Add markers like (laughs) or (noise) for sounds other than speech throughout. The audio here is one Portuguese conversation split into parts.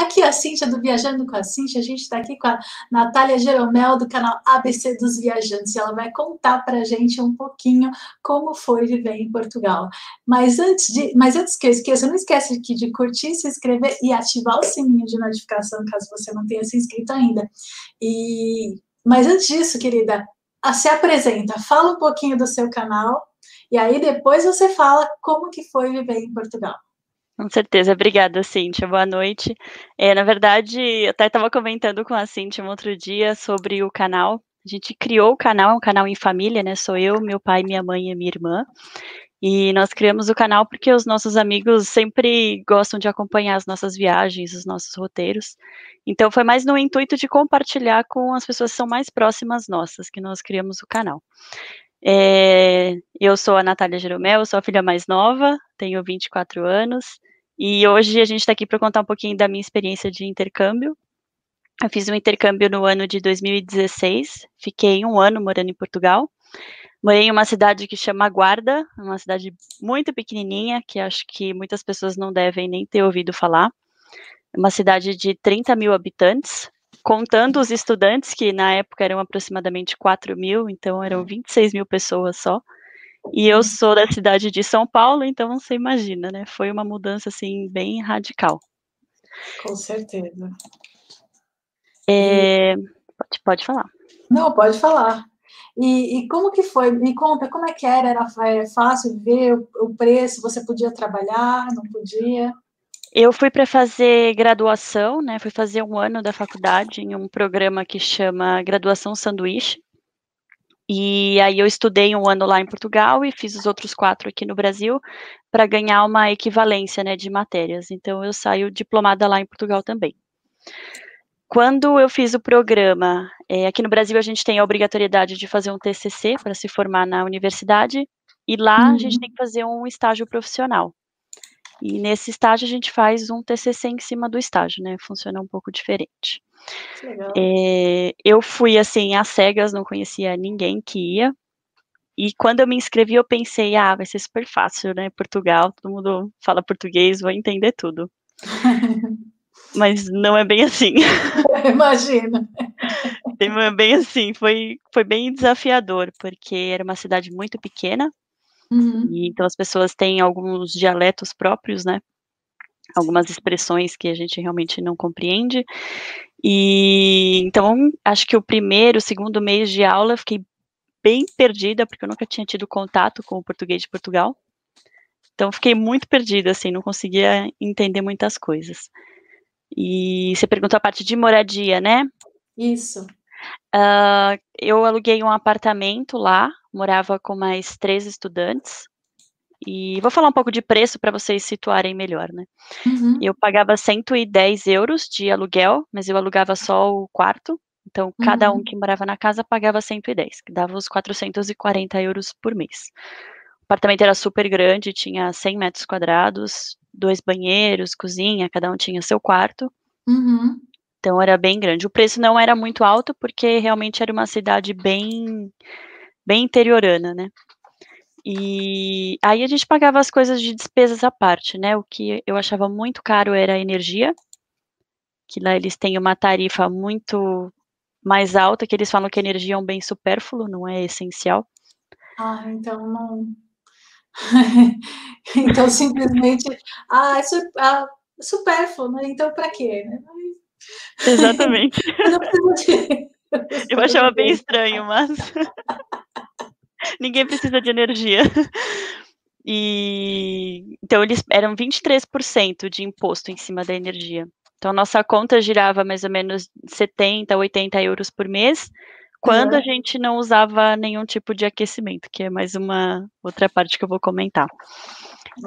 aqui a Cíntia do Viajando com a Cíntia, a gente está aqui com a Natália Jeromel do canal ABC dos Viajantes e ela vai contar para a gente um pouquinho como foi viver em Portugal. Mas antes, de, mas antes que eu esqueça, não esquece aqui de curtir, se inscrever e ativar o sininho de notificação caso você não tenha se inscrito ainda. E, mas antes disso, querida, se apresenta, fala um pouquinho do seu canal e aí depois você fala como que foi viver em Portugal. Com certeza, obrigada, Cíntia. Boa noite. É, na verdade, eu até estava comentando com a Cíntia um outro dia sobre o canal. A gente criou o canal, é um canal em família, né? Sou eu, meu pai, minha mãe e minha irmã. E nós criamos o canal porque os nossos amigos sempre gostam de acompanhar as nossas viagens, os nossos roteiros. Então foi mais no intuito de compartilhar com as pessoas que são mais próximas nossas que nós criamos o canal. É, eu sou a Natália Jeromel, sou a filha mais nova, tenho 24 anos, e hoje a gente está aqui para contar um pouquinho da minha experiência de intercâmbio. Eu fiz um intercâmbio no ano de 2016, fiquei um ano morando em Portugal. Morei em uma cidade que chama Guarda, uma cidade muito pequenininha, que acho que muitas pessoas não devem nem ter ouvido falar. Uma cidade de 30 mil habitantes, contando os estudantes, que na época eram aproximadamente 4 mil, então eram 26 mil pessoas só. E eu sou da cidade de São Paulo, então você imagina, né? Foi uma mudança assim bem radical. Com certeza. É, pode, pode falar. Não, pode falar. E, e, como que foi? Me conta, como é que era? Era fácil ver o, o preço? Você podia trabalhar? Não podia? Eu fui para fazer graduação, né? Fui fazer um ano da faculdade em um programa que chama Graduação Sanduíche. E aí eu estudei um ano lá em Portugal e fiz os outros quatro aqui no Brasil para ganhar uma equivalência, né, de matérias. Então eu saio diplomada lá em Portugal também. Quando eu fiz o programa, é, aqui no Brasil a gente tem a obrigatoriedade de fazer um TCC para se formar na universidade, e lá uhum. a gente uhum. tem que fazer um estágio profissional. E nesse estágio a gente faz um TCC em cima do estágio, né? Funciona um pouco diferente. É, eu fui assim às cegas, não conhecia ninguém que ia. E quando eu me inscrevi, eu pensei, ah, vai ser super fácil, né? Portugal, todo mundo fala português, vou entender tudo. (laughs) Mas não é bem assim. (laughs) Imagina. Não é bem assim, foi, foi bem desafiador, porque era uma cidade muito pequena, uhum. e então as pessoas têm alguns dialetos próprios, né? Algumas expressões que a gente realmente não compreende. E então, acho que o primeiro, o segundo mês de aula, eu fiquei bem perdida, porque eu nunca tinha tido contato com o português de Portugal. Então, fiquei muito perdida, assim, não conseguia entender muitas coisas. E você perguntou a parte de moradia, né? Isso. Uh, eu aluguei um apartamento lá, morava com mais três estudantes. E vou falar um pouco de preço para vocês situarem melhor, né? Uhum. Eu pagava 110 euros de aluguel, mas eu alugava só o quarto. Então, cada um uhum. que morava na casa pagava 110, que dava os 440 euros por mês. O apartamento era super grande, tinha 100 metros quadrados, dois banheiros, cozinha, cada um tinha seu quarto. Uhum. Então era bem grande. O preço não era muito alto porque realmente era uma cidade bem bem interiorana, né? E aí a gente pagava as coisas de despesas à parte, né? O que eu achava muito caro era a energia, que lá eles têm uma tarifa muito mais alta, que eles falam que a energia é um bem supérfluo, não é essencial. Ah, então não, (laughs) então, simplesmente, ah, é ah, supérfluo, né? Então, para quê? Né? Exatamente. (laughs) Eu achava bem estranho, mas (laughs) ninguém precisa de energia. E então eles eram 23% de imposto em cima da energia. Então nossa conta girava mais ou menos 70, 80 euros por mês, quando uhum. a gente não usava nenhum tipo de aquecimento, que é mais uma outra parte que eu vou comentar.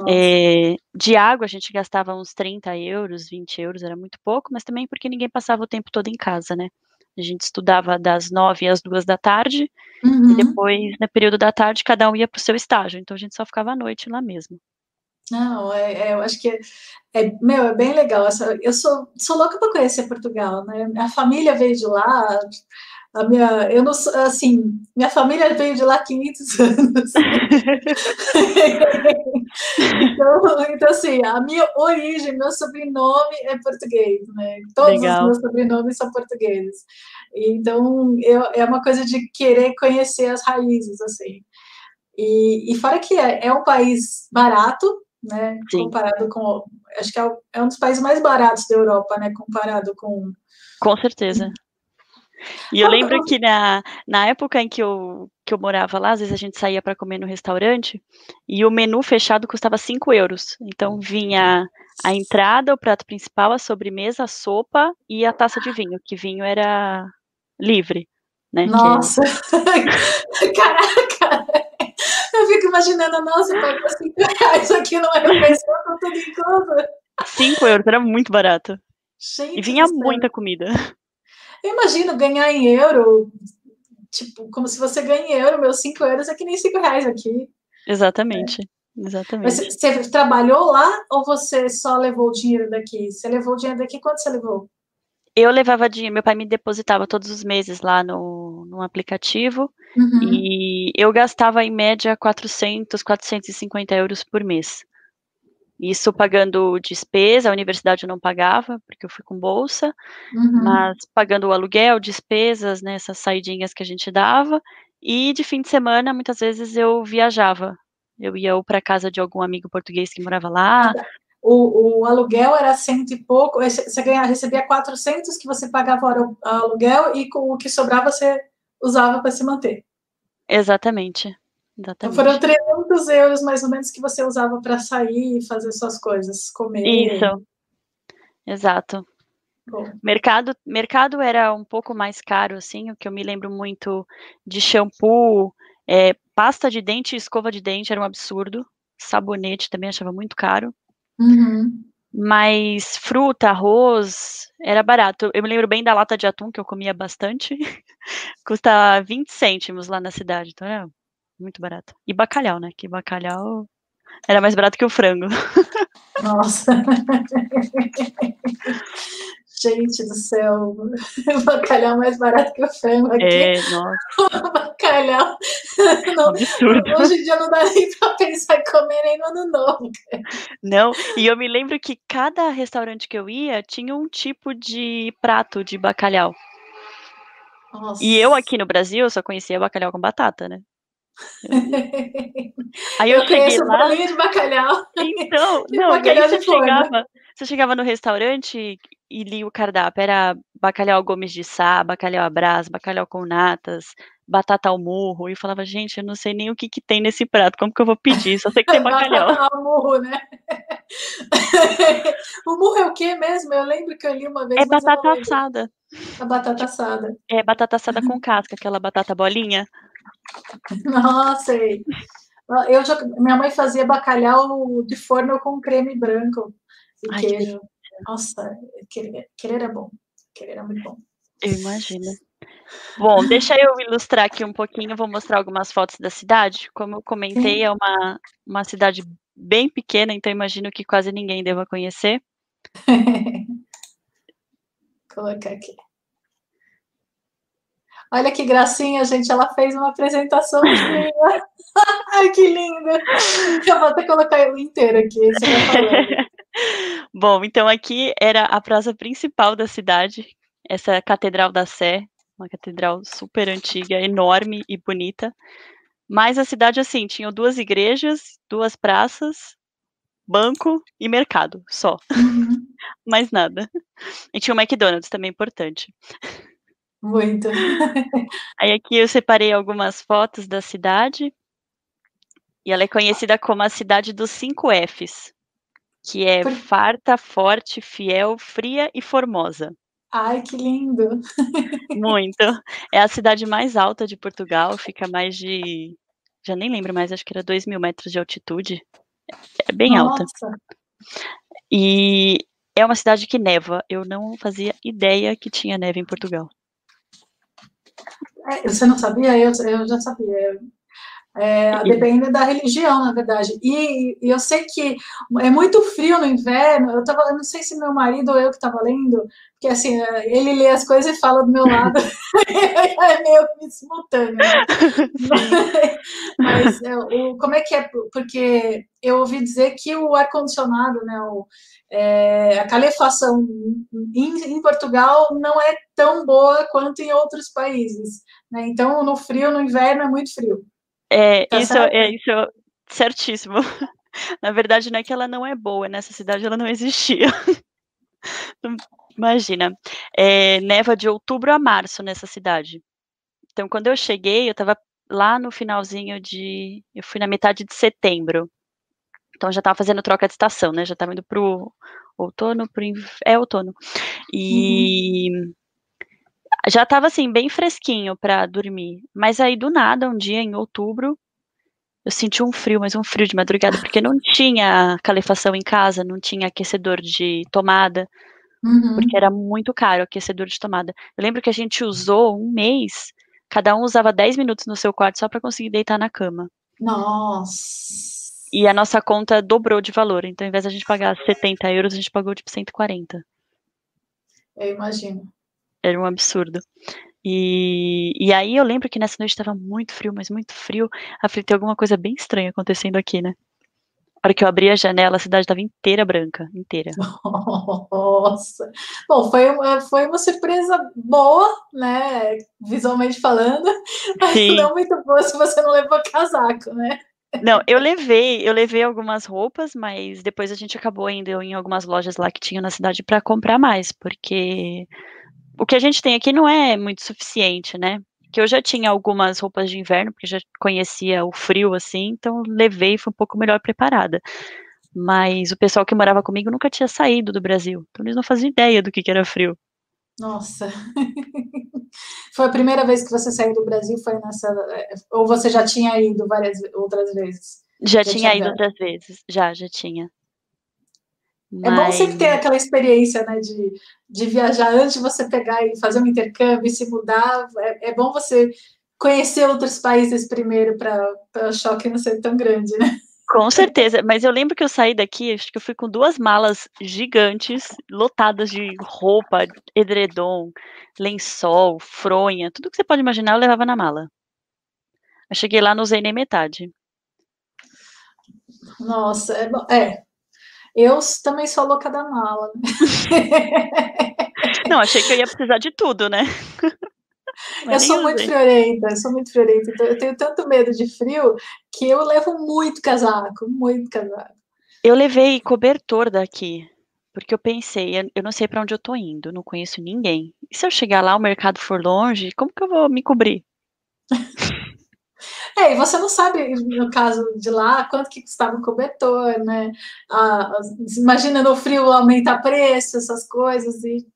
É, de água a gente gastava uns 30 euros, 20 euros, era muito pouco, mas também porque ninguém passava o tempo todo em casa, né? A gente estudava das nove às duas da tarde, uhum. e depois, no período da tarde, cada um ia para o seu estágio, então a gente só ficava à noite lá mesmo. Não, é, é, eu acho que é, é, meu, é bem legal. Essa, eu sou, sou louca para conhecer Portugal, né? A família veio de lá, A minha, eu não assim, minha família veio de lá há 500 anos. (laughs) então, então, assim, a minha origem, meu sobrenome é português, né? Todos Legal. os meus sobrenomes são portugueses. Então, eu, é uma coisa de querer conhecer as raízes, assim. E, e fora que é, é um país barato, né? Sim. Comparado com. Acho que é, é um dos países mais baratos da Europa, né? Comparado com. Com certeza. E eu lembro que na, na época em que eu, que eu morava lá, às vezes a gente saía para comer no restaurante e o menu fechado custava 5 euros. Então vinha a entrada, o prato principal, a sobremesa, a sopa e a taça de vinho, que vinho era livre. Né? Nossa! Que... (laughs) Caraca! Eu fico imaginando, nossa, pagou 5 reais aqui no refeição, tá tudo em casa. 5 euros, era muito barato. Gente, e vinha muita comida. Eu imagino ganhar em euro, tipo, como se você ganha em euro, meus 5 euros é que nem 5 reais aqui. Exatamente. É. Exatamente. Mas você trabalhou lá ou você só levou o dinheiro daqui? Você levou o dinheiro daqui, quanto você levou? Eu levava dinheiro, meu pai me depositava todos os meses lá no, no aplicativo uhum. e eu gastava em média 400, 450 euros por mês. Isso pagando despesa, a universidade eu não pagava, porque eu fui com bolsa, uhum. mas pagando o aluguel, despesas, né, essas saidinhas que a gente dava, e de fim de semana, muitas vezes eu viajava. Eu ia para casa de algum amigo português que morava lá. O, o aluguel era cento e pouco, você ganhava, recebia 400 que você pagava o aluguel e com o que sobrava você usava para se manter. Exatamente. Então foram 300 euros mais ou menos que você usava para sair e fazer suas coisas, comer. Isso. Exato. Bom. Mercado, mercado era um pouco mais caro, assim, o que eu me lembro muito de shampoo, é, pasta de dente e escova de dente era um absurdo. Sabonete também achava muito caro. Uhum. Mas fruta, arroz, era barato. Eu me lembro bem da lata de atum, que eu comia bastante. (laughs) Custa 20 cêntimos lá na cidade, então era muito barato. E bacalhau, né? Que bacalhau era mais barato que o frango. (laughs) Nossa. (laughs) Gente do céu, (laughs) bacalhau mais barato que (laughs) o frango aqui. É, nossa. bacalhau. (laughs) Não, hoje em dia não dá nem pra pensar em comer nem no ano novo. Não, e eu me lembro que cada restaurante que eu ia tinha um tipo de prato de bacalhau. Nossa. E eu aqui no Brasil só conhecia bacalhau com batata, né? Aí eu, eu cheguei lá. de bacalhau. Então, (laughs) não, bacalhau aí você chegava, você chegava no restaurante e lia o cardápio, era bacalhau Gomes de Sá, bacalhau Abras, bacalhau com natas, batata ao murro, e falava, gente, eu não sei nem o que que tem nesse prato, como que eu vou pedir? Só sei que tem (laughs) bacalhau. batata ao murro, né? (laughs) o murro é o que mesmo? Eu lembro que eu li uma vez. É batata assada. A batata assada. É batata assada com casca, aquela batata bolinha. Nossa, eu já, minha mãe fazia bacalhau de forno com creme branco e Ai, queijo. Que... Nossa, aquele, aquele era bom. Aquele era muito bom. Eu imagino. Bom, deixa eu ilustrar aqui um pouquinho, vou mostrar algumas fotos da cidade. Como eu comentei, é uma, uma cidade bem pequena, então imagino que quase ninguém deva conhecer. (laughs) Colocar aqui. Olha que gracinha, gente. Ela fez uma apresentação. (laughs) Ai, que linda. Eu vou até colocar o inteiro aqui. (laughs) Bom, então aqui era a praça principal da cidade, essa Catedral da Sé, uma catedral super antiga, enorme e bonita. Mas a cidade, assim, tinha duas igrejas, duas praças, banco e mercado, só. Uhum. (laughs) Mais nada. E tinha o McDonald's também importante. Muito. (laughs) Aí aqui eu separei algumas fotos da cidade. E ela é conhecida como a cidade dos cinco Fs, que é Por... farta, forte, fiel, fria e formosa. Ai, que lindo! (laughs) Muito. É a cidade mais alta de Portugal, fica mais de. Já nem lembro mais, acho que era 2 mil metros de altitude. É bem Nossa. alta. E é uma cidade que neva. Eu não fazia ideia que tinha neve em Portugal. É, você não sabia? Eu, eu já sabia. É, (laughs) depende da religião, na verdade. E, e, eu sei que é muito frio no inverno. Eu, tava, eu não sei se meu marido ou eu que estava lendo, porque assim, ele lê as coisas e fala do meu lado. (laughs) é meio simultâneo. Né? (laughs) Mas é, o, como é que é? Porque eu ouvi dizer que o ar-condicionado, né, o, é, a calefação em, em, Portugal não é tão boa quanto em outros países. Né? Então, no frio, no inverno, é muito frio. É, tá isso, é isso certíssimo. (laughs) Na verdade, não é que ela não é boa, nessa cidade ela não existia. (laughs) Imagina, é, neva de outubro a março nessa cidade. Então, quando eu cheguei, eu estava lá no finalzinho de. Eu fui na metade de setembro. Então já estava fazendo troca de estação, né? Já estava indo pro outono, pro é outono. E uhum. já estava assim bem fresquinho para dormir. Mas aí do nada, um dia em outubro, eu senti um frio, mas um frio de madrugada, (laughs) porque não tinha calefação em casa, não tinha aquecedor de tomada, uhum. porque era muito caro o aquecedor de tomada. Eu lembro que a gente usou um mês, cada um usava 10 minutos no seu quarto só para conseguir deitar na cama. Nossa! E a nossa conta dobrou de valor. Então, ao invés de a gente pagar 70 euros, a gente pagou tipo 140. Eu imagino. Era um absurdo. E, e aí eu lembro que nessa noite estava muito frio, mas muito frio. Eu falei, tem alguma coisa bem estranha acontecendo aqui, né? A hora que eu abri a janela, a cidade estava inteira branca, inteira. Nossa! Bom, foi, foi uma surpresa boa, né? Visualmente falando, mas Sim. não muito boa se você não levou casaco, né? Não, eu levei, eu levei algumas roupas, mas depois a gente acabou indo em algumas lojas lá que tinham na cidade para comprar mais, porque o que a gente tem aqui não é muito suficiente, né? Que eu já tinha algumas roupas de inverno, porque já conhecia o frio assim, então levei e fui um pouco melhor preparada. Mas o pessoal que morava comigo nunca tinha saído do Brasil, então eles não faziam ideia do que, que era frio. Nossa. (laughs) Foi a primeira vez que você saiu do Brasil? Foi nessa. Ou você já tinha ido várias outras vezes? Já, já tinha, ido outras vezes, já, já tinha. É bom sempre ter aquela experiência, né, de, de viajar antes de você pegar e fazer um intercâmbio e se mudar. É, é bom você conhecer outros países primeiro para o choque não ser tão grande, né? Com certeza, mas eu lembro que eu saí daqui, acho que eu fui com duas malas gigantes, lotadas de roupa, edredom, lençol, fronha, tudo que você pode imaginar eu levava na mala. Eu cheguei lá, não usei nem metade. Nossa, é, é. Eu também sou louca da mala. (laughs) Não, achei que eu ia precisar de tudo, né? (laughs) eu sou muito friorenta, eu sou muito friorenta, então eu tenho tanto medo de frio que eu levo muito casaco, muito casaco. Eu levei cobertor daqui, porque eu pensei, eu não sei para onde eu tô indo, não conheço ninguém. E se eu chegar lá, o mercado for longe, como que eu vou me cobrir? (laughs) É, e você não sabe, no caso de lá, quanto que custava o cobertor, né? Ah, imagina no frio aumentar preço, essas coisas, e...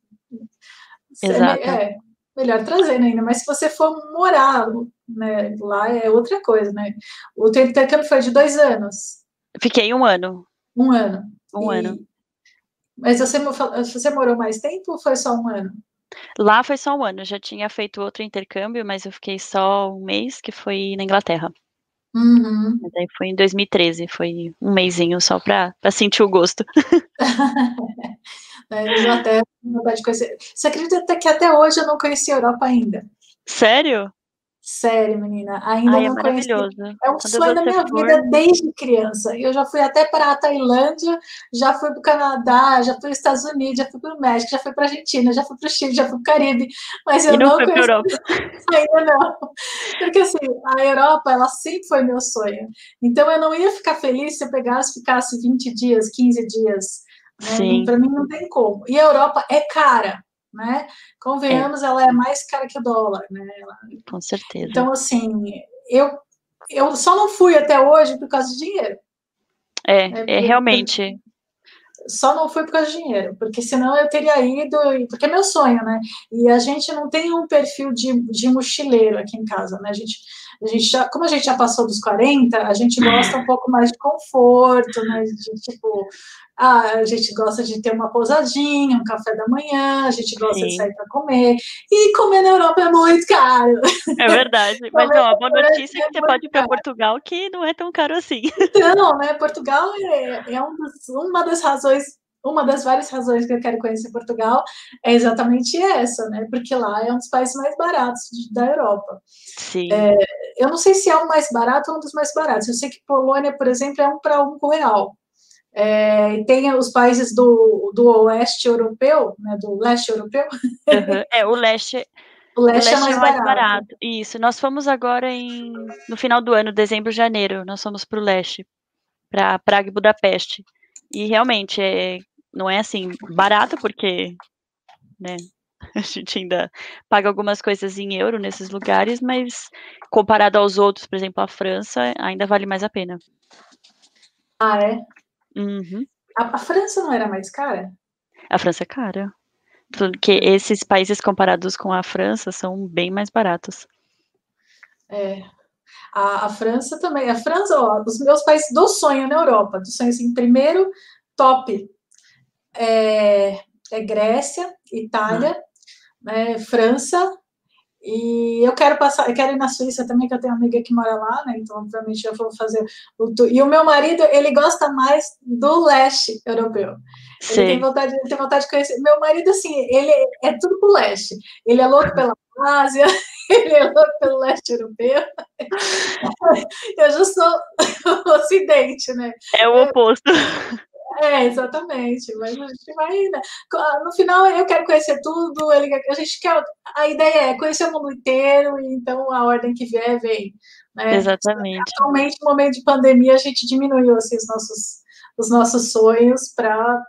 Exato. É, melhor trazer né, ainda. Mas se você for morar né, lá, é outra coisa, né? O teu intercâmbio foi de dois anos. Fiquei um ano. Um ano. Um e... ano. Mas você, você morou mais tempo ou foi só um ano? Lá foi só um ano. Eu já tinha feito outro intercâmbio, mas eu fiquei só um mês, que foi na Inglaterra. Uhum. Mas aí foi em 2013, foi um mêsinho só para sentir o gosto. (laughs) É, Inglaterra, vontade de conhecer. Você acredita que até hoje eu não conheci a Europa ainda? Sério? Sério, menina, ainda Ai, não é conheci. É um sonho da minha for... vida desde criança. Eu já fui até para a Tailândia, já fui para o Canadá, já fui para os Estados Unidos, já fui para o México, já fui para a Argentina, já fui para o Chile, já fui para o Caribe, mas eu e não, não conheci. Europa. (laughs) ainda não. Porque assim, a Europa, ela sempre foi meu sonho. Então eu não ia ficar feliz se eu pegasse, ficasse 20 dias, 15 dias né? Para mim não tem como. E a Europa é cara, né? Convenhamos, é. ela é mais cara que o dólar, né? Ela... Com certeza. Então, assim, eu, eu só não fui até hoje por causa de dinheiro. É, é, é realmente. Só não fui por causa de dinheiro, porque senão eu teria ido, porque é meu sonho, né? E a gente não tem um perfil de, de mochileiro aqui em casa, né? A gente, a gente já, como a gente já passou dos 40, a gente gosta um pouco mais de conforto, né? De, tipo, ah, a gente gosta de ter uma pousadinha, um café da manhã, a gente gosta Sim. de sair para comer. E comer na Europa é muito caro. É verdade. (laughs) Mas não, a boa notícia é que você pode ir para Portugal, que não é tão caro assim. (laughs) Então, né? Portugal é, é um dos, uma das razões uma das várias razões que eu quero conhecer Portugal é exatamente essa, né? Porque lá é um dos países mais baratos da Europa. Sim. É, eu não sei se é o mais barato ou um dos mais baratos. Eu sei que Polônia, por exemplo, é um para um real. É, tem os países do, do oeste europeu, né, do leste europeu. Uhum. É, o leste, o leste, o leste é, mais, é mais barato. barato. Isso, nós fomos agora em, no final do ano, dezembro, janeiro, nós fomos para o leste, para Praga e Budapeste. E realmente, é, não é assim barato, porque né, (laughs) a gente ainda paga algumas coisas em euro nesses lugares, mas comparado aos outros, por exemplo, a França, ainda vale mais a pena. Ah, é? Uhum. A, a, França não era mais cara? A França é cara. Porque esses países comparados com a França são bem mais baratos. É. A, a França também. A França, ó, os meus países do sonho na Europa, do sonho assim, primeiro top é, é Grécia, Itália, uhum. Né, França, e eu quero passar, eu quero ir na Suíça também, que eu tenho uma amiga que mora lá, né? Então, obviamente, eu vou fazer o tour. E o meu marido, ele gosta mais do leste europeu. Sim. Ele tem vontade, ele tem vontade de conhecer. Meu marido, assim, ele é tudo pro leste. Ele é louco pela Ásia, (laughs) ele é louco pelo leste europeu. (laughs) Eu já sou o (laughs) ocidente, né? É o oposto. É, exatamente. Mas a gente vai, né? No final, eu quero conhecer tudo. A gente quer. A ideia é conhecer o mundo inteiro, e então a ordem que vier vem. Né? Exatamente. Atualmente, no momento de pandemia, a gente diminuiu assim, os, nossos, os nossos sonhos para.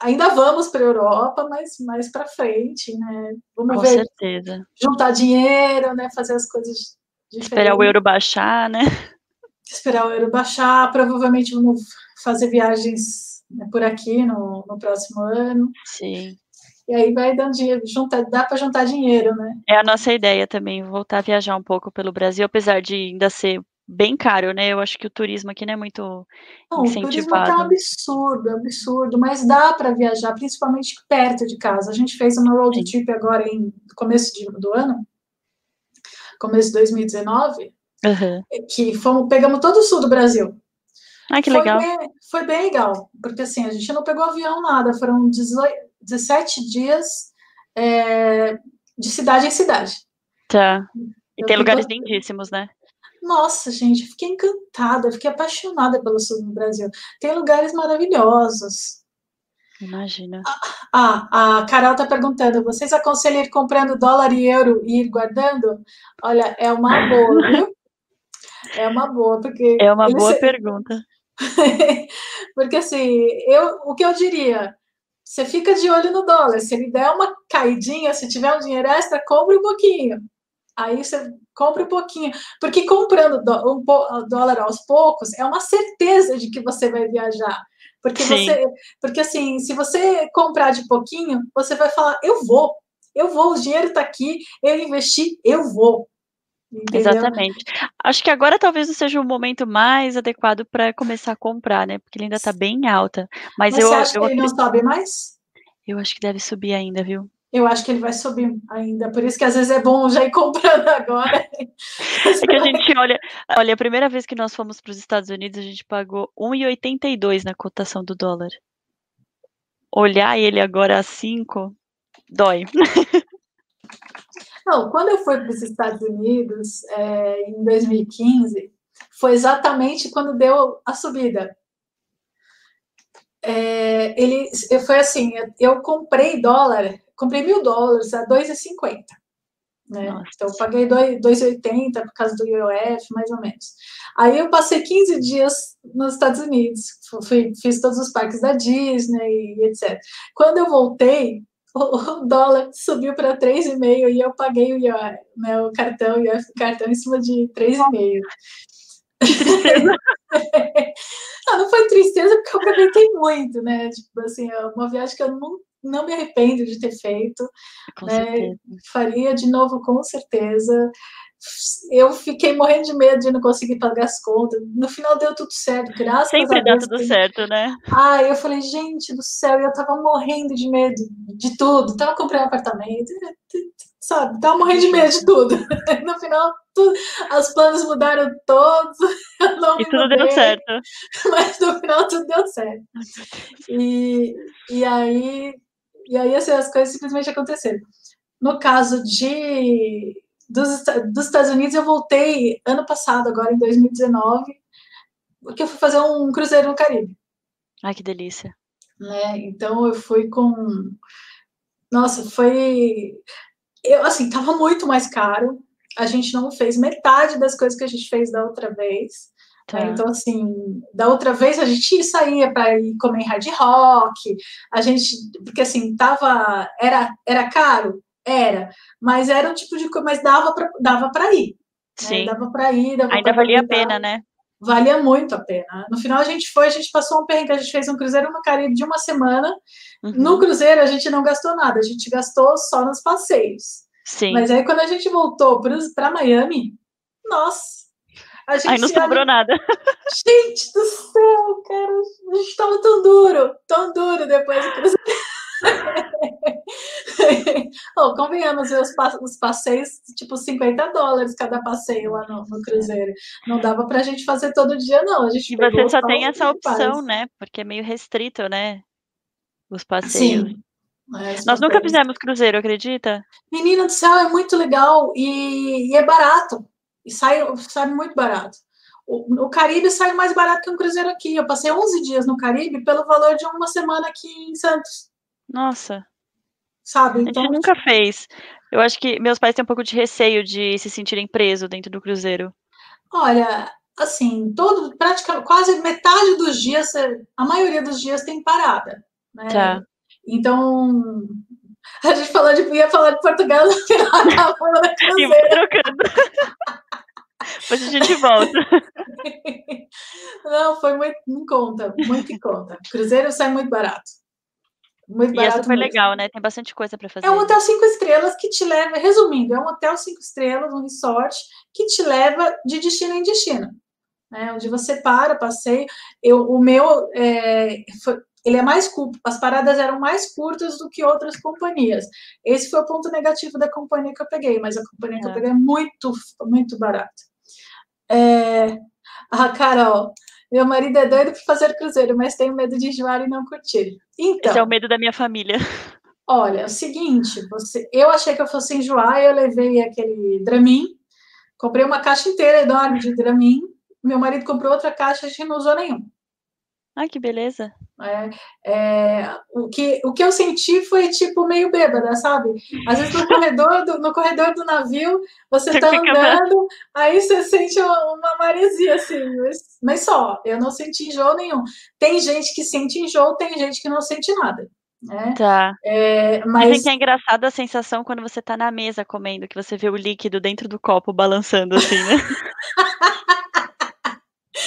Ainda vamos para a Europa, mas mais para frente, né? Vamos Com ver. certeza. Juntar dinheiro, né? Fazer as coisas diferentes. Esperar o euro baixar, né? Esperar o euro baixar. Provavelmente vamos fazer viagens né, por aqui no, no próximo ano. Sim. E aí vai dando dinheiro, dá para juntar dinheiro, né? É a nossa ideia também, voltar a viajar um pouco pelo Brasil, apesar de ainda ser bem caro, né? Eu acho que o turismo aqui não é muito não, incentivado. O turismo tá um absurdo, absurdo, mas dá para viajar, principalmente perto de casa. A gente fez uma road trip agora em começo de, do ano, começo de 2019, uhum. que fomos, pegamos todo o sul do Brasil. Ah, que legal. Foi bem, foi bem legal, porque assim, a gente não pegou avião nada, foram 18, 17 dias é, de cidade em cidade. Tá. E Eu tem lugares lindíssimos, né? Nossa, gente, fiquei encantada, fiquei apaixonada pelo sul do Brasil. Tem lugares maravilhosos. Imagina. Ah, a Carol está perguntando: vocês aconselham ir comprando dólar e euro e ir guardando? Olha, é uma boa, (laughs) viu? É uma boa, porque. É uma boa se... pergunta. (laughs) Porque assim, eu, o que eu diria? Você fica de olho no dólar. Se ele der uma caidinha, se tiver um dinheiro extra, compre um pouquinho. Aí você compra um pouquinho. Porque comprando um dólar aos poucos é uma certeza de que você vai viajar. Porque Sim. você, porque assim, se você comprar de pouquinho, você vai falar, eu vou, eu vou, o dinheiro está aqui, eu investi, eu vou. Entendeu? Exatamente. Acho que agora talvez não seja o momento mais adequado para começar a comprar, né? Porque ele ainda está bem alta. Mas, Mas eu, você acha eu que ele não sobe mais? Eu acho que deve subir ainda, viu? Eu acho que ele vai subir ainda, por isso que às vezes é bom já ir (laughs) comprando agora. É que a gente olha, olha, a primeira vez que nós fomos para os Estados Unidos, a gente pagou 1,82 na cotação do dólar. Olhar ele agora a 5 dói. (laughs) Não, quando eu fui para os Estados Unidos é, em 2015, foi exatamente quando deu a subida. É, ele foi assim, eu comprei dólar, comprei mil dólares a 2,50. Né? Então, eu paguei 2,80 por causa do IOF, mais ou menos. Aí eu passei 15 dias nos Estados Unidos, fui, fiz todos os parques da Disney e etc. Quando eu voltei, o dólar subiu para 3,5 e eu paguei o, né, o cartão e o cartão em cima de 3,5. não, (laughs) não foi tristeza porque eu aproveitei muito, né? Tipo assim, é uma viagem que eu não, não me arrependo de ter feito. né? Faria de novo com certeza. Eu fiquei morrendo de medo de não conseguir pagar as contas. No final deu tudo certo, graças Sempre a Deus. Sempre dá tudo certo, né? Ah, eu falei, gente do céu, eu tava morrendo de medo de tudo. Tava comprando um apartamento, sabe? Tava morrendo de medo de tudo. (laughs) No final, tudo, os planos mudaram todos. (laughs) e tudo mudei, deu certo. (laughs) Mas no final tudo deu certo. E, e aí, e aí assim, as coisas simplesmente aconteceram. No caso de dos, dos Estados Unidos, eu voltei ano passado, agora em 2019, porque eu fui fazer um cruzeiro no Caribe. Ai, que delícia. Né? Então eu fui com. Nossa, foi. Eu, assim, tava muito mais caro. A gente não fez metade das coisas que a gente fez da outra vez. Tá. Né? Então, assim, da outra vez a gente saía para ir comer hard rock, a gente, porque assim, tava, era, era caro, era, mas era um tipo de coisa, mas dava para dava para ir. Né? Sim. Né? Dava para ir, dava Ainda valia a pena, né? Valia muito a pena. No final a gente foi, a gente passou um perrengue, a gente fez um cruzeiro no Caribe de uma semana. Uhum. No cruzeiro a gente não gastou nada, a gente gastou só nos passeios. Sim. Mas aí quando a gente voltou para Miami, nossa, a gente Aí não sobrou nada. (laughs) Gente do céu, cara, a gente tava tão duro, tão duro depois do cruzeiro. (laughs) (laughs) oh, convenhamos, os, os passeios, tipo 50 dólares cada passeio lá no, no, cruzeiro. Não dava pra gente fazer todo dia, não. A gente e você só tem essa opção, né? Porque é meio restrito, né? Os passeios. Sim. É, Nós nunca fizemos cruzeiro, acredita? Menina do céu, é muito legal e, e é barato. E sai, sai muito barato. O, o, Caribe sai mais barato que um cruzeiro aqui. Eu passei 11 dias no Caribe pelo valor de uma semana aqui em Santos. Nossa. Sabe? Então, a gente nunca fez. Eu acho que meus pais têm um pouco de receio de se sentirem presos dentro do cruzeiro. Olha, assim, todo, praticamente, quase metade dos dias, a maioria dos dias tem parada. Né? Tá. Então, (laughs) a gente falou de, ia falar de Portugal, (laughs) no final na cruzeiro. trocando. (laughs) Depois a gente volta. Não, foi muito em conta, muito em conta. Cruzeiro sai muito barato. Muito e é super mesmo. legal, né? Tem bastante coisa para fazer. É um hotel cinco estrelas que te leva, resumindo, é um hotel cinco estrelas, um resort que te leva de destino em destino. Né, onde você para, passeio. Eu, o meu é, foi, ele é mais curto, as paradas eram mais curtas do que outras companhias. Esse foi o ponto negativo da companhia que eu peguei, mas a companhia é. que eu é. peguei é muito, muito barata. É, a Carol, meu marido é doido para fazer cruzeiro, mas tenho medo de enjoar e não curtir. Então, Esse é o medo da minha família. Olha, é o seguinte, você, eu achei que eu fosse enjoar, eu levei aquele Dramin, comprei uma caixa inteira enorme de Dramin, meu marido comprou outra caixa, a gente não usou nenhum. Ai, que beleza. É, é, o, que, o que eu senti foi tipo meio bêbada, sabe? Às vezes no corredor do, no corredor do navio você está andando, aí você sente uma, uma maresia assim, mas, mas, só, eu não senti enjoo nenhum. Tem gente que sente enjoo, tem gente que não sente nada. Né? Tá. É, mas... Dizem que é engraçado a sensação quando você está na mesa comendo, que você vê o líquido dentro do copo balançando assim, né? (laughs)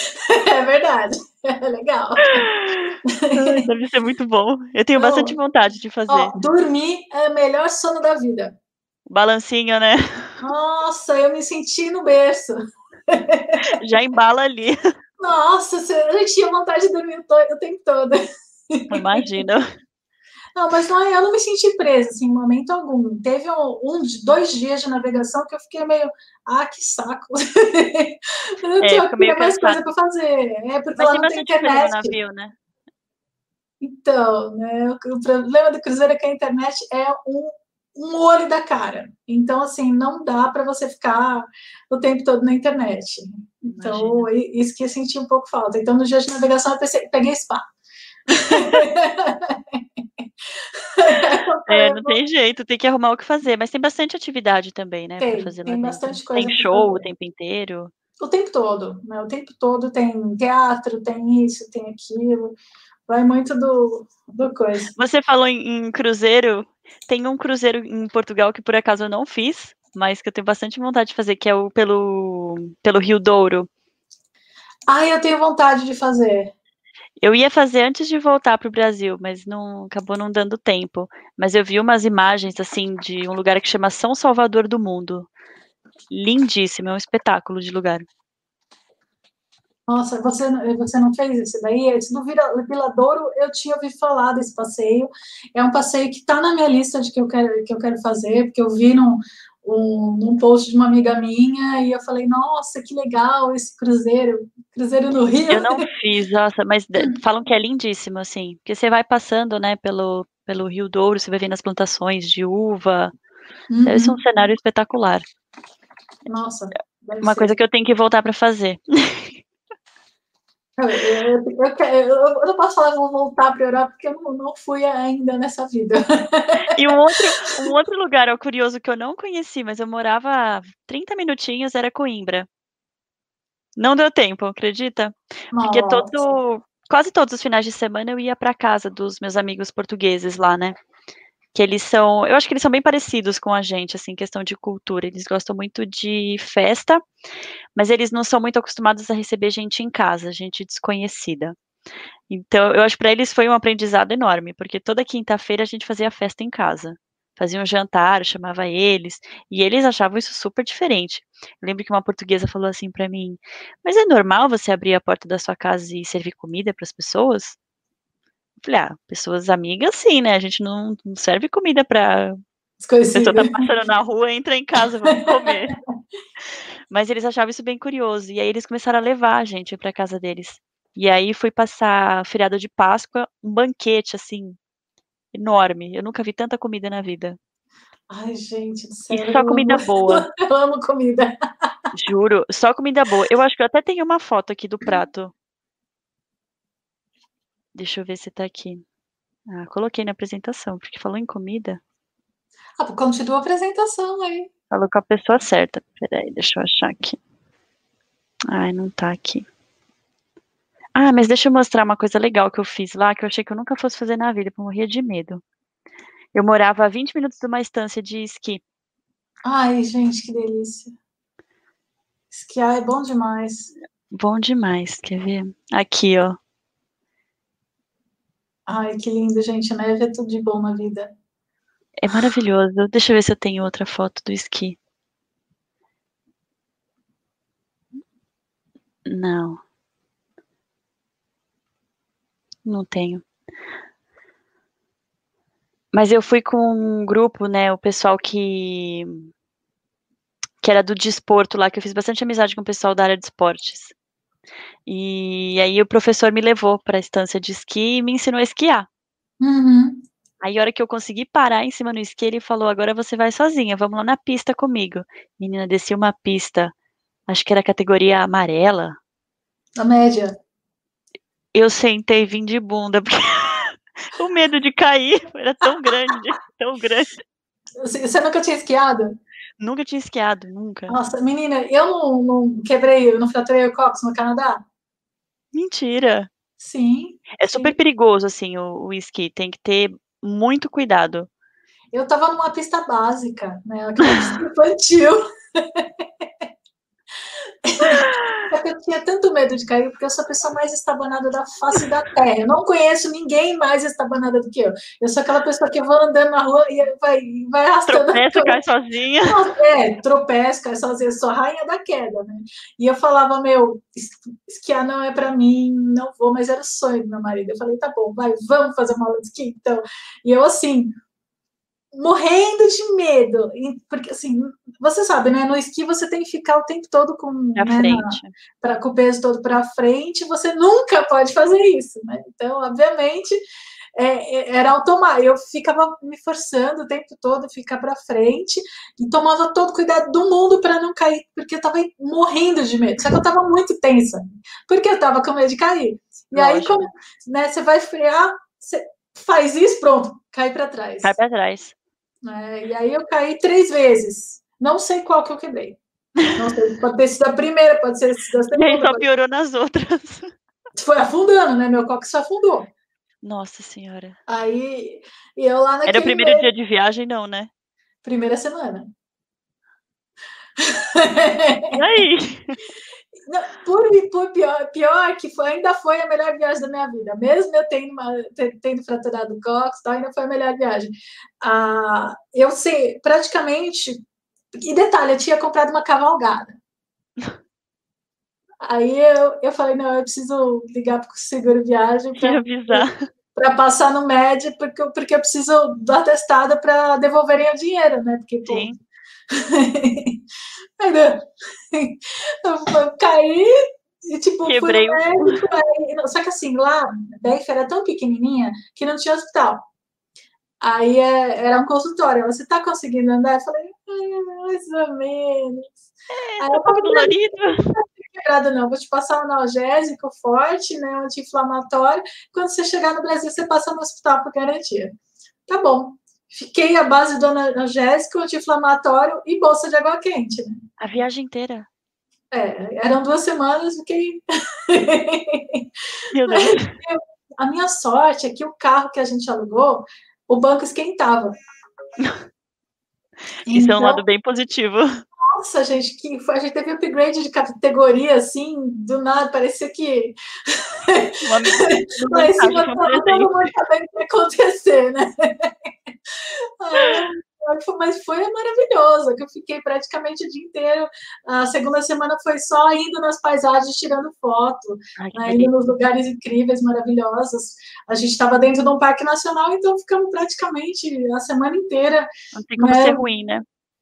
(laughs) É verdade. É (laughs) legal. Deve ser muito bom. Eu tenho Não, bastante vontade de fazer. Ó, dormir é o melhor sono da vida. Balancinho, né? (laughs) Nossa, eu me senti no berço. Já embala ali. Nossa, eu tinha vontade de dormir o tempo todo. Imagina. Não, mas não, eu não me senti presa, assim, em momento algum. Teve um, um, dois dias de navegação que eu fiquei meio, ah, que saco. (laughs) eu não é, tinha mais coisa para fazer. É porque mas lá não tem internet. Navio, né? Então, né, o problema do cruzeiro é que a internet é um, um olho da cara. Então, assim, não dá para você ficar o tempo todo na internet. Então, Imagina. isso que eu senti um pouco falta. Então, no dia de navegação, eu pensei, peguei spa. (laughs) (laughs) É, não tem jeito, tem que arrumar o que fazer, mas tem bastante atividade também, né? Tem, fazer tem bastante coisa. Tem show o tempo inteiro. O tempo todo, né? O tempo todo tem teatro, tem isso, tem aquilo. Vai muito do, do coisa. Você falou em, em cruzeiro, tem um cruzeiro em Portugal que por acaso eu não fiz, mas que eu tenho bastante vontade de fazer, que é o pelo, pelo Rio Douro. Ah, eu tenho vontade de fazer. Eu ia fazer antes de voltar para o Brasil, mas não acabou não dando tempo. Mas eu vi umas imagens assim de um lugar que chama São Salvador do Mundo. lindíssimo, é um espetáculo de lugar. Nossa, você, você não fez esse daí? Esse do Vila, Viladouro, eu tinha ouvido falar desse passeio. É um passeio que está na minha lista de que eu quero, que eu quero fazer, porque eu vi num, um, num post de uma amiga minha e eu falei, nossa, que legal esse cruzeiro, cruzeiro no Rio. Eu não (laughs) fiz, nossa, mas falam que é lindíssimo, assim, porque você vai passando, né, pelo, pelo Rio Douro, você vai vendo as plantações de uva, uhum. deve ser um cenário espetacular. Nossa. Uma ser. coisa que eu tenho que voltar para fazer. (laughs) Eu, eu, eu, eu, não posso falar que vou voltar para a Europa porque eu não, não, fui ainda nessa vida. (laughs) E um outro, um outro lugar, ó, curioso, que eu não conheci, mas eu morava 30 minutinhos, era Coimbra. Não deu tempo, acredita? Nossa. Porque todo, quase todos os finais de semana eu ia para casa dos meus amigos portugueses lá, né? Que eles são, eu acho que eles são bem parecidos com a gente, assim, questão de cultura. Eles gostam muito de festa, mas eles não são muito acostumados a receber gente em casa, gente desconhecida. Então, eu acho que para eles foi um aprendizado enorme, porque toda quinta-feira a gente fazia festa em casa. Fazia um jantar, chamava eles, e eles achavam isso super diferente. Eu lembro que uma portuguesa falou assim para mim: Mas é normal você abrir a porta da sua casa e servir comida para as pessoas? Falei, ah, pessoas amigas, sim, né? A gente não, não serve comida pra. A pessoa tá passando na rua, entra em casa, vamos comer. (laughs) Mas eles achavam isso bem curioso. E aí eles começaram a levar a gente pra casa deles. E aí fui passar feriado de Páscoa, um banquete, assim, enorme. Eu nunca vi tanta comida na vida. Ai, gente do céu. E só comida amo, (laughs) boa. Eu amo comida. Juro, só comida boa. Eu acho que eu até tenho uma foto aqui do prato. Deixa eu ver se tá aqui. Ah, coloquei na apresentação, porque falou em comida. Ah, continua a apresentação aí. Falou com a pessoa certa. Peraí, deixa eu achar aqui. Ai, não tá aqui. Ah, mas deixa eu mostrar uma coisa legal que eu fiz lá, que eu achei que eu nunca fosse fazer na vida, porque eu morria de medo. Eu morava a 20 minutos de uma estância de esqui. Ai, gente, que delícia. Esquiar é bom demais. Bom demais, quer ver? Aqui, ó. Ai, que lindo, gente. Neve é tudo de bom na vida. É maravilhoso. Deixa eu ver se eu tenho outra foto do esqui. Não. Não tenho. Mas eu fui com um grupo, né? O pessoal que. que era do desporto lá, que eu fiz bastante amizade com o pessoal da área de esportes. E aí o professor me levou para a estância de esqui e me ensinou a esquiar. Uhum. Aí a hora que eu consegui parar em cima no esqui, ele falou: agora você vai sozinha, vamos lá na pista comigo. Menina, desci uma pista, acho que era categoria amarela. A média. Eu sentei e vim de bunda, porque (laughs) o medo de cair (laughs) era tão grande, tão grande. Você nunca tinha esquiado? Nunca tinha esquiado, nunca. Nossa, menina, eu não, não quebrei, eu não fraturei o cóccix no Canadá. Mentira. Sim. É super sim. perigoso, assim, o, o esqui. Tem que ter muito cuidado. Eu tava numa pista básica, né? Aquela pista infantil. (laughs) Só que eu tinha tanto medo de cair, porque eu sou a pessoa mais estabanada da face da terra. Eu não conheço ninguém mais estabanada do que eu. Eu sou aquela pessoa que vou andando na rua e vai, vai arrastando. Tropeça, cai sozinha. É, tropeça, cai sozinha. Eu sou a rainha da queda, né? E eu falava, meu, esquiar não é para mim, não vou, mas era o sonho do meu marido. Eu falei, tá bom, vai, vamos fazer uma aula de esqui, então. E eu, assim, morrendo de medo, porque assim, você sabe, né? No esqui você tem que ficar o tempo todo com, né, frente. Na, pra, com o peso todo para frente, você nunca pode fazer isso, né? Então, obviamente, é, é, era automático. Eu ficava me forçando o tempo todo ficar para frente e tomava todo cuidado do mundo para não cair, porque eu estava morrendo de medo. Só que eu estava muito tensa, porque eu estava com medo de cair. E Lógico. aí, como, né, você vai frear, você faz isso, pronto, cai para trás. Cai para trás. É, e aí eu caí três vezes. Não sei qual que eu quebrei. Não sei, pode ter sido a primeira, pode ser da segunda. E aí só piorou nas outras. (laughs) Foi afundando, né? Meu coque só afundou. Nossa senhora. Aí, e eu lá naquele... Era o primeiro dia de viagem, não, né? Primeira semana. E aí? (laughs) por, por pior, pior que foi, ainda foi a melhor viagem da minha vida. Mesmo eu tendo, uma, tendo fraturado o cóccix, ainda foi a melhor viagem. Ah, eu sei, praticamente, E detalhe, eu tinha comprado uma cavalgada. (laughs) Aí eu, eu falei, não, eu preciso ligar para o seguro viagem para (laughs) passar no MED, porque, porque eu preciso do atestado para devolverem o dinheiro, né? Porque, Sim. Aí, (laughs) eu caí e, tipo, Quebrei fui no médico. Aí, só que assim, lá, Beif era tão pequenininha que não tinha hospital. Aí é, era um consultório. Você tá conseguindo andar? Eu falei, mais ou menos. É, aí, um pouco dolorido. Quebrado, não. Vou te passar um analgésico forte, né? Um anti-inflamatório. Quando você chegar no Brasil, você passa no hospital por garantia. Tá bom. Fiquei à base do analgésico, anti-inflamatório e bolsa de água quente. Né? A viagem inteira. É, eram duas semanas, fiquei. Meu (laughs) Deus. a minha sorte é que o carro que a gente alugou, o banco esquentava. (laughs) Isso então, é um lado então bem positivo. Nossa, gente, que foi, a gente teve upgrade de categoria, assim, do nada, parecia que. (laughs) O que ia acontecer, né? (laughs) mas foi maravilhoso, que eu fiquei praticamente o dia inteiro. A segunda semana foi só indo nas paisagens, tirando foto, Ai, né, indo nos lugares incríveis, maravilhosos. A gente estava dentro de um parque nacional, então ficamos praticamente a semana inteira. Não tem como né, ser ruim, né?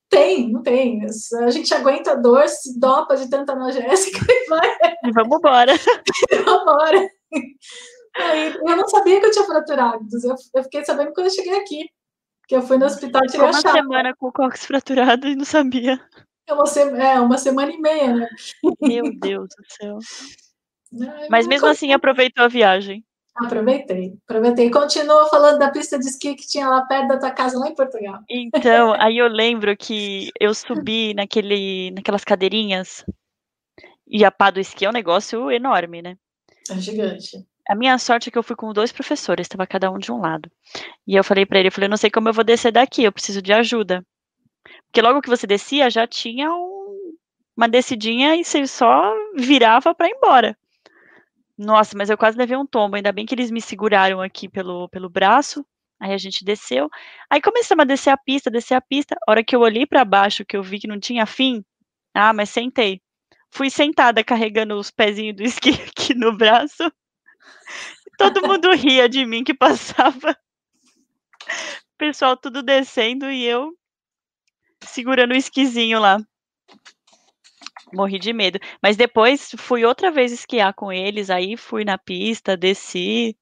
Tem, não tem. A gente aguenta a dor, se dopa de tanta analgésica e vai. (laughs) E vamos embora. (laughs) vamos embora. Aí, eu não sabia que eu tinha fraturado, eu fiquei sabendo quando eu cheguei aqui que eu fui no hospital tirei uma semana com o cóccix fraturado e não sabia. É uma, é, uma semana e meia, né? Meu Deus do céu. Mas mesmo assim aproveitou a viagem. Aproveitei, aproveitei. Continua falando da pista de esqui que tinha lá perto da tua casa, lá em Portugal. Então, (laughs) aí eu lembro que eu subi naquele, naquelas cadeirinhas e a pá do esqui é um negócio enorme, né? É gigante. A minha sorte é que eu fui com dois professores, estava cada um de um lado. E eu falei para ele, eu falei, não sei como eu vou descer daqui, eu preciso de ajuda. Porque logo que você descia, já tinha um, uma descidinha e você só virava para ir embora. Nossa, mas eu quase levei um tombo, ainda bem que eles me seguraram aqui pelo, pelo braço. Aí a gente desceu. Aí começamos a descer a pista, descer a pista. A hora que eu olhei para baixo, que eu vi que não tinha fim, ah, mas sentei. Fui sentada carregando os pezinhos do (laughs) esqui aqui no braço. Todo mundo ria de mim que passava. O pessoal tudo descendo e eu segurando o esquisinho lá. Morri de medo. Mas depois fui outra vez esquiar com eles, aí fui na pista, desci.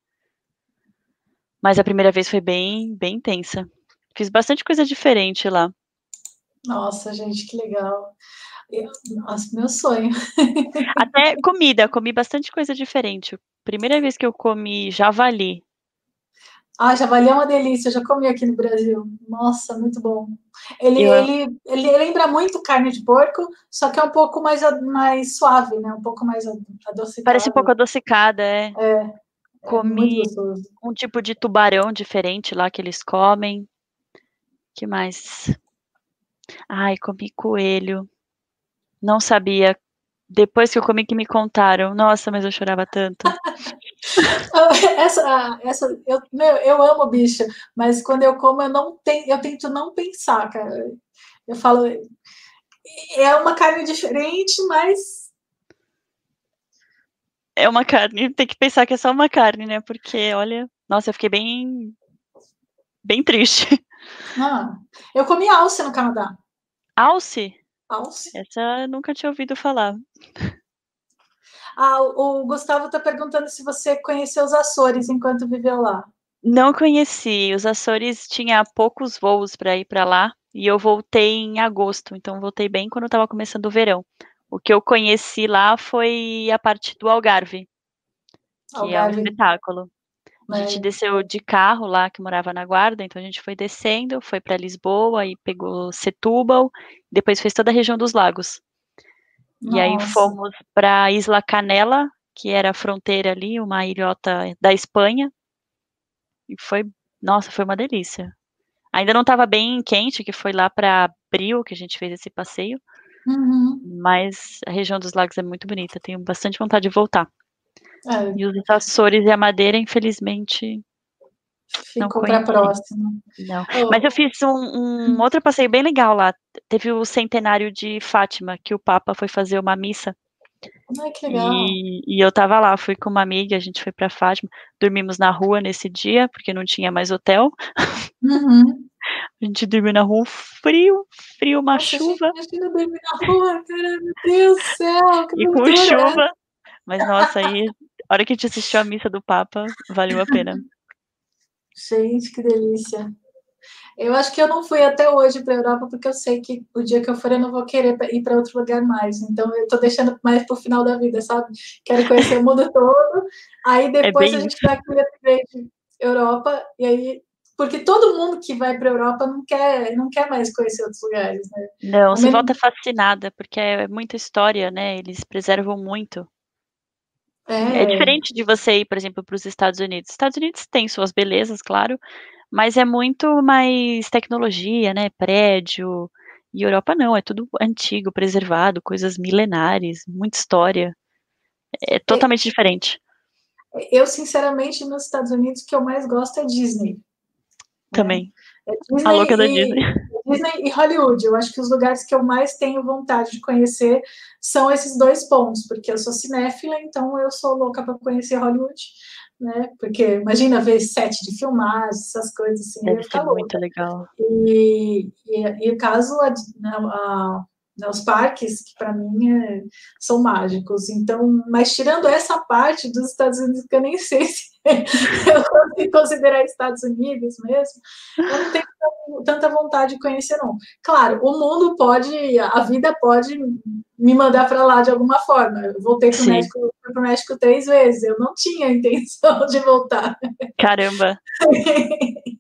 Mas a primeira vez foi bem, bem intensa. Fiz bastante coisa diferente lá. Nossa, gente, que legal. nossa, meu sonho. Até comida, comi bastante coisa diferente. Primeira vez que eu comi javali. Ah, javali é uma delícia, eu já comi aqui no Brasil. Nossa, muito bom. Ele, eu... ele, ele lembra muito carne de porco, só que é um pouco mais, mais suave, né? Um pouco mais adocicada. Parece um pouco adocicada, é. É. é comi um tipo de tubarão diferente lá que eles comem. que mais? Ai, comi coelho. Não sabia depois que eu comi que me contaram. Nossa, mas eu chorava tanto. (laughs) essa, essa, eu, meu, eu amo bicho, mas quando eu como eu não tenho, eu tento não pensar, cara. Eu falo, é uma carne diferente, mas é uma carne. Tem que pensar que é só uma carne, né? Porque, olha, nossa, eu fiquei bem, bem triste. (laughs) Ah, eu comi alce no Canadá. Alce? Alce. Essa eu nunca tinha ouvido falar. Ah, o Gustavo está perguntando se você conheceu os Açores enquanto viveu lá. Não conheci. Os Açores tinha poucos voos para ir para lá e eu voltei em agosto, então voltei bem quando estava começando o verão. O que eu conheci lá foi a parte do Algarve, que Algarve. é um espetáculo. A gente desceu de carro lá, que morava na Guarda, então a gente foi descendo, foi para Lisboa e pegou Setúbal, depois fez toda a região dos lagos. Nossa. E aí fomos para Isla Canela, que era a fronteira ali, uma ilhota da Espanha. E foi, nossa, foi uma delícia. Ainda não estava bem quente, que foi lá para abril que a gente fez esse passeio. Uhum. Mas a região dos lagos é muito bonita, tenho bastante vontade de voltar. É. E os Açores e a Madeira, infelizmente, Ficou para próxima. Não. Oh. Mas eu fiz um, um, outro passeio bem legal lá. Teve o centenário de Fátima, que o Papa foi fazer uma missa. Ai, que legal. E, e eu tava lá, fui com uma amiga, a gente foi para Fátima. Dormimos na rua nesse dia, porque não tinha mais hotel. Uhum. A gente dormiu na rua, frio, frio, uma Nossa, chuva. Imagina dormir na rua, cara, meu Deus do céu. e com chuva. Mas, nossa, aí, a hora que a gente assistiu a missa do Papa, valeu a pena. Gente, que delícia. Eu acho que eu não fui até hoje para a Europa porque eu sei que o dia que eu for eu não vou querer ir para outro lugar mais. Então eu estou deixando mais para o final da vida, sabe? Quero conhecer o mundo todo. Aí é depois é a gente vai aquele upgrade Europa e aí porque todo mundo que vai para a Europa não quer não quer mais conhecer outros lugares, né? Não, você volta fascinada porque é muita história, né? Eles preservam muito. É. é diferente de você ir, por exemplo, para os Estados Unidos. Estados Unidos tem suas belezas, claro, mas é muito mais tecnologia, né? Prédio. E Europa não, é tudo antigo, preservado, coisas milenares, muita história. É totalmente é, diferente. Eu, sinceramente, nos Estados Unidos, o que eu mais gosto é Disney. Também. É Disney a louca da Disney. Disney e Hollywood. Eu acho que os lugares que eu mais tenho vontade de conhecer são esses dois pontos, porque eu sou cinéfila, então eu sou louca para conhecer Hollywood, né? Porque imagina ver sete de filmagem, essas coisas assim. Deve ser muito legal. E, e, e caso a, a né, os parques, que para mim é, são mágicos. Então, mas tirando essa parte dos Estados Unidos, que eu nem sei se (laughs) eu consigo considerar Estados Unidos mesmo, eu não tenho tanta vontade de conhecer, não. Claro, o mundo pode, a vida pode me mandar para lá de alguma forma. Eu voltei para o México, México três vezes, eu não tinha intenção (laughs) de voltar. Caramba! (laughs)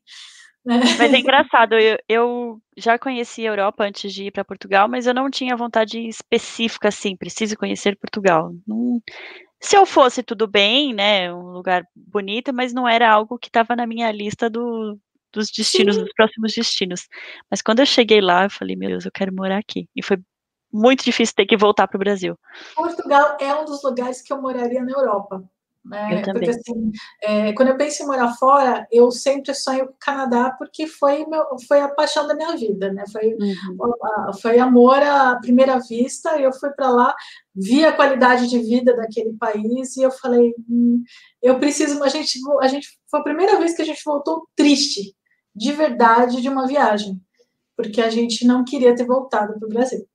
(laughs) Mas é engraçado, eu, eu, já conheci a Europa antes de ir para Portugal, mas eu não tinha vontade específica assim, preciso conhecer Portugal. Não, se eu fosse tudo bem, né, um lugar bonito, mas não era algo que estava na minha lista do, dos destinos, Sim. dos próximos destinos. Mas quando eu cheguei lá, eu falei, meu Deus, eu quero morar aqui. E foi muito difícil ter que voltar para o Brasil. Portugal é um dos lugares que eu moraria na Europa. Né? Porque assim, é, quando eu penso em morar fora, eu sempre sonho com o Canadá porque foi, meu, foi a paixão da minha vida, né? Foi, uhum. foi amor à primeira vista. Eu fui para lá, vi a qualidade de vida daquele país e eu falei, hum, eu preciso. A gente, a gente foi a primeira vez que a gente voltou triste, de verdade, de uma viagem, porque a gente não queria ter voltado para o Brasil.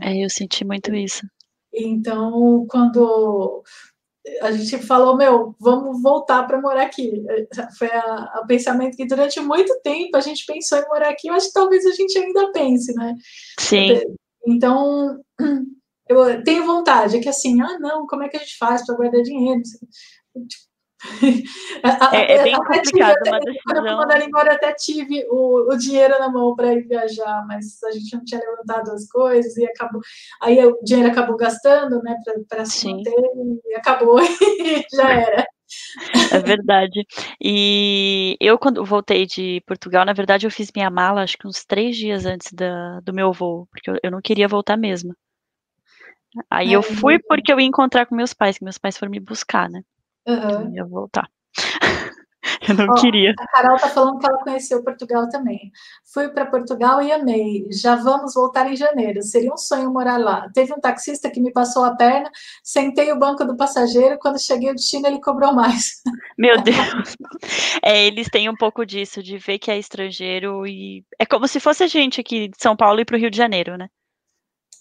É, eu senti muito isso. Então, quando a gente falou, meu, vamos voltar para morar aqui. Foi o pensamento que durante muito tempo a gente pensou em morar aqui, que talvez a gente ainda pense, né? Sim. Então, eu tenho vontade, é que assim, ah, não, como é que a gente faz para guardar dinheiro? (laughs) É, é, bem complicado uma decisão. Quando eu mandar embora, até tive o, o dinheiro na mão para ir viajar, mas a gente não tinha levantado as coisas e acabou. Aí o dinheiro acabou gastando, né, para se manter e acabou (laughs) e já era. É verdade. E eu, quando voltei de Portugal, na verdade, eu fiz minha mala acho que uns três dias antes da, do meu voo, porque eu, eu não queria voltar mesmo. Aí é, eu fui porque eu ia encontrar com meus pais, que meus pais foram me buscar, né? Uhum. Eu ia voltar. (laughs) Eu não queria. A Carol tá falando que ela conheceu Portugal também. Fui para Portugal e amei. Já vamos voltar em janeiro. Seria um sonho morar lá. Teve um taxista que me passou a perna, sentei o banco do passageiro. Quando cheguei ao destino, ele cobrou mais. (laughs) Meu Deus. É, eles têm um pouco disso, de ver que é estrangeiro e. É como se fosse a gente aqui de São Paulo e para o Rio de Janeiro, né?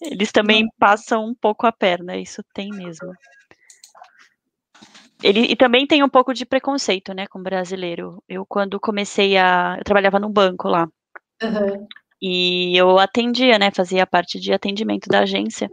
Eles também passam um pouco a perna, isso tem mesmo. Ele e também tem um pouco de preconceito, né, com brasileiro. Eu quando comecei a, eu trabalhava no banco lá. Uhum. E eu atendia, né, fazia parte de atendimento da agência.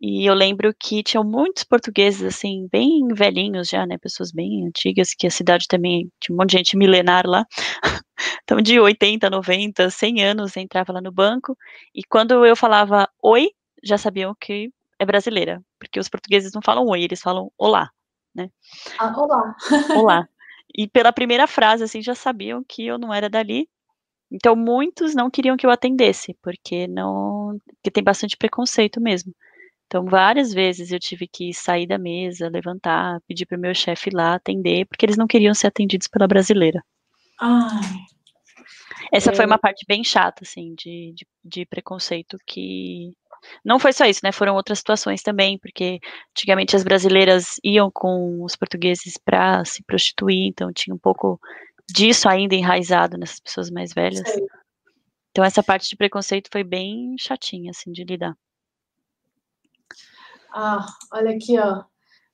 E eu lembro que tinham muitos portugueses, assim, bem velhinhos já, né, pessoas bem antigas, que a cidade também tinha um monte de gente milenar lá. (laughs) Então, de 80, 90, 100 anos, entrava lá no banco. E quando eu falava oi, já sabiam que é brasileira. Porque os portugueses não falam oi, eles falam olá né? Ah, olá. Olá. (laughs) E pela primeira frase, assim, já sabiam que eu não era dali. Então, muitos não queriam que eu atendesse, porque não, porque tem bastante preconceito mesmo. Então, várias vezes eu tive que sair da mesa, levantar, pedir para o meu chefe lá atender, porque eles não queriam ser atendidos pela brasileira. Ai. Essa é. foi uma parte bem chata, assim, de, de, de preconceito que não foi só isso, né? Foram outras situações também, porque antigamente as brasileiras iam com os portugueses para se prostituir, então tinha um pouco disso ainda enraizado nessas pessoas mais velhas. Sei. Então essa parte de preconceito foi bem chatinha, assim, de lidar. Ah, olha aqui, ó.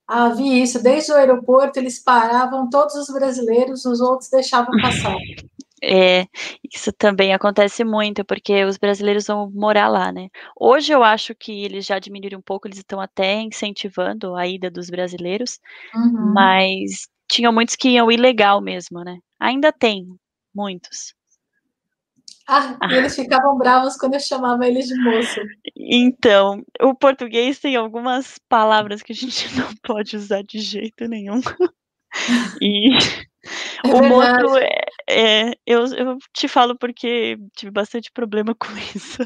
Ah, vi isso. Desde o aeroporto eles paravam todos os brasileiros, os outros deixavam passar. (laughs) É, isso também acontece muito, porque os brasileiros vão morar lá, né? Hoje eu acho que eles já diminuíram um pouco, eles estão até incentivando a ida dos brasileiros, uhum. mas tinham muitos que iam ilegal mesmo, né? Ainda tem muitos. Ah, e eles ficavam bravos quando eu chamava eles de moço. Então, o português tem algumas palavras que a gente (laughs) não pode usar de jeito nenhum. (laughs) E é o moço é, é, eu, eu te falo porque tive bastante problema (laughs) com isso.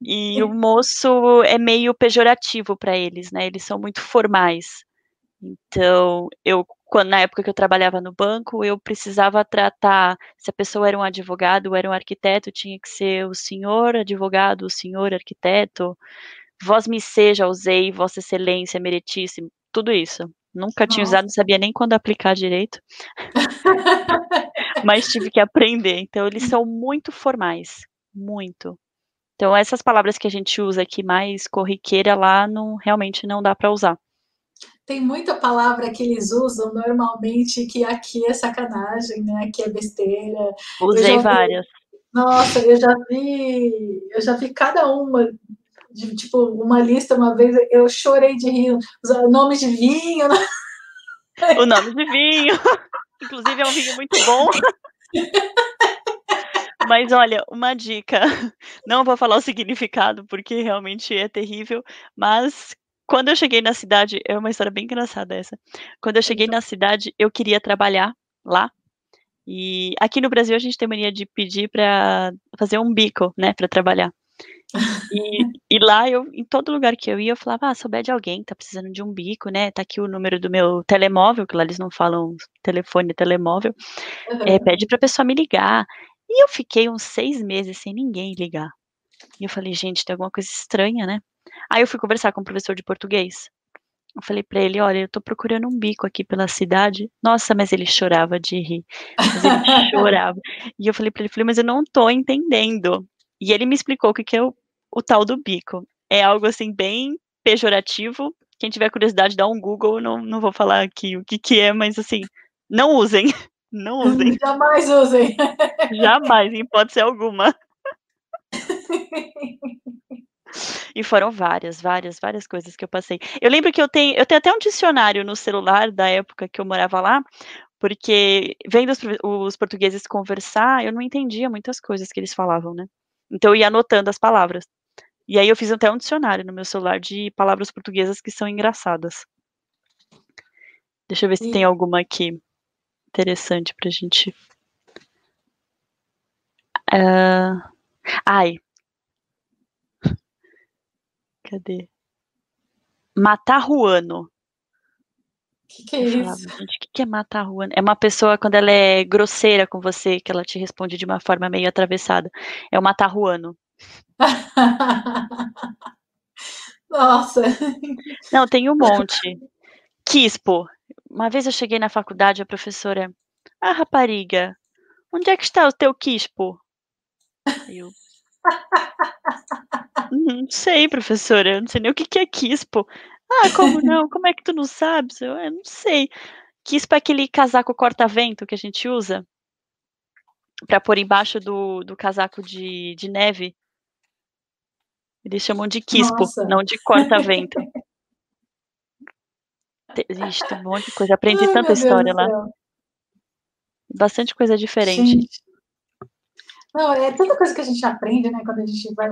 E o moço é meio pejorativo para eles, né? Eles são muito formais. Então, eu quando, na época que eu trabalhava no banco, eu precisava tratar, se a pessoa era um advogado ou era um arquiteto, tinha que ser o senhor advogado, o senhor arquiteto, vós me seja, usei, vossa excelência, meritíssimo, tudo isso. Nunca Nossa. tinha usado, não sabia nem quando aplicar direito. (laughs) Mas tive que aprender. Então, eles são muito formais. Muito. Então, essas palavras que a gente usa aqui mais corriqueira lá, não, realmente não dá para usar. Tem muita palavra que eles usam normalmente que aqui é sacanagem, né? Aqui é besteira. Usei várias. Nossa, eu já vi, eu já vi cada uma de, tipo, uma lista uma vez, eu chorei de rir, os nomes de vinho. Né? O nome de vinho, (laughs) inclusive é um vinho muito bom. Mas olha, uma dica, não vou falar o significado porque realmente é terrível, mas quando eu cheguei na cidade, é uma história bem engraçada essa. Quando eu cheguei na cidade, eu queria trabalhar lá. E aqui no Brasil a gente tem mania de pedir para fazer um bico, né, para trabalhar. E, e, lá eu, em todo lugar que eu ia, eu falava, ah, souber de alguém, tá precisando de um bico, né? Tá aqui o número do meu telemóvel, que lá eles não falam telefone, telemóvel. Uhum. É, pede pra pessoa me ligar. E eu fiquei uns seis meses sem ninguém ligar. E eu falei, gente, tem alguma coisa estranha, né? Aí eu fui conversar com o um professor de português. Eu falei para ele, olha, eu tô procurando um bico aqui pela cidade. Nossa, mas ele chorava de rir. Mas ele (laughs) chorava. E eu falei para ele, falei, mas eu não tô entendendo. E ele me explicou o que, que é o, o tal do bico. É algo assim bem pejorativo. Quem tiver curiosidade, dá um Google. Não, não vou falar aqui o que, que é, mas assim, não usem. (laughs) Não usem. (laughs) Jamais usem. (laughs) Jamais, em hipótese alguma. E foram várias, várias, várias coisas que eu passei. Eu lembro que eu tenho, eu tenho até um dicionário no celular da época que eu morava lá, porque vendo os, os portugueses conversar, eu não entendia muitas coisas que eles falavam, né? Então eu ia anotando as palavras. E aí eu fiz até um dicionário no meu celular de palavras portuguesas que são engraçadas. Deixa eu ver se tem alguma aqui interessante pra gente. Uh... Ai. Cadê? Matarruano. O que, que é isso? o que, que é matarruano? É uma pessoa quando ela é grosseira com você, que ela te responde de uma forma meio atravessada. É o matarruano. (laughs) Nossa. Não, tem um (laughs) monte. Quispo. Uma vez eu cheguei na faculdade, a professora, ah, rapariga, onde é que está o teu quispo? Eu. (laughs) Não sei, professora, eu não sei nem o que é quispo. Ah, como não? Como é que tu não sabes? Eu, eu não sei. Quispo é aquele casaco corta-vento que a gente usa para pôr embaixo do, do casaco de, de neve. Eles chamam de quispo, Nossa. não de corta-vento. Ixi, tem um monte de coisa. Aprendi Ai, tanta história lá. Bastante coisa diferente. Gente. Não, é tanta coisa que a gente aprende, né? Quando a gente vai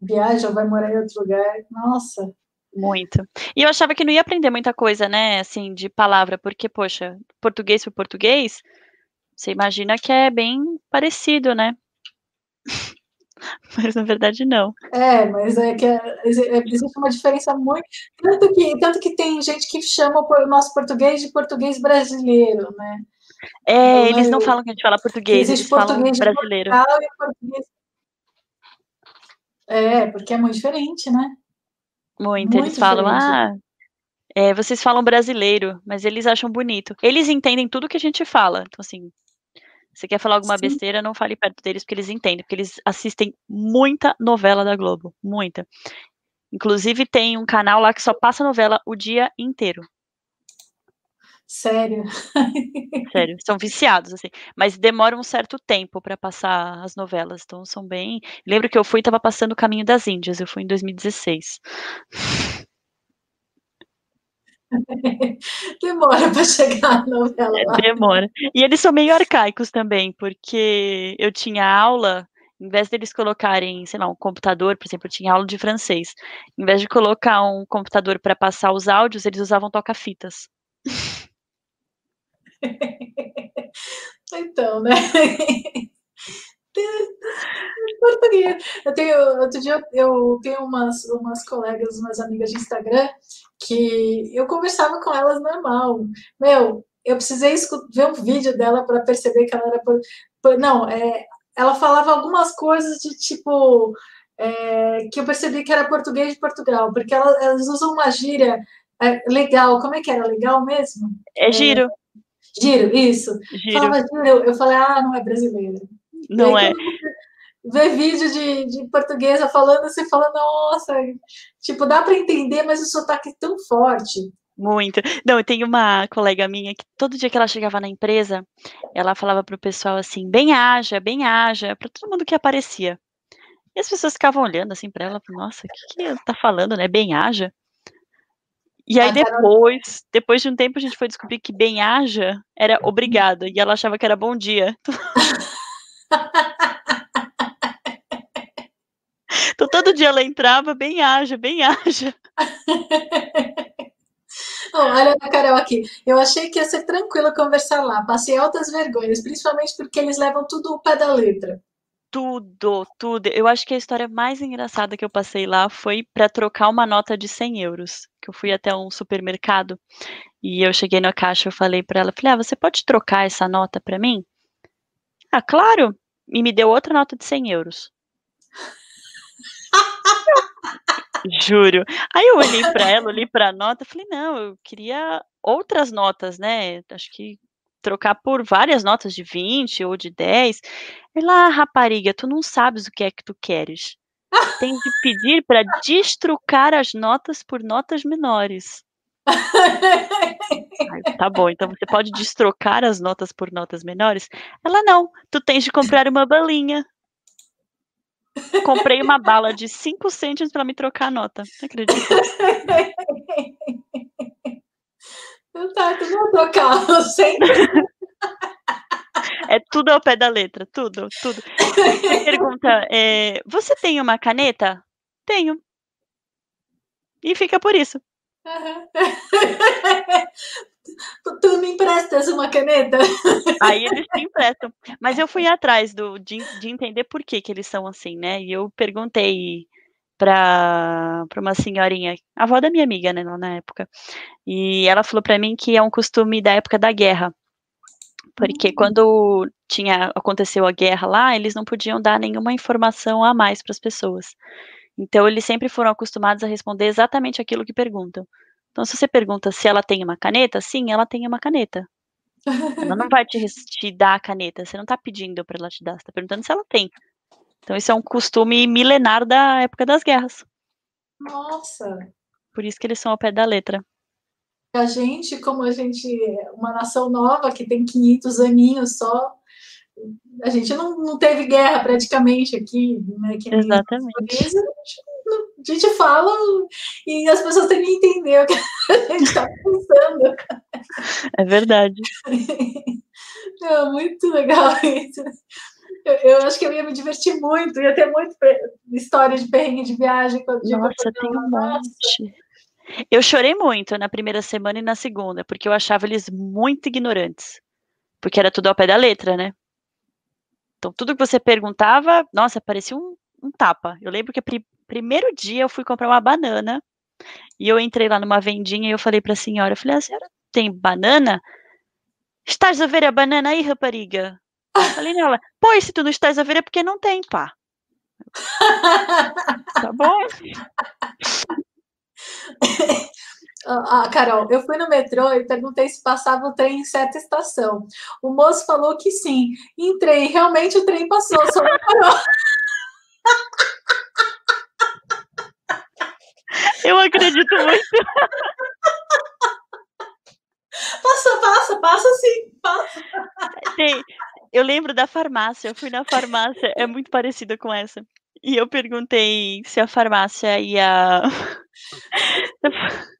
viaja ou vai morar em outro lugar. Nossa. Muito. E eu achava que não ia aprender muita coisa, né? Assim, de palavra, porque, poxa, português por português, você imagina que é bem parecido, né? (laughs) mas na verdade não. É, mas é que é, é, existe uma diferença muito. Tanto que, tanto que tem gente que chama o nosso português de português brasileiro, né? É, eles não falam que a gente fala português, eles português falam brasileiro. Português. É, porque é muito diferente, né? Muito, muito eles falam, ah, é, vocês falam brasileiro, mas eles acham bonito. Eles entendem tudo que a gente fala. Então, assim, você quer falar alguma Sim. besteira, não fale perto deles, porque eles entendem, porque eles assistem muita novela da Globo, muita. Inclusive tem um canal lá que só passa novela o dia inteiro. Sério? Sério, são viciados, assim. Mas demora um certo tempo para passar as novelas, então são bem. Lembro que eu fui e tava passando o Caminho das Índias, eu fui em 2016. (laughs) Demora para chegar a novela. Lá. Demora. E eles são meio arcaicos também, porque eu tinha aula, em vez deles colocarem, sei lá, um computador, por exemplo, eu tinha aula de francês. Em vez de colocar um computador para passar os áudios, eles usavam toca-fitas. (laughs) então, né? (laughs) português. Eu tenho, outro dia eu tenho umas, umas colegas, umas amigas de Instagram, que eu conversava com elas normal. Meu, eu precisei ver um vídeo dela para perceber que ela era. Por, por, não, é, ela falava algumas coisas de tipo. É, que eu percebi que era português de Portugal, porque ela, elas usam uma gíria é, legal. Como é que era? Legal mesmo? É giro. Giro, isso. Giro. Falava, eu, eu falei, ah, não é brasileiro. Não aí, é. Ver vídeo de, de portuguesa falando, você fala, nossa, tipo, dá para entender, mas o sotaque é tão forte. Muito. Não, tem uma colega minha que todo dia que ela chegava na empresa, ela falava pro pessoal assim, bem haja, bem haja, para todo mundo que aparecia. E as pessoas ficavam olhando assim para ela, nossa, o que, que ela tá falando, né? Bem haja. E aí depois, depois de um tempo, a gente foi descobrir que bem haja era obrigado, e ela achava que era bom dia. (laughs) Então todo dia ela entrava, bem haja, bem haja. (laughs) olha a Carol aqui. Eu achei que ia ser tranquilo conversar lá. Passei altas vergonhas, principalmente porque eles levam tudo o pé da letra. Tudo, tudo. Eu acho que a história mais engraçada que eu passei lá foi para trocar uma nota de 100 euros. Que eu fui até um supermercado e eu cheguei na caixa, eu falei para ela, falei, ah, você pode trocar essa nota para mim? Ah, claro. E me deu outra nota de 100 euros. (laughs) Juro. Aí eu olhei para ela, olhei para a nota, falei, não, eu queria outras notas, né? Acho que trocar por várias notas de 20 ou de 10. Ela, ah, rapariga, tu não sabes o que é que tu queres. Tem de pedir para destrucar as notas por notas menores. Ai, tá bom, então você pode destrocar as notas por notas menores? Ela não, tu tens de comprar uma balinha. Comprei uma bala de 5 centímetros para me trocar a nota. Não acredita? (laughs) Tá, tu não trocar, sempre. É tudo ao pé da letra, tudo, tudo. Pergunta, é, você tem uma caneta? Tenho. E fica por isso. Uhum. (laughs) tu me emprestas uma caneta? Aí eles te emprestam. Mas eu fui atrás do, de, de entender por que, que eles são assim, né? E eu perguntei para uma senhorinha, a avó da minha amiga, né, na época. E ela falou para mim que é um costume da época da guerra. Porque uhum. quando tinha aconteceu a guerra lá, eles não podiam dar nenhuma informação a mais para as pessoas. Então eles sempre foram acostumados a responder exatamente aquilo que perguntam. Então, se você pergunta se ela tem uma caneta, sim, ela tem uma caneta. Ela não (laughs) vai te, te dar a caneta, você não está pedindo para ela te dar, você está perguntando se ela tem. Então, isso é um costume milenar da época das guerras. Nossa! Por isso que eles são ao pé da letra. A gente, como a gente é uma nação nova que tem 500 aninhos só, a gente não, não teve guerra praticamente aqui, né? Exatamente. a gente a gente fala e as pessoas têm que entender o que a gente está pensando. É verdade. (laughs) É muito legal isso. Eu, acho que eu ia me divertir muito, ia ter muito história de perrengue de viagem. Nossa, tem um monte. Eu chorei muito na primeira semana e na segunda, porque eu achava eles muito ignorantes. Porque era tudo ao pé da letra, né? Então, tudo que você perguntava, nossa, parecia um, um tapa. Eu lembro que primeiro dia eu fui comprar uma banana e eu entrei lá numa vendinha e eu falei para a senhora, eu falei, a senhora tem banana? Estás a ver a banana aí, rapariga? Falei nela, pois, se tu não estás a ver é porque não tem, pá. (laughs) tá bom? (laughs) Ah, Carol, eu fui no metrô e perguntei se passava o trem em certa estação. O moço falou que sim. Entrei, realmente o trem passou, só não parou. (laughs) Eu acredito muito. Passa, passa, passa sim, passa. Tem, eu lembro da farmácia, eu fui na farmácia, é muito parecida com essa. E eu perguntei se a farmácia ia. (laughs)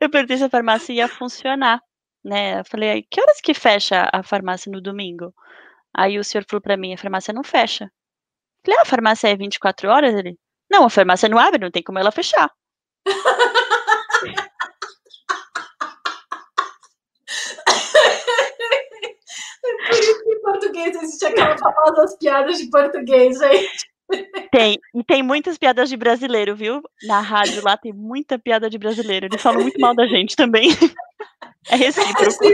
Eu perguntei se a farmácia ia funcionar, né? Eu falei, que horas que fecha a farmácia no domingo? Aí o senhor falou para mim, a farmácia não fecha. Eu falei, ah, a farmácia é 24 horas? Ele, não, a farmácia não abre, não tem como ela fechar. (laughs) Isso (laughs) que em português existe aquelas famosas piadas de português, gente. Tem, e tem muitas piadas de brasileiro, viu? Na rádio lá tem muita piada de brasileiro. Eles falam muito mal da gente também. (laughs) É recíproco.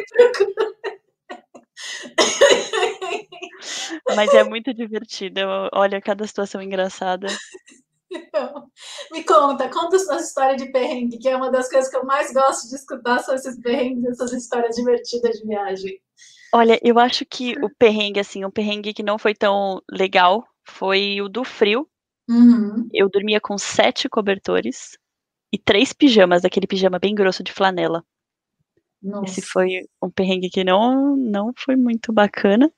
Mas é muito divertido. Olha cada situação engraçada. Me conta, conta a sua história de perrengue, que é uma das coisas que eu mais gosto de escutar, são esses perrengues, essas histórias divertidas de viagem. Olha, eu acho que o perrengue, assim, um perrengue que não foi tão legal foi o do frio. Uhum. Eu dormia com sete cobertores e três pijamas, aquele pijama bem grosso de flanela. Nossa. Esse foi um perrengue que não, não foi muito bacana,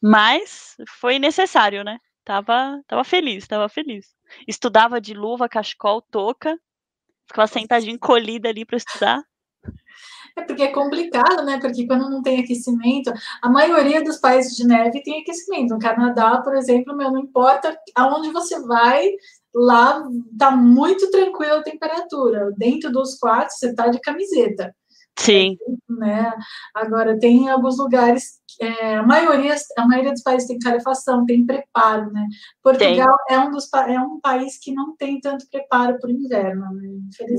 mas foi necessário, né? Tava, tava feliz, tava feliz. Estudava de luva, cachecol, touca, ficava sentadinha encolhida ali para estudar. É porque é complicado, né? Porque quando não tem aquecimento, a maioria dos países de neve tem aquecimento. No Canadá, por exemplo, meu, não importa aonde você vai, lá tá muito tranquila a temperatura. Dentro dos quartos, você tá de camiseta. Sim. Né? Agora, tem alguns lugares, é, a, maioria, a maioria dos países tem calefação, tem preparo, né? Portugal é um, dos, é um país que não tem tanto preparo para o inverno, né?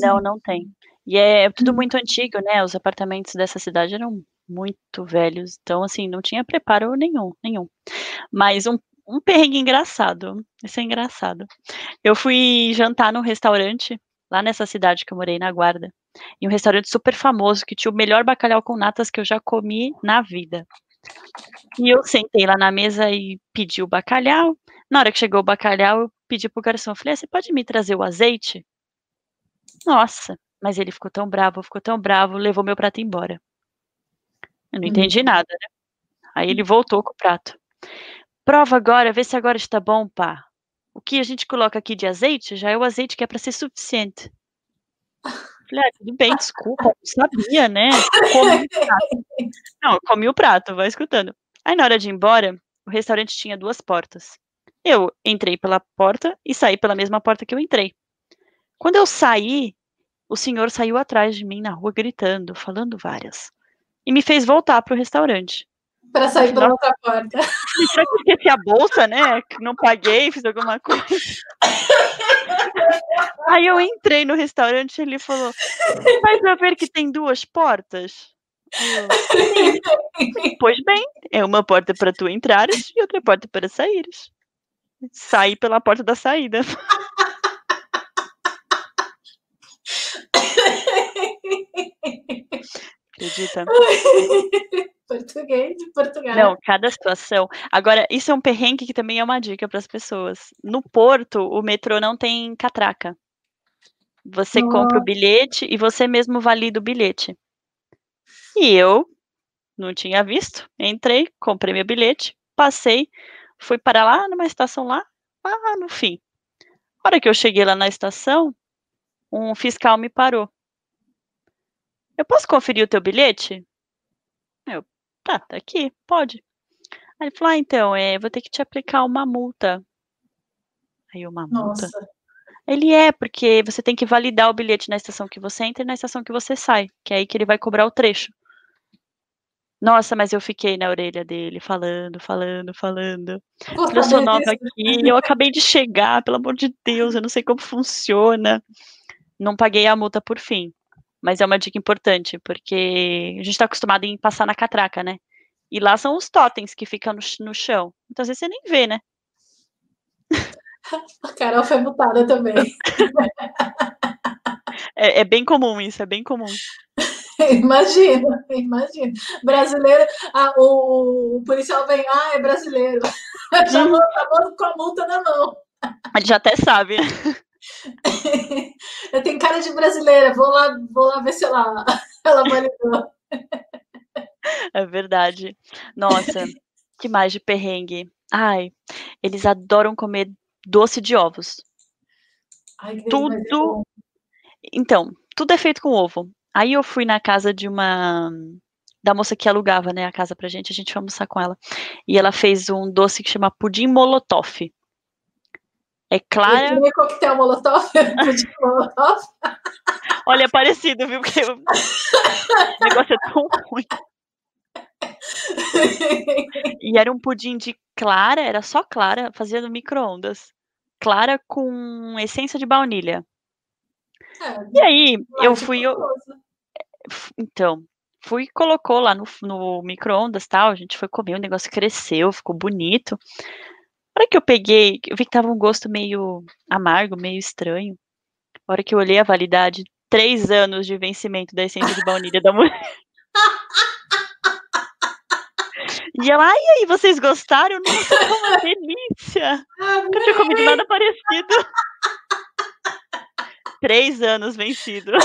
Não, não tem. E é tudo muito antigo, né? Os apartamentos dessa cidade eram muito velhos, então, assim, não tinha preparo nenhum, nenhum. Mas um, um perrengue engraçado, isso é engraçado. Eu fui jantar num restaurante, lá nessa cidade que eu morei, na Guarda, em um restaurante super famoso, que tinha o melhor bacalhau com natas que eu já comi na vida. E eu sentei lá na mesa e pedi o bacalhau. Na hora que chegou o bacalhau, eu pedi pro garçom, eu falei, ah, você pode me trazer o azeite? Nossa, mas ele ficou tão bravo, ficou tão bravo, levou meu prato embora. Eu não entendi uhum. nada, né? Aí ele voltou com o prato. Prova agora, vê se agora está bom, pá. O que a gente coloca aqui de azeite já é o azeite que é para ser suficiente. (laughs) Falei, ah, tudo bem, desculpa, não sabia, né? Comi não, comi o prato, vai escutando. Aí na hora de ir embora, o restaurante tinha duas portas. Eu entrei pela porta e saí pela mesma porta que eu entrei. Quando eu saí, o senhor saiu atrás de mim na rua gritando, falando várias. E me fez voltar para o restaurante. Para sair pela outra porta. Será que esqueci a bolsa, né? Que não paguei, fiz alguma coisa. Aí eu entrei no restaurante e ele falou: Vai pra ver que tem duas portas? Eu, (laughs) pois bem, é uma porta para tu entrares e outra porta para saíres. Saí pela porta da saída. Acredita? (laughs) Português de Portugal. Não, cada situação. Agora, isso é um perrengue que também é uma dica para as pessoas. No Porto, o metrô não tem catraca. Você compra o bilhete e você mesmo valida o bilhete. E eu não tinha visto, entrei, comprei meu bilhete, passei, fui para lá numa estação lá, lá no fim. A hora que eu cheguei lá na estação, um fiscal me parou. Eu posso conferir o teu bilhete? Eu, tá, tá aqui, pode. Aí ele falou, ah, então, é, vou ter que te aplicar uma multa. Aí uma multa. Nossa. Ele é, porque você tem que validar o bilhete na estação que você entra e na estação que você sai, que é aí que ele vai cobrar o trecho. Nossa, mas eu fiquei na orelha dele, falando, falando, falando. Eu sou nova aqui, eu acabei de chegar, pelo amor de Deus, eu não sei como funciona. Não paguei a multa por fim. Mas é uma dica importante, porque a gente está acostumado em passar na catraca, né? E lá são os totens que ficam no, no chão. Então, às vezes você nem vê, né? (laughs) A Carol foi mutada também. (laughs) É, é bem comum isso, é bem comum. (laughs) Imagina, imagina. Brasileiro, ah, o, o, policial vem, ah, é brasileiro. Já vou com a multa na mão. Ele já até sabe. Eu tenho cara de brasileira, vou lá, vou lá ver se ela, (laughs) ela validou. É verdade. Nossa, que mais de perrengue. Ai, eles adoram comer doce de ovos. Ai, tudo. Então, tudo é feito com ovo. Aí eu fui na casa de uma da moça que alugava, né, a casa pra gente, a gente foi almoçar com ela. E ela fez um doce que chama pudim molotov. É claro. Pudim coquetel molotov? (laughs) molotov? Olha, é parecido, viu? Porque o negócio é tão ruim. e era um pudim de clara, era só clara, fazia no micro-ondas. Clara com essência de baunilha. É, e aí, eu fui. Eu... Então, fui colocou lá no, no micro-ondas tal. A gente foi comer, o negócio cresceu, ficou bonito. A hora que eu peguei, eu vi que tava um gosto meio amargo, meio estranho. A hora que eu olhei a validade, três anos de vencimento da essência de baunilha da mulher. (laughs) E ela, ai, aí, vocês gostaram? Nossa, uma delícia! Nunca tinha comido nada parecido. (laughs) Três anos vencido. (laughs)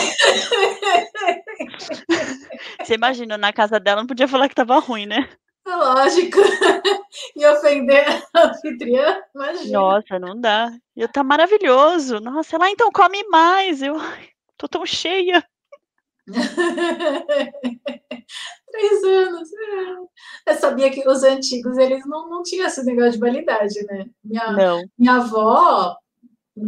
Você imagina, na casa dela não podia falar que tava ruim, né? É lógico. (laughs) E ofender a anfitriã, imagina. Nossa, não dá. Eu tá maravilhoso. Nossa, ela então come mais. Eu tô tão cheia. (laughs) Três anos. É. Eu sabia que os antigos, eles não, não tinham esse negócio de validade, né? Minha, não. minha avó,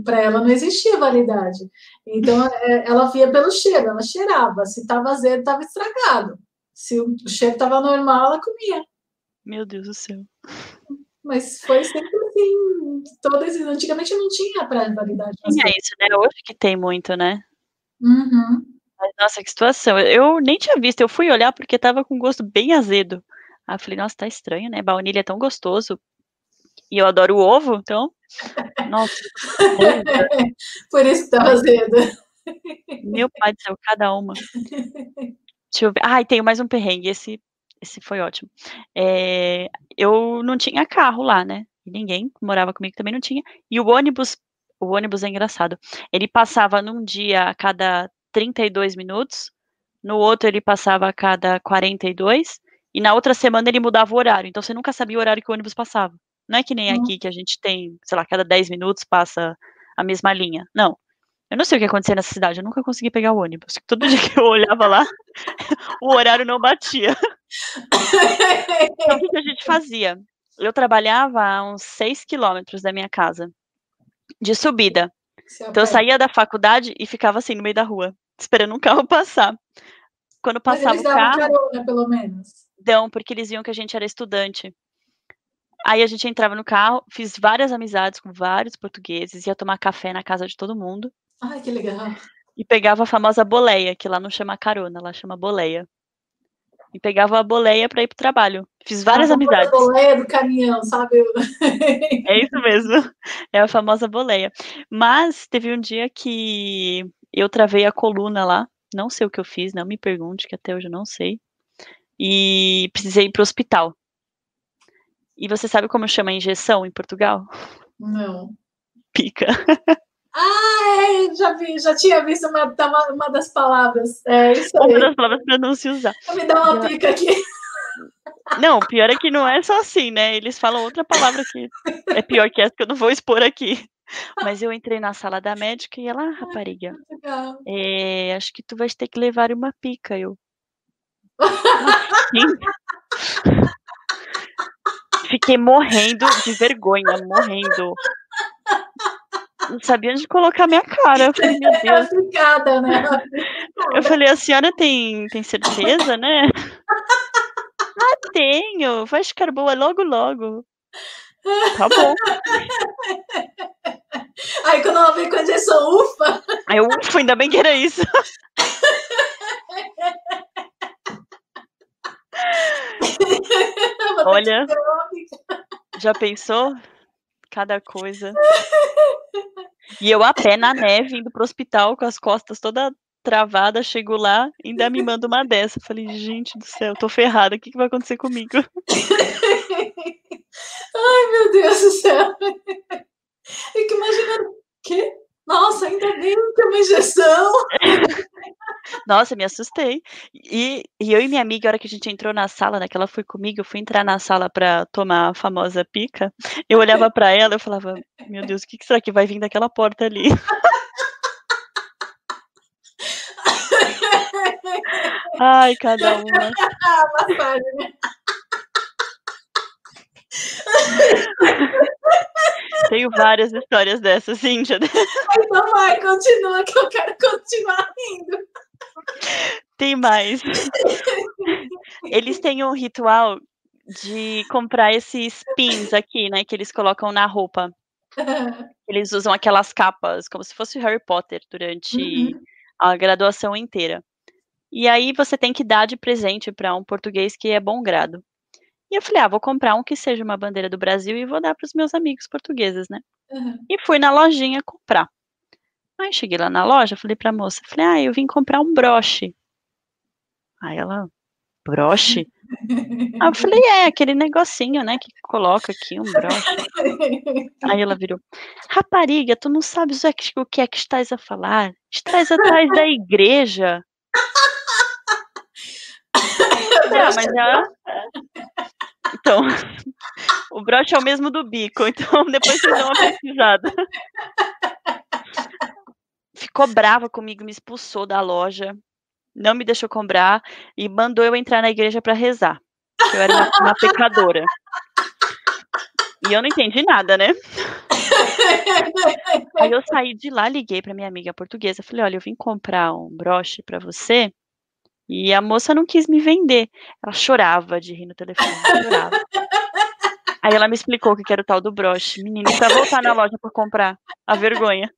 para ela não existia validade. Então, é, ela via pelo cheiro, ela cheirava. Se estava azedo, estava estragado. Se o cheiro estava normal, ela comia. Meu Deus do céu. Mas foi sempre assim. Todas, antigamente não tinha prazo de validade. Tinha isso, né? Hoje que tem muito, né? Uhum. Mas, nossa, que situação. Eu nem tinha visto, eu fui olhar porque tava com gosto bem azedo. Aí eu falei, nossa, tá estranho, né? Baunilha é tão gostoso. E eu adoro o ovo, então. Nossa. (laughs) Por isso que tava azedo. Meu pai do céu, cada uma. Deixa eu ver. Ah, e tenho mais um perrengue. Esse, esse foi ótimo. É, eu não tinha carro lá, né? E ninguém morava comigo também não tinha. E o ônibus, o ônibus é engraçado. Ele passava num dia a cada 32 minutos, no outro ele passava a cada 42, e na outra semana ele mudava o horário. Então você nunca sabia o horário que o ônibus passava. Não é que nem aqui que a gente tem, sei lá, cada 10 minutos passa a mesma linha. Não. Eu não sei o que acontecia nessa cidade, eu nunca consegui pegar o ônibus. Todo dia que eu olhava lá, (laughs) o horário não batia. Então, o que, que a gente fazia? Eu trabalhava a uns 6 quilômetros da minha casa, de subida. Então eu saía da faculdade e ficava assim no meio da rua, esperando um carro passar. Quando passava Mas eles o carro. Carona, pelo menos. Dão, porque eles viam que a gente era estudante. Aí a gente entrava no carro, fiz várias amizades com vários portugueses, ia tomar café na casa de todo mundo. Ai, que legal. E pegava a famosa boleia, que lá não chama carona, lá chama boleia. E pegava a boleia para ir pro trabalho. Fiz várias a amizades. A boleia do caminhão, sabe? É isso mesmo. É a famosa boleia. Mas teve um dia que eu travei a coluna lá. Não sei o que eu fiz, não me pergunte, que até hoje eu não sei. E precisei ir pro hospital. E você sabe como chama injeção em Portugal? Não. Pica. (laughs) Ah, é, já vi, já tinha visto uma, tá uma das palavras. É isso aí. Uma das palavras para não se usar. Me dá uma pica aqui. Não, pior é que não é só assim, né? Eles falam outra palavra que é pior que essa que eu não vou expor aqui. Mas eu entrei na sala da médica e ela, ah, rapariga, é, acho que tu vais ter que levar uma pica. Eu. (laughs) Fiquei morrendo de vergonha, morrendo não sabia onde colocar minha cara. Eu falei, meu Deus. (laughs) Aplicada, né? Eu falei, a senhora tem, tem certeza, né? (laughs) ah, tenho. Vai ficar boa logo, logo. Tá bom. Aí quando ela veio com a injeção, ufa! Aí, ufa, ainda bem que era isso. (laughs) Olha, já pensou? Cada coisa. E eu a pé na neve, indo pro hospital com as costas toda travada, chego lá, ainda me manda uma dessa. Falei, gente do céu, tô ferrada, o que, que vai acontecer comigo? (laughs) Ai, meu Deus do céu. (laughs) Imaginando, que? Nossa, ainda bem que é uma injeção. Nossa, me assustei. E, e, eu e minha amiga, a hora que a gente entrou na sala, né, que ela foi comigo, eu fui entrar na sala para tomar a famosa pica. Eu olhava para ela, eu falava, meu Deus, o que será que vai vir daquela porta ali? (laughs) Ai, cada uma. (laughs) Tenho várias histórias dessas, Cíntia. Então vai, continua que eu quero continuar rindo. Tem mais. Eles têm um ritual de comprar esses pins aqui, né, que eles colocam na roupa. Eles usam aquelas capas, como se fosse Harry Potter, durante uhum. a graduação inteira. E aí você tem que dar de presente para um português que é bom grado. E eu falei, ah, vou comprar um que seja uma bandeira do Brasil e vou dar para os meus amigos portugueses, né? Uhum. E fui na lojinha comprar. Aí cheguei lá na loja, falei para a moça, falei, ah, eu vim comprar um broche. Aí ela, broche? Aí eu falei, é, aquele negocinho, né, que coloca aqui um broche. Aí ela virou, rapariga, tu não sabes o que é que estás a falar? Estás atrás da igreja. (laughs) É, mas já. Então, (laughs) o broche é o mesmo do bico, então (laughs) depois vocês dão uma pesquisada. Ficou brava comigo, me expulsou da loja, não me deixou comprar e mandou eu entrar na igreja para rezar. Eu era uma, uma pecadora. E eu não entendi nada, né? Aí eu saí de lá, liguei para minha amiga portuguesa, falei: "Olha, eu vim comprar um broche para você e a moça não quis me vender. Ela chorava de rir no telefone, chorava. Aí ela me explicou que era o tal do broche. Menina, pra voltar na loja para comprar. A vergonha.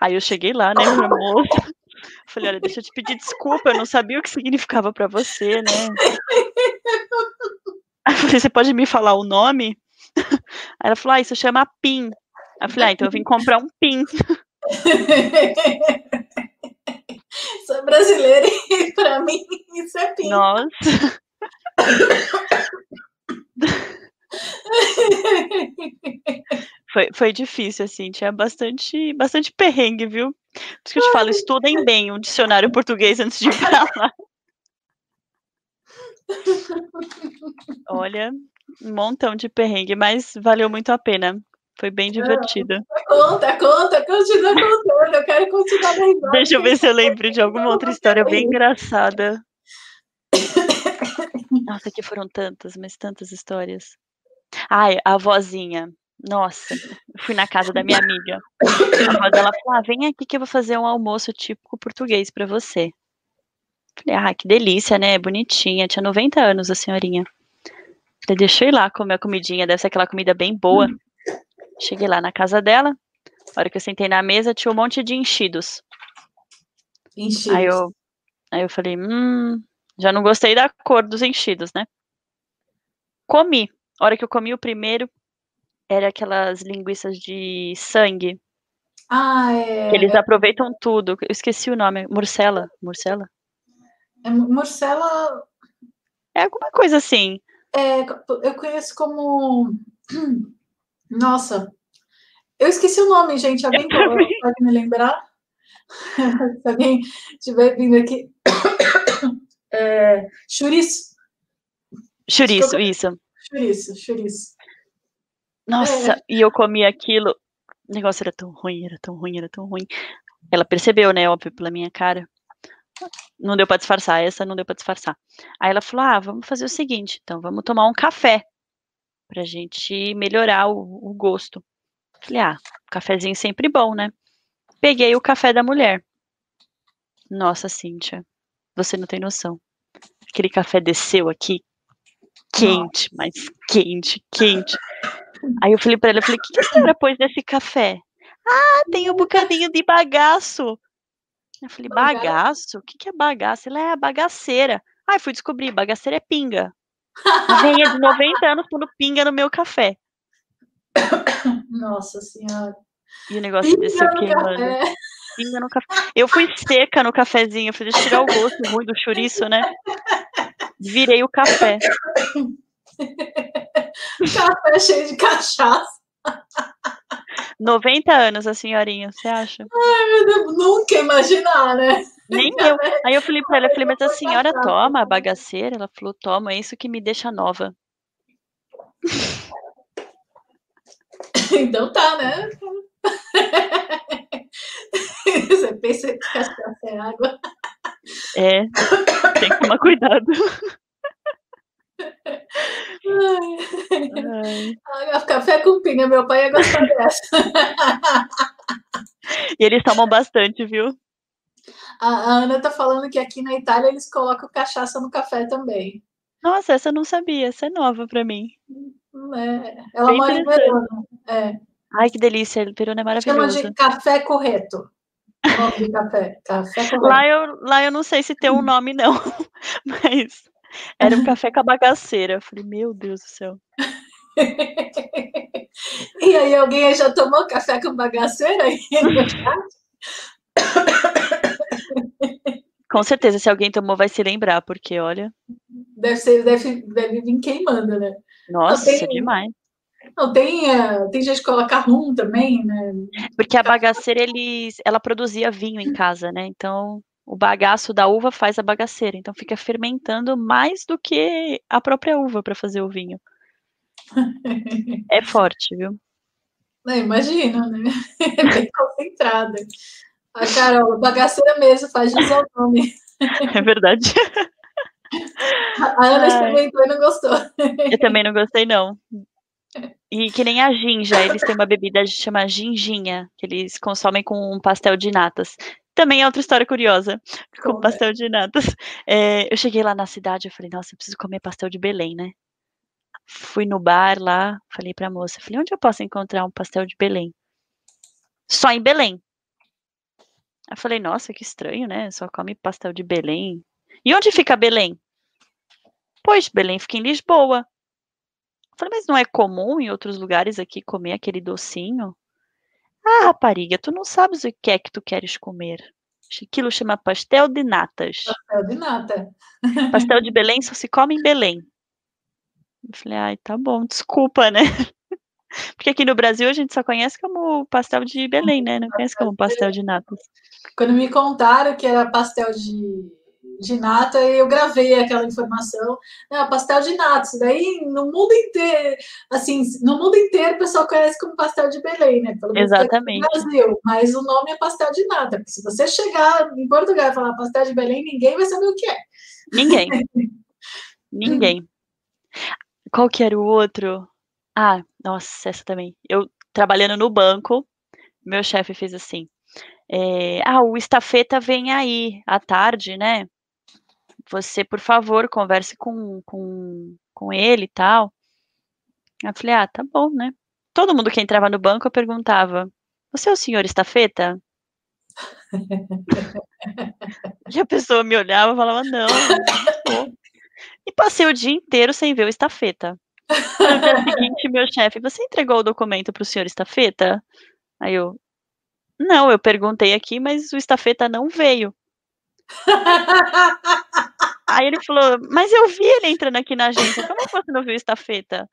Aí eu cheguei lá, né, minha moça. Falei, olha, deixa eu te pedir desculpa, eu não sabia o que significava para você, né? Aí eu falei, você pode me falar o nome? Aí ela falou, ah, isso chama PIN. Aí eu falei, ah, então eu vim comprar um PIN. Sou brasileira (laughs) e para mim isso é pinto. Nossa. foi, foi difícil, assim, tinha bastante, bastante perrengue, viu? Por isso que eu te falo, estudem bem um dicionário português antes de ir pra lá. Olha, um montão de perrengue, mas valeu muito a pena. Foi bem divertido. Conta, conta, continua (laughs) contando. Eu quero continuar na Deixa eu ver se eu lembro de alguma outra história bem engraçada. (coughs) Nossa, aqui foram tantas, mas tantas histórias. Ai, a vozinha. Nossa, fui na casa da minha amiga. A dela falou: ah, vem aqui que eu vou fazer um almoço típico português para você. Falei, ah, que delícia, né? Bonitinha. Tinha 90 anos a senhorinha. Falei, deixa eu ir lá comer a comidinha, deve ser aquela comida bem boa. Hum. Cheguei lá na casa dela. Na hora que eu sentei na mesa, tinha um monte de enchidos. Enchidos. Aí eu, aí eu falei, hum, já não gostei da cor dos enchidos, né? Comi. A hora que eu comi o primeiro, era aquelas linguiças de sangue. Ah, é. Eles aproveitam tudo. Eu esqueci o nome. Morcela. Morcela? É, morcela. É alguma coisa assim. É, eu conheço como. Nossa, eu esqueci o nome, gente. Alguém (laughs) pode me lembrar? (laughs) Se alguém estiver vindo aqui. (coughs) É, churiço. Churiço, isso. Churiço, churiço. Nossa, é. e eu comi aquilo. O negócio era tão ruim, era tão ruim, era tão ruim. Ela percebeu, né? Óbvio, pela minha cara. Não deu para disfarçar, essa não deu para disfarçar. Aí ela falou: ah, vamos fazer o seguinte, então vamos tomar um café pra gente melhorar o, o gosto. Falei, ah, cafezinho sempre bom, né? Peguei o café da mulher. Nossa, Cíntia, você não tem noção. Aquele café desceu aqui, quente, mas quente, quente. Aí eu falei para ela, eu falei, o que, que a senhora pôs nesse café? Ah, tem um bocadinho de bagaço. Eu falei, bagaço? O que, que é bagaço? Ela é a bagaceira. Ai, fui descobrir, bagaceira é pinga. Uma veinha de 90 anos pondo pinga no meu café. Nossa senhora. E o negócio desceu queimando. Pinga no café. Eu fui seca no cafezinho, fui tirar o gosto ruim do chouriço, né? Virei o café. (laughs) café cheio de cachaça. 90 anos a senhorinha, você acha? Ai, meu Deus, nunca imaginar, né? Nem eu. Aí eu falei pra ela, eu falei, mas a senhora toma a bagaceira? Ela falou, toma, é isso que me deixa nova. Então tá, né? Você pensa que cachaça é água? É, tem que tomar cuidado. (laughs) Ai. Ai. (laughs) Café com pinga, meu pai ia gostar dessa. (laughs) e eles tomam bastante, viu? A, a Ana tá falando que aqui na Itália eles colocam cachaça no café também. Nossa, essa eu não sabia, essa é nova para mim. É, ela Bem mora em Verona. É. Ai, que delícia, Verona é maravilhoso. Chama de café correto. Café. café correto. Lá eu, lá eu não sei se tem um (laughs) nome, não. Mas era um café com a bagaceira. Eu falei, meu Deus do céu. (laughs) e aí, alguém já tomou café com bagaceira aí Com certeza, se alguém tomou, vai se lembrar, porque olha. Deve ser, deve, deve vir queimando, né? Nossa, tem, demais. Não, tem, uh, tem gente que coloca rum também, né? Porque a bagaceira, eles, ela produzia vinho em casa, né? Então, o bagaço da uva faz a bagaceira. Então, fica fermentando mais do que a própria uva para fazer o vinho. é (laughs) forte, viu? Não, imagina, né? (laughs) É bem concentrada. A Carol, bagaceira mesmo, faz dizer o nome. É verdade. A Ana experimentou e não gostou. Eu também não gostei, não. (laughs) E que nem a ginja, eles têm uma bebida que chama ginginha, que eles consomem com um pastel de natas. Também é outra história curiosa, com pastel de natas. É, (laughs) eu cheguei lá na cidade, eu falei, nossa, eu preciso comer pastel de Belém, né? Fui no bar lá, falei pra moça, falei, onde eu posso encontrar um pastel de Belém? Só em Belém. Aí falei, nossa, que estranho, né? Só come pastel de Belém. E onde fica Belém? Pois, Belém fica em Lisboa. falei, mas não é comum em outros lugares aqui comer aquele docinho? Ah, rapariga, tu não sabes o que é que tu queres comer. Aquilo chama pastel de natas. Pastel de nata. (laughs) Pastel de Belém só se come em Belém. Eu falei, ai, tá bom, desculpa, né? (laughs) Porque aqui no Brasil a gente só conhece como pastel de Belém, né? Não conhece como pastel de natas. Quando me contaram que era pastel de, de nata, eu gravei aquela informação. Não, pastel de nata. Isso daí no mundo inteiro, assim, no mundo inteiro o pessoal conhece como pastel de Belém, né? Pelo Exatamente. No Brasil, mas o nome é pastel de nata. Porque se você chegar em Portugal e falar pastel de Belém, ninguém vai saber o que é. Ninguém. (laughs) ninguém. Qual que era o outro? Ah, nossa, essa também. Eu trabalhando no banco, meu chefe fez assim: é, ah, o estafeta vem aí à tarde, né? Você, por favor, converse com, com, com ele e tal. Eu falei, ah, tá bom, né? Todo mundo que entrava no banco eu perguntava: Você é o senhor estafeta? e a pessoa me olhava e falava: Não, não E passei o dia inteiro sem ver o estafeta. No dia seguinte, meu chefe, você entregou o documento para o senhor estafeta? Aí eu, não, eu perguntei aqui, mas o estafeta não veio. Aí ele falou, mas eu vi ele entrando aqui na agência, como você não viu estafeta?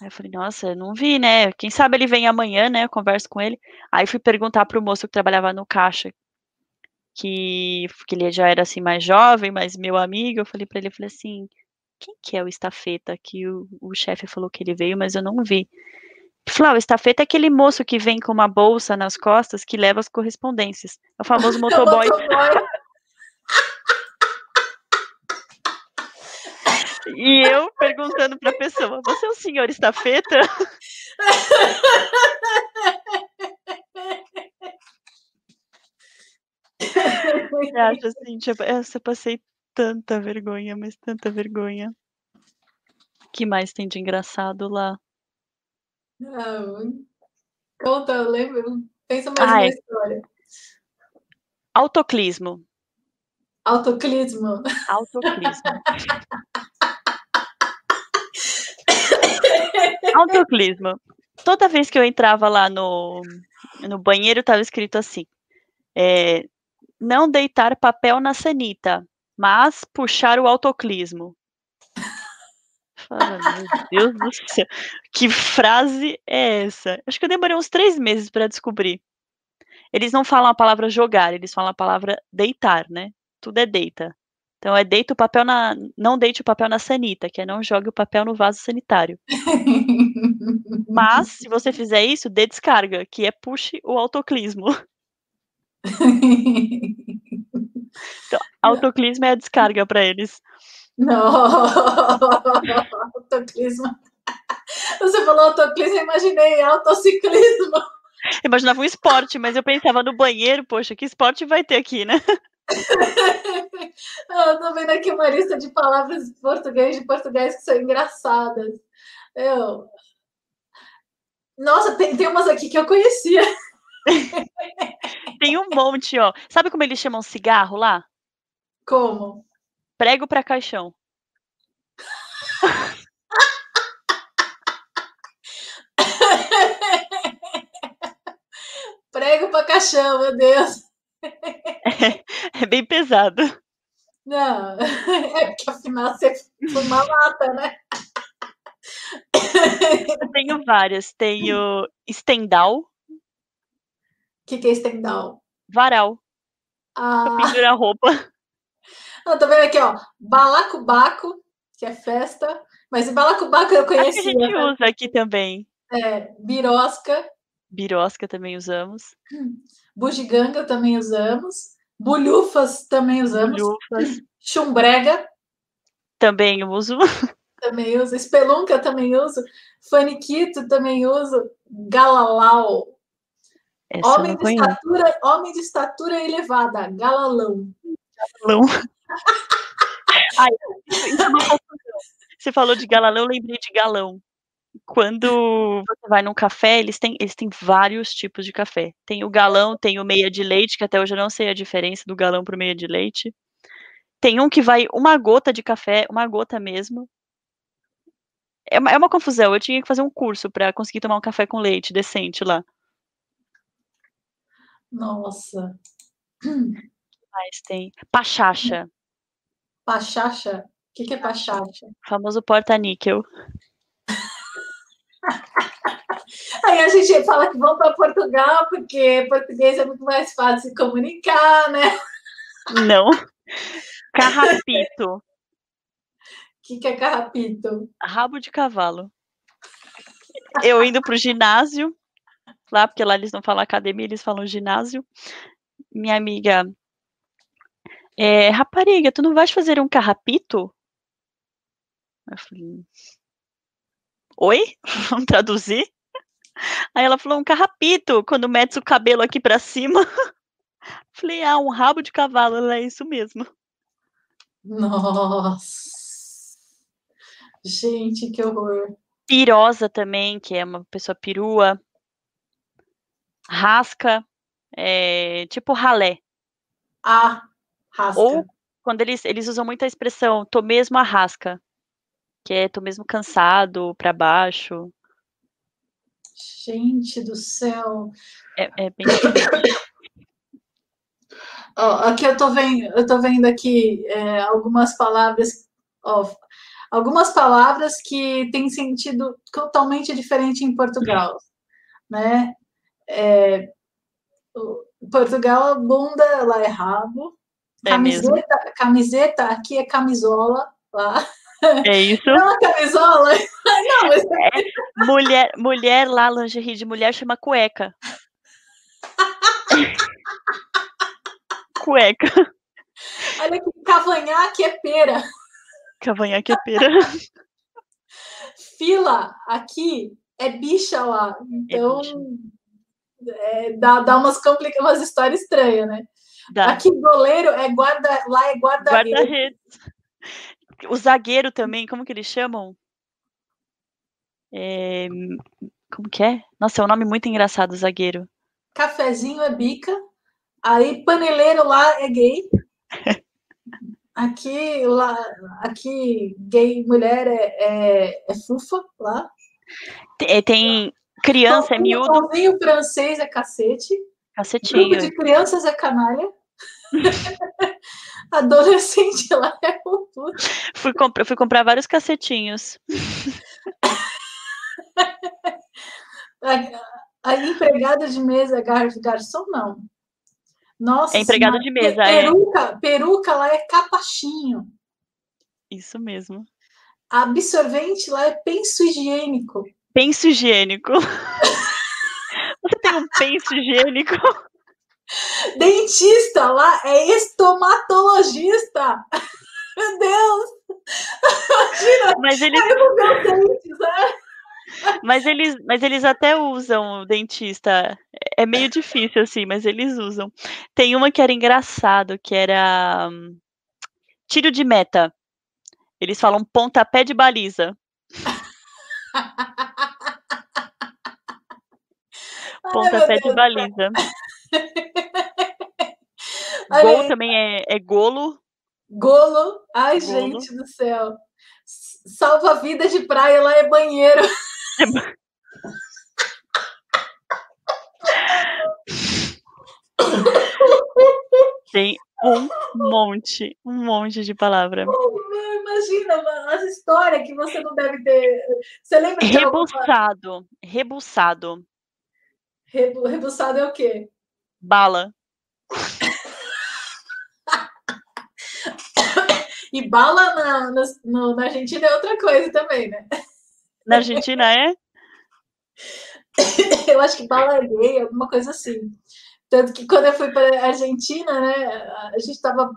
Aí eu falei, nossa, não vi, né? Quem sabe ele vem amanhã, né? Eu converso com ele. Aí fui perguntar pro moço que trabalhava no caixa, que, que ele já era assim mais jovem, mas meu amigo, eu falei para ele, eu falei assim, quem que é o estafeta que o, o chefe falou que ele veio, mas eu não vi. Falou, ah, o estafeta é aquele moço que vem com uma bolsa nas costas que leva as correspondências. É o famoso (laughs) motoboy. e eu perguntando para a pessoa, você é o senhor estafeta? eu acho assim, tipo, essa passei tanta vergonha, mas tanta vergonha. O que mais tem de engraçado lá? Não. Conta, lembra? Pensa mais ah, uma é. história. Autoclismo. Autoclismo. Autoclismo. (laughs) Autoclismo. Toda vez que eu entrava lá no, no banheiro, estava escrito assim: é, não deitar papel na sanita, mas puxar o autoclismo. Meu Deus do céu, que frase é essa? Acho que eu demorei uns três meses para descobrir. Eles não falam a palavra jogar, eles falam a palavra deitar, né? Tudo é deita. Então é deita o papel na. Não deite o papel na sanita, que é não jogue o papel no vaso sanitário. Mas, se você fizer isso, dê descarga, que é puxe o autoclismo. (laughs) Então, autoclismo é a descarga para eles. Não, (laughs) autoclismo. Você falou autoclismo, eu imaginei autociclismo. Eu imaginava um esporte, mas eu pensava no banheiro, poxa, que esporte vai ter aqui, né? (laughs) eu tô vendo aqui uma lista de palavras português de português que são engraçadas. Eu... Nossa, tem, tem umas aqui que eu conhecia. (laughs) tem um monte, ó. Sabe como eles chamam cigarro lá? Como? Prego para caixão. (laughs) Prego para caixão, meu Deus. É, é, bem pesado. Não, (laughs) é porque afinal você fuma lata, né? Eu tenho várias. Tenho estendal. O que, que é estendal? Varal. Ah. Pra pendurar roupa. Não, tô vendo aqui, ó. Balacobaco, que é festa. Mas balacobaco eu conheci. Acho que a gente usa aqui também. É, birosca. Birosca também usamos. Bugiganga também usamos. Bulhufas também usamos. Bulhufas. Chumbrega. Também uso. (laughs) Também uso. Espelunca também uso. Faniquito também uso. Galalau. Essa homem, de estatura, homem de estatura elevada. Galalão. Galalão. Ai, é Você falou de galalão, eu lembrei de galão quando você vai num café, eles têm, eles têm vários tipos de café. Tem o galão, tem o meia de leite, que até hoje eu não sei a diferença do galão para o meia de leite. Tem um que vai uma gota de café, uma gota mesmo. É uma, é uma confusão. Eu tinha que fazer um curso para conseguir tomar um café com leite decente lá. Nossa. Mas tem pachacha. Pachacha? O que, que é pachacha? O famoso porta-níquel. (laughs) Aí a gente fala que vão para Portugal, porque português é muito mais fácil de comunicar, né? Não. Carrapito. O (laughs) que, que é carrapito? Rabo de cavalo. Eu indo para o ginásio, lá, porque lá eles não falam academia, eles falam ginásio. Minha amiga, é, rapariga, tu não vais fazer um carrapito? Eu falei, oi? (laughs) Vamos traduzir? Aí ela falou, um carrapito, quando mete o cabelo aqui para cima. (laughs) Falei, ah, um rabo de cavalo, ela é isso mesmo. Nossa. Gente, que horror. Pirosa também, que é uma pessoa perua. Rasca, é, tipo ralé. Ah, rasca. Ou quando eles, eles usam muito a expressão, tô mesmo a rasca que é tô mesmo cansado, para baixo. Gente do céu. É, é bem oh, aqui eu tô vendo, eu tô vendo aqui é, algumas palavras, oh, algumas palavras que têm sentido totalmente diferente em Portugal, né? É, Portugal, bunda, lá é rabo. É camiseta, camiseta, aqui é camisola, lá. É isso. Não, é camisola. (laughs) Não, mas... É, mulher, mulher lá, lingerie de mulher chama cueca. cueca. Olha aqui, cavanhaque é pera. Cavanhaque é pera. Fila aqui é bicha lá. Então, é, dá, dá umas, complica umas histórias estranhas, né? Dá. Aqui goleiro é guarda, lá é guarda-redes. Guarda o zagueiro também, como que eles chamam? É, como que é? Nossa, é um nome muito engraçado, zagueiro. Cafezinho é bica. Aí paneleiro lá é gay. (laughs) Aqui, lá, aqui gay mulher é, é, é fufa lá. Tem, tem criança, é miúdo. Pãozinho francês é cacete. Cacetinho. Grupo de crianças é canalha. (laughs) Adolescente (laughs) lá é puto. Fui, comp fui comprar vários cacetinhos. a, a empregada de mesa, gar, garçom, não. Nossa, é empregado de mesa, é. peruca, é. Peruca lá é capachinho. Isso mesmo. Absorvente lá é penso higiênico. Penso higiênico. (laughs) Você tem um penso higiênico? Dentista lá é estomatologista. Meu Deus! Imagina! Mas eles... dentes, né? Mas eles, mas eles até usam o dentista. É meio difícil, assim, mas eles usam. Tem uma que era engraçado, que era tiro de meta. Eles falam pontapé de baliza. (laughs) pontapé de baliza. (laughs) Gol também é, é golo. Golo? Ai, golo. gente do céu. Salva-vida de praia lá é banheiro. (laughs) Tem um monte, um monte de palavra. Imagina as histórias que você não deve ter. Você lembra de Rebuçado, alguma... rebuçado. Rebu... Rebuçado é o quê? Bala. (coughs) e bala na, na, na Argentina é outra coisa também, né? Na Argentina é? (coughs) eu acho que bala é gay, alguma coisa assim. Tanto que quando eu fui para a Argentina, né, a gente estava.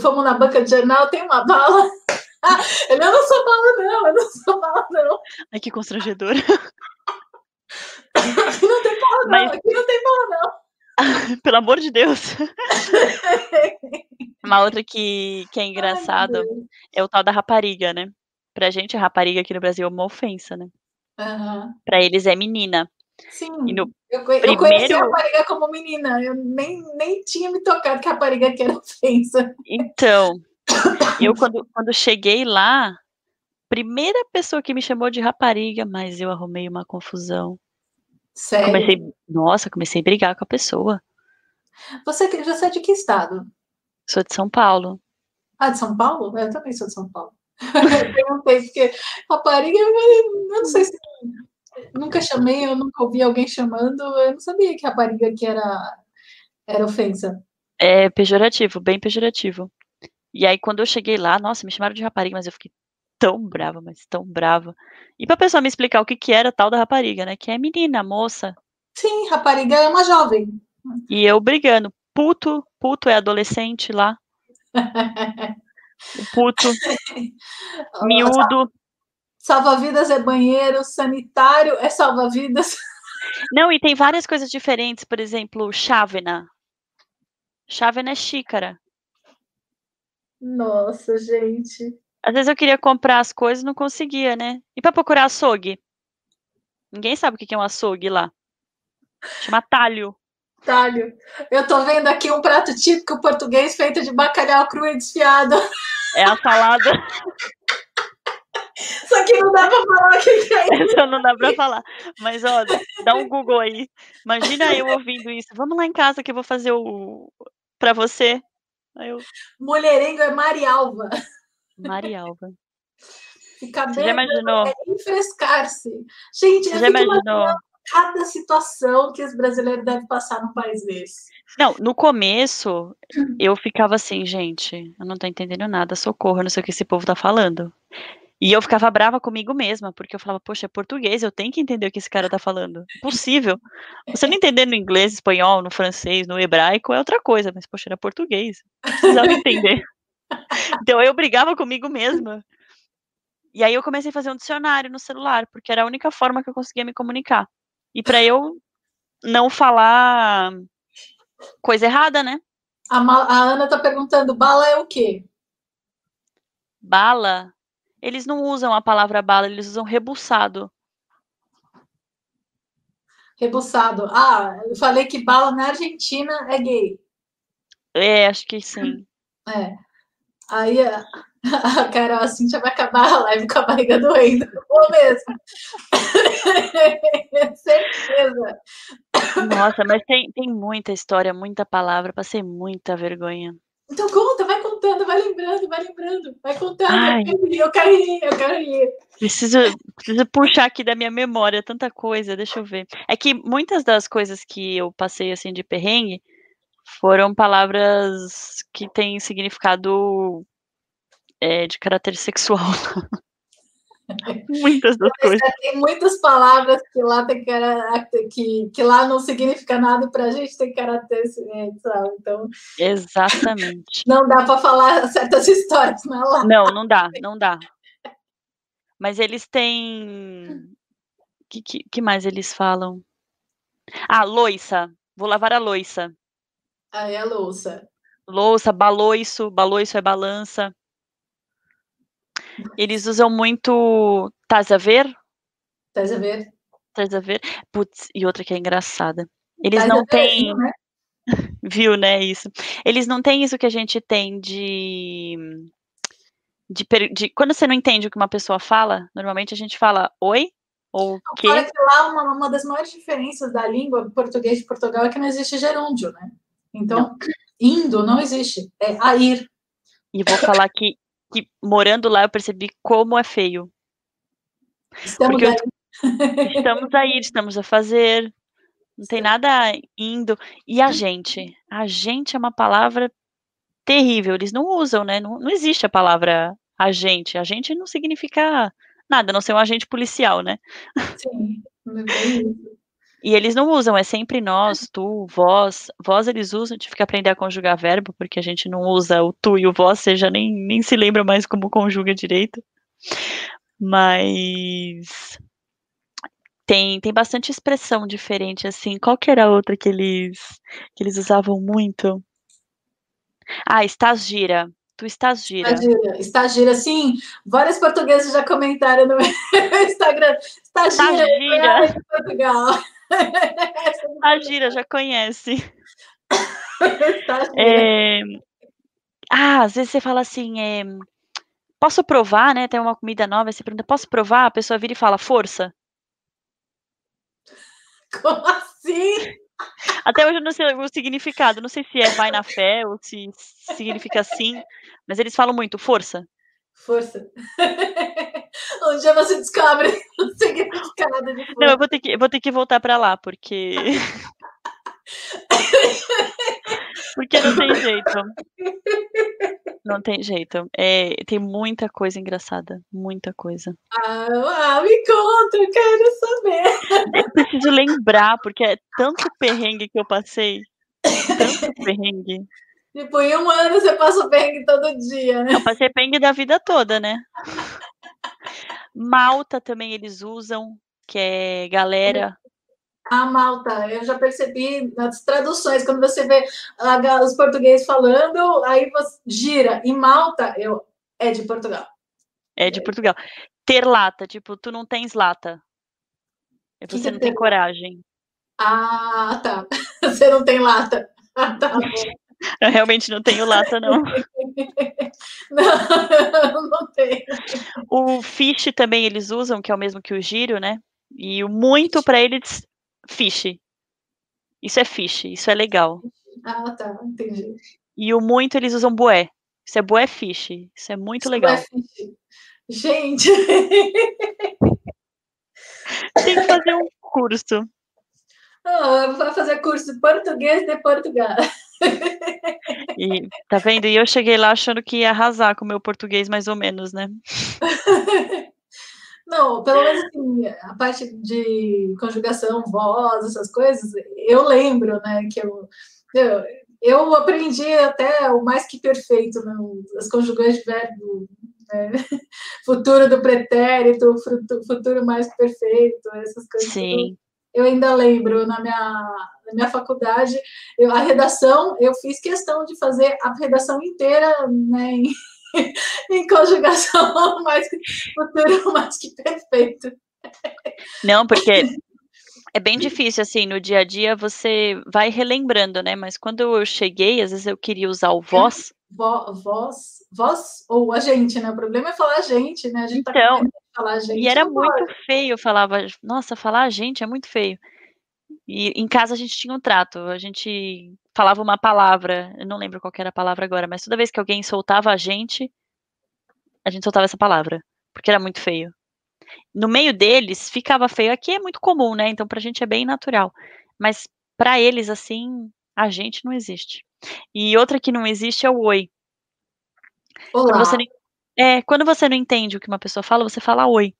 Fomos na banca de jornal, tem uma bala. (laughs) eu não sou bala, não, eu não sou bala, não. Ai, que constrangedor. (laughs) Aqui não tem bala, não. Mas... Aqui não tem bala, não. (laughs) Pelo amor de Deus. (laughs) Uma outra que, que é engraçado Ai, é o tal da rapariga, né? Pra gente, a rapariga aqui no Brasil é uma ofensa, né? Uhum. Pra eles é menina. Sim, eu, primeiro... eu conheci a rapariga como menina, eu nem, nem tinha me tocado que a rapariga que era ofensa. Então, (coughs) eu quando, quando cheguei lá, primeira pessoa que me chamou de rapariga, mas eu arrumei uma confusão. Sério? Comecei, nossa, comecei a brigar com a pessoa. Você, você é de que estado? Sou de São Paulo. Ah, de São Paulo? Eu também sou de São Paulo. (laughs) eu perguntei, porque rapariga, eu não sei se nunca chamei, eu nunca ouvi alguém chamando, eu não sabia que rapariga que era, era ofensa. É pejorativo, bem pejorativo. E aí, quando eu cheguei lá, nossa, me chamaram de rapariga, mas eu fiquei tão brava, mas tão brava. E pra pessoa me explicar o que que era tal da rapariga, né? Que é menina, moça. Sim, rapariga é uma jovem. E eu brigando. Puto, puto é adolescente lá. (laughs) o puto. miúdo. Salva-vidas é banheiro, sanitário é salva-vidas. Não, e tem várias coisas diferentes, por exemplo, chávena. Chávena é xícara. Nossa, gente. Às vezes eu queria comprar as coisas e não conseguia, né? E para procurar açougue? Ninguém sabe o que é um açougue lá. Chama talho. Talho. Eu tô vendo aqui um prato típico português feito de bacalhau cru e desfiado. É a salada. Só que não dá pra falar o que é isso. Só não dá pra falar. Mas, ó, dá um Google aí. Imagina eu ouvindo isso. Vamos lá em casa que eu vou fazer o. pra você. Aí eu... Mulherengo é Marialva. Marialva. Ficar bem. Já imaginou? É refrescar-se. Gente, Você já imaginou? cada situação que os brasileiros devem passar num país desse. Não, no começo eu ficava assim, gente, eu não tô entendendo nada, socorro, eu não sei o que esse povo tá falando. E eu ficava brava comigo mesma, porque eu falava, poxa, é português, eu tenho que entender o que esse cara tá falando. Impossível. Você não entender no inglês, espanhol, no francês, no hebraico é outra coisa, mas, poxa, era português. Eu precisava (laughs) entender. Então eu brigava comigo mesma. E aí eu comecei a fazer um dicionário no celular, porque era a única forma que eu conseguia me comunicar. E para eu não falar coisa errada, né? A, a Ana tá perguntando, bala é o quê? Bala eles não usam a palavra bala, eles usam rebuçado. Rebuçado. Ah, eu falei que bala na Argentina é gay. É, acho que sim. É. Aí a, a Carol assim já vai acabar a live com a barriga doendo. Ou mesmo. (laughs) Certeza. Nossa, mas tem, tem muita história, muita palavra, passei muita vergonha. Então conta, vai contando, vai lembrando, vai lembrando, vai contando. Ai. Eu quero ir, eu quero ir. Preciso, preciso puxar aqui da minha memória tanta coisa, deixa eu ver. É que muitas das coisas que eu passei assim de perrengue foram palavras que têm significado é, de caráter sexual. (laughs) muitas das coisas. Tem muitas palavras que lá tem caráter, que, que lá não significa nada e para a gente tem caráter sexual. Então. Exatamente. (laughs) Não dá para falar certas histórias na lá. Não, não dá, não dá. Mas eles têm. que, que, que mais eles falam? Ah, loiça. Vou lavar a loiça. Ah, é a louça. Louça, baloiço. Baloiço é balança. Eles usam muito. Tás a ver? Tás a ver. Tás a ver. Putz, e outra que é engraçada. Eles não têm. Né? (laughs) Viu, né? Isso. Eles não têm isso que a gente tem de... de. De, Quando você não entende o que uma pessoa fala, normalmente a gente fala oi ou que. Fala que lá uma, uma das maiores diferenças da língua português de Portugal é que não existe gerúndio, né? Então, não. indo não existe, é a ir. E vou falar que que morando lá eu percebi como é feio. Estamos aí. (laughs) estamos aí, estamos a fazer, não tem nada indo. E a gente? A gente é uma palavra terrível, eles não usam, né? Não, não existe a palavra agente. Agente não significa nada, não ser um agente policial, né? Sim, é isso. E eles não usam, é sempre nós, tu, vós. Vós eles usam, tive que aprender a conjugar verbo, porque a gente não usa o tu e o vós, você já nem, nem se lembra mais como conjuga direito. Mas tem, tem bastante expressão diferente, assim. Qual que era a outra que eles, que eles usavam muito? Ah, estás gira. Tu estás gira. Estás gira, sim. Vários portugueses já comentaram no (laughs) meu Instagram. Gira. gira. Portugal. (laughs) A gira já conhece. É... Ah, às vezes você fala assim, é... posso provar, né? Tem uma comida nova, você pergunta, posso provar? A pessoa vira e fala, força. Como assim? Até hoje eu não sei o significado, não sei se é vai na fé ou se significa assim, mas eles falam muito, força. Força. Um dia você descobre (laughs) o significado de força. Não, eu vou ter que, vou ter que voltar para lá, porque. (laughs) porque não tem jeito. Não tem jeito. É, tem muita coisa engraçada. Muita coisa. Ah, ah, me conta, eu quero saber. Eu preciso lembrar, porque é tanto perrengue que eu passei. Tanto perrengue. Tipo, em um ano você passa o perrengue todo dia, né? Eu passei perrengue da vida toda, né? Malta também eles usam, que é galera. A Malta, eu já percebi nas traduções, quando você vê os portugueses falando, aí você gira. E Malta, eu, é de Portugal. É de Portugal. Ter lata, tipo, tu não tens lata. Você que não tem coragem. Ah, tá. (laughs) Você não tem lata. Ah, tá bom. (laughs) Eu realmente não tenho lata, não. (laughs) não, não tenho. O fish também eles usam, que é o mesmo que o giro, né? E o muito para eles, fish. Isso é fish, isso é legal. Ah, tá, entendi. E o muito eles usam bué. Isso é bué fish. Isso é muito isso legal. Fish. Gente! (laughs) Tem que fazer um curso. Oh, vai fazer curso de português de Portugal. E tá vendo? E eu cheguei lá achando que ia arrasar com o meu português, mais ou menos, né? (laughs) Não, pelo menos assim, a parte de conjugação, voz, essas coisas, eu lembro, né, que eu, eu, eu aprendi até o mais que perfeito, né, as conjugações de verbo, né, (laughs) futuro do pretérito, futuro mais perfeito, essas coisas. Sim. Eu ainda lembro na minha na minha faculdade, eu, a redação, eu fiz questão de fazer a redação inteira né, em, (laughs) em conjugação mais que, futuro mais que perfeito. Não, porque (laughs) é bem difícil, assim, no dia a dia você vai relembrando, né? Mas quando eu cheguei, às vezes eu queria usar o voz. Vo, voz? vós ou a gente, né? O problema é falar a gente, né? A gente tá então, tá falar gente. E era muito feio, falava, nossa, falar a gente é muito feio. E em casa a gente tinha um trato, a gente falava uma palavra, eu não lembro qual era a palavra agora, mas toda vez que alguém soltava a gente, a gente soltava essa palavra, porque era muito feio. No meio deles ficava feio, aqui é muito comum, né? Então pra gente é bem natural. Mas para eles assim, a gente não existe. E outra que não existe é o oi. Olá. Você não, é, quando você não entende o que uma pessoa fala, você fala oi.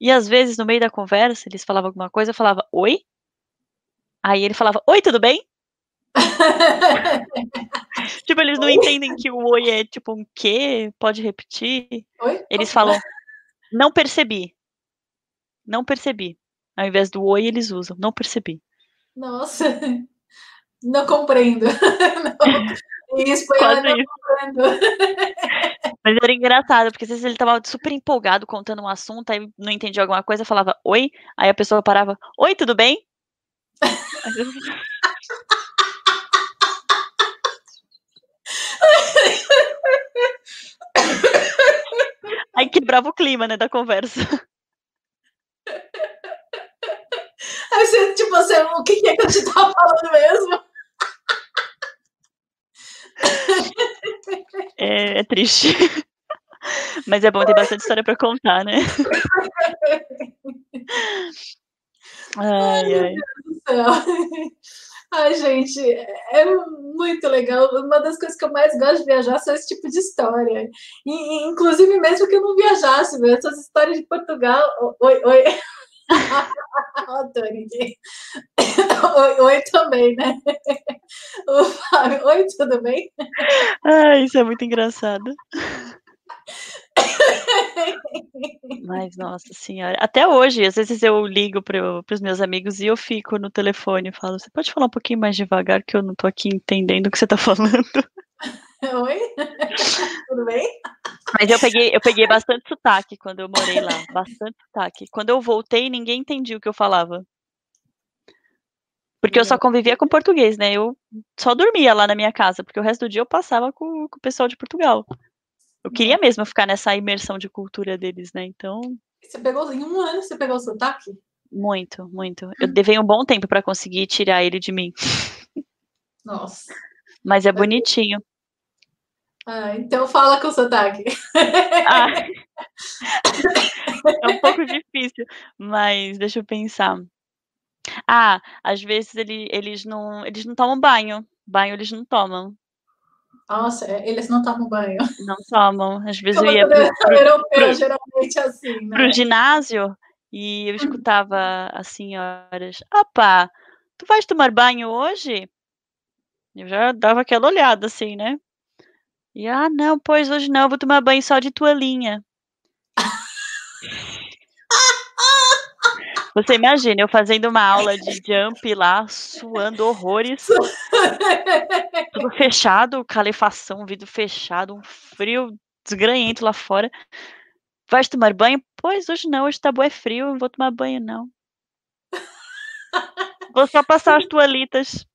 E às vezes, no meio da conversa, eles falavam alguma coisa, eu falava oi. Aí ele falava, oi, tudo bem? (laughs) tipo, eles não oi? entendem que o oi é tipo um quê? Pode repetir? Oi? Eles falam, não percebi. Não percebi. Ao invés do oi, eles usam, não percebi. Nossa, não compreendo. (laughs) Não. Em espanhol, não isso. compreendo. (laughs) Mas era engraçado, porque às vezes ele tava super empolgado contando um assunto, aí não entendia alguma coisa, falava oi, aí a pessoa parava, oi, tudo bem? (laughs) Aí quebrava o clima, né, da conversa. Aí você, tipo, você, o que é que eu te tava falando mesmo? (laughs) É, é triste. (laughs) Mas é bom, tem bastante história para contar, né? (laughs) Ai, ai. Meu Deus do céu. (laughs) Ai, gente, é muito legal. Uma das coisas que eu mais gosto de viajar são esse tipo de história. E, inclusive, mesmo que eu não viajasse, essas histórias de Portugal. Oi, oi. (laughs) (coughs) oi, oi também, né? (laughs) O Fábio, oi, tudo bem? Ah, isso é muito engraçado. (laughs) Mas, nossa senhora. Até hoje, às vezes eu ligo para os meus amigos e eu fico no telefone e falo: Você pode falar um pouquinho mais devagar que eu não tô aqui entendendo o que você tá falando? (laughs) Oi? Tudo bem? Mas eu peguei, eu peguei bastante sotaque quando eu morei lá. Bastante sotaque. Quando eu voltei, ninguém entendia o que eu falava. Porque eu só convivia com português, né? Eu só dormia lá na minha casa, porque o resto do dia eu passava com, com o pessoal de Portugal. Eu queria mesmo ficar nessa imersão de cultura deles, né? Então. Você pegou em um ano, você pegou o sotaque? Muito, muito. Eu levei um bom tempo para conseguir tirar ele de mim. Nossa. Mas é bonitinho. Ah, então fala com o sotaque. Ah, (laughs) é um pouco difícil, mas deixa eu pensar. Ah, às vezes ele, eles não eles não tomam banho. Banho eles não tomam. Nossa, é, eles não tomam banho. Não tomam. Às vezes Como eu ia pro, pro, europeu, pro, geralmente assim, né? Pro ginásio e eu escutava as senhoras, opa, tu vais tomar banho hoje? Eu já dava aquela olhada assim, né? E, ah, não, pois hoje não, vou tomar banho só de toalhinha. Você imagina eu fazendo uma aula de jump lá, suando horrores. Tudo fechado, calefação, vidro fechado, um frio desgranhento lá fora. Vai tomar banho? Pois hoje não, hoje tá bom, é frio, não vou tomar banho não. Vou só passar as toalhitas.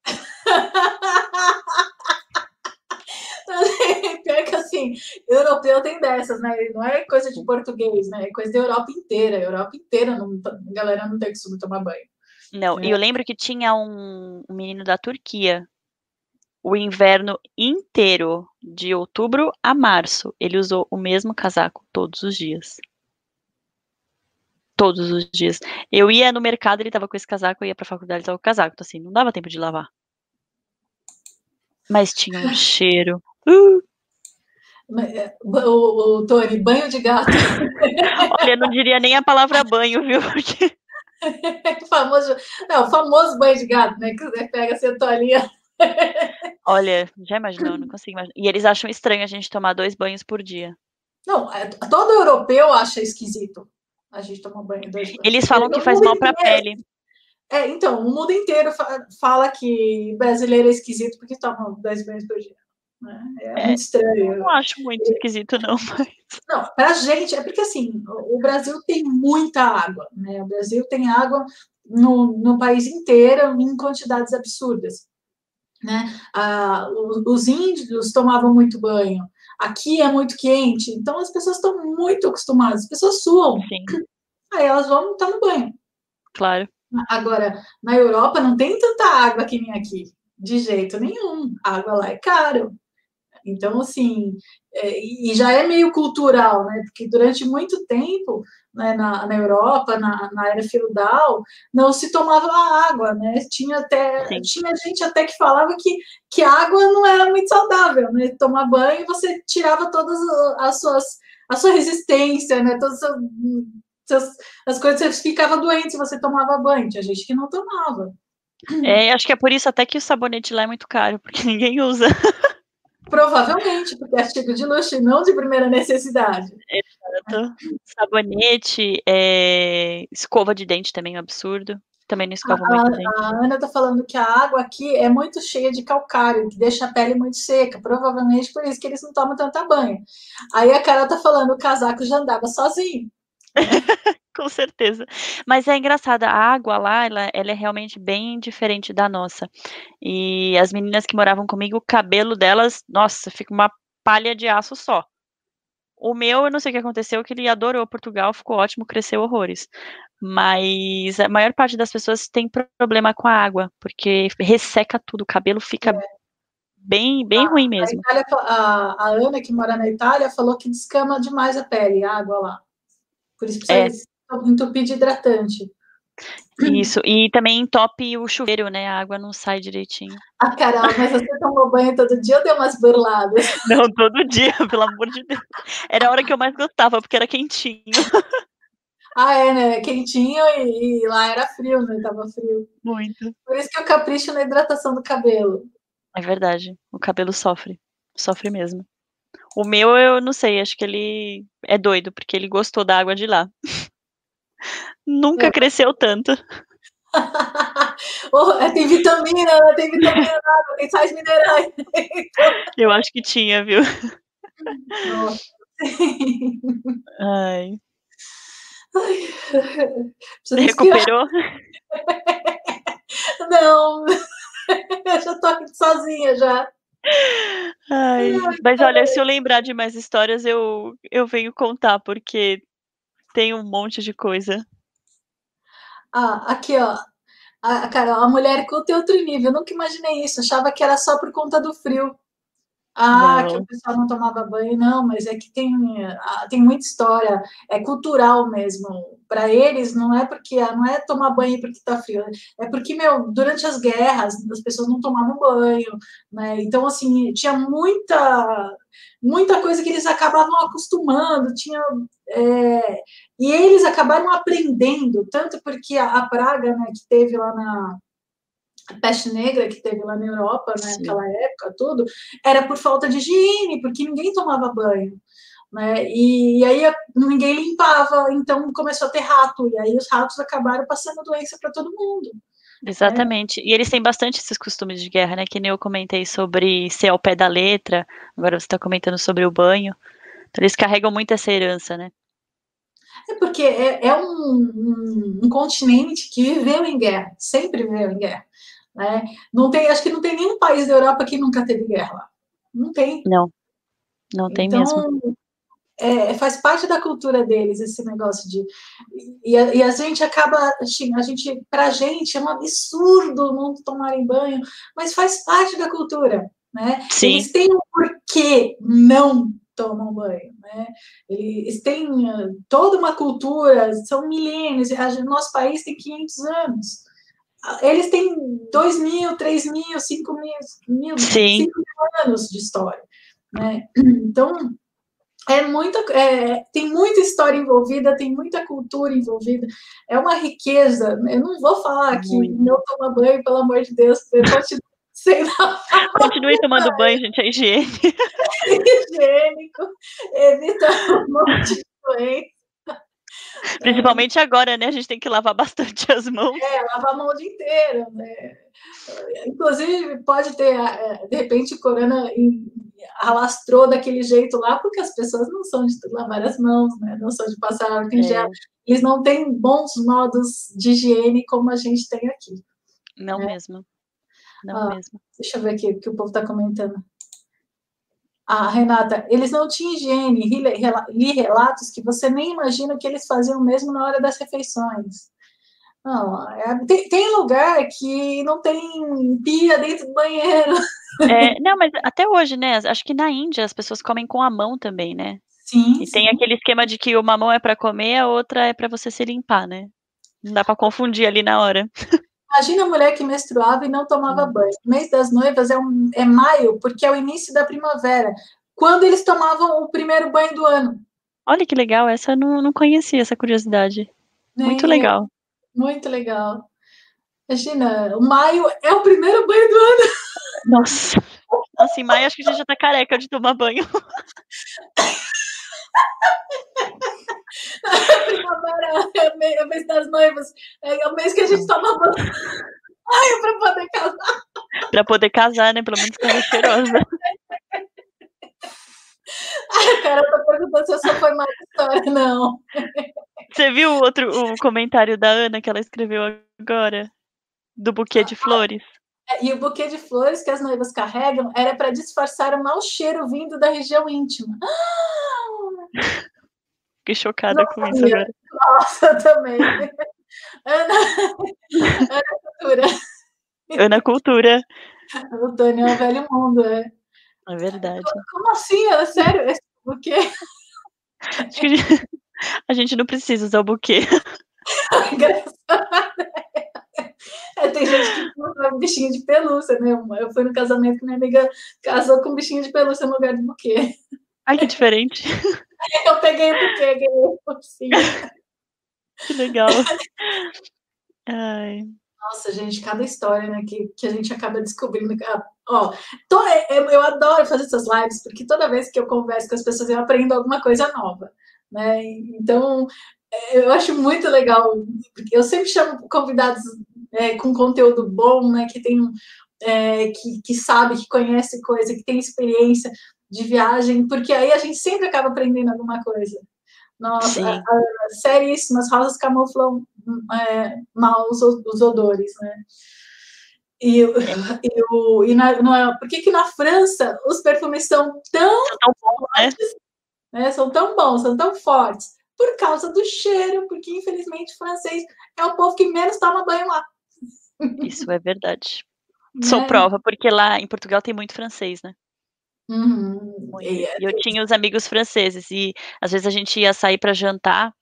(laughs) Pior que assim, europeu tem dessas, né? Não é coisa de português, né? É coisa da Europa inteira. A Europa inteira, não, a galera não tem costume tomar banho. Não, e é. eu lembro que tinha um, um menino da Turquia. O inverno inteiro, de outubro a março, ele usou o mesmo casaco todos os dias. Todos os dias. Eu ia no mercado, ele tava com esse casaco, eu ia pra faculdade, ele tava com o casaco. Então, assim, não dava tempo de lavar. Mas tinha um (laughs) cheiro. É, o, o Tony, banho de gato. (laughs) Olha, não diria nem a palavra banho, viu? Porque... o (laughs) famoso, não, o famoso banho de gato, né? Que você pega a toalhinha. Olha, já imaginou, não consigo imaginar. E eles acham estranho a gente tomar dois banhos por dia. Não, é, todo europeu acha esquisito a gente tomar banho dois banhos. Eles falam que faz mal para a pele. É, então, o mundo inteiro fala que brasileiro é esquisito porque toma dois banhos por dia. Né? É, é, muito estranho. Eu não acho muito esquisito, não. (laughs) Mas... Não, pra gente, é porque assim, o Brasil tem muita água, né? O Brasil tem água no, no país inteiro em quantidades absurdas. Né? Ah, os índios tomavam muito banho, aqui é muito quente, então as pessoas estão muito acostumadas, as pessoas suam. Sim. (clears throat) Aí elas vão estar no banho. Claro. Agora, na Europa não tem tanta água que nem aqui, de jeito nenhum. A água lá é caro. Então, assim, é, e já é meio cultural, né? Porque durante muito tempo, né, na, na Europa, na, na era feudal, não se tomava água, né? Tinha até tinha gente até que falava que, que água não era muito saudável, né? Tomar banho, você tirava todas as suas a sua resistência, né? Todas as, as coisas, você ficava doente se você tomava banho. Tinha gente que não tomava. É, acho que é por isso até que o sabonete lá é muito caro, porque (laughs) ninguém usa. Provavelmente, porque é artigo de luxo e não de primeira necessidade. Exato. Sabonete, é... escova de dente também é um absurdo. Também não escova a, muito dente. A Ana está falando que a água aqui é muito cheia de calcário, que deixa a pele muito seca. Provavelmente por isso que eles não tomam tanta banho. Aí a Carol está falando, o casaco já andava sozinho. (laughs) Com certeza. Mas é engraçado, a água lá, ela, ela, é realmente bem diferente da nossa. E as meninas que moravam comigo, o cabelo delas, nossa, fica uma palha de aço só. O meu, eu não sei o que aconteceu, que ele adorou Portugal, ficou ótimo, cresceu horrores. Mas a maior parte das pessoas tem problema com a água, porque resseca tudo, o cabelo fica é. bem, bem a, ruim mesmo. A, Itália, a, a Ana, que mora na Itália, falou que descama demais a pele, a água lá. Por isso precisa é. Entupir de hidratante. Isso, e também entope o chuveiro, né? A água não sai direitinho. Ah, Carol, mas você tomou banho todo dia ou deu umas burladas? (laughs) Não, todo dia, (laughs) pelo amor de Deus. Era a hora que eu mais gostava, porque era quentinho. (laughs) Ah, é, né? Quentinho e, e lá era frio, né? Tava frio. Muito. Por isso que eu capricho na hidratação do cabelo. É verdade. O cabelo sofre. Sofre mesmo. O meu, eu não sei, acho que ele é doido, porque ele gostou da água de lá. Nunca é. cresceu tanto. (laughs) oh, tem vitamina, tem vitamina, tem sais minerais. (laughs) eu acho que tinha, viu? Ai. Você recuperou? (laughs) Não, eu já tô aqui sozinha já. Ai, mas olha, se eu lembrar de mais histórias, eu, eu venho contar, porque tem um monte de coisa. Ah, aqui, ó. A, Carol, a mulher culta é outro nível. Eu nunca imaginei isso. Achava que era só por conta do frio. Ah, não. que o pessoal não tomava banho, não, mas é que tem, ah, tem muita história, é cultural mesmo. Para eles, não é porque não é tomar banho porque está frio, é porque, meu, durante as guerras as pessoas não tomavam banho, né? Então, assim, tinha muita, muita coisa que eles acabavam acostumando, tinha. É, e eles acabaram aprendendo, tanto porque a, a praga né, que teve lá na, peste negra que teve lá na Europa, né, naquela época, tudo, era por falta de higiene, porque ninguém tomava banho. Né? E, e, aí ninguém limpava, então começou a ter rato, e aí os ratos acabaram passando doença para todo mundo. Exatamente. E eles têm bastante esses costumes de guerra, né? Que nem eu comentei sobre ser ao pé da letra, agora você está comentando sobre o banho. Então eles carregam muito essa herança, né? É porque é, é um, um, um, continente que viveu em guerra, sempre viveu em guerra. Né? Não tem, acho que não tem nenhum país da Europa que nunca teve guerra lá. Não tem. Não, não tem então, mesmo. É, faz parte da cultura deles esse negócio de e a, e a gente acaba assim, a gente para gente é um absurdo não tomarem banho mas faz parte da cultura né Sim. eles têm um porquê não tomam banho né eles têm ah, toda uma cultura são milênios nosso país tem 500 anos eles têm 2 mil, 3 mil, 5 mil, mil, 5 mil anos de história. Né? Então, é muita, é, tem muita história envolvida, tem muita cultura envolvida, é uma riqueza. Eu não vou falar que não toma banho, pelo amor de Deus, eu continuo (laughs) sem Continue tomando banho, gente, é higiênico. (laughs) higiênico, evita um monte de doença. (laughs) Principalmente agora, né? A gente tem que lavar bastante as mãos. É, lavar a mão o dia inteiro, né? Inclusive, pode ter, é, de repente, o corona alastrou daquele jeito lá, porque as pessoas não são de lavar as mãos, né? Não são de passar álcool em é. gel. Eles não têm bons modos de higiene como a gente tem aqui. Não né? mesmo. Não ah, mesmo. Deixa eu ver aqui o que o povo está comentando. A Renata, eles não tinham higiene, li relatos que você nem imagina que eles faziam mesmo na hora das refeições. Não, é, tem, tem, lugar que não tem pia dentro do banheiro. É, não, mas até hoje, né? Acho que na Índia as pessoas comem com a mão também, né? Sim. E sim. tem aquele esquema de que uma mão é para comer, a outra é para você se limpar, né? Não dá para confundir ali na hora. Imagina a mulher que menstruava e não tomava hum. banho. O mês das noivas é, um, é maio, porque é o início da primavera, quando eles tomavam o primeiro banho do ano. Olha que legal, essa eu não, não conhecia, essa curiosidade. Muito legal. Muito legal. Imagina, o maio é o primeiro banho do ano. Nossa. Nossa, em maio acho que a gente já tá careca de tomar banho. (laughs) Primavera é o mês das noivas. É o mês que a gente toma banho. Ai, pra poder casar. Pra poder casar, né? Pelo menos ficar cheirosa. Ai, cara, eu tô perguntando se eu só foi mais história, não. Você viu o outro o comentário da Ana que ela escreveu agora? Do buquê de flores? É, e o buquê de flores que as noivas carregam era para disfarçar o mau cheiro vindo da região íntima. Fiquei chocada com isso agora. Nossa, também. Ana, (laughs) Ana Cultura. Ana Cultura. O Tony é um velho mundo, é. É verdade. Como assim? É sério? Esse buquê? Acho que a gente, a gente não precisa usar o buquê. Engraçado. É, tem gente que usa bichinho de pelúcia, né? Eu fui no casamento que minha amiga casou com um bichinho de pelúcia no lugar de buquê. Ai, que diferente. (laughs) Eu peguei o o Que legal. (laughs) Ai. Nossa, gente, cada história né, que, que a gente acaba descobrindo. Ah, ó, tô, é, é, eu adoro fazer essas lives, porque toda vez que eu converso com as pessoas, eu aprendo alguma coisa nova. Né? Então, é, eu acho muito legal, eu sempre chamo convidados é, com conteúdo bom, né, que tem é, que, que sabe, que conhece coisa, que tem experiência de viagem, porque aí a gente sempre acaba aprendendo alguma coisa. Nossa, a, a, seríssimas rosas camuflam é, mal os, os, odores, né? E, e, o, e na, por que, que na França os perfumes são tão, tão bons, né? né? São tão bons, são tão fortes? Por causa do cheiro, porque infelizmente o francês é o povo que menos toma banho lá. Isso é verdade. (laughs) Sou né? prova, porque lá em Portugal tem muito francês, né? Uhum. E eu tinha os amigos franceses e às vezes a gente ia sair para jantar,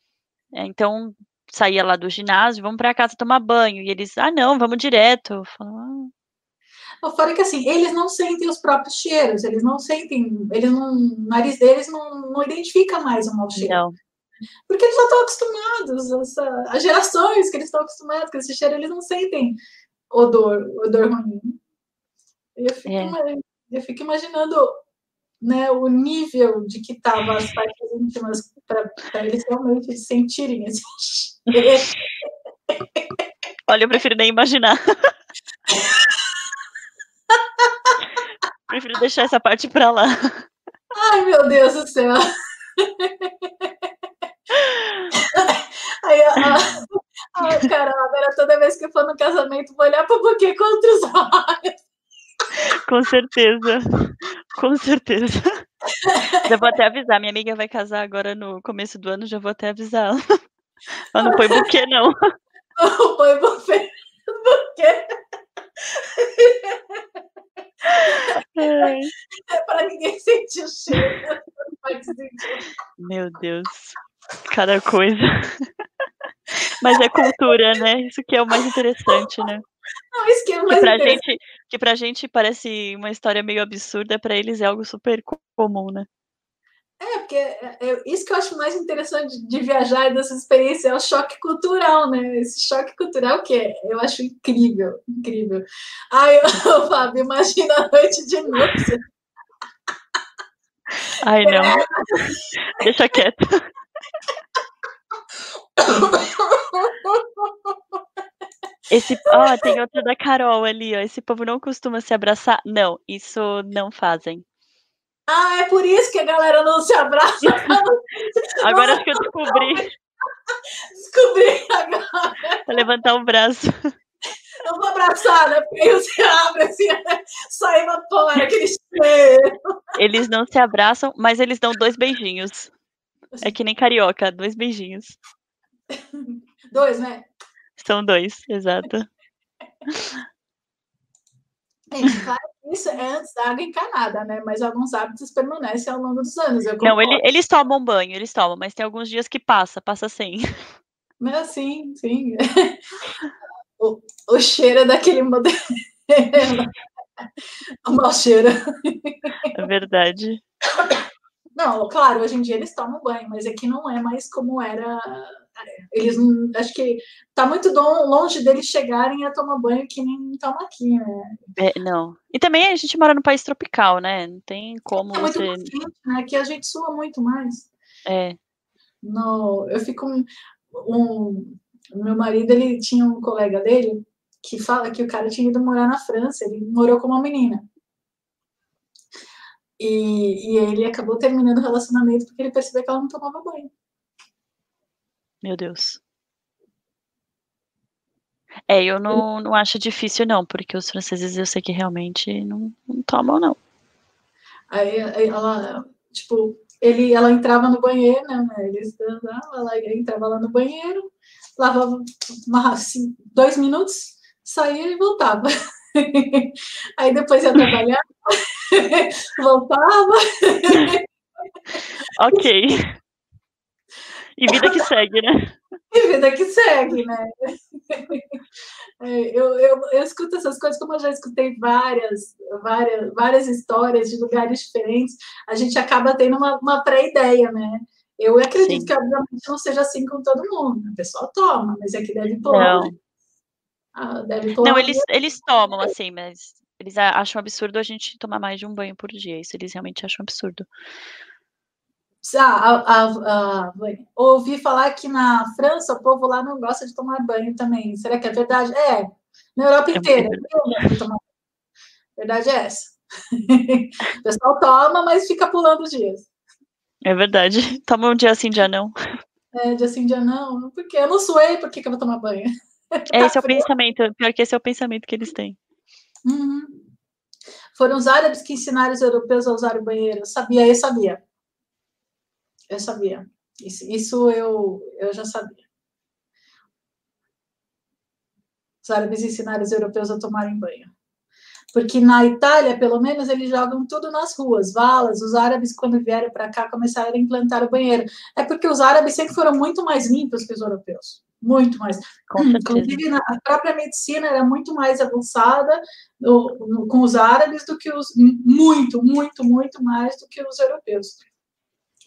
é, então saía lá do ginásio, vamos para casa tomar banho e eles, ah não, vamos direto. Falava, ah. Fora que assim, eles não sentem os próprios cheiros, eles não sentem, eles não, o nariz deles não, não identifica mais o mau cheiro. Não. Porque eles já estão acostumados, essa, as gerações que eles estão acostumados com esse cheiro, eles não sentem odor, odor ruim. Eu fico, é. Eu fico imaginando né, o nível de que estavam as partes íntimas para eles realmente sentirem esse Olha, eu prefiro nem imaginar. (laughs) prefiro deixar essa parte para lá. Ai, meu Deus do céu. Aí, ai, caramba, agora toda vez que eu for no casamento, vou olhar para o buquê com outros olhos. Com certeza. Com certeza. Já vou até avisar. Minha amiga vai casar agora no começo do ano, já vou até avisar ela. Ela não põe buquê, não. Não põe buquê. buquê. É. é para ninguém sentir o cheiro. Meu Deus. Cada coisa. Mas é cultura, né? Isso que é o mais interessante, né? Não, isso que é mais que pra gente Que pra gente parece uma história meio absurda, para eles é algo super comum, né? É, porque é, é, isso que eu acho mais interessante de viajar e dessa experiência é o choque cultural, né? Esse choque cultural que é, eu acho incrível, incrível. Ai, (laughs) eu, Fábio, imagina a noite de noite. Ai, não. É. Deixa quieto. (laughs) Esse, ó, tem outra da Carol ali, ó. Esse povo não costuma se abraçar. Não, isso não fazem. Ah, é por isso que a galera não se abraça. (laughs) agora acho que eu descobri. (laughs) Descobri agora. Pra levantar o braço. Eu vou abraçar, né? Porque aí você abre assim, (laughs) só evapora aquele cheiro. eles não se abraçam, mas eles dão dois beijinhos. É que nem carioca, dois beijinhos. Dois, né? São dois, exato. (laughs) Gente, claro que isso é antes da água encanada, né? Mas alguns hábitos permanecem ao longo dos anos. não, ele, eles tomam banho, eles tomam, mas tem alguns dias que passa, passa sem. Mas sim, sim. (laughs) O, o cheiro é daquele modelo. (laughs) o mau cheiro. É verdade. Não, claro, hoje em dia eles tomam banho, mas aqui não é mais como era. Eles acho que tá muito longe deles chegarem a tomar banho que nem tomam aqui, né? É, não. E também a gente mora num país tropical, né? Não tem como é você. Muito quente, né? Aqui a gente sua muito mais. É. No, eu fico um, um, meu marido ele tinha um colega dele que fala que o cara tinha ido morar na França, ele morou com uma menina. E, e ele acabou terminando o relacionamento porque ele percebeu que ela não tomava banho. Meu Deus. É, eu não, não acho difícil, não, porque os franceses eu sei que realmente não, não tomam, não. Aí, aí ela, tipo, ele, ela entrava no banheiro, né? Eles ela entrava lá no banheiro, lavava uma, assim, dois minutos, saía e voltava. (laughs) Aí depois ia trabalhar, (laughs) voltava. (laughs) ok. E vida que segue, né? (laughs) E vida que segue, né? (laughs) É, eu, eu, eu escuto essas coisas, como eu já escutei várias, várias, várias histórias de lugares diferentes, a gente acaba tendo uma, uma pré-ideia, né? Eu acredito Sim. que, obviamente, não seja assim com todo mundo. O pessoal toma, mas é que deve pôr. Não, ah, deve pôr não eles, eles tomam, assim, mas eles acham absurdo a gente tomar mais de um banho por dia. Isso eles realmente acham absurdo. A, a, a, ouvi falar que na França o povo lá não gosta de tomar banho também. Será que é verdade? É, na Europa é inteira. A verdade é essa. (laughs) o pessoal toma, mas fica pulando os dias. É verdade. Toma um dia sim, dia não. É, dia sim, dia não. Porque eu não suei, por que, que eu vou tomar banho? (laughs) É, esse é o pensamento. Pior que esse é o pensamento que eles têm. Uhum. Foram os árabes que ensinaram os europeus a usar o banheiro. Eu sabia, eu sabia. Eu sabia. Isso, isso eu, eu já sabia. Os árabes ensinaram os europeus a tomarem banho porque na Itália, pelo menos, eles jogam tudo nas ruas, valas. Os árabes, quando vieram para cá, começaram a implantar o banheiro. É porque os árabes sempre foram muito mais limpos que os europeus. Muito mais. Inclusive, a própria medicina era muito mais avançada no, no, com os árabes do que os. Muito, muito, muito mais do que os europeus.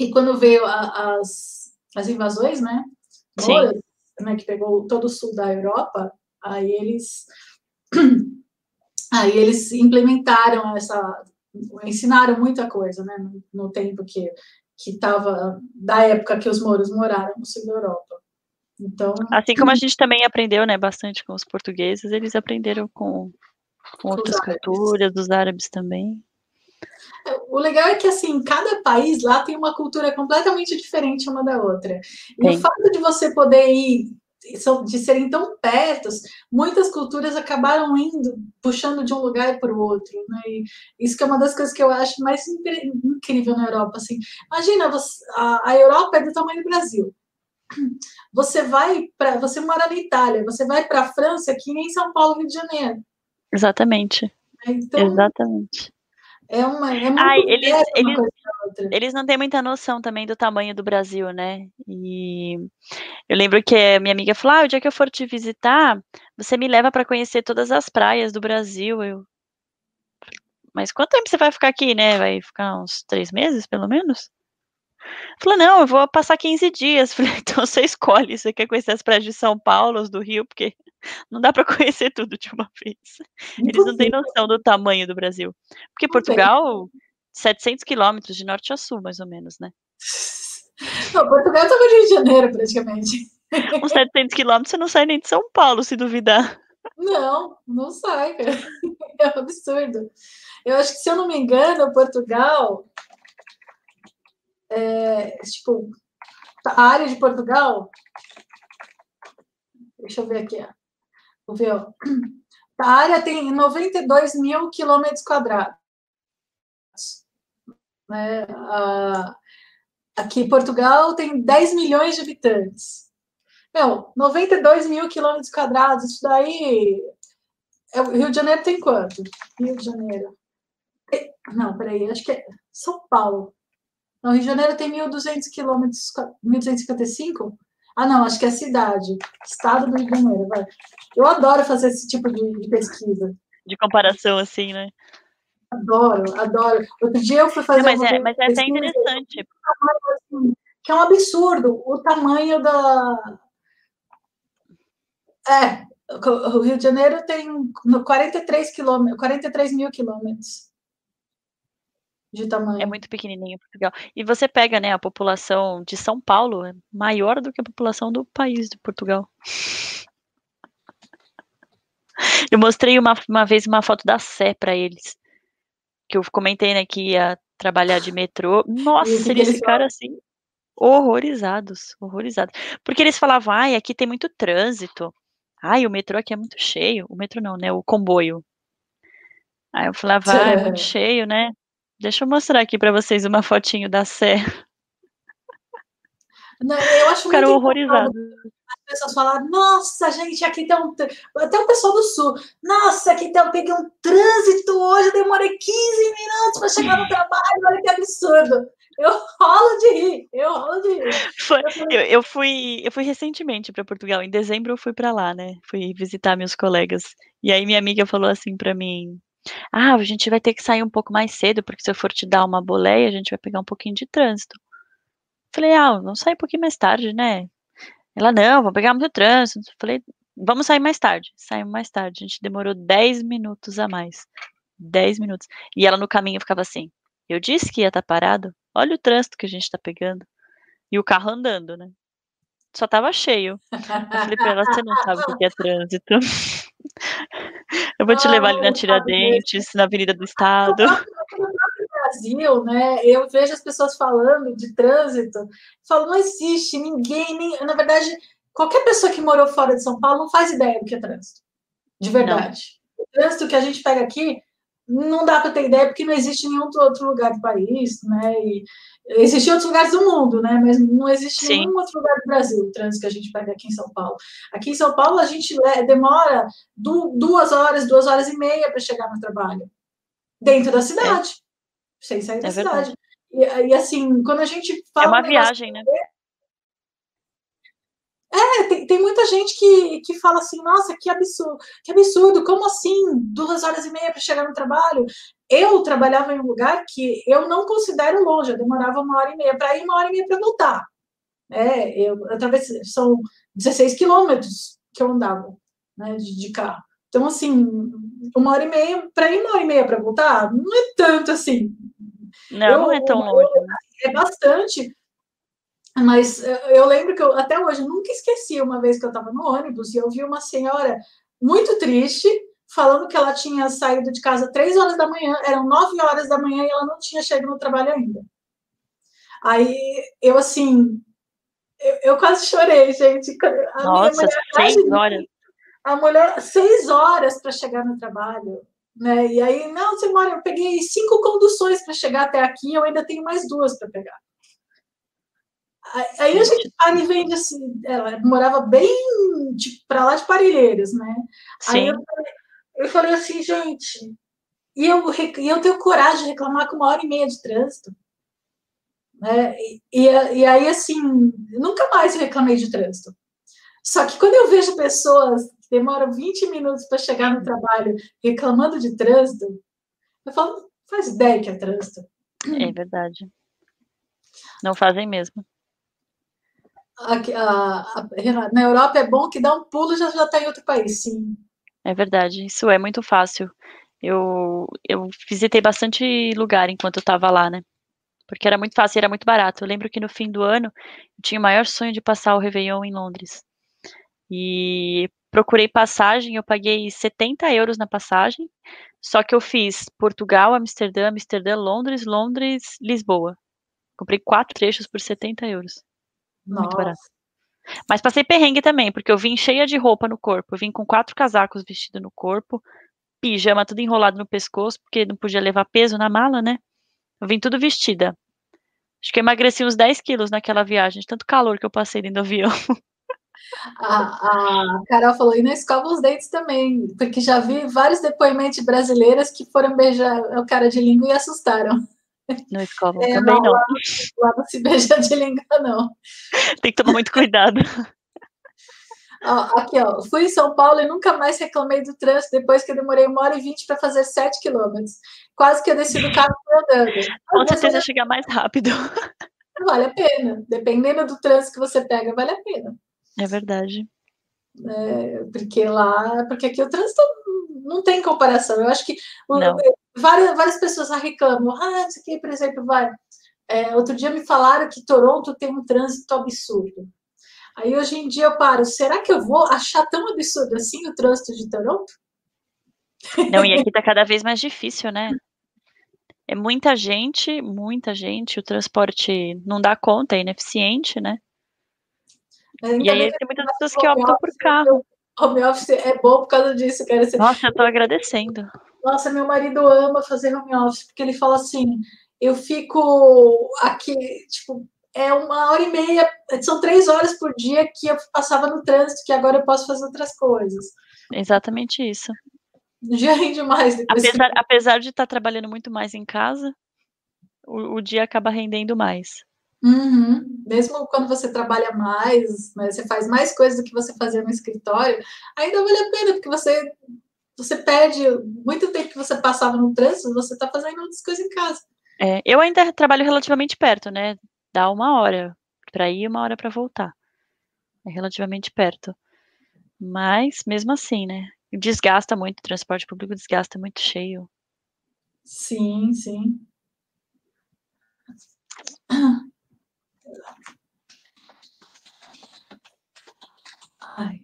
E quando veio a, as, as invasões, né? Moras, né, que pegou todo o sul da Europa, aí eles (clears throat) Aí eles implementaram essa, ensinaram muita coisa, né, no, no tempo que que estava da época que os mouros moraram no sul da Europa. Então, assim como a gente também aprendeu, né, bastante com os portugueses, eles aprenderam com, com outras culturas, dos árabes também. O legal é que, assim, cada país lá tem uma cultura completamente diferente uma da outra. E Sim. o fato de você poder ir de serem tão pertos, muitas culturas acabaram indo, puxando de um lugar para o outro, né? E isso que é uma das coisas que eu acho mais incrível na Europa, assim. Imagina, você, a, a Europa é do tamanho do Brasil. Você vai para, você mora na Itália, você vai para a França, que nem São Paulo, Rio de Janeiro. Exatamente. Então, Exatamente. É uma, é muito Ai, eles, eles, eles não têm muita noção também do tamanho do Brasil, né? E eu lembro que minha amiga falou: ah, o dia que eu for te visitar, você me leva para conhecer todas as praias do Brasil. Eu, mas quanto tempo você vai ficar aqui, né? Vai ficar uns três meses, pelo menos? Falou, não, eu vou passar 15 dias. (laughs) Falei, então você escolhe, você quer conhecer as praias de São Paulo, do Rio, porque não dá para (laughs) conhecer tudo de uma vez. Eles não têm noção do tamanho do Brasil. Porque Portugal, 700 quilômetros de norte a sul, mais ou menos, né? (laughs) Não, Portugal tá no Rio de Janeiro, praticamente. Uns 700 quilômetros você não sai nem de São Paulo, se duvidar. Não, não sai, cara. (laughs) É um absurdo. Eu acho que, se eu não me engano, Portugal. É, tipo, a área de Portugal. Deixa eu ver aqui. Vou ó. A área tem 92 mil quilômetros quadrados. Né? aqui Portugal tem 10 milhões de habitantes. Meu, 92 mil quilômetros quadrados, isso daí. É, o Rio de Janeiro tem quanto? Rio de Janeiro. Não, peraí, acho que é São Paulo. Não, Rio de Janeiro tem 1.200 quilômetros, 1.255? Ah, não, acho que é cidade. Estado do Rio de Janeiro. Vai. Eu adoro fazer esse tipo de, de pesquisa. De comparação, assim, né? Adoro, adoro. Outro dia eu fui fazer. Não, mas, é, mas é até interessante. Assim, que é um absurdo o tamanho da. É, o Rio de Janeiro tem 43, quilômetros, 43 mil quilômetros de tamanho. É muito pequenininho Portugal. E você pega, né, a população de São Paulo é maior do que a população do país de Portugal. Eu mostrei uma, uma vez uma foto da Sé para eles, que eu comentei, né, que ia trabalhar de metrô. Nossa, eles, eles ficaram assim horrorizados, horrorizados. Porque eles falavam, ai, aqui tem muito trânsito. Ai, o metrô aqui é muito cheio. O metrô não, né, o comboio. Aí eu falava, ah, é muito cheio, né? Deixa eu mostrar aqui para vocês uma fotinho da Sé. Não, eu acho Ficaram horrorizados. As pessoas falaram, nossa, gente, aqui tem um. Até o pessoal do sul, nossa, aqui tem, eu peguei um trânsito hoje, eu demorei 15 minutos para chegar no (laughs) trabalho, olha que absurdo. Eu rolo de rir, eu rolo de rir. Foi, eu, eu, fui, eu fui recentemente para Portugal, em dezembro eu fui para lá, né? Fui visitar meus colegas. E aí minha amiga falou assim para mim: ah, a gente vai ter que sair um pouco mais cedo, porque se eu for te dar uma boleia, a gente vai pegar um pouquinho de trânsito. Falei, ah, vamos sair um pouquinho mais tarde, né? Ela, não, vamos pegar muito trânsito. Falei, vamos sair mais tarde. Saímos mais tarde. A gente demorou 10 minutos a mais. 10 minutos. E ela no caminho ficava assim: eu disse que ia estar tá parado. Olha o trânsito que a gente está pegando. E o carro andando, né? Só tava cheio. Eu falei pra ela: você não sabe o que é trânsito. (laughs) Vou te levar ali na Tiradentes, na Avenida do Estado. No Brasil, né? Eu vejo as pessoas falando de trânsito, falo, não existe ninguém, nem, na verdade, qualquer pessoa que morou fora de São Paulo não faz ideia do que é trânsito. De verdade. Não. O trânsito que a gente pega aqui não dá para ter ideia, porque não existe nenhum outro lugar do país, né? E existem outros lugares do mundo, né? Mas não existe Sim. nenhum outro lugar do Brasil, o trânsito que a gente pega aqui em São Paulo. Aqui em São Paulo, a gente demora duas horas, duas horas e meia para chegar no trabalho, dentro da cidade, é. sem sair é da cidade. E, e, assim, quando a gente fala. É uma viagem, né? É, tem, tem muita gente que, que fala assim, nossa, que absurdo, que absurdo, como assim? Duas horas e meia para chegar no trabalho? Eu trabalhava em um lugar que eu não considero longe, eu demorava uma hora e meia para ir, uma hora e meia para voltar. É, eu, talvez são 16 quilômetros que eu andava né, de, de carro. Então, assim, uma hora e meia para ir, uma hora e meia para voltar, não é tanto assim. Não, eu, não é tão longe. É bastante, mas eu lembro que eu, até hoje, nunca esqueci uma vez que eu estava no ônibus e eu vi uma senhora muito triste, falando que ela tinha saído de casa três horas da manhã, eram nove horas da manhã e ela não tinha chegado no trabalho ainda. Aí eu, assim, eu, eu quase chorei, gente. A Nossa, seis horas. A mulher, seis horas para chegar no trabalho. Né? E aí, não, senhora, eu peguei cinco conduções para chegar até aqui, eu ainda tenho mais duas para pegar. Aí a gente, a me vende assim, ela morava bem tipo, para lá de Parelheiros, né? Sim. Aí eu falei, eu falei assim, gente, e eu, e eu tenho coragem de reclamar com uma hora e meia de trânsito. Né? E, e, aí, assim, nunca mais reclamei de trânsito. Só que quando eu vejo pessoas que demoram 20 minutos para chegar no trabalho reclamando de trânsito, eu falo, faz ideia que é trânsito. É verdade. Não fazem mesmo a, a, na Europa é bom que dá um pulo já já está em outro país, sim. É verdade, isso é muito fácil. Eu, eu visitei bastante lugar enquanto eu estava lá, né? Porque era muito fácil, era muito barato. Eu lembro que no fim do ano eu tinha o maior sonho de passar o Réveillon em Londres. E procurei passagem, eu paguei 70 euros na passagem, só que eu fiz Portugal, Amsterdã, Amsterdã, Londres, Londres, Lisboa. Comprei quatro trechos por 70 euros. Muito Nossa. barato. Mas passei perrengue também, porque eu vim cheia de roupa no corpo. Eu vim com quatro casacos vestidos no corpo, pijama tudo enrolado no pescoço, porque não podia levar peso na mala, né? Eu vim tudo vestida. Acho que emagreci uns 10 quilos naquela viagem, de tanto calor que eu passei dentro do avião. (laughs) A, a Carol falou, e não escova os dentes também, porque já vi vários depoimentos de brasileiras que foram beijar o cara de língua e assustaram. (laughs) Não escova é, também não. Lá, lá não se beija de língua, não. Tem que tomar muito cuidado. (laughs) Ó, aqui, ó, fui em São Paulo e nunca mais reclamei do trânsito depois que eu demorei uma hora e vinte para fazer sete quilômetros. Quase que eu desci do carro andando. (laughs) Com certeza chegar mais rápido. Vale a pena. Dependendo do trânsito que você pega, vale a pena. É verdade. É, porque lá, porque aqui o trânsito não tem comparação. Eu acho que o, várias, várias pessoas reclamam. Ah, isso aqui, por exemplo, vai. É, outro dia me falaram que Toronto tem um trânsito absurdo. Aí hoje em dia eu paro, será que eu vou achar tão absurdo assim o trânsito de Toronto? Não, e aqui tá cada vez mais difícil, né? É muita gente, muita gente, o transporte não dá conta, é ineficiente, né? É, e aí tem muitas pessoas que optam por carro. Home office é bom por causa disso, quero ser. Nossa, eu tô agradecendo. Nossa, meu marido ama fazer home office, porque ele fala assim: eu fico aqui, tipo, é uma hora e meia, são três horas por dia que eu passava no trânsito, que agora eu posso fazer outras coisas. Exatamente isso. O dia rende mais. Apesar, que... apesar de estar trabalhando muito mais em casa, o, o dia acaba rendendo mais. Uhum. Mesmo quando você trabalha mais, né, você faz mais coisas do que você fazia no escritório, ainda vale a pena, porque você, você perde muito tempo que você passava no trânsito, você está fazendo outras coisas em casa. É, eu ainda trabalho relativamente perto, né? dá uma hora para ir e uma hora para voltar. É relativamente perto. Mas, mesmo assim, né? Desgasta muito, o transporte público desgasta muito cheio. Sim, sim. Ai.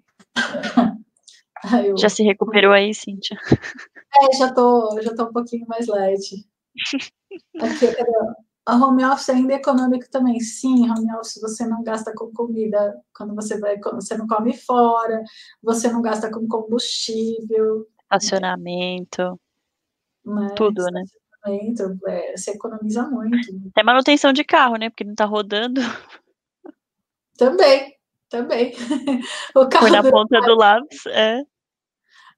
Eu... Já se recuperou aí, Cíntia? É, já tô, já tô um pouquinho mais light. (laughs) Aqui? A home office ainda é econômico também. Sim, home office você não gasta com comida quando você vai, você não come fora, você não gasta com combustível. Estacionamento. Né? Tudo, né? É, você economiza muito. Até manutenção de carro, né? Porque não tá rodando. Também, também. (laughs) O carro Foi na ponta do lápis, é.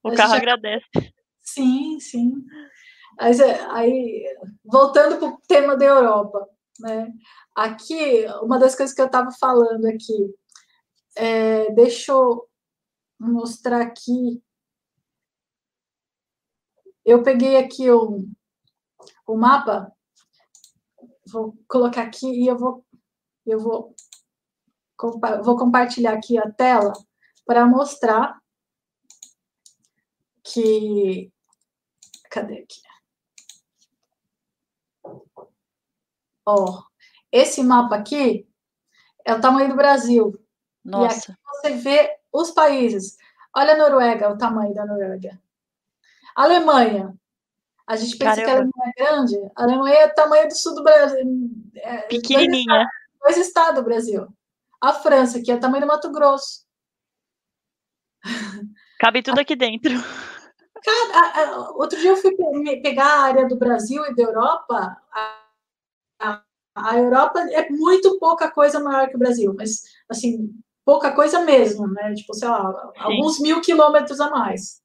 O carro agradece. Sim, sim. Mas, é, aí, voltando para o tema da Europa, né? Aqui, uma das coisas que eu estava falando aqui, é, deixa eu mostrar aqui. Eu peguei aqui o, o mapa, vou colocar aqui e eu vou, eu vou, vou compartilhar aqui a tela para mostrar que. Cadê aqui? Ó, esse mapa aqui é o tamanho do Brasil. Nossa. E aqui você vê os países. Olha a Noruega, o tamanho da Noruega. Alemanha. A gente pensa Caramba. que a Alemanha é grande. A Alemanha é o tamanho do sul do Brasil. É, Pequenininha. Dois estados do Brasil. A França, que é o tamanho do Mato Grosso. Cabe tudo aqui dentro. (laughs) Outro dia eu fui pegar a área do Brasil e da Europa. A Europa é muito pouca coisa maior que o Brasil, mas, assim, pouca coisa mesmo, né? Tipo, sei lá, Sim. alguns mil quilômetros a mais.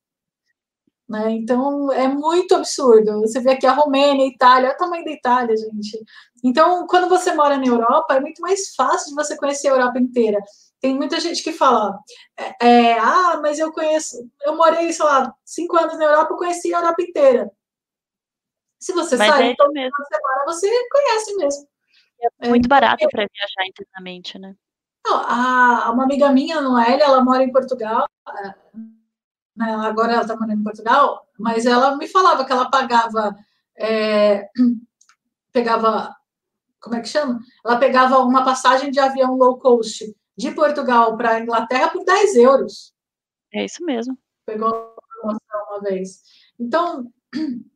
Né? Então, é muito absurdo. Você vê aqui a Romênia, a Itália, olha o tamanho da Itália, gente. Então, quando você mora na Europa, é muito mais fácil de você conhecer a Europa inteira. Tem muita gente que fala, é, é, ah, mas eu conheço, eu morei, sei lá, cinco anos na Europa, eu conheci a Europa inteira. Se você mas sair, é você mora, você conhece mesmo. É muito barato para viajar internamente, né? Não, a, uma amiga minha, Noélia, ela mora em Portugal, é, né, agora ela está morando em Portugal, mas ela me falava que ela pagava, é, (clears throat) pegava, como é que chama? Ela pegava uma passagem de avião low cost de Portugal para a Inglaterra por 10 euros. É isso mesmo. Pegou uma uma vez. Então, (clears throat)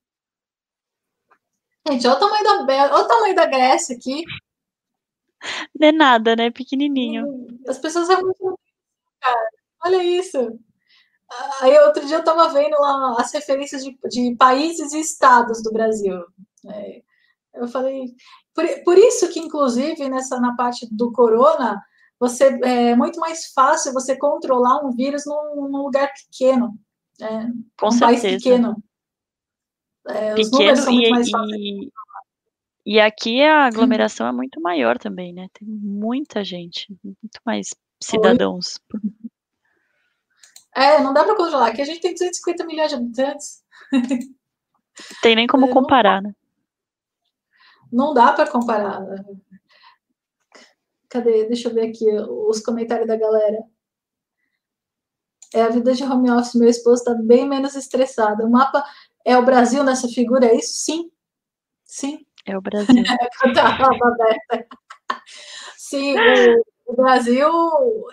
Gente, olha o tamanho da, olha o tamanho da Grécia aqui. Não é nada, né? Pequenininho. As pessoas são muito. Cara, olha isso. Aí outro dia eu estava vendo lá as referências de, de, países e estados do Brasil. É, Eu falei, por, por isso que, inclusive, nessa na parte do corona, você é muito mais fácil você controlar um vírus num, num lugar pequeno, é, Com um certeza. país pequeno. É, os números são Pequeno muito e, e, e aqui a aglomeração é muito maior também, né? Tem muita gente, muito mais cidadãos. É, não dá para controlar. Aqui a gente tem 250 milhões de habitantes. Tem nem como É, não- comparar, né? Não dá para comparar. Cadê? Deixa eu ver aqui os comentários da galera. É a vida de home office. Meu esposo está bem menos estressado. O mapa é o Brasil nessa figura, é isso? Sim. Sim. É o Brasil. (laughs) Tá, tá aberta. Sim, o, o Brasil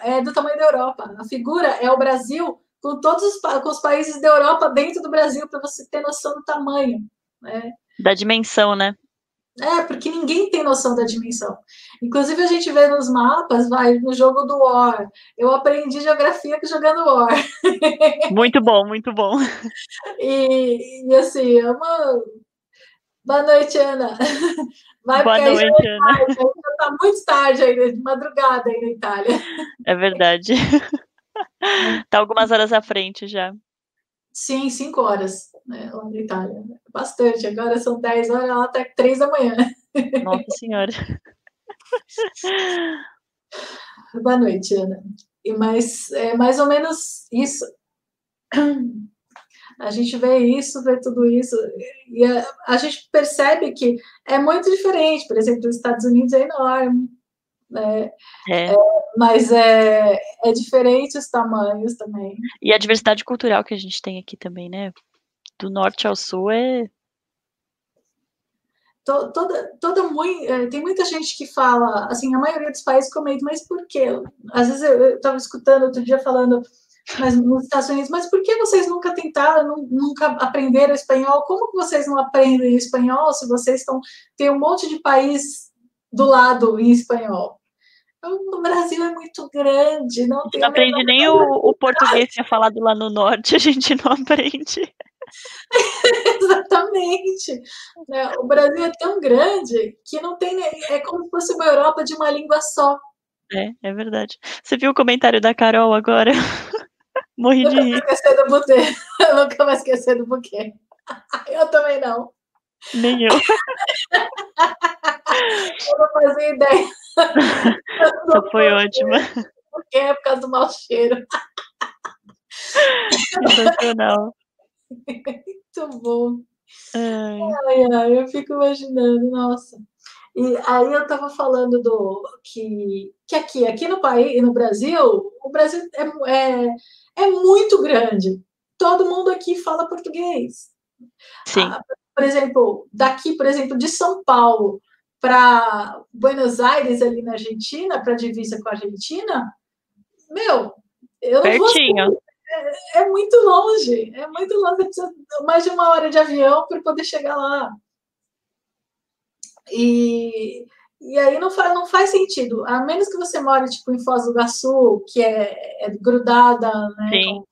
é do tamanho da Europa. A figura é o Brasil com todos os, com os países da Europa dentro do Brasil, para você ter noção do tamanho. Né? Da dimensão, né? É, porque ninguém tem noção da dimensão. Inclusive, a gente vê nos mapas, vai, no jogo do War. Eu aprendi geografia jogando War. (laughs) Muito bom, muito bom. E, e assim, é uma. Boa noite, Ana. Vai, Boa aí noite, Ana. tarde, ainda tá muito tarde ainda, de madrugada aí na Itália. É verdade. (laughs) Tá algumas horas à frente já. Sim, cinco horas né, lá na Itália. Bastante. Agora são 10 horas, ela tá 3 da manhã. Nossa Senhora. (laughs) Boa noite, Ana. E mas é mais ou menos isso. A gente vê isso, vê tudo isso, e a, a gente percebe que é muito diferente. Por exemplo, os Estados Unidos é enorme, né? É. mas é, é diferente os tamanhos também. E a diversidade cultural que a gente tem aqui também, né? Do norte ao sul é. To- Toda, toda mui- eh, tem muita gente que fala, assim, a maioria dos países comenta, mas por quê? Às vezes eu estava escutando outro dia falando, mas nos Estados Unidos, mas por que vocês nunca tentaram, nu- nunca aprenderam espanhol? Como que vocês não aprendem espanhol se vocês estão tem um monte de país do lado em espanhol? Então, O Brasil é muito grande, não A gente tem não aprende nem o, o português que é falado lá no norte, a gente não aprende. (laughs) Exatamente. né? O Brasil é tão grande que não tem. É como se fosse uma Europa de uma língua só. É, é verdade. Você viu o comentário da Carol agora? (laughs) Morri de Nunca rir. vai (laughs) esquecer do buquê. Eu nunca vai esquecer do buquê. Eu também não. Nem eu. (laughs) Eu não fazia ideia. (laughs) Essa foi ótima. Buquê é por causa do mau cheiro. Sensacional. Muito bom. Ai, Ai, ai, eu fico imaginando, nossa. E aí eu estava falando do que, que aqui, aqui no país, no Brasil, o Brasil é, é, é muito grande. Todo mundo aqui fala português. sim, Ah, por exemplo, daqui, por exemplo, de São Paulo para Buenos Aires, ali na Argentina, para a divisa com a Argentina, meu, eu não vou pertinho. é muito longe, é muito longe, precisa mais de uma hora de avião para poder chegar lá. E, e aí não faz, não faz sentido, a menos que você more tipo, em Foz do Iguaçu, que é, é grudada né, com,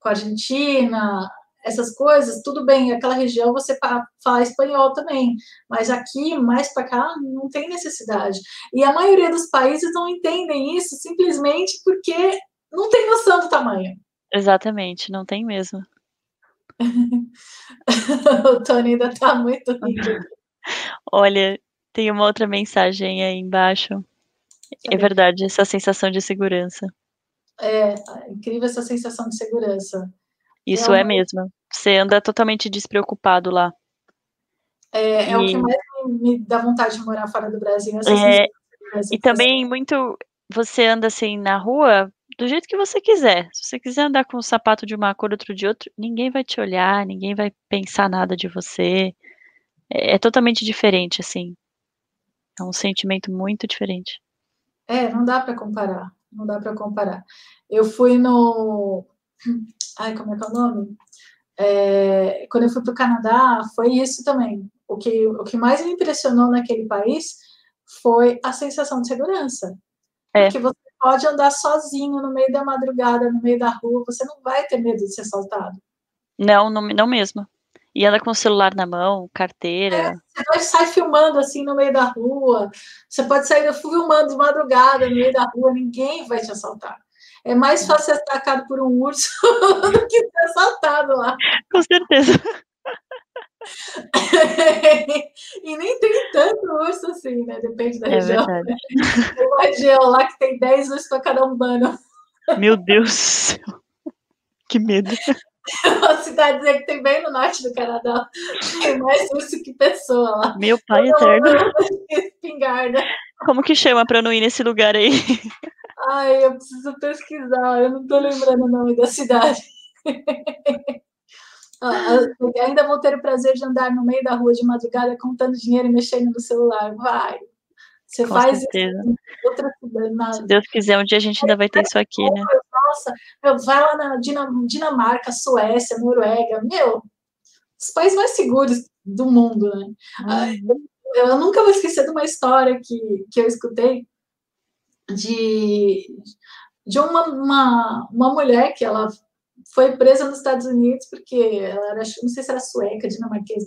com a Argentina, essas coisas, tudo bem, aquela região você fala espanhol também, mas aqui, mais para cá, não tem necessidade. E a maioria dos países não entendem isso simplesmente porque não tem noção do tamanho. Exatamente, não tem mesmo. (laughs) o Tony ainda tá muito rindo. Olha, tem uma outra mensagem aí embaixo. É verdade, essa sensação de segurança. É, incrível essa sensação de segurança. Isso é Realmente. mesmo. Você anda totalmente despreocupado lá. É, é o que E- mais me, dá vontade de morar fora do Brasil. É, segurança E também muito você anda assim na rua do jeito que você quiser. Se você quiser andar com um sapato de uma cor, outro de outro, ninguém vai te olhar, ninguém vai pensar nada de você. É, é totalmente diferente, assim. É um sentimento muito diferente. É, não dá para comparar. Não dá para comparar. Eu fui no. Ai, como é que é o nome? É, quando eu fui para o Canadá, foi isso também. O que, o que mais me impressionou naquele país foi a sensação de segurança. É. Porque você pode andar sozinho no meio da madrugada, no meio da rua, você não vai ter medo de ser assaltado. Não, não, não mesmo. E anda com o celular na mão, carteira. É, você pode sair filmando assim no meio da rua. Você pode sair filmando de madrugada no meio da rua, ninguém vai te assaltar. É mais fácil ser atacado por um urso (laughs) do que ser assaltado lá. Com certeza. (laughs) e nem tem tanto urso assim, né? Depende da é região. Verdade. (laughs) Tem uma região lá que tem 10 ursos para cada humano. Meu Deus do céu. Que medo. Uma cidadezinha que tem bem no norte do Canadá. Tem mais urso que pessoa lá. Meu pai eterno. Espingarda. Como que chama para não ir nesse lugar aí? Ai, eu preciso pesquisar. Eu não tô lembrando o nome da cidade. (laughs) ainda vou ter o prazer de andar no meio da rua de madrugada contando dinheiro e mexendo no celular. Vai. Você Com faz certeza. isso outra cidade. Se Deus quiser, um dia a gente ainda vai ter isso aqui, né? Nossa, meu, vai lá na Dinamarca, Suécia, Noruega, meu, os países mais seguros do mundo, né? Uhum. Eu nunca vou esquecer de uma história que, que eu escutei de, de uma, uma, uma mulher que ela foi presa nos Estados Unidos porque ela era, não sei se era sueca, dinamarquesa.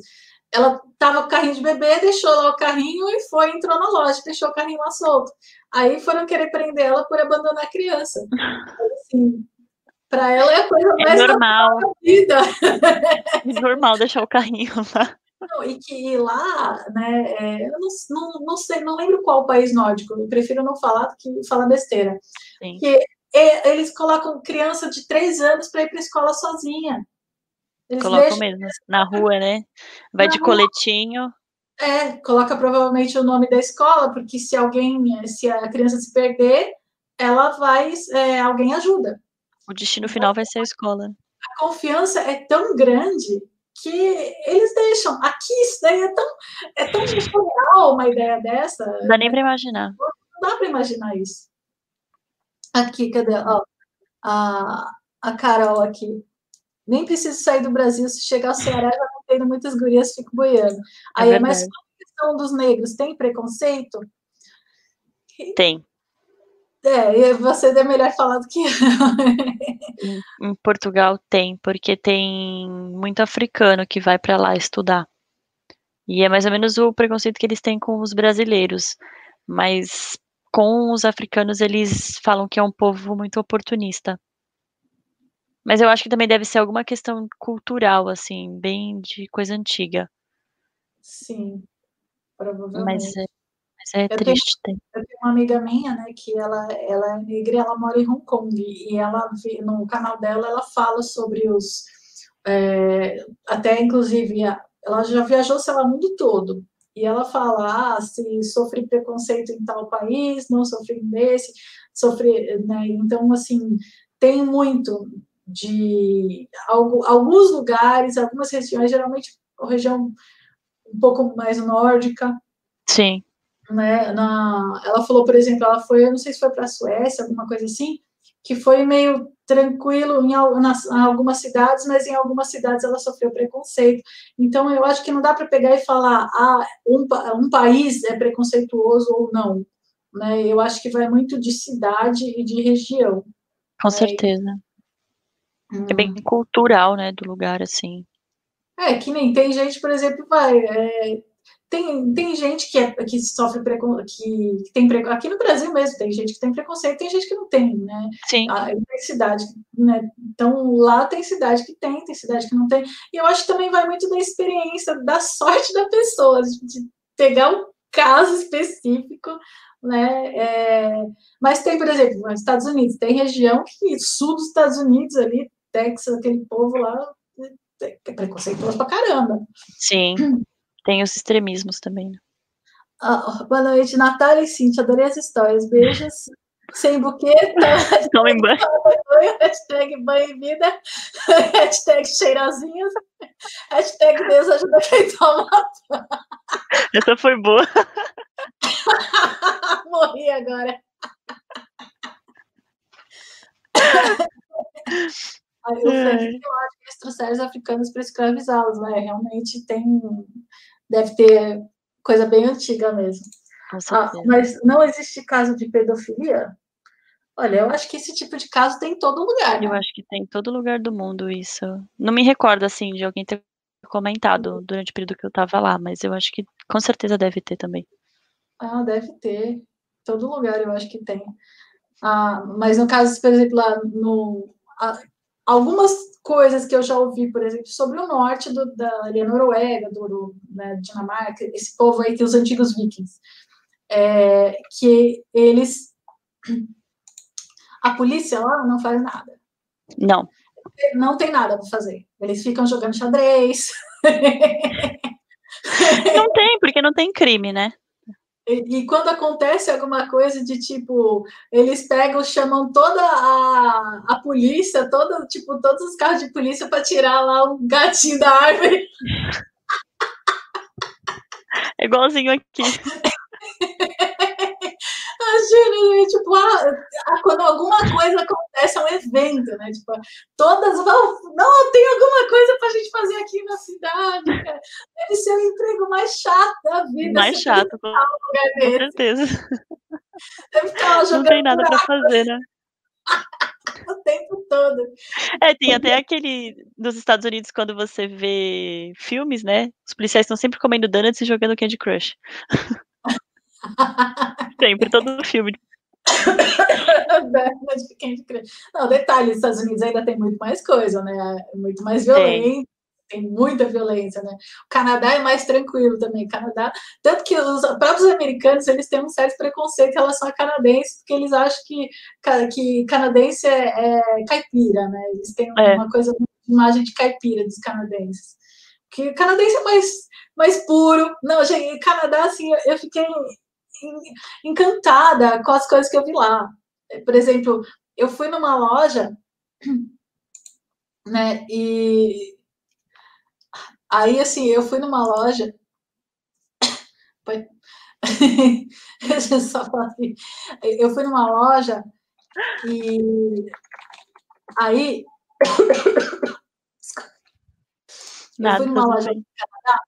Ela estava com o carrinho de bebê, deixou lá o carrinho e foi, entrou na loja, deixou o carrinho lá solto. Aí foram querer prender ela por abandonar a criança. Assim, para ela é a coisa é mais normal da vida. (laughs) É normal deixar o carrinho lá. Não, e que lá, né, é, eu não, não, não, sei, não lembro qual país nórdico, eu prefiro não falar do que falar besteira. Sim. Que eles colocam criança de três anos para ir para a escola sozinha. Eles Colocam deixam... mesmo, na rua, né? Vai na de rua. coletinho. É, coloca provavelmente o nome da escola, porque se alguém, se a criança se perder, ela vai, é, alguém ajuda. O destino final vai ser a escola. A confiança é tão grande que eles deixam. Aqui isso daí é tão, é tão surreal uma ideia dessa. Não dá nem para imaginar. Não dá para imaginar isso. Aqui, cadê? Ó, a, a Carol aqui. Nem preciso sair do Brasil, se chegar ao Ceará, já não tenho muitas gurias, fico boiando. É Aí, é mas a questão dos negros, tem preconceito? Tem. É, você é melhor falar do que eu. Em, Portugal tem, porque tem muito africano que vai para lá estudar. E é mais ou menos o preconceito que eles têm com os brasileiros. Mas com os africanos, eles falam que é um povo muito oportunista. Mas eu acho que também deve ser alguma questão cultural, assim, bem de coisa antiga. Sim, provavelmente. Mas é, mas é eu triste. Tenho, eu tenho uma amiga minha, né, que ela, ela é negra ela mora em Hong Kong. E ela, no canal dela, ela fala sobre os. É, até, inclusive, ela já viajou, sei lá, o mundo todo. E ela fala, ah, se sofre preconceito em tal país, não sofri nesse, sofre, né? Então, assim, tem muito de alguns lugares, algumas regiões, geralmente a região um pouco mais nórdica. Sim. Né, na, ela falou, por exemplo, ela foi, eu não sei se foi para a Suécia, alguma coisa assim, que foi meio tranquilo em, nas, em, algumas cidades, mas em algumas cidades ela sofreu preconceito. Então, eu acho que não dá para pegar e falar, ah, um, um país é preconceituoso ou não. Né? Eu acho que vai muito de cidade e de região. Com né? certeza. Hum. É bem hum. cultural, né, do lugar, assim. É, que nem tem gente, por exemplo, vai. É, tem, tem gente que, é, que sofre preconceito, que, que tem preconceito. Aqui no Brasil mesmo tem gente que tem preconceito, tem gente que não tem, né? Sim. Ah, tem cidade, né? Então lá tem cidade que tem, tem cidade que não tem. E eu acho que também vai muito da experiência, da sorte da pessoa, de pegar um caso específico né? É, mas tem, por exemplo, nos Estados Unidos, tem região que sul dos Estados Unidos ali, Texas, aquele povo lá é preconceituoso pra caramba. Sim, (clears throat) tem os extremismos também. Né? Ah, boa noite, Natália e Cintia, adorei as histórias, beijos. Sem buquê, (laughs) Tomem banho. (laughs) Hashtag banho e vida. (laughs) Hashtag cheirosinhos. Hashtag Deus ajuda quem toma. Essa foi boa. Morri agora. Aí eu falei que eu acho que eles trouxeram os africanos para escravizá-los, né? Realmente tem. Deve ter coisa bem antiga mesmo. Ah, mas não existe caso de pedofilia? Olha, eu acho que esse tipo de caso tem em todo lugar. Né? Eu acho que tem em todo lugar do mundo isso. Não me recordo assim de alguém ter comentado durante o período que eu estava lá, mas eu acho que com certeza deve ter também. Ah, deve ter. Todo lugar eu acho que tem. Ah, mas no caso, por exemplo, lá no. Algumas coisas que eu já ouvi, por exemplo, sobre o norte do, da Noruega, do, do né, Dinamarca, esse povo aí que os antigos vikings, é, que eles. A polícia lá não faz nada. Não. Não tem nada para fazer. Eles ficam jogando xadrez. Não tem, porque não tem crime, né? E, e, quando acontece alguma coisa de tipo, eles pegam, chamam toda a, a polícia, todo, tipo, todos os carros de polícia para tirar lá o gatinho da árvore. É igualzinho aqui. (laughs) Imagina, né? tipo, ah, quando alguma coisa acontece, é um evento, né? Tipo, todas vão. Não, tem alguma coisa pra gente fazer aqui na cidade, cara. Deve ser o emprego mais chato da vida. Mais chato, com, com certeza. Deve ficar jogando. Não tem nada pra fazer, né? (laughs) o tempo todo. É, tem até aquele dos Estados Unidos, quando você vê filmes, né? Os policiais estão sempre comendo donuts e jogando Candy Crush. (laughs) Sempre, todo filme. (laughs) Não, detalhe, os Estados Unidos ainda tem muito mais coisa, né? Muito mais violência, tem. muita violência, né? O Canadá é mais tranquilo também. O Canadá, tanto que os próprios americanos eles têm um certo preconceito em relação a canadenses, porque eles acham que, que canadense é, é caipira, né? Eles têm é. uma coisa, uma imagem de caipira dos canadenses. Que canadense é mais, mais puro. Não, gente, Canadá, assim, eu fiquei encantada com as coisas que eu vi lá. Por exemplo, eu fui numa loja, né? E aí, assim, eu fui numa loja. (laughs) só assim. Eu fui numa loja e aí. Nada, (coughs) eu fui numa loja no Canadá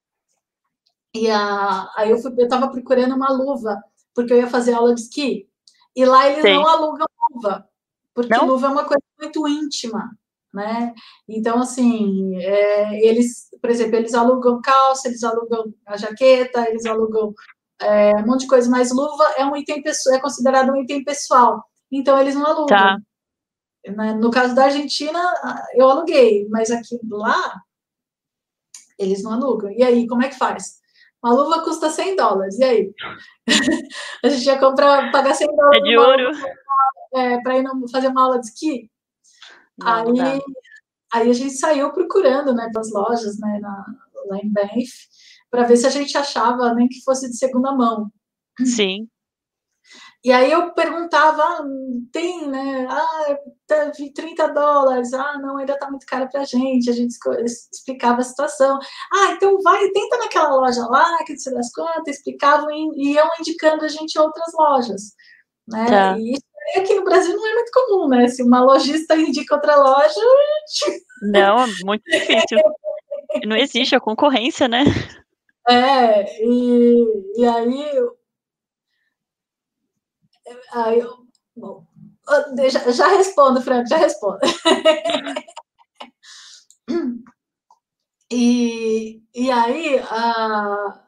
e a, aí eu, fui, eu tava procurando uma luva, porque eu ia fazer aula de esqui. E lá eles Sim. não alugam luva, porque não? luva é uma coisa muito íntima, né? Então, assim, é, eles, por exemplo, eles alugam calça, eles alugam a jaqueta, eles alugam é, um monte de coisa, mas luva é um item pessoal, é considerado um item pessoal. Então, eles não alugam. Tá. Né? No caso da Argentina, eu aluguei, mas aqui lá, eles não alugam. E aí, como é que faz? Uma luva custa 100 dólares, e aí? (laughs) a gente ia comprar, pagar 100 dólares. É de ouro. É, para ir fazer uma aula de esqui. Não, aí, não aí a gente saiu procurando, né, das lojas, né, na, lá em Banff, para ver se a gente achava, nem que fosse de segunda mão. Sim. E aí eu perguntava, ah, tem, né? Ah, 30 dólares, ah, não, ainda tá muito caro pra gente. A gente explicava a situação. Ah, então vai, tenta naquela loja lá, que se das contas, explicavam e iam indicando a gente outras lojas. Né? Tá. E isso aqui no Brasil não é muito comum, né? Se uma lojista indica outra loja. (laughs) Não, é muito difícil. (laughs) não existe a concorrência, né? É, e, e aí Aí eu, bom, já, já respondo, Franco, já respondo. (laughs) e, e aí, a,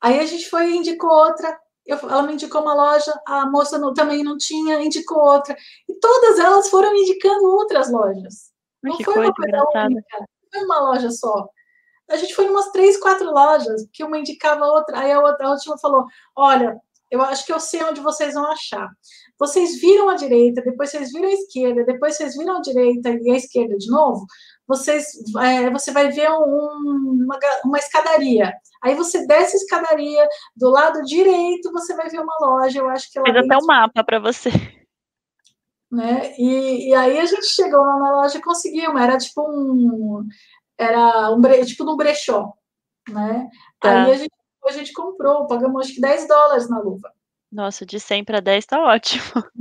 aí a gente foi e indicou outra. Eu, ela me indicou uma loja, a moça não, também não tinha, indicou outra. E todas elas foram indicando outras lojas. Não que foi coisa uma coisa engraçada. única, não foi uma loja só. A gente foi em umas três, quatro lojas, que uma indicava a outra, aí a outra a última falou: olha, eu acho que eu sei onde vocês vão achar. Vocês viram a direita, depois vocês viram a esquerda, depois vocês viram a direita e a esquerda de novo. Vocês, é, você vai ver um, uma, uma escadaria. Aí você desce a escadaria, do lado direito você vai ver uma loja. Eu acho que ela. Fez até um mapa para você. Né? E, e aí a gente chegou lá na loja e conseguiu. Era tipo um. Era um tipo um brechó. Né? Tá. Aí a gente a gente comprou, pagamos acho que 10 dólares na luva. Nossa, de 100 para 10 tá ótimo. (laughs)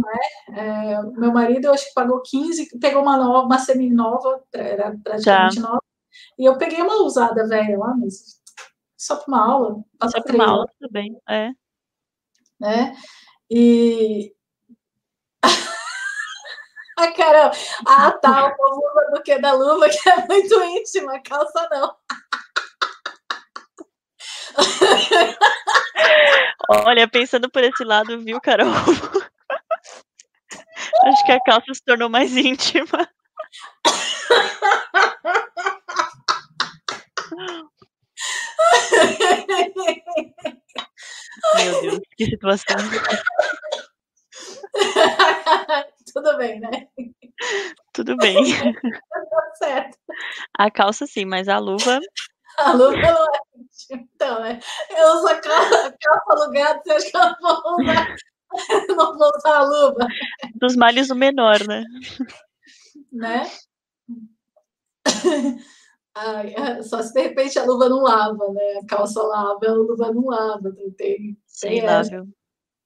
É? É, meu marido, eu acho que pagou 15, pegou uma nova, uma semi-nova, era praticamente tá. nova, e eu peguei uma usada velha lá, mas só para uma aula. Só para uma aula, tudo bem, é. Né? E... (laughs) a Carol, ah tá, o povo usa do que da luva, que é muito íntima, calça não. Olha, pensando por esse lado, viu, Carol? (laughs) Acho que a calça se tornou mais íntima. Meu Deus, que situação. (laughs) Tudo bem, né? Tudo bem. Tá certo. A calça sim, mas a luva. A luva não é. Então, né? Eu uso a calça, a calça alugada, você acha que eu não vou usar, não vou usar a luva? Dos males o menor, né? Né? Ai, é, só se de repente a luva não lava, né? A calça lava, a luva não lava. Tem, Sei lá, viu?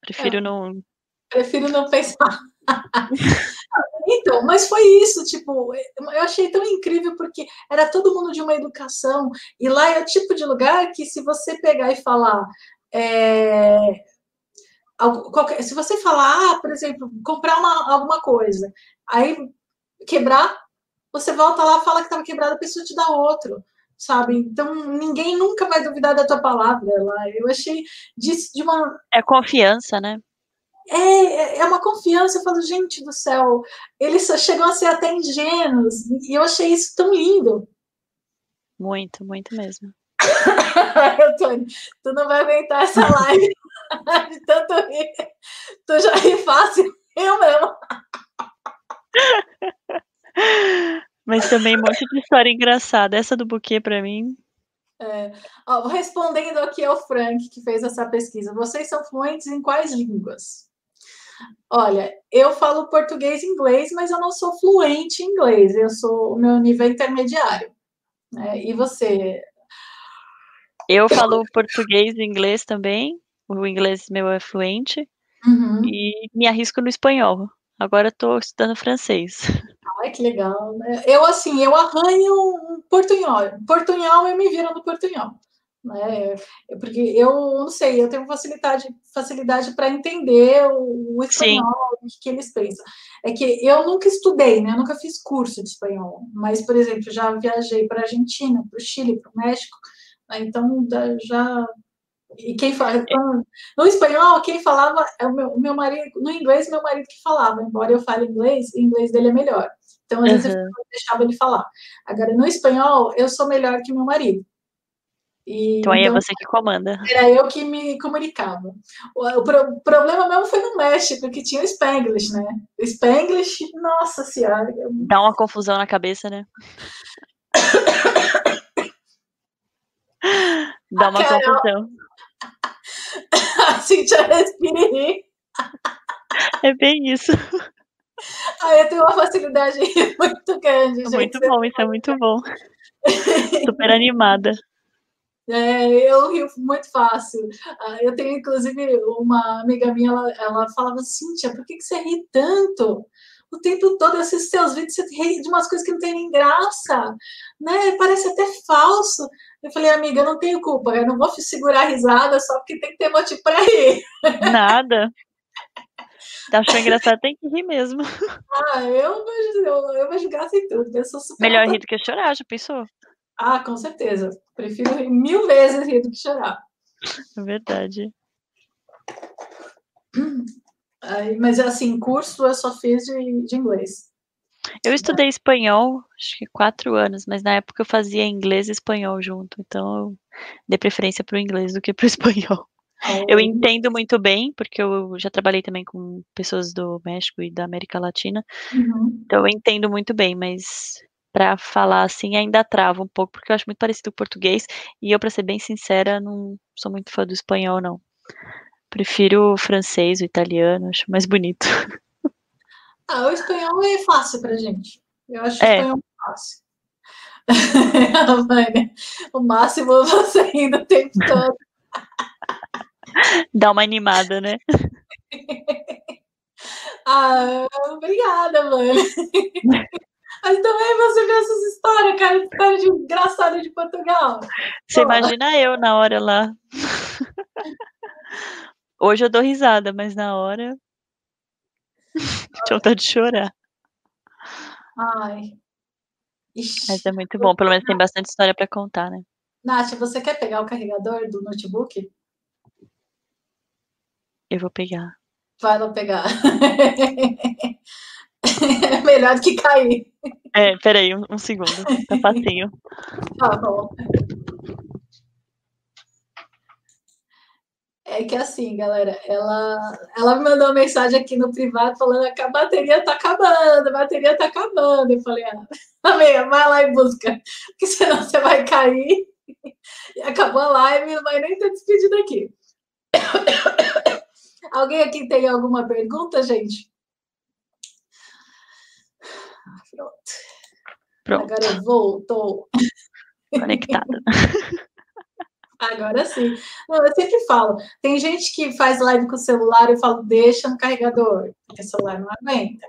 Prefiro é. não. Prefiro não pensar. (laughs) então, mas foi isso, tipo, eu achei tão incrível porque era todo mundo de uma educação, e lá é o tipo de lugar que se você pegar e falar. É, qualquer, se você falar, ah, por exemplo, comprar uma, alguma coisa, aí quebrar, você volta lá, fala que estava quebrado, a pessoa te dá outro, sabe? Então ninguém nunca vai duvidar da tua palavra lá. Eu achei disso de uma. É confiança, né? É, é, é uma confiança. Eu falo, gente do céu, eles chegam a ser até ingênuos, e eu achei isso tão lindo. Muito, muito mesmo. (laughs) (laughs) Tu não vai aguentar essa live (laughs) de tanto rir. Tu já ri fácil, eu mesmo. Mas também um monte de história engraçada. Essa do buquê, para mim. É. Ó, respondendo aqui ao Frank, que fez essa pesquisa. Vocês são fluentes em quais línguas? Olha, eu falo português e inglês, mas eu não sou fluente em inglês. Eu sou o meu nível intermediário. Né? E você? Eu falo português e inglês também. O inglês meu é fluente. Uhum. E me arrisco no espanhol. Agora estou estudando francês. Ai, que legal. Né? Eu, assim, eu arranho portunhol. Portunhol, eu me viro no portunhol. Né? Porque eu não sei, eu tenho facilidade, facilidade para entender o, o espanhol, o que eles pensam. É que eu nunca estudei, né? Eu nunca fiz curso de espanhol, mas, por exemplo, já viajei para a Argentina, para o Chile, para o México? Então já e quem fala, no espanhol, quem falava é o meu, o meu marido, no inglês, meu marido que falava, embora eu fale inglês, o inglês dele é melhor. Então, às uhum. vezes, eu deixava ele falar. Agora, no espanhol, eu sou melhor que meu marido. E, então, aí é então, é você que comanda. Era eu que me comunicava. O, o, pro, o, problema mesmo foi no México, que tinha o Spanglish, né? O Spanglish, nossa senhora. Dá uma confusão na cabeça, né? (coughs) Dá uma Carol, confusão. (laughs) A Cintia respire. É bem isso. Ah, eu tenho uma facilidade (laughs) muito grande. Gente. Muito bom, isso é muito bom. Super animada. (laughs) É, eu rio muito fácil. Ah, eu tenho, inclusive, uma amiga minha, ela, ela falava, Cíntia, por que, que você ri tanto? O tempo todo, eu assisto seus vídeos, você ri de umas coisas que não tem nem graça, né? Parece até falso. Eu falei, amiga, eu não tenho culpa, eu não vou (laughs) segurar a risada só porque tem que ter motivo para rir. Nada. Tá achando engraçado, tem que rir mesmo. Ah, eu vejo, eu, eu vejo graça em tudo. Eu sou super Melhor rir do que chorar, já pensou? Ah, com certeza. Prefiro rir mil vezes rir do que chorar. É verdade. Aí, mas assim, curso eu só fiz de, de inglês. Eu estudei espanhol, acho que quatro anos, mas na época eu fazia inglês e espanhol junto, então eu dei preferência para o inglês do que para o (laughs) espanhol. Eu entendo muito bem, porque eu já trabalhei também com pessoas do México e da América Latina, uhum. então eu entendo muito bem, mas para falar assim ainda trava um pouco, porque eu acho muito parecido com o português, e eu, para ser bem sincera, não sou muito fã do espanhol, não. Prefiro o francês, o italiano, acho mais bonito. (laughs) Ah, o espanhol é fácil pra gente. Eu acho é. o espanhol fácil. (laughs) o máximo é você ainda o tempo todo. Dá uma animada, né? (laughs) ah, obrigada, mãe. (laughs) Mas também você vê essas histórias, cara, história de engraçada de Portugal. Você Pô. imagina eu na hora lá. Hoje eu dou risada, mas na hora (laughs) tinha vontade de chorar. Ai. Ixi. Mas é muito bom, pelo menos tem bastante história para contar, né? Nath, você quer pegar o carregador do notebook? Eu vou pegar. Vai lá pegar. (laughs) é melhor do que cair. É, peraí, um, um segundo. Tá facinho. (laughs) Tá bom. É que assim, galera, ela, ela me mandou uma mensagem aqui no privado falando que a bateria tá acabando, a bateria tá acabando. Eu falei, ah, (laughs) amiga, vai lá e busca, porque senão você vai cair e acabou a live não vai nem ter despedido aqui. (coughs) Alguém aqui tem alguma pergunta, gente? Pronto. Pronto. Agora voltou. (laughs) Conectada. (laughs) Agora sim. Não, eu sempre falo, tem gente que faz live com o celular e eu falo, deixa no carregador, porque o celular não aguenta.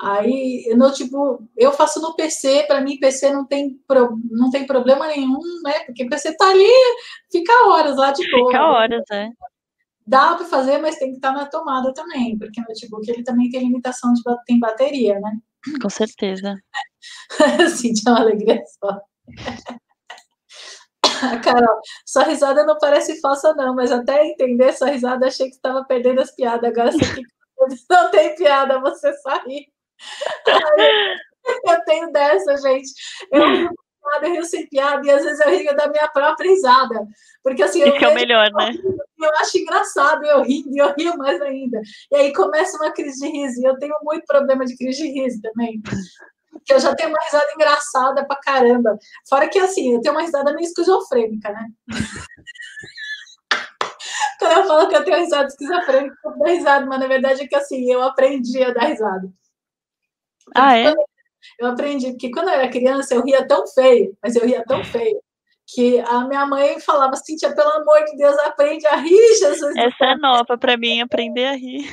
Aí, no tipo, eu faço no PC, para mim PC não tem, pro, não tem problema nenhum, né? Porque o PC tá ali, fica horas lá de boa. Fica horas, é. Dá para fazer, mas tem que estar tá na tomada também, porque o notebook ele também tem limitação de tem bateria, né? Com certeza. (laughs) Sim, é uma alegria só. (laughs) Carol, sua risada não parece falsa, não, mas até entender sua risada, achei que estava perdendo as piadas. Agora você não tem piada, você sair. (laughs) Eu tenho dessa, gente. Eu rio piada, eu rio sem piada, e às vezes eu rio da minha própria risada. Porque assim, eu, é o melhor, né? eu acho engraçado, eu rio, e eu rio mais ainda. E aí começa uma crise de riso, e eu tenho muito problema de crise de riso também que eu já tenho uma risada engraçada pra caramba. Fora que, assim, eu tenho uma risada meio esquizofrênica, né? (laughs) Quando eu falo que eu tenho risada esquizofrênica, eu dou risada, mas na verdade é que, assim, eu aprendi a dar risada. Ah, é? Eu aprendi, porque quando eu era criança, eu ria tão feio, mas eu ria tão feio, que a minha mãe falava assim, tia, pelo amor de Deus, aprende a rir, Jesus. Essa é nova para mim, aprender a rir.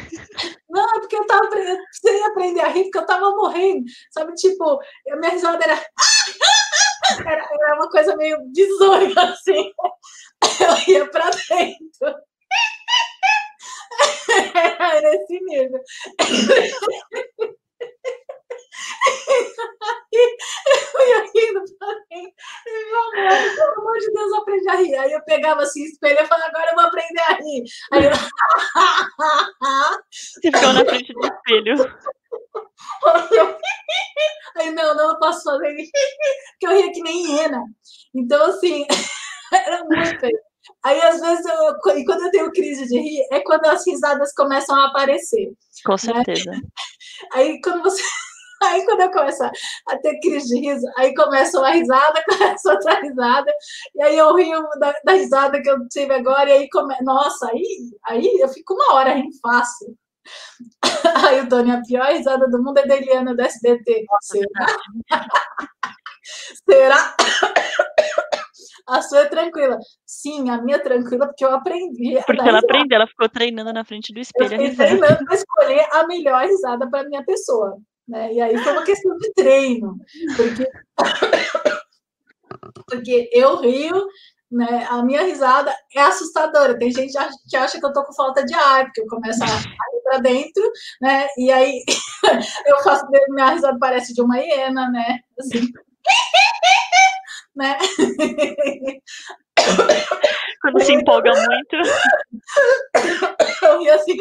Não, é porque eu tava sem aprender a rir, porque eu tava morrendo, sabe? Tipo, a minha risada era... (laughs) era, era uma coisa meio bizonha, assim. Eu ia para dentro. (laughs) Era nesse nível (laughs) (laughs) eu ia rindo pra mim. Meu amor, pelo amor de Deus, aprendi a rir. Aí eu pegava assim, espelho e falava, agora eu vou aprender a rir. Aí eu... (laughs) Você ficou na frente do espelho. (laughs) Aí, não, não posso fazer isso. Porque eu ria que nem hiena. Então, assim, era muito. Aí, às vezes, eu, e quando eu tenho crise de rir, é quando as risadas começam a aparecer. Com né? certeza. Né? Aí, quando você Aí quando eu começo a ter crise de riso, aí começa uma risada, (laughs) começa outra risada, e aí eu rio da, da risada que eu tive agora, e aí come... nossa, aí, aí eu fico uma hora rindo fácil. (laughs) Aí o Tony, a pior risada do mundo é da Eliana do SBT. Será? (laughs) Será? (coughs) A sua é tranquila. Sim, a minha é tranquila, porque eu aprendi. Porque ela aprendeu, ela ficou treinando na frente do espelho. Eu fiquei treinando para escolher a melhor risada para minha pessoa. Né? E aí foi uma questão de treino, porque, porque eu rio, né? a minha risada é assustadora. Tem gente que acha que eu tô com falta de ar, porque eu começo a ir para dentro, né? E aí eu faço, minha risada parece de uma hiena, né? Assim. né? Quando se empolga muito. Eu ri assim.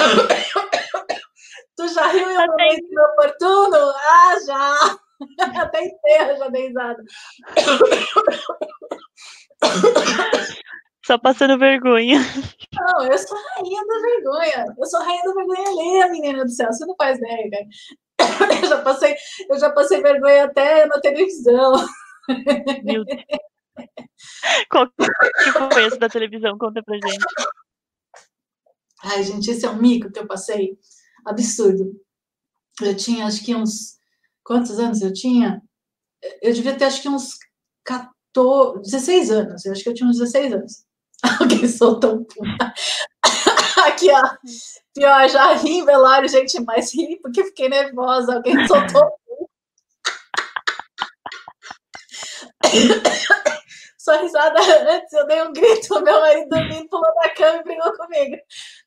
(coughs) Tu já riu em um momento oportuno? Ah, já! (coughs) Até enterra já dei risada. (coughs) Só passando vergonha. Não, eu sou rainha da vergonha. Eu sou rainha da vergonha alheia, menina do céu. Você não faz ideia, cara. Eu já passei, eu já passei vergonha até na televisão. Meu Deus. Qual que foi esse da televisão? Conta pra gente. Ai, gente, esse é um mico que eu passei absurdo. Eu tinha, acho que uns. Quantos anos eu tinha? Eu devia ter, acho que uns 14, 16 anos. Eu acho que eu tinha uns 16 anos. (laughs) Alguém soltou um (laughs) Aqui, ó. Pior, já ri velório, gente, mas ri porque fiquei nervosa. Alguém soltou um (laughs) sua risada antes, eu dei um grito, meu marido dormindo, pulou da cama e brigou comigo.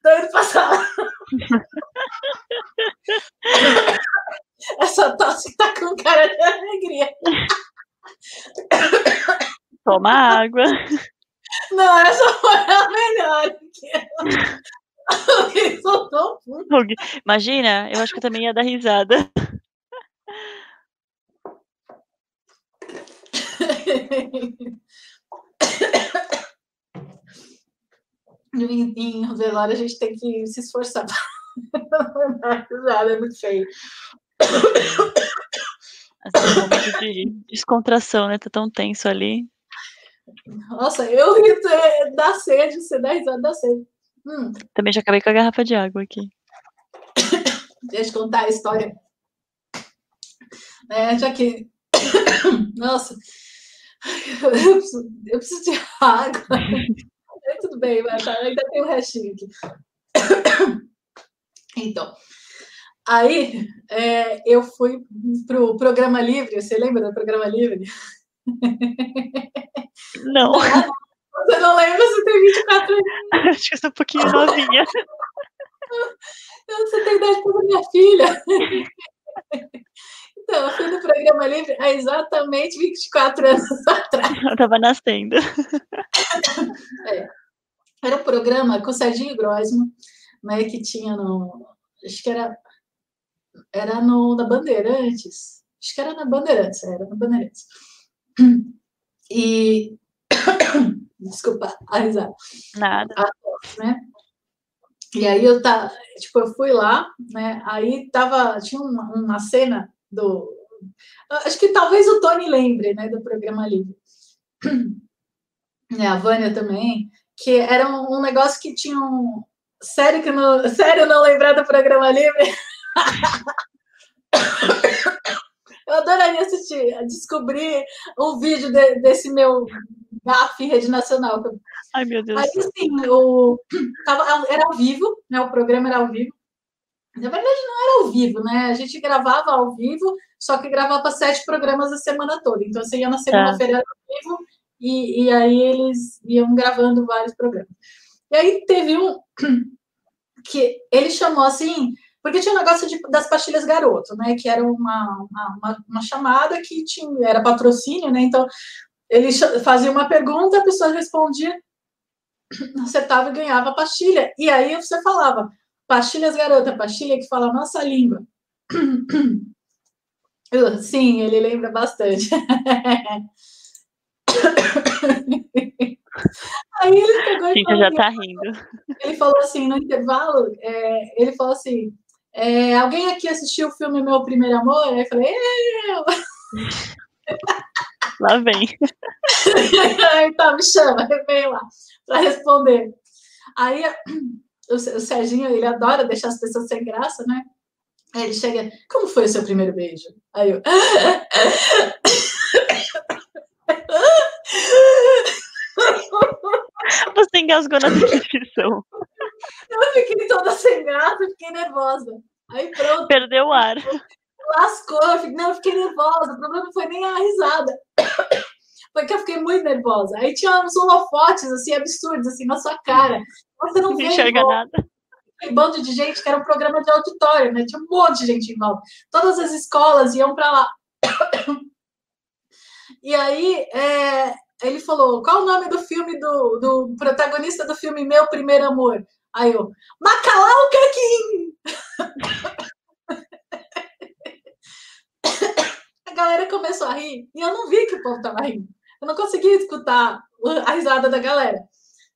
Doido passar. (laughs) Essa tosse tá com cara de alegria. Toma água. Não, essa foi a melhor. Soltou um Imagina, eu acho que eu também ia dar risada. Em, em velório a gente tem que se esforçar é muito feio. Assim, um momento de descontração, né? Tá tão tenso ali. Nossa, eu ri da sede, você dá risada da sede. Hum. Também já acabei com a garrafa de água aqui. Deixa eu contar a história. É, já que. (coughs) Nossa, eu preciso, eu preciso de água. (laughs) Tudo bem, mas ainda tem um restinho aqui. Então, aí é, eu fui para o Programa Livre. Você lembra do Programa Livre? Não. (laughs) Você não lembra? Você tem 24 anos. (laughs) Acho que eu sou um pouquinho novinha. Você tem idade para minha filha. Então, eu fui no Programa Livre há exatamente 24 anos (laughs) atrás. Eu estava nascendo. É. Era um programa com o Serginho Grosman, né, que tinha no. Acho que era. Era no, na Bandeirantes. Acho que era na Bandeirantes, era na Bandeirantes. E. (coughs) Desculpa, a risada. Nada. A, né? E aí eu tá, tipo, eu fui lá, né? Aí tava, tinha uma, uma cena do. Acho que talvez o Tony lembre, né, do programa livre. É, a Vânia também, que era um, um negócio que tinha um. Sério que não, (laughs) sério não lembrar do programa livre? (coughs) Eu adoraria assistir, descobrir um vídeo de, desse meu GAF Rede Nacional. Ai, meu Deus. Aí, assim, o, tava, era ao vivo, né? O programa era ao vivo. Na verdade, não era ao vivo, né? A gente gravava ao vivo, só que gravava sete programas a semana toda. Então, você ia na segunda-feira ao vivo e, e aí eles iam gravando vários programas. E aí teve um (clears throat) que ele chamou assim, porque tinha um negócio de, das pastilhas garoto, né? Que era uma, uma, uma, chamada que tinha, era patrocínio, né? Então ele fazia uma pergunta, a pessoa respondia, (clears throat) acertava e ganhava a pastilha. E aí você falava, pastilhas garota, pastilha que fala a nossa língua. Sim, ele lembra bastante. Aí ele pegou e já tá rindo. Ele falou assim, no intervalo, é, ele falou assim, é, alguém aqui assistiu o filme Meu Primeiro Amor? Aí eu falei, eu! Lá vem. (laughs) então, me chama, vem lá, para responder. Aí o, o Serginho, ele adora deixar as pessoas sem graça, né? Aí ele chega, como foi o seu primeiro beijo? Aí eu. (laughs) Você engasgou na descrição. Eu fiquei toda sem graça, fiquei nervosa. Aí pronto. Perdeu o ar. Lascou, eu fiquei, não, eu fiquei nervosa. O problema não foi nem a risada. Foi que eu fiquei muito nervosa. Aí tinha uns holofotes, assim, absurdos, assim, na sua cara. Você não, não vê enxerga igual. nada. Um bando de gente que era um programa de auditório, né? Tinha um monte de gente em volta. Todas as escolas iam para lá. E aí, é, ele falou: qual o nome do filme do, do protagonista do filme Meu Primeiro Amor? Aí eu, Macalau Caquim! (coughs) a galera começou a rir e eu não vi que o povo tava rindo. Eu não conseguia escutar a risada da galera.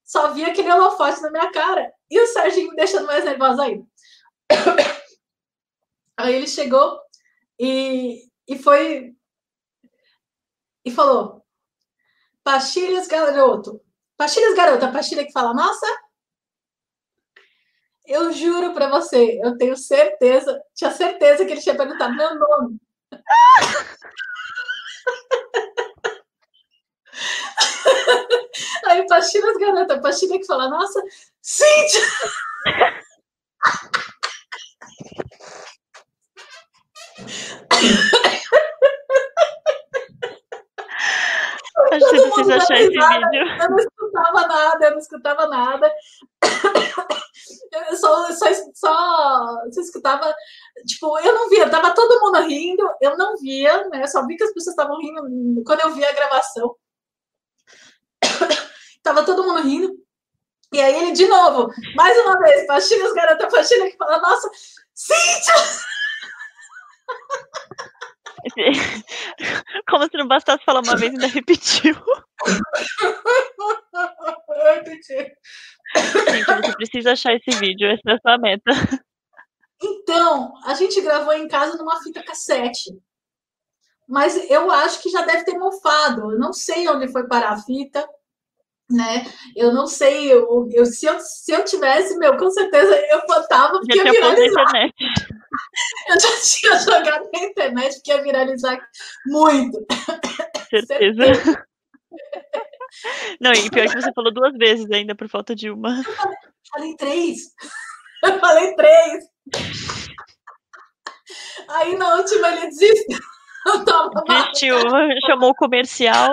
Só vi aquele holofote na minha cara e o Serginho me deixando mais nervosa ainda. (coughs) Aí ele chegou e, e foi e falou: Pastilhas garoto. Pastilhas garoto, a pastilha que fala, nossa, eu juro para você, eu tenho certeza, tinha certeza que ele tinha perguntado meu nome. (laughs) Aí, pastilhas garota, pastilha que fala, nossa, Cíntia! Acho que vocês acharam esse vídeo. Eu não escutava nada, eu não escutava nada. só, só, só, só escutava, tipo, eu não via, tava todo mundo rindo, eu não via, né? Eu só vi que as pessoas estavam rindo quando eu vi a gravação. (laughs) tava todo mundo rindo. E aí ele, de novo, mais uma vez, Pastilhas, garota Pastilha, que fala, nossa, Cíntia! (laughs) Como se não bastasse falar uma vez, ainda repetiu. (laughs) Gente, você precisa achar esse vídeo, essa é a sua meta. Então, a gente gravou em casa numa fita cassete. Mas eu acho que já deve ter mofado. Eu não sei onde foi parar a fita, né? Eu não sei. Eu, eu, se, eu, se eu tivesse, meu, com certeza eu botava porque ia viralizar. (laughs) Eu já tinha jogado na internet porque ia viralizar muito. Certeza. (laughs) Não, e pior que você falou duas vezes ainda, por falta de uma. Falei três. (laughs) Eu falei três. Aí na última ele desistiu. Eu tava Desistiu, chamou o comercial.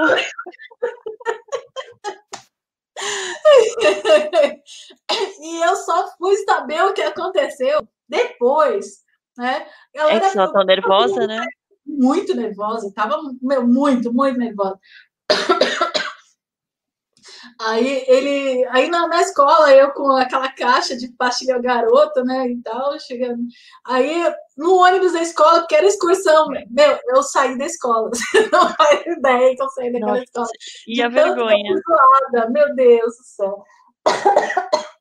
E eu só fui saber o que aconteceu depois, né? A É que tava tão nervosa, né? muito nervosa, tava meu, muito, muito nervosa. Aí ele, aí na, na escola, eu com aquela caixa de pastilha garoto, né, e tal, chegando. Aí no ônibus da escola, porque era excursão, meu, eu saí da escola. (laughs) Você não faz ideia que eu saí daquela Nossa, escola. E a De vergonha. zoada, meu Deus do céu. (coughs)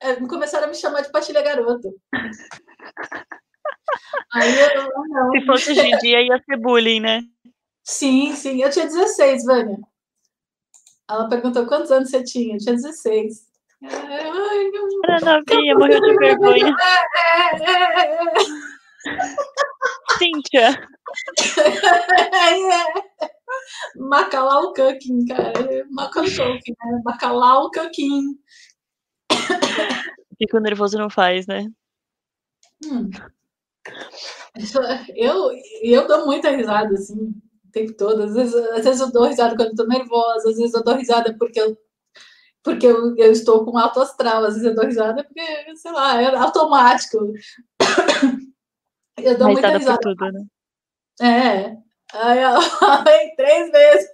É, Começaram a me chamar de pastilha garoto. (laughs) Aí eu, não. Se fosse hoje em dia, ia ser bullying, né? Sim, sim. Eu tinha 16, Vânia. Ela perguntou quantos anos você tinha. Eu tinha 16. É, Ai, meu... Era novinha, morreu de vergonha. Cíntia. Macalau (laughs) Cooking, cara. Macalau Cooking, né? Macalau Cooking. fica o nervoso não faz, né? Hum. Eu, eu dou muita risada, assim, tempo todo. Às vezes, às vezes eu dou risada quando eu tô nervosa, às vezes eu dou risada porque eu, porque eu, eu estou com alto astral, às vezes eu dou risada porque, sei lá, é automático. Eu dou muita risada por risada. tudo, né? É. Aí eu (laughs) falei três vezes.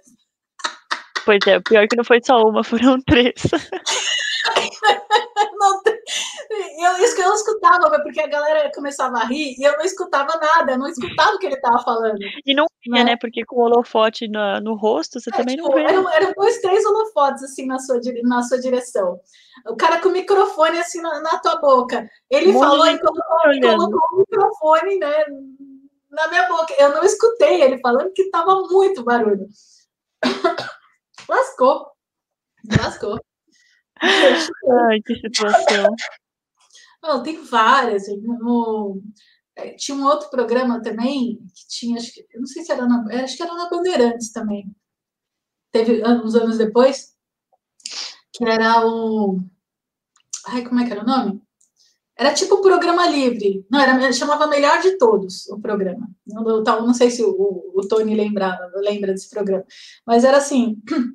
Pois é, pior é que não foi só uma, foram três. (laughs) Não tem- eu, isso que eu não escutava, porque a galera começava a rir e eu não escutava nada, eu não escutava o que ele tava falando. E não via, Né? né? Porque com o holofote na- no rosto, você É, também tipo, não vê. eram, eram dois, três holofotes assim na sua, na sua direção. O cara com o microfone assim na, na tua boca. Ele falou e colocou, colocou o microfone né, na minha boca. Eu não escutei ele falando que tava muito barulho. (coughs) Lascou. Lascou. Ai, que situação. Não, tem várias. É, tinha um outro programa também que tinha, acho que, não sei se era na, é, acho que era na Bandeirantes também. Teve uns anos depois, que era o. Ai, como é que era o nome? Era tipo um programa livre. Não, era, chamava Melhor de Todos o programa. Não, não, sei se o, o Tony lembra, lembra desse programa. Mas era assim: (clears throat)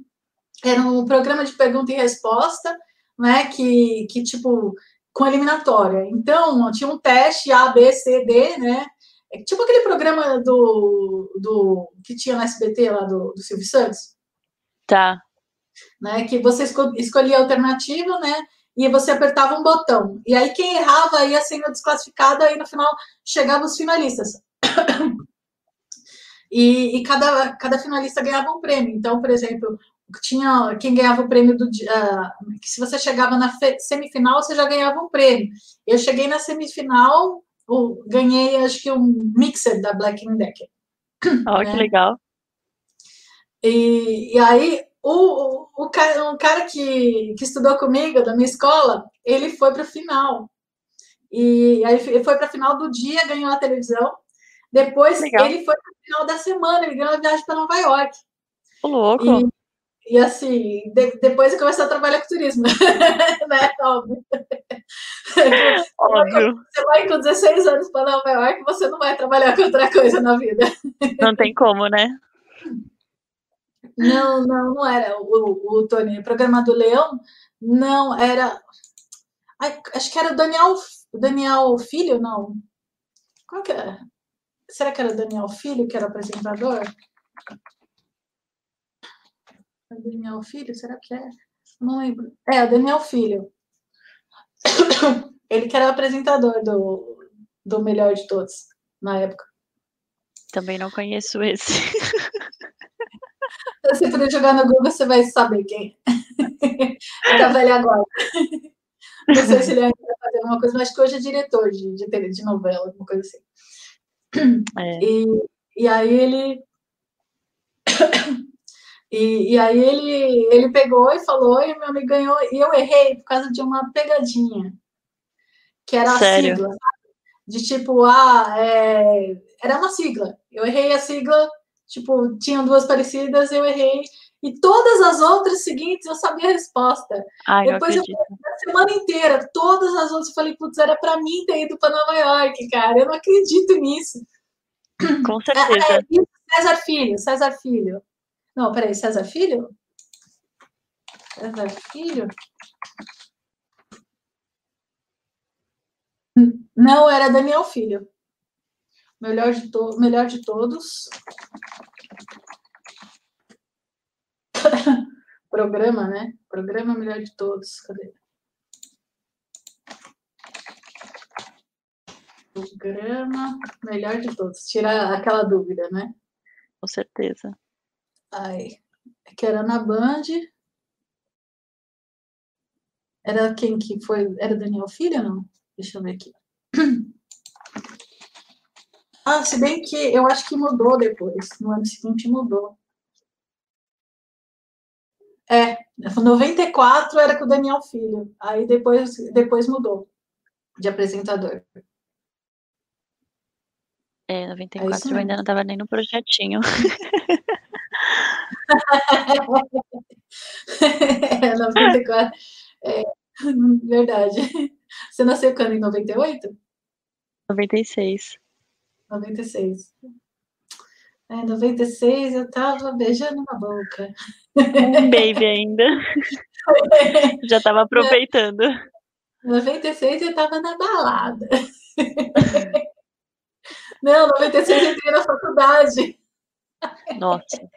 era um programa de pergunta e resposta, né? Que, que tipo, com eliminatória. Então, tinha um teste A, B, C, D, né? É Tipo aquele programa do, do que tinha no SBT lá do, do Silvio Santos Tá. né? Que você esco- escolhia a alternativa, né? E você apertava um botão. E aí quem errava ia sendo desclassificado, aí no final chegavam os finalistas. (coughs) E, e cada, cada finalista ganhava um prêmio. Então, por exemplo, tinha quem ganhava o prêmio do dia. que se você chegava na semifinal, você já ganhava um prêmio. Eu cheguei na semifinal, ganhei acho que um mixer da Black Decker. Ó, né? que legal. E, e aí, o, o, o cara, um cara que, que estudou comigo, da minha escola, ele foi para o final. E aí ele foi para a final do dia, ganhou a televisão. Depois, Legal. ele foi para o final da semana, ele ganhou a viagem para Nova York. Louco. E, e assim, de- depois ele começou a trabalhar com turismo, (laughs) né? Óbvio. (laughs) Óbvio. Você vai com 16 anos para Nova York, você não vai trabalhar com outra coisa na vida. Não tem como, né? Não, não, não era o, o Tony. O programa do Leão não era. Acho que era o Daniel, Daniel Filho, não. Qual que era? Será que era o Daniel Filho que era apresentador? O Daniel Filho, será que é? Não lembro. É, o Daniel Filho. (coughs) Ele que era apresentador do, do Melhor de Todos, na época. Também não conheço esse. (laughs) Se você jogar no Google, você vai saber quem. é (laughs) da velha agora. (laughs) Não sei se ele ainda vai fazer alguma coisa, mas acho que hoje é diretor de, de, de novela, alguma coisa assim. É. E, e aí ele. (coughs) E, e, aí ele, ele pegou e falou, e meu amigo ganhou, e eu errei por causa de uma pegadinha, que era Sério? a sigla, de tipo, ah, é, era uma sigla. Eu errei a sigla, tipo, tinham duas parecidas, eu errei, e todas as outras seguintes eu sabia a resposta. Ai, Depois eu a semana inteira, todas as outras, eu falei, putz, era para mim ter ido para Nova York, cara. Eu não acredito nisso. Com certeza. É, é, César Filho, César Filho. Não, peraí, César Filho? César Filho? Não, era Daniel Filho. Melhor de, to melhor de todos. (laughs) Programa, né? Programa melhor de todos. Cadê? Programa melhor de todos. Tirar aquela dúvida, né? Com certeza. Ai, que era na Band. Era quem que foi? Era Daniel Filho ou não? Deixa eu ver aqui. (clears throat) Ah, se bem que eu acho que mudou depois. No ano seguinte mudou. É, 94 era com o Daniel Filho. Aí depois, depois mudou de apresentador. É, 94 é eu ainda não estava nem no projetinho. (laughs) é, 94. É, verdade. Você nasceu quando? Em 98? 96. 96. É, 96 eu tava beijando na boca. Um baby ainda. Já tava aproveitando. 96 eu tava na balada. Não, 96 eu entrei na faculdade. Nossa,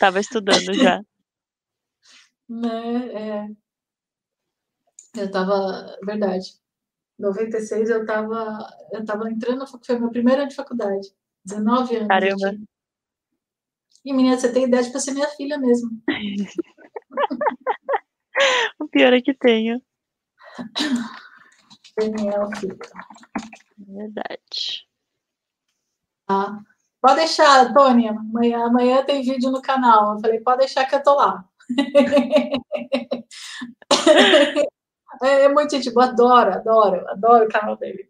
tava estudando já. (laughs) Né, é. Eu tava, verdade. 96 eu tava, eu tava entrando, foi meu primeiro ano de faculdade. 19 anos. Caramba. E menina, você tem idade para ser minha filha mesmo. (laughs) o pior é que tenho. Daniel, filho. Verdade. Ah, pode deixar, Tônia. Amanhã, amanhã tem vídeo no canal. Eu falei, pode deixar que eu tô lá. (laughs) é, é muito gente boa, adoro, adoro, adoro o canal dele.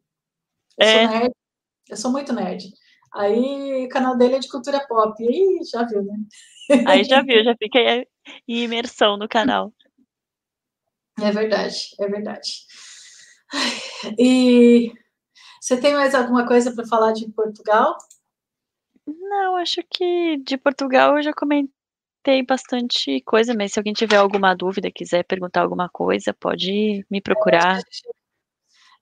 Eu é. sou nerd. Eu sou muito nerd. Aí o canal dele é de cultura pop. Aí já viu, né? Aí já viu, já fica em imersão no canal. É verdade, é verdade. E você tem mais alguma coisa para falar de Portugal? Não, acho que de Portugal eu já comentei bastante coisa, mas se alguém tiver alguma dúvida, quiser perguntar alguma coisa, pode me procurar. acho, que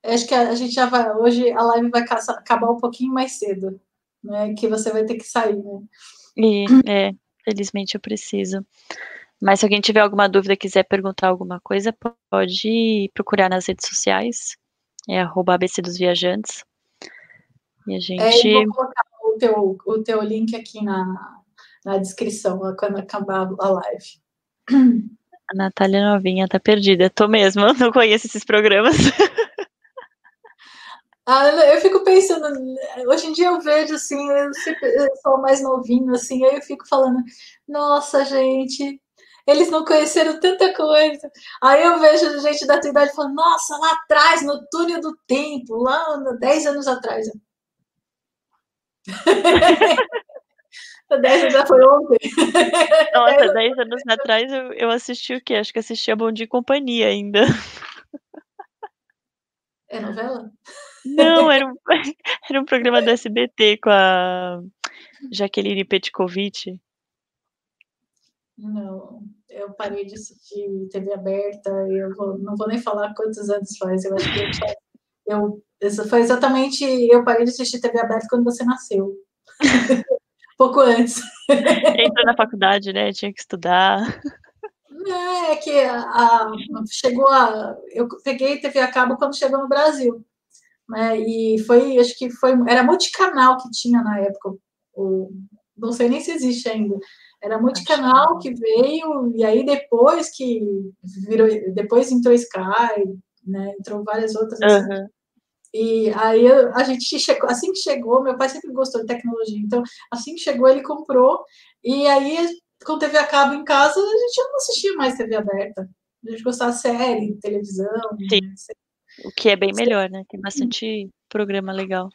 a gente, acho que a gente já vai. Hoje a live vai acabar um pouquinho mais cedo né? Que você vai ter que sair, né? E, é, felizmente eu preciso. Mas se alguém tiver alguma dúvida, quiser perguntar alguma coisa, pode procurar nas redes sociais. É arroba ABC dos Viajantes. E a gente. É, eu vou colocar o teu, o teu link aqui na, na descrição quando acabar a live. A Natália Novinha tá perdida. Tô mesmo, não conheço esses programas. (laughs) Ah, eu fico pensando, hoje em dia eu vejo assim, eu, eu sou mais novinho, assim, aí eu fico falando, nossa, gente, eles não conheceram tanta coisa. Aí eu vejo gente da tua idade falando, nossa, lá atrás, no túnel do tempo, lá 10 anos atrás. 10 anos já foi ontem. Nossa, 10 anos atrás eu, eu assisti o quê? Acho que assisti a Bom Dia e Companhia ainda. É novela? Não, era um, (laughs) era um programa do SBT com a Jaqueline Petkovic. Não, eu, parei de assistir TV aberta, eu vou, não vou nem falar quantos anos faz, eu acho que eu, eu foi exatamente, eu parei de assistir TV aberta quando você nasceu. (laughs) Pouco antes. (laughs) Entrou na faculdade, né? Tinha que estudar. É, é que a, a, chegou a. Eu peguei TV a cabo quando chegou no Brasil. Né, e foi, acho que foi. Era multicanal que tinha na época. O, não sei nem se existe ainda. Era multicanal que veio, e aí depois que virou, depois entrou Sky, né? Entrou várias outras. Uhum. E aí a gente chegou, assim que chegou, meu pai sempre gostou de tecnologia, então assim que chegou ele comprou, e aí com TV a cabo em casa, a gente não assistia mais TV aberta. A gente gostava de série, televisão. Sim. Né? O que é bem melhor, né? Tem bastante programa legal.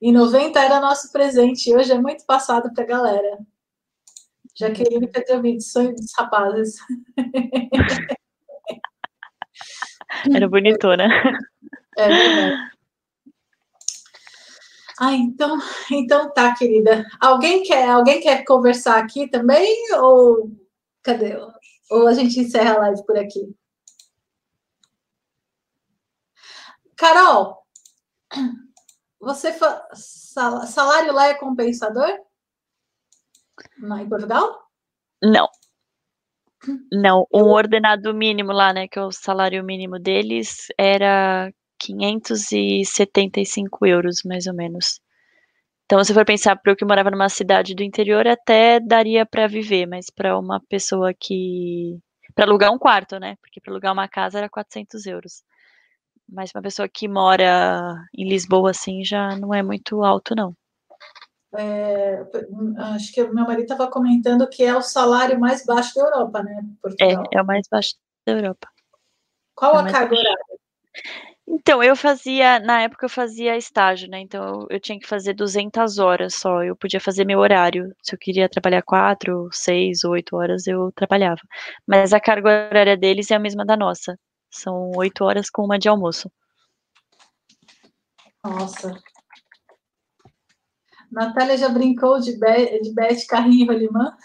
Em 90 era nosso presente, hoje é muito passado para a galera. Jaqueline Petrovic, sonho dos rapazes. (laughs) Era bonitona. (laughs) É verdade. Ah, então, então tá, querida. Alguém quer, alguém quer conversar aqui também? Ou cadê? Ou a gente encerra a live por aqui? Carol, você fa... salário lá é compensador? Lá em Portugal? Não. Não, um ordenado mínimo lá, né, que é o salário mínimo deles, era 575 euros, mais ou menos. Então, se for pensar para eu que morava numa cidade do interior, até daria para viver, mas para uma pessoa que. para alugar um quarto, né? Porque para alugar uma casa era 400 euros. Mas uma pessoa que mora em Lisboa, assim, já não é muito alto, não. É, acho que o meu marido estava comentando que é o salário mais baixo da Europa, né? Portugal. É, é o mais baixo da Europa. Qual é a carga horária? Então, eu fazia, na época eu fazia estágio, né? Então eu tinha que fazer 200 horas só. Eu podia fazer meu horário. Se eu queria trabalhar 4, 6, 8 horas, eu trabalhava. Mas a carga horária deles é a mesma da nossa. São 8 horas com uma de almoço. Nossa. Natália já brincou de, Be de Beth Carrinho Rolimã?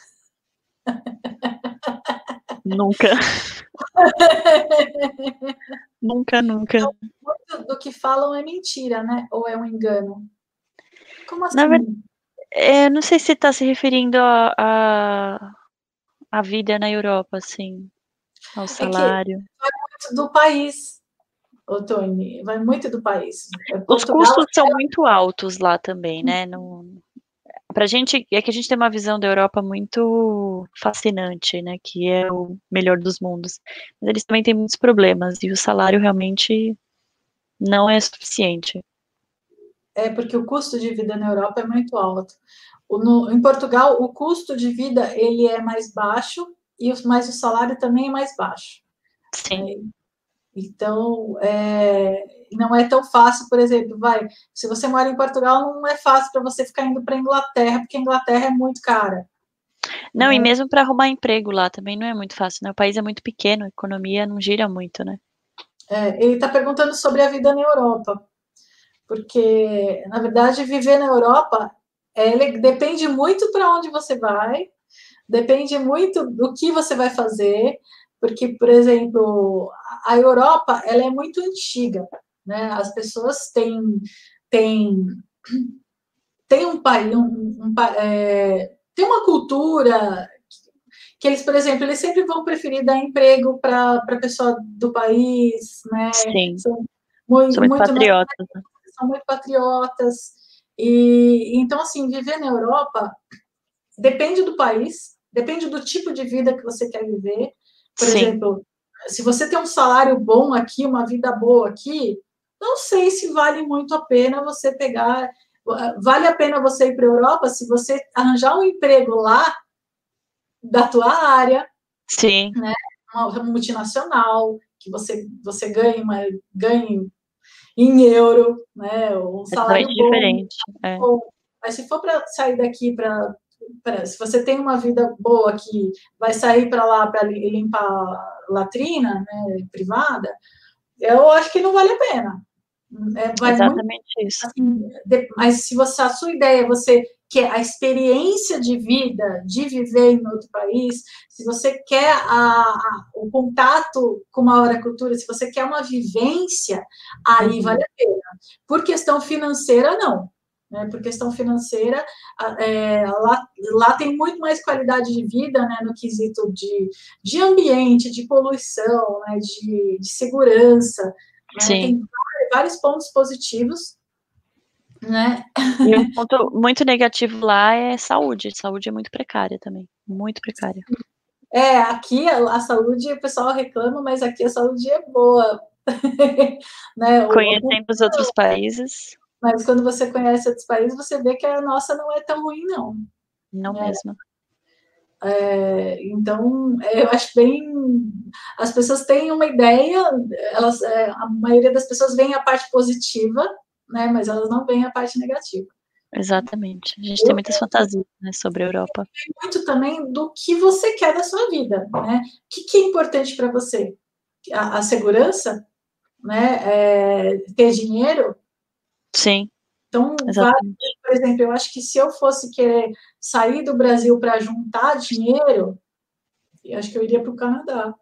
Nunca. (laughs) (laughs) nunca, nunca. Então, muito do que falam é mentira, né? Ou é um engano? Como assim? Na verdade, é, não sei se está se referindo a, a, a, vida na Europa, assim, ao salário. É vai muito do país, Tony, vai muito do país. Portugal, Os custos são muito altos lá também, né? Não, pra gente, é que a gente tem uma visão da Europa muito fascinante, né, que é o melhor dos mundos. Mas eles também têm muitos problemas e o salário realmente não é suficiente. É porque o custo de vida na Europa é muito alto. O, no, em Portugal, o custo de vida ele é mais baixo e mas o salário também é mais baixo. Sim. É, então, é, não é tão fácil, por exemplo, vai, se você mora em Portugal, não é fácil para você ficar indo para a Inglaterra, porque a Inglaterra é muito cara. Não, é. e mesmo para arrumar emprego lá também não é muito fácil, né? O país é muito pequeno, a economia não gira muito, né? É, ele está perguntando sobre a vida na Europa, porque, na verdade, viver na Europa é, depende muito para onde você vai, depende muito do que você vai fazer, porque, por exemplo, a Europa ela é muito antiga, né? As pessoas têm têm, têm um país, um, um, é, tem uma cultura que eles, por exemplo, eles sempre vão preferir dar emprego para a pessoa do país, né? Sim. São muito, são muito, muito patriotas. Né? São muito patriotas. E então, assim, viver na Europa depende do país, depende do tipo de vida que você quer viver. Por Sim. exemplo, se você tem um salário bom aqui, uma vida boa aqui, não sei se vale muito a pena você pegar. Vale a pena você ir para a Europa se você arranjar um emprego lá da tua área. Sim. Né? Uma multinacional, que você, você ganhe, uma, ganhe em euro, né? Um é salário é bom, diferente. É. Mas se for para sair daqui para se você tem uma vida boa que vai sair para lá para limpar latrina né, privada, eu acho que não vale a pena. É, Exatamente muito, isso. Assim, de, mas se você a sua ideia é você quer a experiência de vida, de viver em outro país, se você quer a, a, o contato com uma hora cultura, se você quer uma vivência, aí uhum. vale a pena. Por questão financeira, não. Né? Por questão financeira, é, lá, lá tem muito mais qualidade de vida né, no quesito de, de ambiente, de poluição, né, de, de segurança. Né? Tem vários pontos positivos né? E um (laughs) ponto muito negativo lá é saúde. Saúde é muito precária também. Muito precária. É, aqui a, a saúde, o pessoal reclama, mas aqui a saúde é boa. (laughs) né? Conhecendo os outros países. Mas quando você conhece outros países, você vê que a nossa não é tão ruim, não. Não né? mesmo. É, então, eu acho bem. As pessoas têm uma ideia, elas, é, a maioria das pessoas vê a parte positiva, né? Mas elas não veem a parte negativa. Exatamente. A gente eu, tem muitas fantasias né, sobre a Europa. Muito também do que você quer da sua vida, né? O que, que é importante para você? A, a, segurança, né? É, ter dinheiro. Sim. Então, vários, por exemplo, eu acho que se eu fosse querer sair do Brasil para juntar dinheiro, eu acho que eu iria para o Canadá.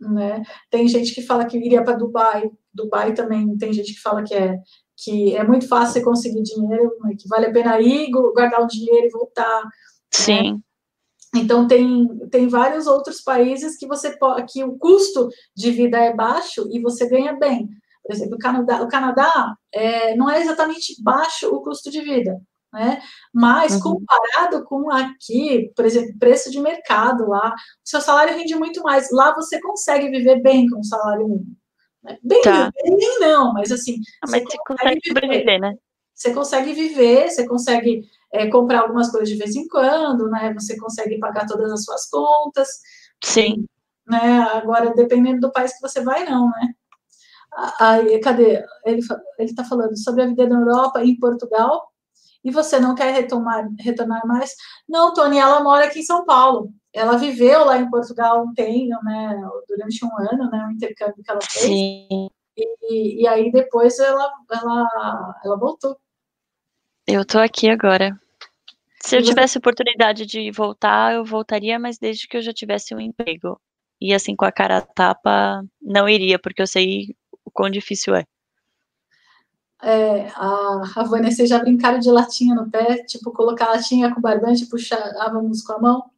Né? Tem gente que fala que iria para Dubai, Dubai também tem gente que fala que é que é muito fácil você conseguir dinheiro, né, que vale a pena ir, guardar o dinheiro e voltar. Né? Sim. Né? Então tem, tem vários outros países que você que o custo de vida é baixo e você ganha bem. Por exemplo, o Canadá, o Canadá é, não é exatamente baixo o custo de vida, né? Mas uhum. comparado com aqui, por exemplo, preço de mercado lá, o seu salário rende muito mais. Lá você consegue viver bem com o salário mínimo. Bem, tá. bem não, mas assim. Ah, mas você consegue, sobreviver, né? Você consegue viver, você consegue é, comprar algumas coisas de vez em quando, né? Você consegue pagar todas as suas contas. Sim. Né? Agora, dependendo do país que você vai, não, né? Aí, cadê? Ele, ele tá falando sobre a vida na Europa e em Portugal. E você não quer retomar, retornar mais? Não, Tony, ela mora aqui em São Paulo ela viveu lá em Portugal um tempo, né, durante um ano, né, um intercâmbio que ela fez. Sim. E, e aí depois ela, ela, ela voltou. Eu tô aqui agora. Se eu tivesse oportunidade de voltar, eu voltaria, mas desde que eu já tivesse um emprego. E assim, com a cara a tapa, não iria, porque eu sei o quão difícil é. É, a, a Vânia, vocês já brincaram de latinha no pé? Tipo, colocar a latinha com barbante e puxávamos com a mão?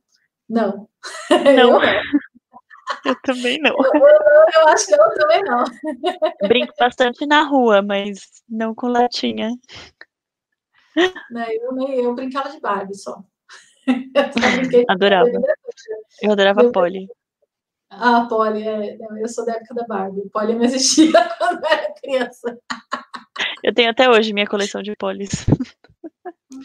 Não. (laughs) Não. Eu, eu também não. Eu, eu, eu, acho que eu também não. Brinco bastante na rua, mas não com latinha. Não, eu, eu brincava de Barbie só. (laughs) adorava. Eu adorava Polly. Ah, Polly, é, eu sou da época da Barbie. Polly me existia (laughs) quando era criança. Eu tenho até hoje minha coleção de Polis.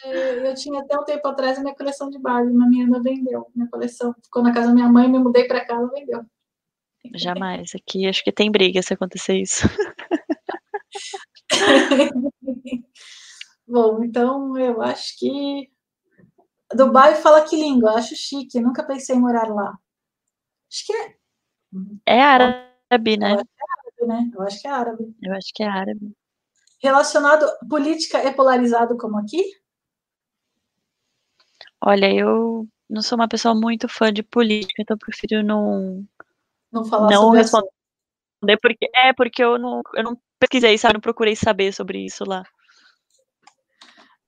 Eu tinha até um tempo atrás a minha coleção de Barbie, mas minha irmã vendeu. Minha coleção ficou na casa da minha mãe, me mudei para casa, vendeu. Jamais. Aqui acho que tem briga se acontecer isso. (laughs) Bom, então eu acho que Dubai fala que língua? Eu acho chique. Nunca pensei em morar lá. Acho que é. É árabe, né? Eu acho que é árabe, né? Eu acho que é árabe. Eu acho que é árabe. Relacionado, política é polarizado como aqui? Olha, eu não sou uma pessoa muito fã de política, então eu prefiro não não falar não sobre responder isso. porque é porque eu não eu não pesquisei, sabe, não procurei saber sobre isso lá.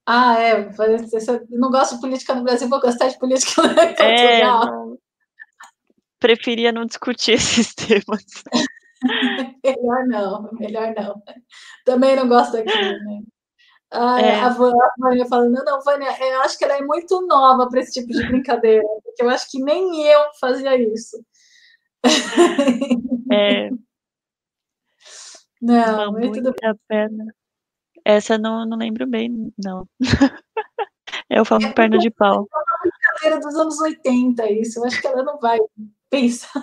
Ah, é. Não gosta de política no Brasil, vou gostar de política em é, Portugal. É, não, preferia não discutir (laughs) esses temas. melhor não, melhor não. Também não gosto daquilo, né? Ah, é. a, Vânia falando, não, não, Vânia, eu acho que ela é muito nova para esse tipo de brincadeira, porque eu acho que nem eu fazia isso. (laughs) É. Não, é tudo a perna. Essa eu não, não lembro bem, não. (laughs) É o famoso é perna de pau. É uma brincadeira dos anos 80, isso. Eu acho que ela não vai pensar.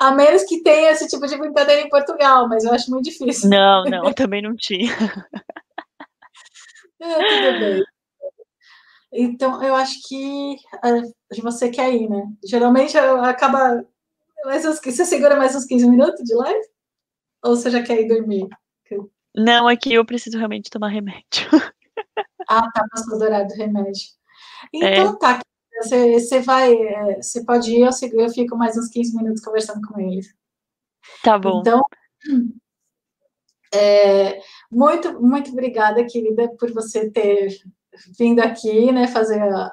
A menos que tenha esse tipo de brincadeira em Portugal, mas eu acho muito difícil. Não, não, também não tinha. (laughs) É, tudo bem. Então, eu acho que uh, você quer ir, né? Geralmente acaba. Mais uns, você segura mais uns 15 minutos de live? Ou você já quer ir dormir? Não, aqui eu preciso realmente tomar remédio. Ah, tá, passou do horário do remédio. Então é. tá, você, você vai, é, você pode ir, eu, eu fico mais uns 15 minutos conversando com eles. Tá bom. Então, é, muito, muito obrigada, querida, por você ter vindo aqui, né, fazer a,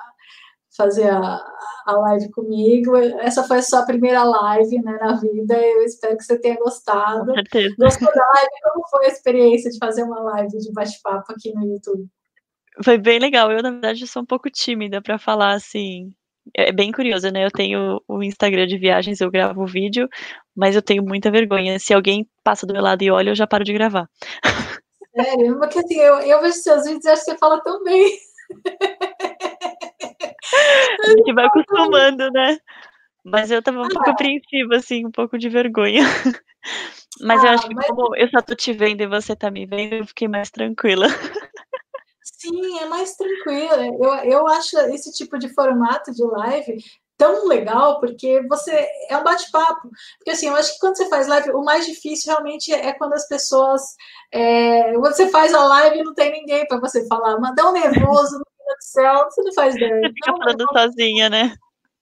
fazer a, a live comigo. Essa foi a sua primeira live, né, na vida. Eu espero que você tenha gostado. Com certeza. Gostou da live? Como foi a experiência de fazer uma live de bate-papo aqui no YouTube? Foi bem legal. Eu, na verdade, sou um pouco tímida para falar assim. É bem curioso, né? Eu tenho o Instagram de viagens, eu gravo vídeo, mas eu tenho muita vergonha. Se alguém passa do meu lado e olha, eu já paro de gravar. Sério? Porque assim, eu, eu vejo seus vídeos e acho que você fala tão bem. A gente vai acostumando, né? Mas eu tava um pouco ah. apreensiva, assim, um pouco de vergonha. Mas ah, eu acho que como eu só tô te vendo e você tá me vendo, eu fiquei mais tranquila. Sim, é mais tranquila. Eu, eu acho esse tipo de formato de live tão legal, porque você é um bate-papo. Porque assim, eu acho que quando você faz live, o mais difícil realmente é quando as pessoas. É, você faz a live e não tem ninguém para você falar, mas dá um nervoso, do céu, você não faz ideia. Você fica falando sozinha, né?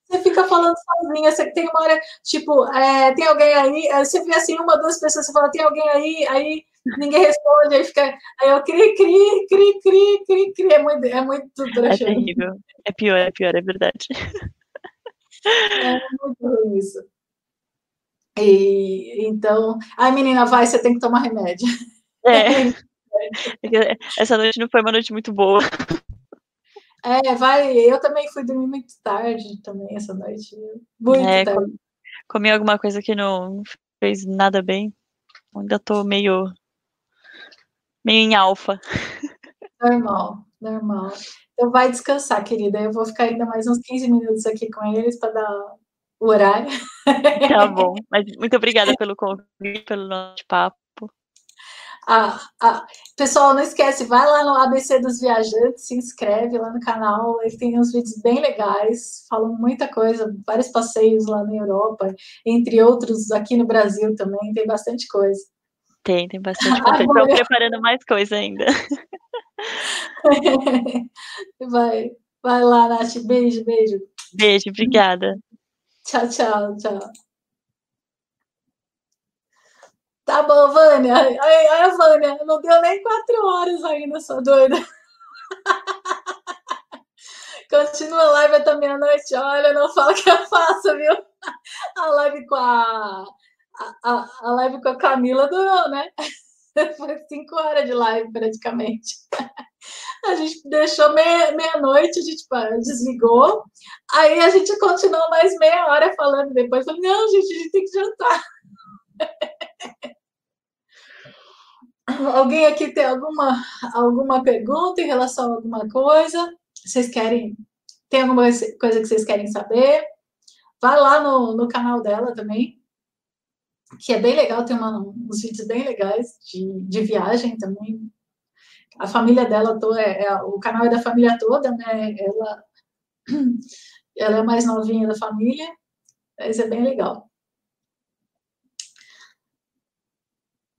Você fica falando sozinha, você tem uma hora, tipo, é, tem alguém aí, você vê assim, uma, duas pessoas, você fala, tem alguém aí, aí ninguém responde, aí fica, aí eu cri, cri, cri, cri, cri, cri, é muito, é muito É terrível, é pior, é pior, é verdade. É muito ruim isso. E, então, ai menina, vai, você tem que tomar remédio. É. (laughs) Essa noite não foi uma noite muito boa. É, vai. Eu também fui dormir muito tarde também essa noite. Muito é, tarde. Comi alguma coisa que não fez nada bem. Ainda tô meio. Meio em alfa. Normal, normal. Então vai descansar, querida. Eu vou ficar ainda mais uns 15 minutos aqui com eles para dar o horário. (laughs) Tá bom. Mas muito obrigada pelo convite, pelo nosso papo. Ah, ah, pessoal, não esquece, vai lá no ABC dos Viajantes, se inscreve lá no canal, ele tem uns vídeos bem legais, falam muita coisa, vários passeios lá na Europa, entre outros aqui no Brasil também, tem bastante coisa. Tem, tem bastante coisa. (laughs) Estou preparando mais coisa ainda. (laughs) vai, vai lá, Nath. Beijo, beijo. Beijo, obrigada. Tchau, tchau, tchau. Tá bom, Vânia. Ai, Vânia, não deu nem quatro horas ainda, sua doida. (laughs) Continua a live até meia-noite. Olha, não fala que eu faço, viu? A live com a, a, a live com a Camila durou, né? (laughs) Foi cinco horas de live, praticamente. (laughs) A gente deixou meia-noite, meia a gente desligou. Aí a gente continuou mais meia hora falando depois. Falei, não, gente, a gente tem que jantar. (laughs) Alguém aqui tem alguma, alguma pergunta em relação a alguma coisa? Vocês querem? Tem alguma coisa que vocês querem saber? Vai lá no, no canal dela também, que é bem legal, tem uma, uns vídeos bem legais de, de viagem também. A família dela toda, é, é, o canal é da família toda, né? Ela, (clears throat) ela é a mais novinha da família, mas é bem legal.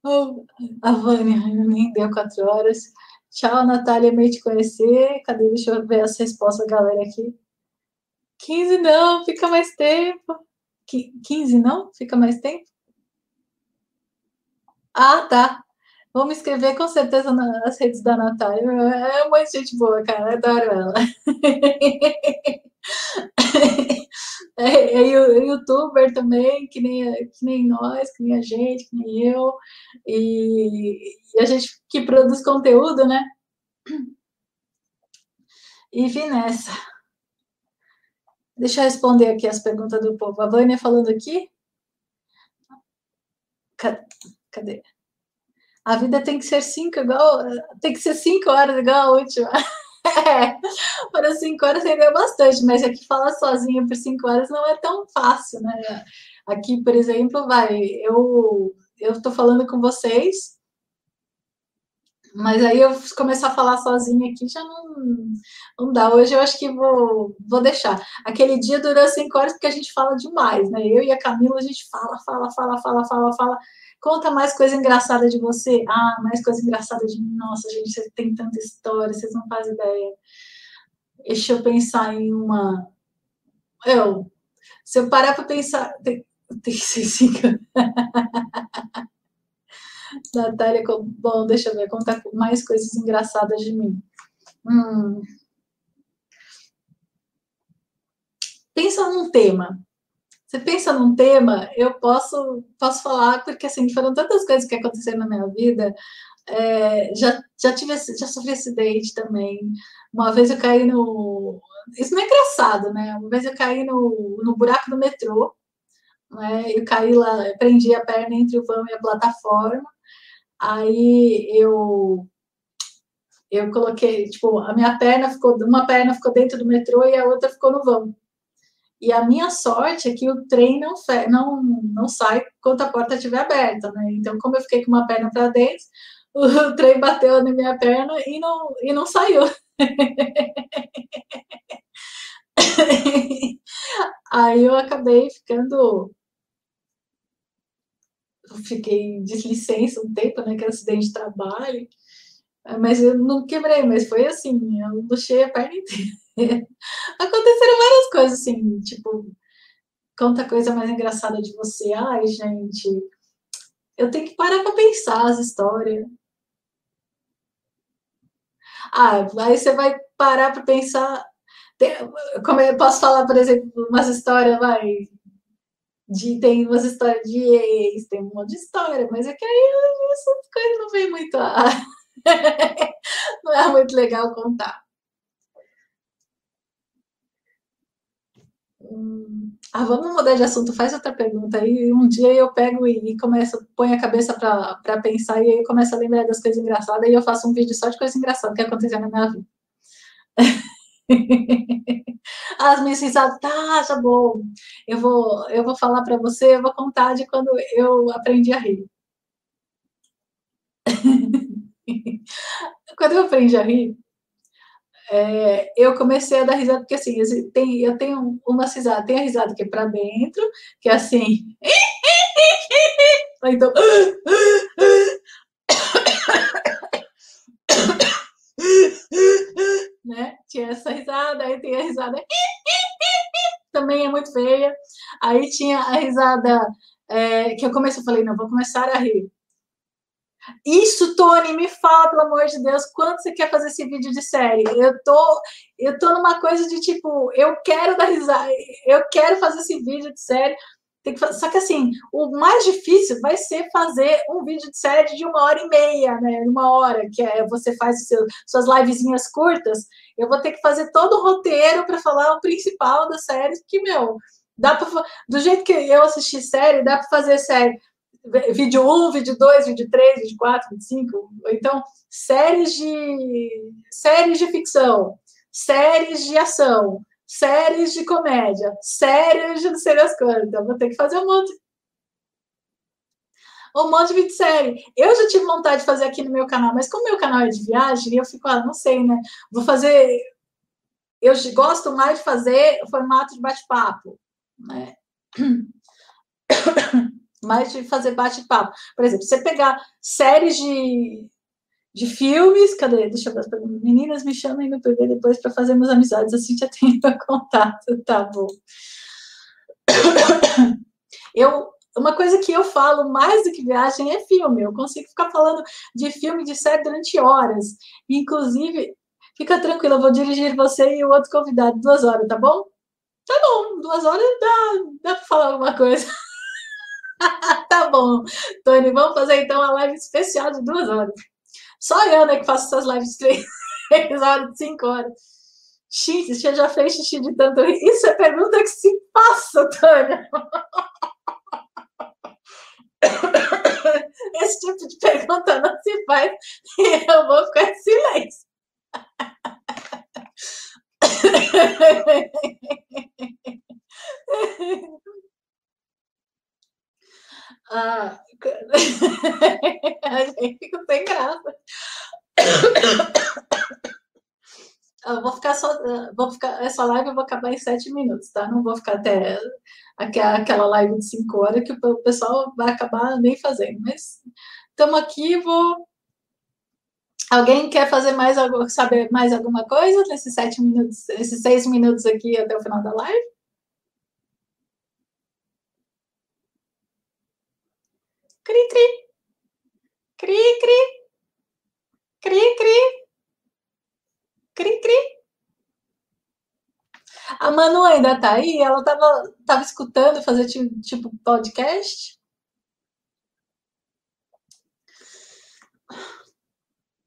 Oh, a Vânia, nem deu quatro horas. Tchau, Natália, meio te conhecer. Cadê? Deixa eu ver as respostas da galera aqui. 15 não, fica mais tempo. 15 não? Fica mais tempo? Ah, tá. Vou me inscrever com certeza nas redes da Natália. É uma gente boa, cara. Adoro ela. (laughs) é, é, é youtuber também, que nem, que nem nós, que nem a gente, que nem eu, e, e a gente que produz conteúdo, né? E vim nessa. Deixa eu responder aqui as perguntas do povo. A Vânia falando aqui. Cadê? A vida tem que ser cinco igual. Tem que ser cinco horas igual a última. (laughs) É, para cinco horas seria bastante, mas aqui falar sozinha por cinco horas não é tão fácil, né? Aqui, por exemplo, vai, eu eu estou falando com vocês Mas aí eu começar a falar sozinha aqui já não, não dá. Hoje eu acho que vou, vou deixar. Aquele dia durou cinco horas porque a gente fala demais, né? Eu e a Camila, a gente fala, fala, fala, fala, fala, fala. Conta mais coisa engraçada de você. Ah, mais coisa engraçada de mim. Nossa, gente, você tem tanta história, vocês não fazem ideia. Deixa eu pensar em uma. Eu, se eu parar para pensar. Tem, tem cinco. (laughs) Natália, bom, deixa eu ver, contar mais coisas engraçadas de mim. Hum. Pensa num tema. Você pensa num tema, eu posso, posso falar, porque assim, foram tantas coisas que aconteceram na minha vida. É, já, já tive já sofri acidente também. Uma vez eu caí no. Isso não é engraçado, né? Uma vez eu caí no, no buraco do metrô. Né? Eu caí lá, prendi a perna entre o vão e a plataforma. Aí eu eu coloquei, tipo, a minha perna ficou, uma perna ficou dentro do metrô e a outra ficou no vão. E a minha sorte é que o trem não, não, não sai quando a porta estiver aberta, né? Então, como eu fiquei com uma perna para dentro, (laughs) o trem bateu na minha perna e não, e não saiu. (laughs) Aí eu acabei ficando fiquei de licença um tempo, né, que era acidente de trabalho, mas eu não quebrei, mas foi assim, eu luxei a perna inteira. (laughs) Aconteceram várias coisas, assim, tipo, conta coisa mais engraçada de você. Ai, gente, eu tenho que parar para pensar as histórias. Ah, aí você vai parar para pensar. Como eu posso falar, por exemplo, umas histórias, vai, de, tem umas histórias de ex, tem um monte de história, mas é que aí essas coisas não vem muito a... (laughs) não é muito legal contar. Ah, vamos mudar de assunto, faz outra pergunta aí. Um dia eu pego e, começo, ponho a cabeça para pensar e aí eu começo a lembrar das coisas engraçadas e eu faço um vídeo só de coisa engraçada que aconteceu na minha vida. (laughs) As minhas risadas, tá, tá bom. Eu vou, eu vou falar para você, eu vou contar de quando eu aprendi a rir. (laughs) quando eu aprendi a rir, é, eu comecei a dar risada, porque assim, tem, eu tenho uma risada, tem a risada que é para dentro, que é assim. (laughs) então. (coughs) né? Tinha essa risada, aí tem a risada (coughs) também é muito feia. Aí tinha a risada é, que eu comecei, eu falei, não, vou começar a rir. Isso, Tony, me fala, pelo amor de Deus, quando você quer fazer esse vídeo de série? Eu tô, eu tô numa coisa de tipo, eu quero dar risada, eu quero fazer esse vídeo de série, tem que fazer, só que assim, o mais difícil vai ser fazer um vídeo de série de uma hora e meia, né? Uma hora, que é você faz seu, suas livezinhas curtas. Eu vou ter que fazer todo o roteiro para falar o principal da série, que, meu, dá para do jeito que eu assisti série, dá para fazer série vídeo 1, vídeo 2, vídeo 3, vídeo 4, vídeo 5, ou então séries de séries de ficção, séries de ação, séries de comédia, séries de não sei das coisas. Então, vou ter que fazer um monte. Um monte de vídeo série. Eu já tive vontade de fazer aqui no meu canal, mas como meu canal é de viagem, eu fico, ah, não sei, né? Vou fazer. Eu gosto mais de fazer o formato de bate-papo, né? Mais de fazer bate-papo. Por exemplo, você pegar séries de de filmes. Cadê? Deixa eu ver. Meninas, me chamem no PV depois para fazermos amizades. Assim já (laughs) tenho contato. Tá bom. (coughs) Eu, uma coisa que eu falo mais do que viagem é filme. Eu consigo ficar falando de filme, de série durante horas. Inclusive, fica tranquila, eu vou dirigir você e o outro convidado duas horas, tá bom? Tá bom, duas horas dá, dá para falar alguma coisa. (laughs) tá bom, Tony, vamos fazer então uma live especial de duas horas. Só eu, né, que faço essas lives de três, (laughs) horas, de cinco horas. Xixi, você já fez xixi de tanto rir? Isso é pergunta que se passa, Tânia. (coughs) Esse tipo de pergunta não se faz e (laughs) eu vou ficar em silêncio. (laughs) Ah, (laughs) a gente fica sem graça. (coughs) Eu vou ficar só, vou ficar, essa live eu vou acabar em sete minutos, tá? Não vou ficar até aquela live de cinco horas que o pessoal vai acabar nem fazendo, mas estamos aqui, vou. Alguém quer fazer mais saber mais alguma coisa nesses sete minutos, esses seis minutos aqui até o final da live? Cri, cri. Cri, cri. Cri, cri. Cri, cri. A Manu ainda tá aí? Ela tava, tava escutando fazer tipo, podcast?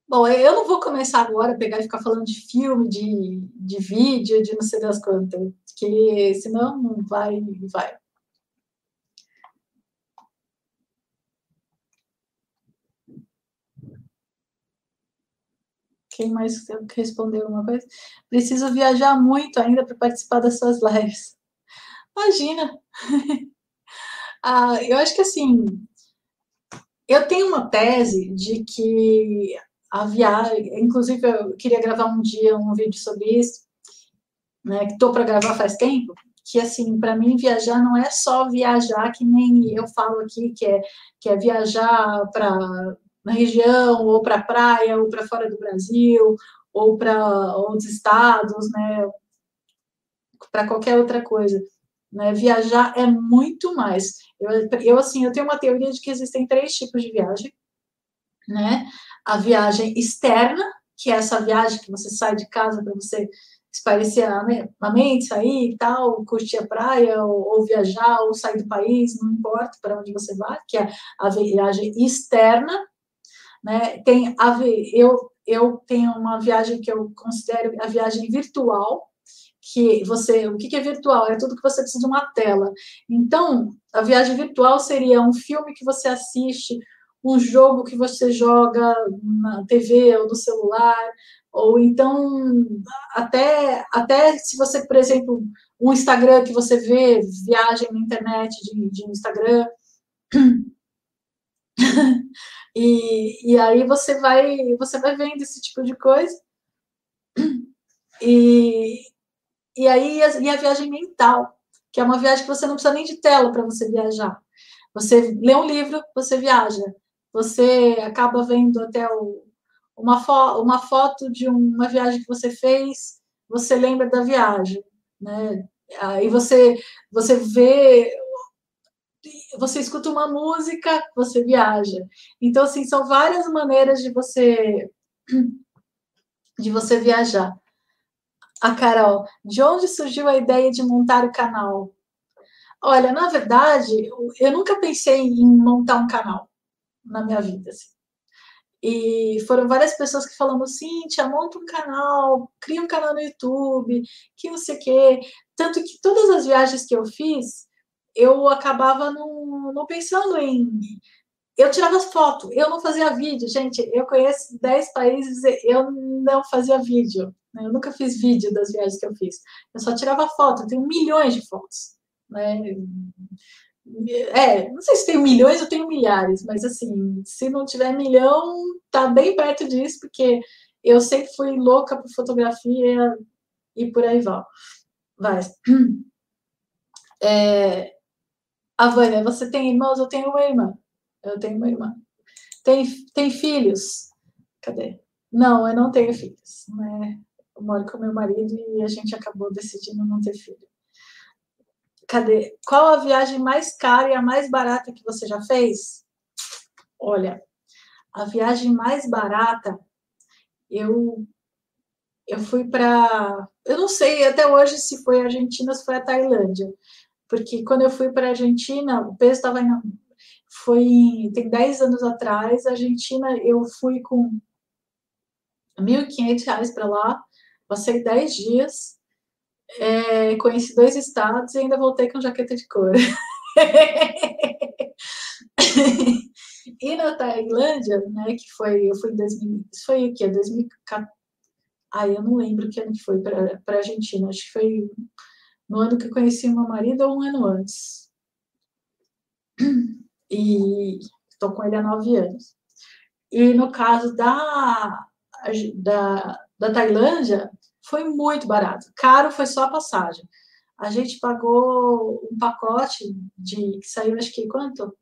Bom, eu não vou começar agora a pegar e ficar falando de filme, de, de vídeo, de não sei das quantas, porque senão não vai, vai. Quem mais respondeu alguma coisa? Preciso viajar muito ainda para participar das suas lives. Imagina! (laughs) ah, eu acho que assim, eu tenho uma tese de que a viagem, inclusive eu queria gravar um dia um vídeo sobre isso, né, que estou para gravar faz tempo, que assim, para mim viajar não é só viajar que nem eu falo aqui, que é, que é viajar para na região, ou para a praia, ou para fora do Brasil, ou para outros estados, né? Para qualquer outra coisa. Né? Viajar é muito mais. Eu, eu, assim, eu tenho uma teoria de que existem três tipos de viagem, né? A viagem externa, que é essa viagem que você sai de casa para você espairecer a mente, sair e tal, curtir a praia, ou, ou, viajar, ou sair do país, não importa para onde você vai, que é a viagem externa, né? Tem a, eu, eu tenho uma viagem que eu considero a viagem virtual, que você, o que é virtual? É tudo que você precisa de uma tela. Então, a viagem virtual seria um filme que você assiste, um jogo que você joga na TV ou no celular, ou então até até se você, por exemplo, um Instagram que você vê viagem na internet de, de Instagram E, e aí você vai, você vai vendo esse tipo de coisa. E, e aí e a viagem mental, que é uma viagem que você não precisa nem de tela para você viajar. Você lê um livro, você viaja. Você acaba vendo até o, uma, fo uma foto de uma viagem que você fez, você lembra da viagem, né? Aí você você vê você escuta uma música, você viaja. Então, assim, são várias maneiras de você de você viajar. A Carol, de onde surgiu a ideia de montar o canal? Olha, na verdade, eu nunca pensei em montar um canal na minha vida. Assim. E foram várias pessoas que falaram, Cíntia, monta um canal, cria um canal no YouTube, que não sei o quê. Tanto que todas as viagens que eu fiz, eu acabava não, não pensando em. Eu tirava foto, eu não fazia vídeo. Gente, eu conheço 10 países, eu não fazia vídeo. Né? Eu nunca fiz vídeo das viagens que eu fiz. Eu só tirava foto, eu tenho milhões de fotos. Né? É, não sei se tenho milhões ou tenho milhares, mas assim, se não tiver milhão, tá bem perto disso, porque eu sempre fui louca por fotografia e por aí vai. vai. (clears throat) É, a Vânia, você tem irmãos? Eu tenho uma irmã. Eu tenho uma irmã. Tem, tem filhos? Cadê? Não, eu não tenho filhos. Né? Eu moro com meu marido e a gente acabou decidindo não ter filho. Cadê? Qual a viagem mais cara e a mais barata que você já fez? Olha, a viagem mais barata, eu eu fui para, eu não sei até hoje se foi a Argentina ou se foi a Tailândia, porque quando eu fui para a Argentina, o peso estava em. Foi. Tem 10 anos atrás, a Argentina, eu fui com R$ 1.500 para lá, passei 10 dias, é, conheci dois estados e ainda voltei com jaqueta de couro. (laughs) e na Tailândia, né, que foi, eu fui em 2000, foi o quê? 2014. Ai, eu não lembro que ano que foi para a Argentina, acho que foi no ano que conheci meu marido ou um ano antes. (clears throat) E estou com ele há nove anos. E no caso da, da, da Tailândia foi muito barato. Caro foi só a passagem. A gente pagou um pacote de que saiu, acho que quanto?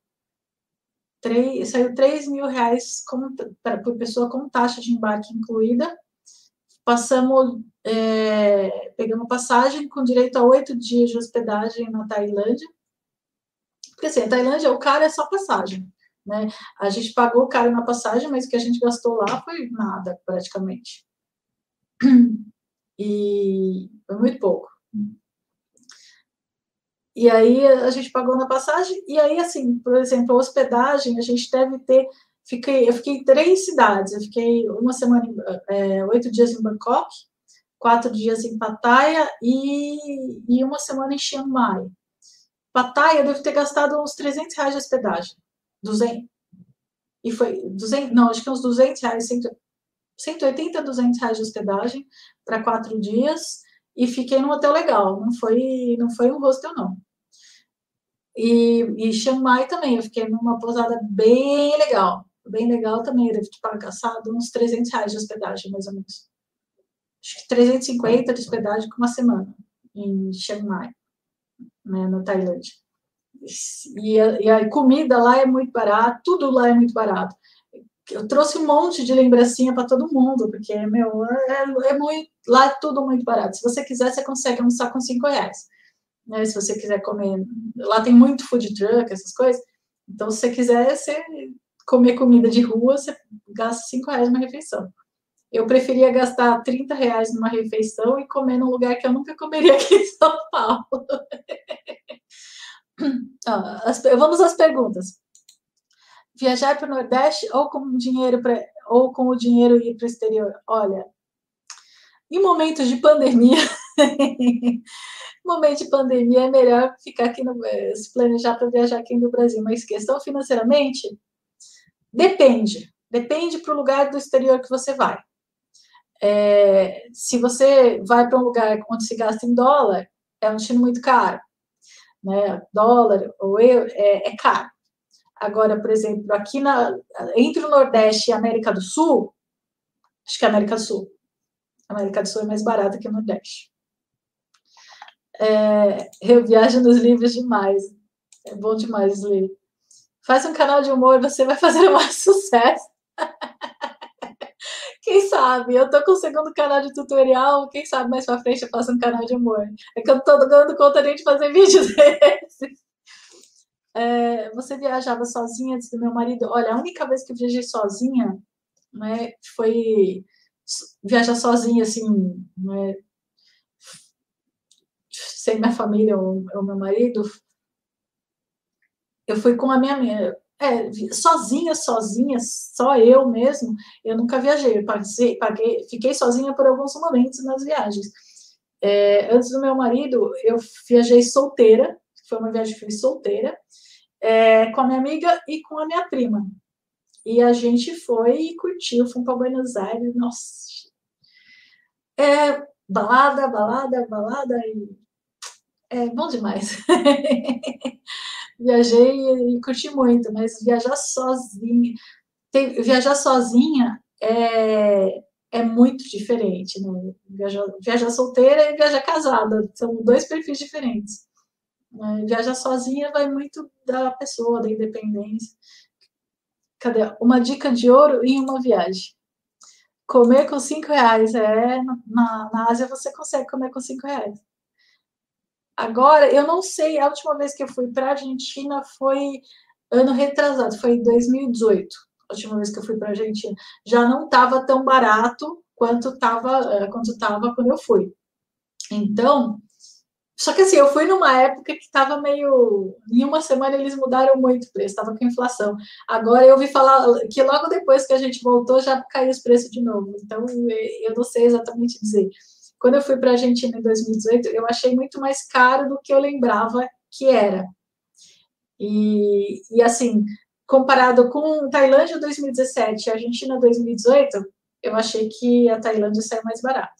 Três, saiu 3 mil reais com, pra, por pessoa com taxa de embarque incluída. Passamos, é, pegamos passagem com direito a oito dias de hospedagem na Tailândia. Porque assim, a Tailândia, o caro é só passagem. Né? A gente pagou caro na passagem, mas o que a gente gastou lá foi nada, praticamente. E foi muito pouco. E aí a gente pagou na passagem, e aí, assim, por exemplo, a hospedagem, a gente deve ter. Fiquei, eu fiquei em três cidades. Eu fiquei uma semana, é, oito dias em Bangkok, quatro dias em Pattaya e, e uma semana em Chiang Mai. Pattaya eu devo ter gastado uns 300 reais de hospedagem. 200. E foi 200, não, acho que uns 200 reais, 180, 200 reais de hospedagem para quatro dias e fiquei num hotel legal. Não foi, não foi um hostel, não. E, e Chiang Mai também, eu fiquei numa pousada bem legal. Bem legal também, eu devo ter pagado uns 300 reais de hospedagem, mais ou menos. Acho que 350 de hospedagem com uma semana em Chiang Mai, né, na Tailândia. E a, e a comida lá é muito barata, tudo lá é muito barato eu trouxe um monte de lembrancinha para todo mundo, porque, meu, é, é, muito, lá é tudo muito barato. Se você quiser, você consegue almoçar com cinco reais. Né? Se você quiser comer, lá tem muito food truck, essas coisas. Então, se você quiser você comer comida de rua, você gasta cinco reais numa refeição. Eu preferia gastar 30 reais numa refeição e comer num lugar que eu nunca comeria aqui em São Paulo. (laughs) ah, vamos às perguntas viajar para o Nordeste ou com dinheiro para ou com o dinheiro ir para o exterior? Olha, em momentos de pandemia, (laughs) momento de pandemia é melhor ficar aqui no eh, se planejar para viajar aqui no Brasil, mas questão financeiramente depende, depende para o lugar do exterior que você vai. É, se você vai para um lugar onde se gasta em dólar, é um destino muito caro, né? Dólar ou euro é, é caro. Agora, por exemplo, aqui na, entre o Nordeste e a América do Sul, acho que a América do Sul. A América do Sul é mais barata que o Nordeste. É, eu viajo nos livros demais. É bom demais ler. Faz um canal de humor, você vai fazer mais (laughs) sucesso. Quem sabe? Eu tô com o segundo canal de tutorial, quem sabe mais pra frente eu faço um canal de humor. É que eu tô dando conta nem de fazer (laughs) vídeos desses. É, você viajava sozinha antes do meu marido? Olha, a única vez que eu viajei sozinha, né, foi viajar sozinha, assim, né, sem minha família ou, ou meu marido. Eu fui com a minha, é, sozinha, sozinha, só eu mesmo, eu nunca viajei. Paguei, fiquei sozinha por alguns momentos nas viagens. É, antes do meu marido, eu viajei solteira, foi uma viagem que solteira, é, com a minha amiga e com a minha prima. E a gente foi e curtiu, fomos para Buenos Aires, nossa. É, balada, balada, balada, e é bom demais. (laughs) Viajei e curti muito, mas viajar sozinha, tem, viajar sozinha é, é muito diferente, né? Viajar, viajar solteira e viajar casada, são dois perfis diferentes. Né? Viajar sozinha vai muito da pessoa, da independência. Cadê? Uma dica de ouro em uma viagem. Comer com cinco reais. É, na, na Ásia você consegue comer com cinco reais. Agora, eu não sei, a última vez que eu fui para a Argentina foi ano retrasado, foi em 2018. A última vez que eu fui para a Argentina. Já não estava tão barato quanto estava eh, quanto estava quando eu fui. Então, só que assim, eu fui numa época que estava meio. Em uma semana eles mudaram muito o preço, estava com inflação. Agora eu ouvi falar que logo depois que a gente voltou já caiu os preços de novo. Então eu não sei exatamente dizer. Quando eu fui para a Argentina em 2018, eu achei muito mais caro do que eu lembrava que era. E, e assim, comparado com Tailândia 2017 e Argentina 2018, eu achei que a Tailândia saiu mais barata.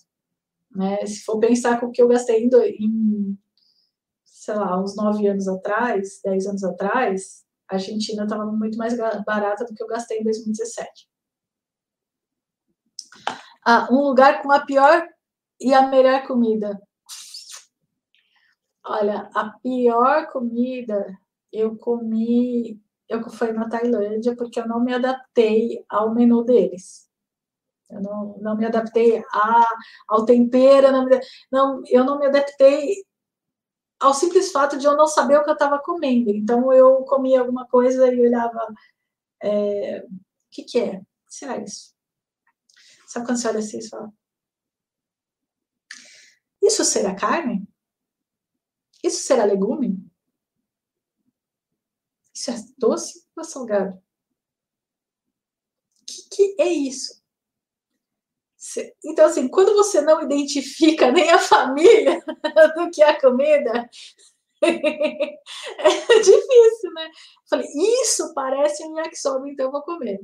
Né? Se for pensar com o que eu gastei em, em sei lá, uns nove anos atrás, dez anos atrás, a Argentina estava muito mais barata do que eu gastei em 2017. Ah, um lugar com a pior e a melhor comida. Olha, a pior comida eu comi, eu fui na Tailândia porque eu não me adaptei ao menu deles. Eu não, não me adaptei a, ao tempero, não, não, eu não me adaptei ao simples fato de eu não saber o que eu estava comendo. Então eu comia alguma coisa e olhava, é, o que, que é? O que será isso? Sabe quando você olha assim e fala, isso será carne? Isso será legume? Isso é doce ou salgado? O que, que é isso? Então, assim, quando você não identifica nem a família (laughs) do que é a comida, (laughs) é difícil, né? Falei, isso parece um yakisoba, então eu vou comer.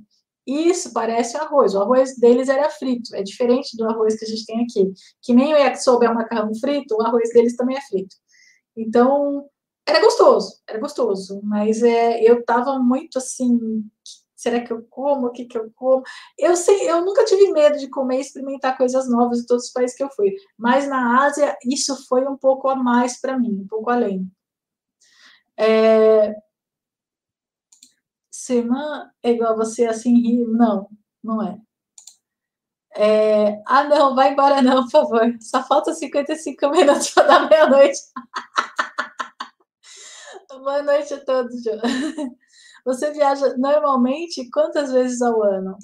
Isso parece arroz. O arroz deles era frito, é diferente do arroz que a gente tem aqui. Que nem o yakisoba é um macarrão frito, o arroz deles também é frito. Então, era gostoso, era gostoso, mas é, eu tava muito assim, será que eu como? O que que eu como? Eu sei, eu nunca tive medo de comer e experimentar coisas novas em todos os países que eu fui, mas na Ásia isso foi um pouco a mais para mim, um pouco além. É... Semana é igual você assim rir? Não, não é. É... Ah, não, vai embora não, por favor. Só falta 55 minutos para dar meia-noite. (laughs) Boa noite a todos. (laughs) Você viaja normalmente quantas vezes ao ano?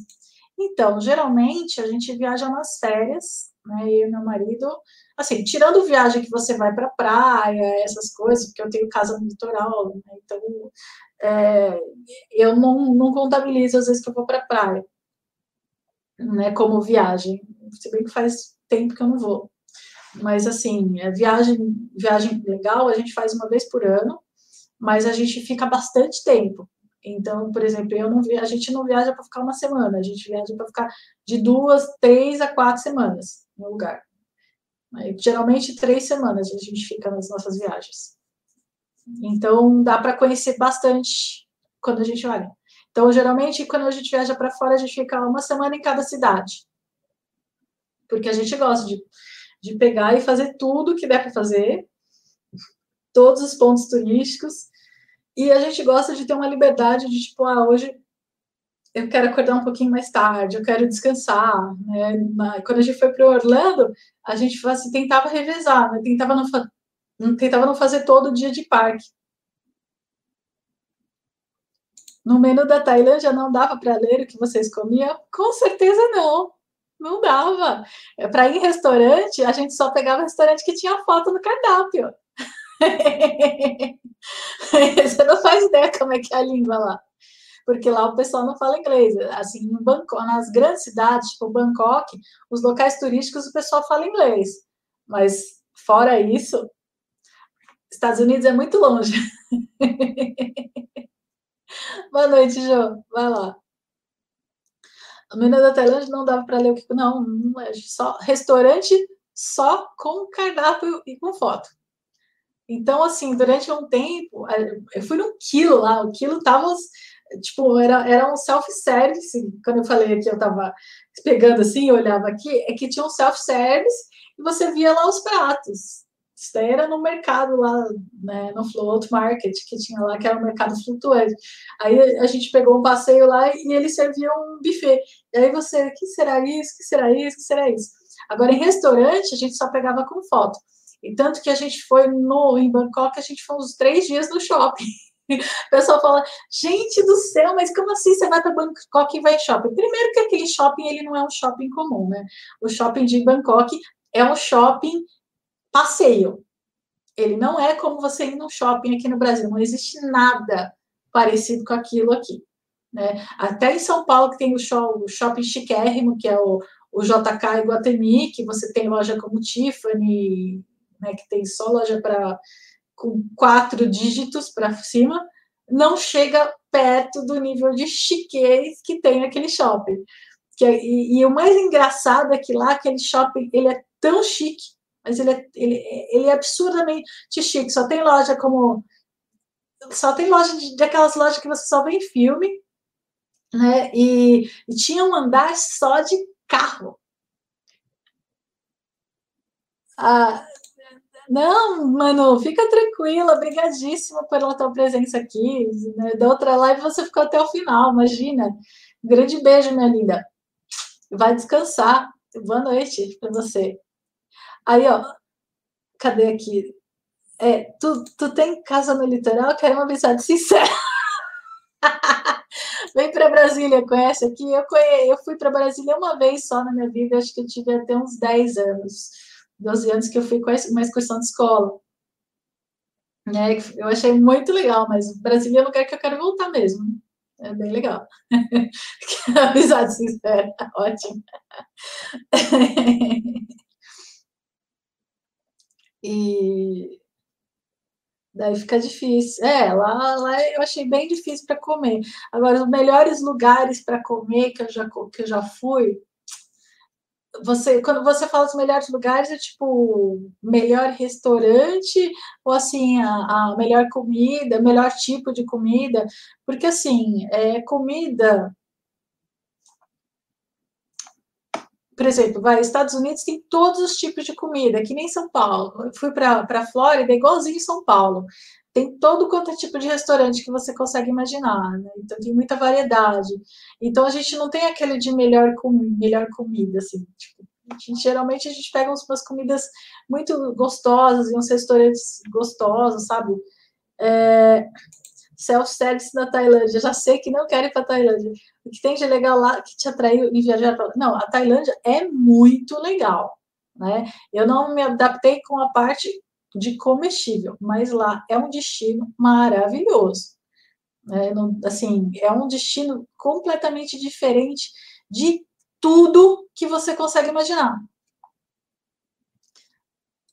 Então, geralmente a gente viaja nas férias, né? Eu e meu marido, assim, tirando viagem que você vai para praia, essas coisas, porque eu tenho casa no litoral, né? então é, eu não, não contabilizo as vezes que eu vou para praia, né? Como viagem, se bem que faz tempo que eu não vou. Mas assim, é viagem, viagem legal a gente faz uma vez por ano, mas a gente fica bastante tempo. Então, por exemplo, eu não, a gente não viaja para ficar uma semana, a gente viaja para ficar de duas, três a quatro semanas no lugar. Geralmente, três semanas a gente fica nas nossas viagens. Então, dá para conhecer bastante quando a gente olha. Então, geralmente, quando a gente viaja para fora, a gente fica uma semana em cada cidade. Porque a gente gosta de, de pegar e fazer tudo que der para fazer, todos os pontos turísticos, e a gente gosta de ter uma liberdade de, tipo, ah, hoje eu quero acordar um pouquinho mais tarde, eu quero descansar, né? Quando a gente foi para Orlando, a gente assim, tentava revezar, né? tentava, não, tentava não fazer todo dia de parque. No menu da Tailândia não dava para ler o que vocês comiam? Com certeza não. Não dava. É, para ir em restaurante, a gente só pegava restaurante que tinha foto no cardápio. (laughs) Você não faz ideia como é que é a língua lá. Porque lá o pessoal não fala inglês. Assim, em Bangkok, nas grandes cidades, tipo Bangkok, os locais turísticos o pessoal fala inglês. Mas fora isso, Estados Unidos é muito longe. (laughs) Boa noite, Jô. Vai lá. O menu da Tailândia não dava para ler o que. Não, não é só restaurante só com cardápio e com foto. Então, assim, durante um tempo, eu fui no quilo lá, o quilo tava, tipo, era, era um self-service, quando eu falei que eu tava pegando assim, eu olhava aqui, é que tinha um self-service e você via lá os pratos. Isso daí era no mercado lá, né, no Float Market, que tinha lá, que era um mercado flutuante. Aí a gente pegou um passeio lá e eles serviam um buffet. E aí você, que será isso, que será isso, que será isso? Agora, em restaurante, a gente só pegava com foto. E tanto que a gente foi no, em Bangkok, a gente foi uns três dias no shopping. (laughs) O pessoal fala, gente do céu, mas como assim você vai para Bangkok e vai em shopping? Primeiro que aquele shopping, ele não é um shopping comum, né? O shopping de Bangkok é um shopping passeio. Ele não é como você ir num shopping aqui no Brasil. Não existe nada parecido com aquilo aqui. Né? Até em São Paulo, que tem o, show, o shopping chiquérrimo, que é o, o JK Iguatemi, que você tem loja como Tiffany, né, que tem só loja para com quatro dígitos para cima, não chega perto do nível de chiquez que tem aquele shopping. Que, é, e, e, o mais engraçado é que lá aquele shopping ele é tão chique, mas ele é, ele, ele é absurdamente chique. Só tem loja como só tem loja de, daquelas lojas que você só vê em filme, né? E, e tinha um andar só de carro. Ah, não, mano, fica tranquila, obrigadíssima pela tua presença aqui. Né? Da outra live você ficou até o final, imagina. Grande beijo, minha linda. Vai descansar. Boa noite para você. Aí, ó, cadê aqui? É, tu, tu tem casa no litoral? Quero uma amizade sincera. (laughs) Vem para Brasília, conhece aqui? Eu, conhe... eu fui para Brasília uma vez só na minha vida, acho que eu tive até uns 10 anos. 12 anos que eu fui com uma excursão de escola. É, eu achei muito legal, mas Brasília é um lugar que eu quero voltar mesmo. É bem legal. (laughs) Amizade sincera, (laughs) ótimo. E daí fica difícil. É, lá, lá eu achei bem difícil para comer. Agora, os melhores lugares para comer que eu já, que eu já fui você, quando você fala os melhores lugares, é tipo melhor restaurante ou assim a, a melhor comida, melhor tipo de comida, porque assim é comida. Por exemplo, vai, Estados Unidos tem todos os tipos de comida, que nem São Paulo. Eu fui para a Flórida, igualzinho São Paulo tem todo quanto é tipo de restaurante que você consegue imaginar, né? Então tem muita variedade. Então a gente não tem aquele de melhor, com, melhor comida, assim. Tipo, a gente, geralmente a gente pega umas comidas muito gostosas e uns restaurantes gostosos, sabe? É, Self-service na Tailândia. Já sei que não quero ir para Tailândia. O que tem de legal lá que te atraiu em viajar para Não, a Tailândia é muito legal. Né? Eu não me adaptei com a parte de comestível, mas lá é um destino maravilhoso. É, no, assim, é um destino completamente diferente de tudo que você consegue imaginar.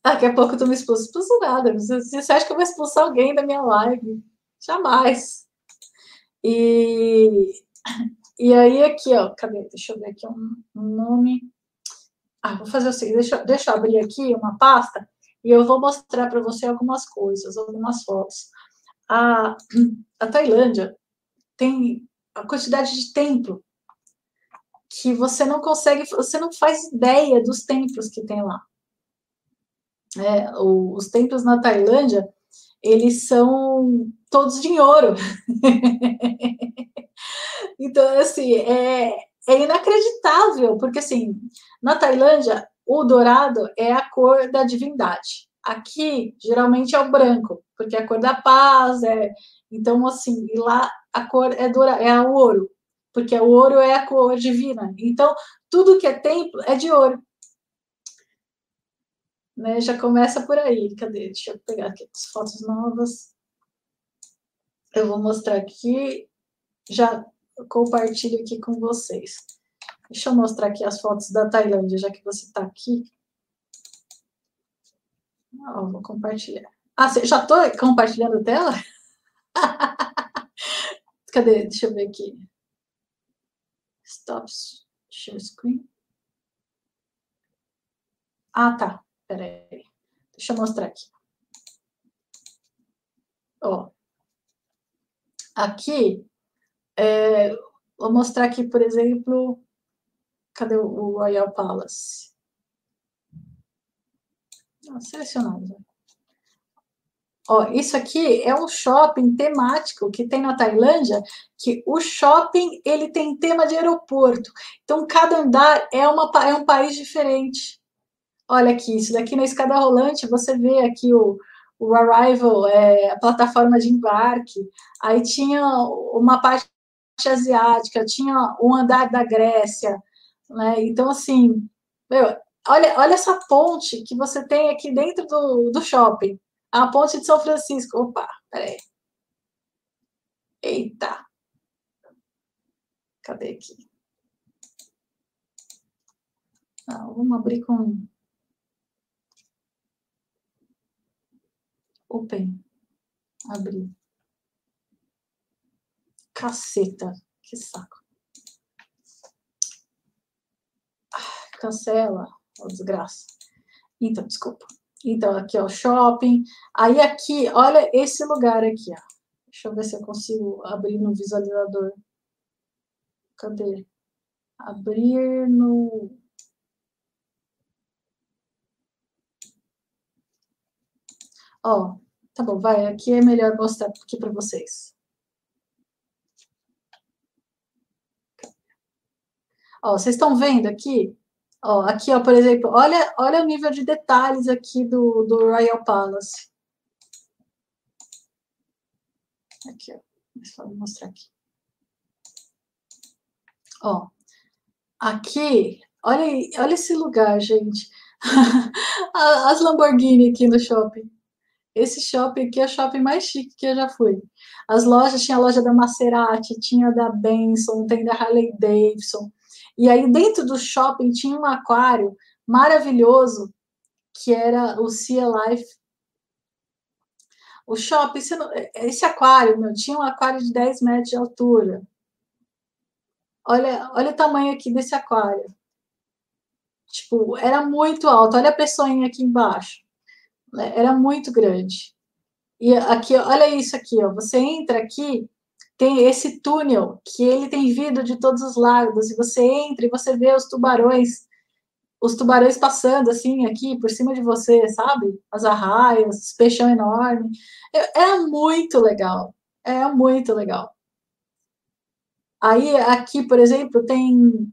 Daqui a pouco tu me expulsa. Expulso nada. Você acha que eu vou expulsar alguém da minha live? Jamais. E, e aí, aqui, ó, cadê? Deixa eu ver aqui um, um nome. Ah, vou fazer o seguinte: deixa, deixa eu abrir aqui uma pasta e eu vou mostrar para você algumas coisas, algumas fotos. A, a Tailândia tem a quantidade de templo que você não consegue, você não faz ideia dos templos que tem lá. É, os templos na Tailândia, eles são todos de ouro. (laughs) então, assim, é, é inacreditável, porque, assim, na Tailândia, o dourado é a cor da divindade. Aqui, geralmente, é o branco, porque é a cor da paz, é... Então, assim, e lá a cor é, dourado, é o ouro, porque o ouro é a cor divina. Então, tudo que é templo é de ouro. Né, já começa por aí. Cadê? Deixa eu pegar aqui as fotos novas. Eu vou mostrar aqui. Já compartilho aqui com vocês. Deixa eu mostrar aqui as fotos da Tailândia, já que você está aqui. Oh, vou compartilhar. Ah, já estou compartilhando tela? (laughs) Cadê? Deixa eu ver aqui. Stop share screen. Ah, tá. Peraí. Deixa eu mostrar aqui. Ó. Aqui, é, vou mostrar aqui, por exemplo, Cadê o Royal Palace? Ah, selecionado. Ó, isso aqui é um shopping temático que tem na Tailândia, que o shopping ele tem tema de aeroporto. Então, cada andar é, uma, é um país diferente. Olha aqui, isso daqui na escada rolante, você vê aqui o, o Arrival, é, a plataforma de embarque. Aí tinha uma parte asiática, tinha um andar da Grécia, né? Então, assim, meu, olha, olha essa ponte que você tem aqui dentro do, do shopping. A ponte de São Francisco. Opa, peraí. Eita. Cadê aqui? Ah, vamos abrir com. Open. Abrir. Caceta. Que saco. cancela, oh, desgraça. Então, desculpa. Então, aqui, ó, shopping. Aí, aqui, olha esse lugar aqui, ó. Deixa eu ver se eu consigo abrir no visualizador. Cadê? abrir no. Ó, tá bom, vai, aqui é melhor mostrar aqui para vocês. Ó, vocês estão vendo aqui? Ó, aqui, ó, por exemplo, olha, olha o nível de detalhes aqui do, do Royal Palace. Aqui, ó. Vou mostrar aqui. Ó, aqui, olha, olha esse lugar, gente. (laughs) As Lamborghini aqui no shopping. Esse shopping aqui é o shopping mais chique que eu já fui. As lojas, tinha a loja da Maserati, tinha da Benson, tem da Harley Davidson. E aí, dentro do shopping, tinha um aquário maravilhoso, que era o Sea Life. O shopping, esse aquário, meu, tinha um aquário de 10 metros de altura. Olha, olha o tamanho aqui desse aquário. Tipo, era muito alto. Olha a pessoinha aqui embaixo. Era muito grande. E aqui, olha isso aqui, ó. Você entra aqui, tem esse túnel que ele tem vidro de todos os lados e você entra e você vê os tubarões, os tubarões passando assim aqui por cima de você, sabe? As arraias, os peixão enorme. É, é muito legal. É muito legal. Aí aqui, por exemplo, tem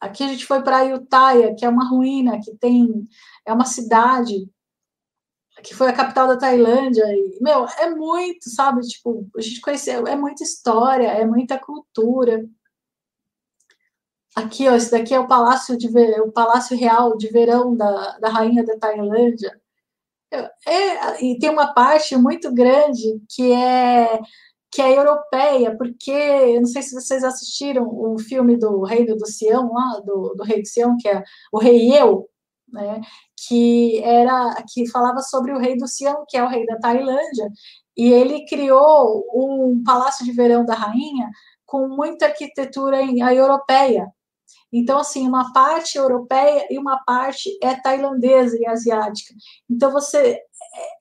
aqui a gente foi para Ayutthaya, que é uma ruína que tem é uma cidade que foi a capital da Tailândia. E, meu, é muito, sabe? Tipo, a gente conheceu, é muita história, é muita cultura. Aqui, ó, esse daqui é o Palácio de o Palácio Real de Verão da, da Rainha da Tailândia. É, e tem uma parte muito grande que é que é europeia, porque eu não sei se vocês assistiram o filme do Reino do Sião, lá, do, do Rei de Sião, que é o Rei Eu, né? Que era que falava sobre o rei do Sião, que é o rei da Tailândia, e ele criou um palácio de verão da rainha com muita arquitetura europeia. Então, assim, uma parte europeia e uma parte é tailandesa e asiática. Então, você.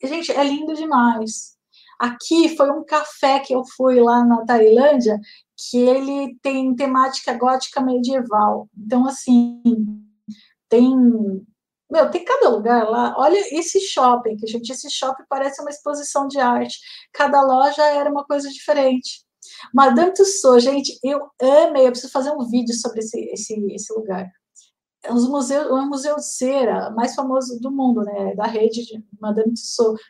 É, gente, é lindo demais. Aqui foi um café que eu fui lá na Tailândia, que ele tem temática gótica medieval. Então, assim, tem meu, tem cada lugar lá. Olha esse shopping, que gente, esse shopping parece uma exposição de arte. Cada loja era uma coisa diferente. Madame Tussauds, gente, eu amei. Eu preciso fazer um vídeo sobre esse, esse, esse lugar. Os museus, é o museu de cera mais famoso do mundo, né? Da rede de Madame Tussauds.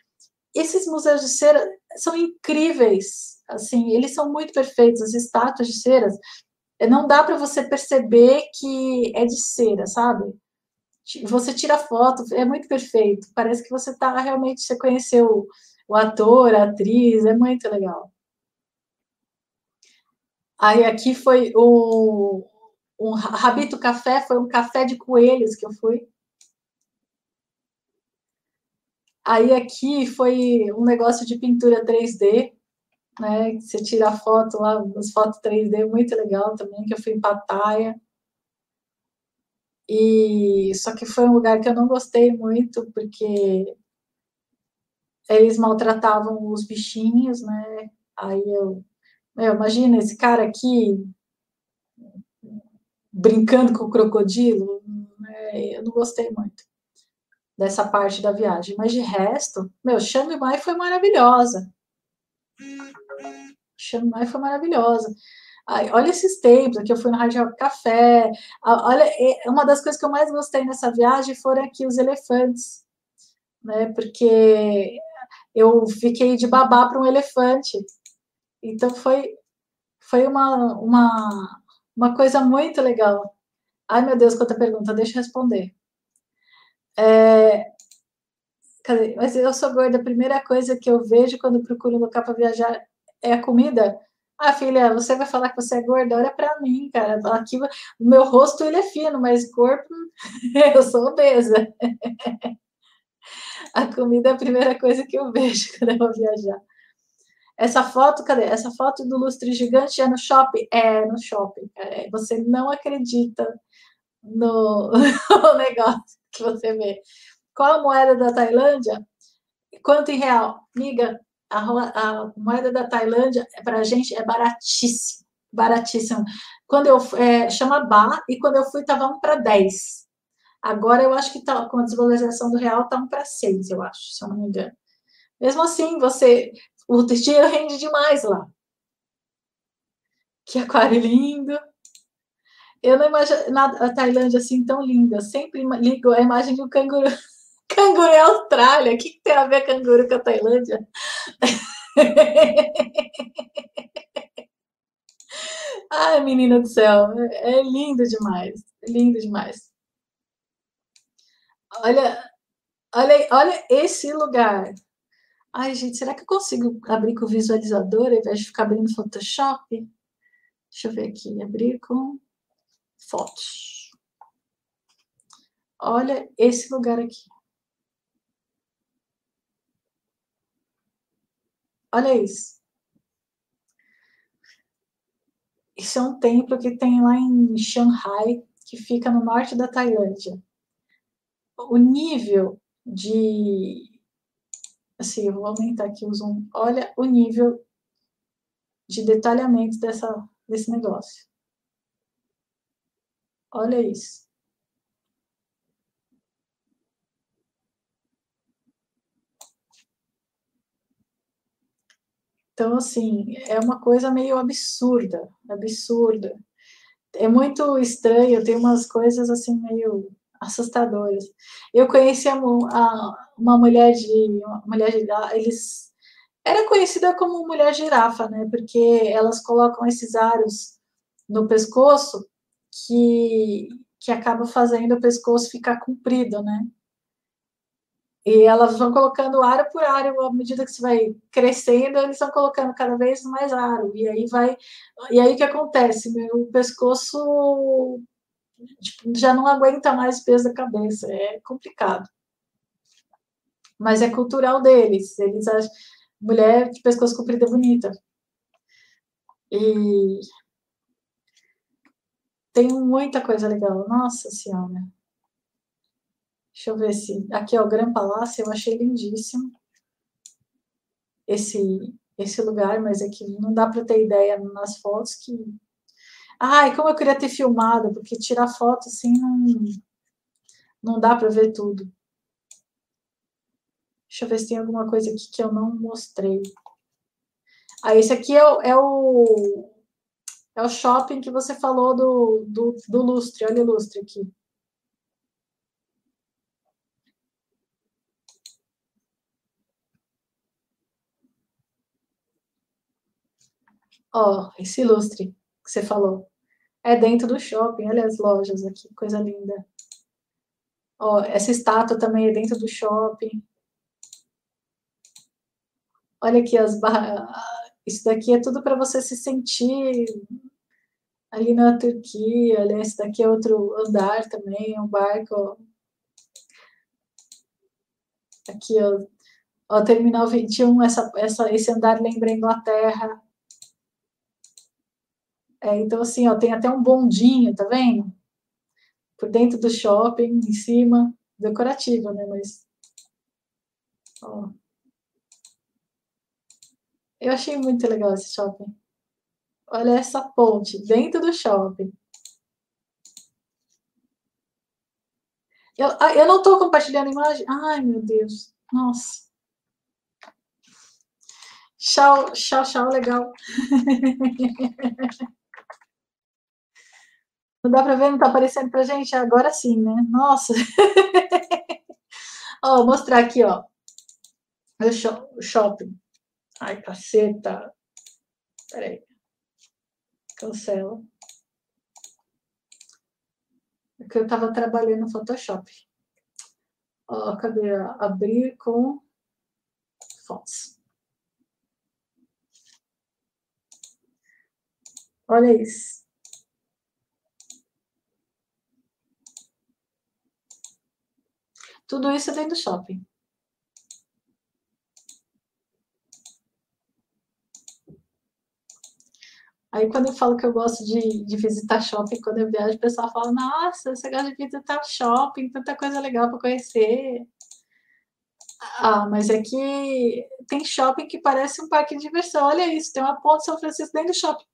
Esses museus de cera são incríveis. Assim, eles são muito perfeitos. As estátuas de ceras, não dá para você perceber que é de cera, sabe? Você tira foto, é muito perfeito. Parece que você está realmente, você conheceu o ator, a atriz, é muito legal. Aí aqui foi o um Rabito Café, foi um café de coelhos que eu fui. Aí aqui foi um negócio de pintura 3D, né? Você tira foto lá, as fotos 3D, muito legal também, que eu fui em Pattaya. E só que foi um lugar que eu não gostei muito, porque eles maltratavam os bichinhos, né? Aí eu, eu imagina esse cara aqui brincando com o crocodilo, né? eu não gostei muito dessa parte da viagem. Mas de resto, meu, Chiang Mai foi maravilhosa. Chiang Mai foi maravilhosa. Ai, olha esses tempos, aqui eu fui no Rádio Café. Olha, uma das coisas que eu mais gostei nessa viagem foram aqui os elefantes, né? Porque eu fiquei de babá para um elefante. Então foi foi uma, uma, uma coisa muito legal. Ai, meu Deus, quanta pergunta, deixa eu responder. É, mas eu sou gorda, a primeira coisa que eu vejo quando procuro um local para viajar é a comida. Ah, filha, você vai falar que você é gorda? Olha para mim, cara. Aqui, o meu rosto ele é fino, mas corpo, (laughs) eu sou obesa. (laughs) A comida é a primeira coisa que eu vejo (laughs) quando eu vou viajar. Essa foto, cadê? Essa foto do lustre gigante é no shopping? É, no shopping. É, você não acredita no, no negócio que você vê. Qual a moeda da Tailândia? Quanto em real? Miga, a, a moeda da Tailândia, para a gente, é baratíssimo. Baratíssimo. Quando eu é, chama Ba, e quando eu fui estava 1 para 10. Agora eu acho que tá, com a desvalorização do real está 1 para 6, eu acho, se eu não me engano. Mesmo assim, você. O dinheiro rende demais lá. Que aquário lindo. Eu não imagino a Tailândia assim tão linda. Sempre ligo a imagem de um canguru. Canguru é Austrália. O que, tem a ver canguru com a Tailândia? (laughs) Ai, menina do céu, é lindo demais, lindo demais. Olha, olha, olha esse lugar. Ai, gente, será que eu consigo abrir com o visualizador ao invés de ficar abrindo Photoshop? Deixa eu ver aqui, abrir com fotos. Olha esse lugar aqui. Olha isso. Isso é um templo que tem lá em Shanghai, que fica no norte da Tailândia. O nível de. Assim, eu vou aumentar aqui o zoom. Olha o nível de detalhamento dessa, desse negócio. Olha isso. Então, assim, é uma coisa meio absurda, absurda. É muito estranho, tem umas coisas assim meio assustadoras. Eu conheci a, a, uma mulher de uma mulher de eles era conhecida como mulher girafa, né? Porque elas colocam esses aros no pescoço que que acaba fazendo o pescoço ficar comprido, né? E elas vão colocando aro por aro, à medida que você vai crescendo, eles vão colocando cada vez mais aro. E aí vai. E aí o que acontece? Meu pescoço tipo, já não aguenta mais o peso da cabeça. É complicado. Mas é cultural deles. Eles acham. Mulher de pescoço comprido é bonita. E tem muita coisa legal. Nossa Senhora. Deixa eu ver se. Aqui, ó, o Gran Palácio, eu achei lindíssimo. Esse, esse lugar, mas é que não dá para ter ideia nas fotos que. Ai, como eu queria ter filmado, porque tirar foto assim não, não dá para ver tudo. Deixa eu ver se tem alguma coisa aqui que eu não mostrei. Ah, esse aqui é o, é o, é o shopping que você falou do, do, do lustre. Olha o lustre aqui. Ó, esse lustre que você falou. É dentro do shopping, olha as lojas aqui, coisa linda. Ó, essa estátua também é dentro do shopping. Olha aqui as barras. Isso daqui é tudo para você se sentir ali na Turquia. Olha, esse daqui é outro andar também, é um barco. Aqui, ó. Ó, Terminal 21, essa, essa, esse andar lembra a Inglaterra. É, então, assim, ó, tem até um bondinho, tá vendo? Por dentro do shopping, em cima, decorativa, né? Mas. Ó. Eu achei muito legal esse shopping. Olha essa ponte dentro do shopping. Eu, ah, eu não estou compartilhando imagem. Ai, meu Deus. Nossa. Tchau, tchau, tchau, legal. (laughs) Não dá para ver, não está aparecendo para gente? Agora sim, né? Nossa! (laughs) ó, vou mostrar aqui, ó. O shopping. Ai, caceta. Peraí. Cancela. É que eu estava trabalhando no Photoshop. Ó, cadê? Abrir com fontes. Olha isso. Tudo isso é dentro do shopping. Aí, quando eu falo que eu gosto de, de visitar shopping, quando eu viajo, o pessoal fala: Nossa, você gosta de visitar shopping, tanta coisa legal para conhecer. Ah, mas é que tem shopping que parece um parque de diversão. Olha isso, tem uma ponte São Francisco dentro do shopping.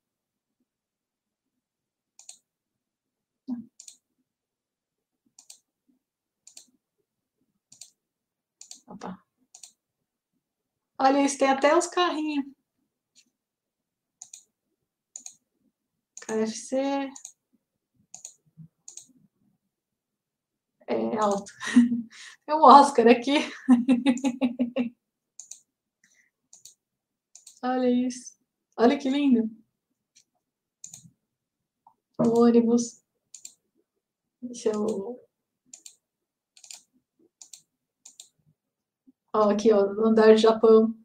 Opa. Olha isso, tem até os carrinhos. KFC. É alto. (laughs) Tem um Oscar aqui. (laughs) Olha isso. Olha que lindo. O ônibus. Deixa eu. Ó, aqui, ó, andar do Japão.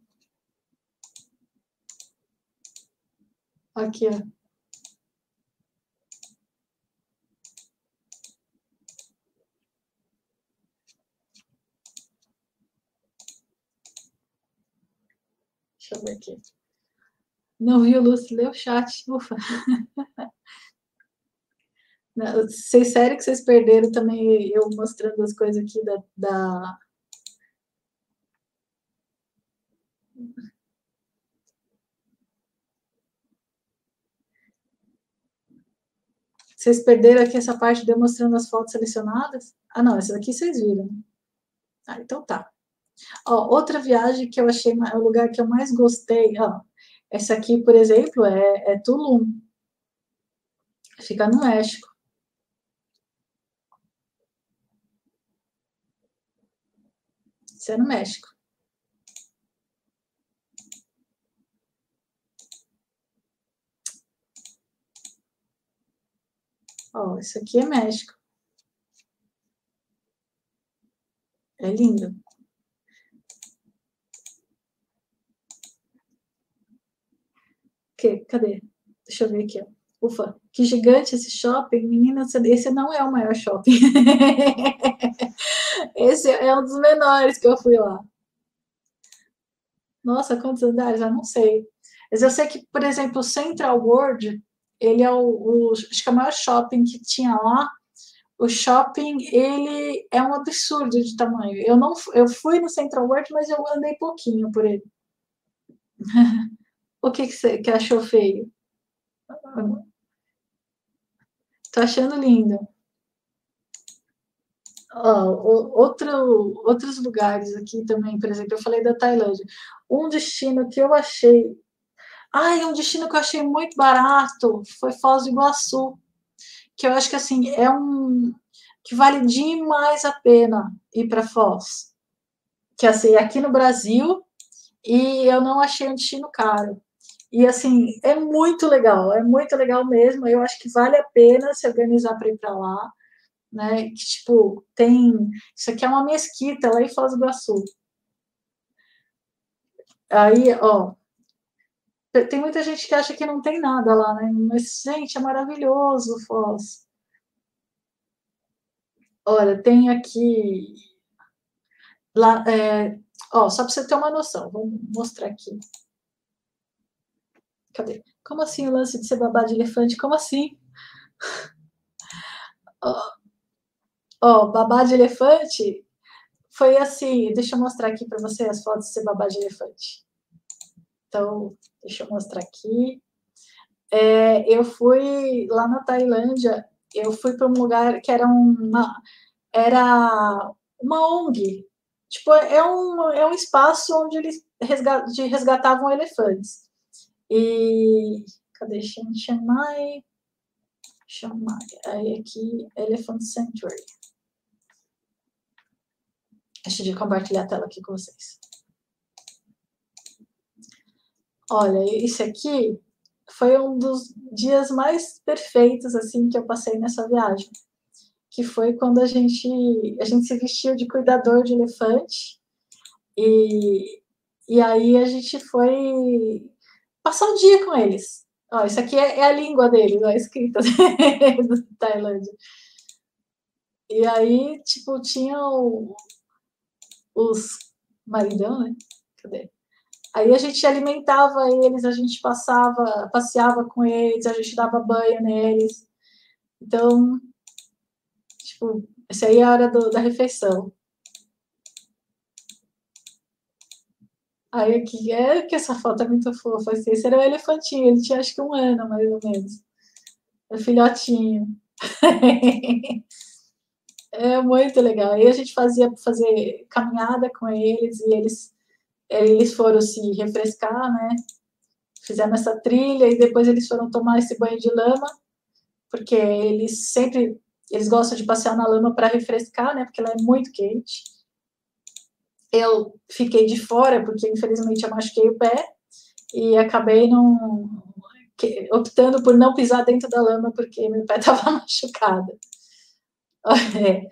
Aqui, ó. Deixa eu ver aqui. Não viu, Lúcio? Leu o chat. Ufa. (laughs) Vocês sério que vocês perderam também eu mostrando as coisas aqui da, da... Vocês perderam aqui essa parte demonstrando as fotos selecionadas? Ah, não, essa daqui vocês viram. Ah, então tá. Ó, outra viagem que eu achei é o lugar que eu mais gostei, ó. Essa aqui, por exemplo, é, é Tulum. Fica no México. Isso é no México. Ó, isso aqui é México. É lindo. Que, cadê? Deixa eu ver aqui, ó. Ufa, que gigante esse shopping. Menina, esse não é o maior shopping. (laughs) esse é um dos menores que eu fui lá. Nossa, quantos andares? Eu não sei. Mas eu sei que, por exemplo, o Central World, ele é o, o, acho que é o maior shopping que tinha lá. O shopping, ele é um absurdo de tamanho. Eu não, eu fui no Central World, mas eu andei pouquinho por ele. (laughs) o que, que você que achou feio? Tô achando lindo. Oh, outro, outros lugares aqui também, por exemplo, eu falei da Tailândia. Um destino que eu achei. Ai, um destino que eu achei muito barato foi Foz do Iguaçu. Que eu acho que assim é um que vale demais a pena ir para Foz. Que assim, aqui no Brasil, e eu não achei um destino caro. E assim, é muito legal, é muito legal mesmo. Eu acho que vale a pena se organizar para ir para lá, né? Que tipo, tem. Isso aqui é uma mesquita lá em Foz do Iguaçu. Aí, ó, tem muita gente que acha que não tem nada lá, né? Mas, gente, é maravilhoso Foz. Olha, tem aqui. Lá, é, ó, só para você ter uma noção, vou mostrar aqui. Cadê? Como assim o lance de ser babá de elefante? Como assim? (laughs) Ó, oh, babá de elefante foi assim. Deixa eu mostrar aqui para você as fotos de ser babá de elefante. Então, deixa eu mostrar aqui. É, eu fui lá na Tailândia, eu fui para um lugar que era uma, era uma ONG. Tipo, é um, é um espaço onde eles resgatavam elefantes. E cadê Chiang Mai? Chiang Mai. Aí aqui, Elephant Sanctuary. Deixa eu compartilhar a tela aqui com vocês. Olha, isso aqui foi um dos dias mais perfeitos assim que eu passei nessa viagem, que foi quando a gente a gente se vestiu de cuidador de elefante e e aí a gente foi passar o dia com eles. Ó, isso aqui é, é a língua deles, a escrita do (laughs) Tailândia. E aí, tipo, tinha o, os maridão, né? Cadê? Aí a gente alimentava eles, a gente passava, passeava com eles, a gente dava banho neles. Então, tipo, essa aí é a hora do, da refeição. Aí aqui, é que essa foto é muito fofa. Assim, esse era o elefantinho, ele tinha acho que um ano, mais ou menos. É filhotinho. (laughs) É muito legal. Aí a gente fazia fazer caminhada com eles e eles eles foram se refrescar, né? Fizemos essa trilha e depois eles foram tomar esse banho de lama, porque eles sempre eles gostam de passear na lama para refrescar, né? Porque ela é muito quente. Eu fiquei de fora porque infelizmente eu machuquei o pé e acabei não optando por não pisar dentro da lama porque meu pé (laughs) estava machucado. (laughs) É.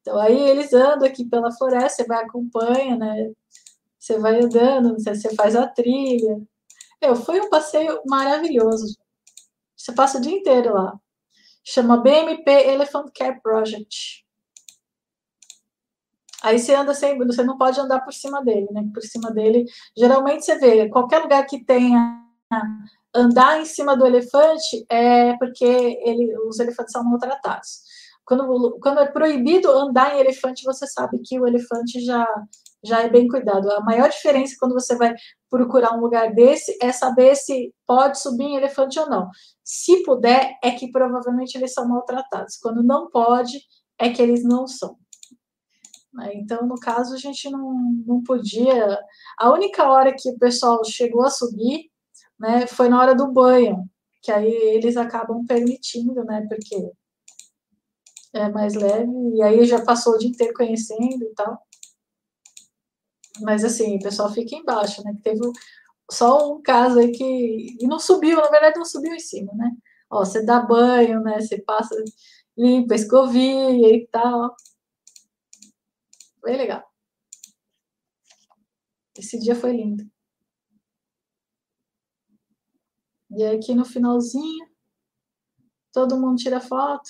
Então aí eles andam aqui pela floresta, você vai acompanha, né? Você vai andando, você faz a trilha. Eu foi um passeio maravilhoso. Você passa o dia inteiro lá. Chama BMP Elephant Care Project. Aí você anda sempre, você não pode andar por cima dele, né? Por cima dele, geralmente você vê qualquer lugar que tenha andar em cima do elefante é porque ele, os elefantes são maltratados. Quando, quando é proibido andar em elefante, você sabe que o elefante já, já é bem cuidado. A maior diferença quando você vai procurar um lugar desse é saber se pode subir em elefante ou não. Se puder, é que provavelmente eles são maltratados. Quando não pode, é que eles não são. Né? Então, no caso, a gente não, não podia. A única hora que o pessoal chegou a subir né, foi na hora do banho, que aí eles acabam permitindo, né, porque é mais leve, e aí já passou o dia inteiro conhecendo e tal. Mas assim, o pessoal fica embaixo, né? Que teve só um caso aí que. E não subiu, na verdade não subiu em cima, né? Ó, você dá banho, né? Você passa, limpa, escovia e tal. Bem legal. Esse dia foi lindo. E aqui no finalzinho, todo mundo tira foto.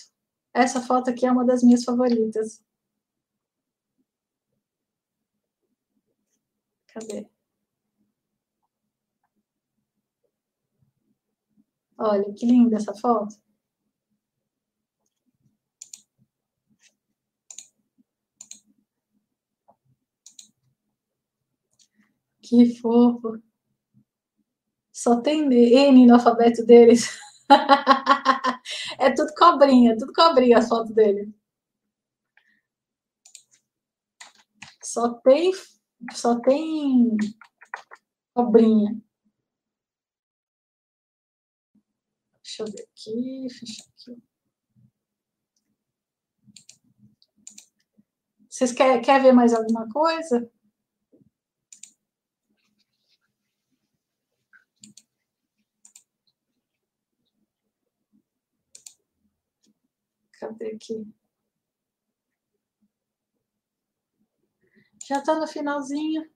Essa foto aqui é uma das minhas favoritas. Cadê? Olha, que linda essa foto. Que fofo. Só tem N no alfabeto deles. (laughs) é tudo cobrinha, tudo cobrinha a foto dele. Só tem, só tem cobrinha. Deixa eu ver aqui, fechar aqui. Vocês querem quer ver mais alguma coisa? Cadê aqui? Já está no finalzinho.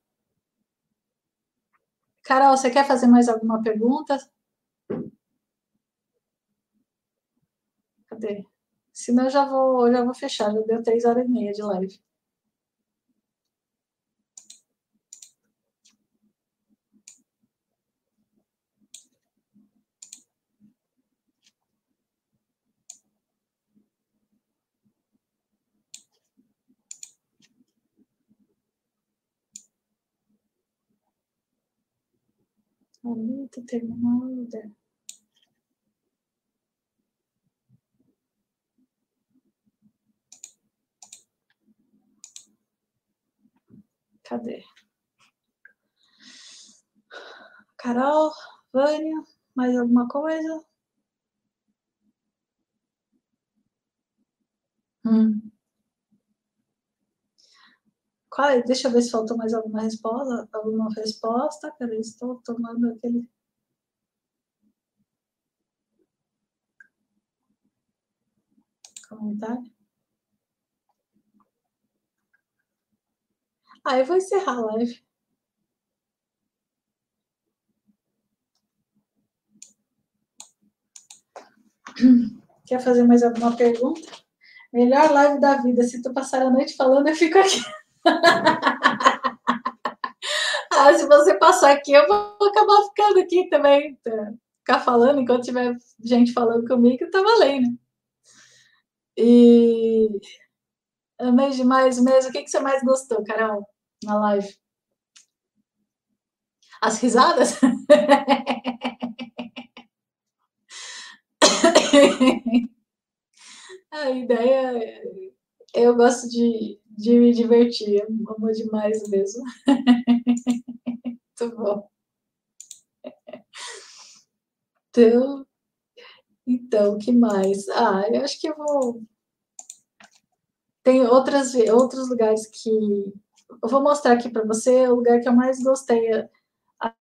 Carol, você quer fazer mais alguma pergunta? Cadê? Senão eu já vou, já vou fechar, já deu três horas e meia de live. A luta terminada. Cadê? Carol, Vânia, mais alguma coisa? Hum. Qual, é? deixa eu ver se faltou mais alguma resposta. Alguma resposta. Peraí, estou tomando aquele. Ah, eu vou encerrar a live. Quer fazer mais alguma pergunta? Melhor live da vida. Se tu passar a noite falando, eu fico aqui. (laughs) ah, se você passar aqui, eu vou acabar ficando aqui também. Ficar falando enquanto tiver gente falando comigo, tá valendo. E amei demais mesmo. O que, que você mais gostou, Carol, na live? As risadas? (laughs) A ideia Eu gosto de, de me divertir, amo demais mesmo. (laughs) Muito bom. Então, então, o que mais? Ah, eu acho que eu vou. Tem outras, outros lugares que. Eu vou mostrar aqui para você o lugar que eu mais gostei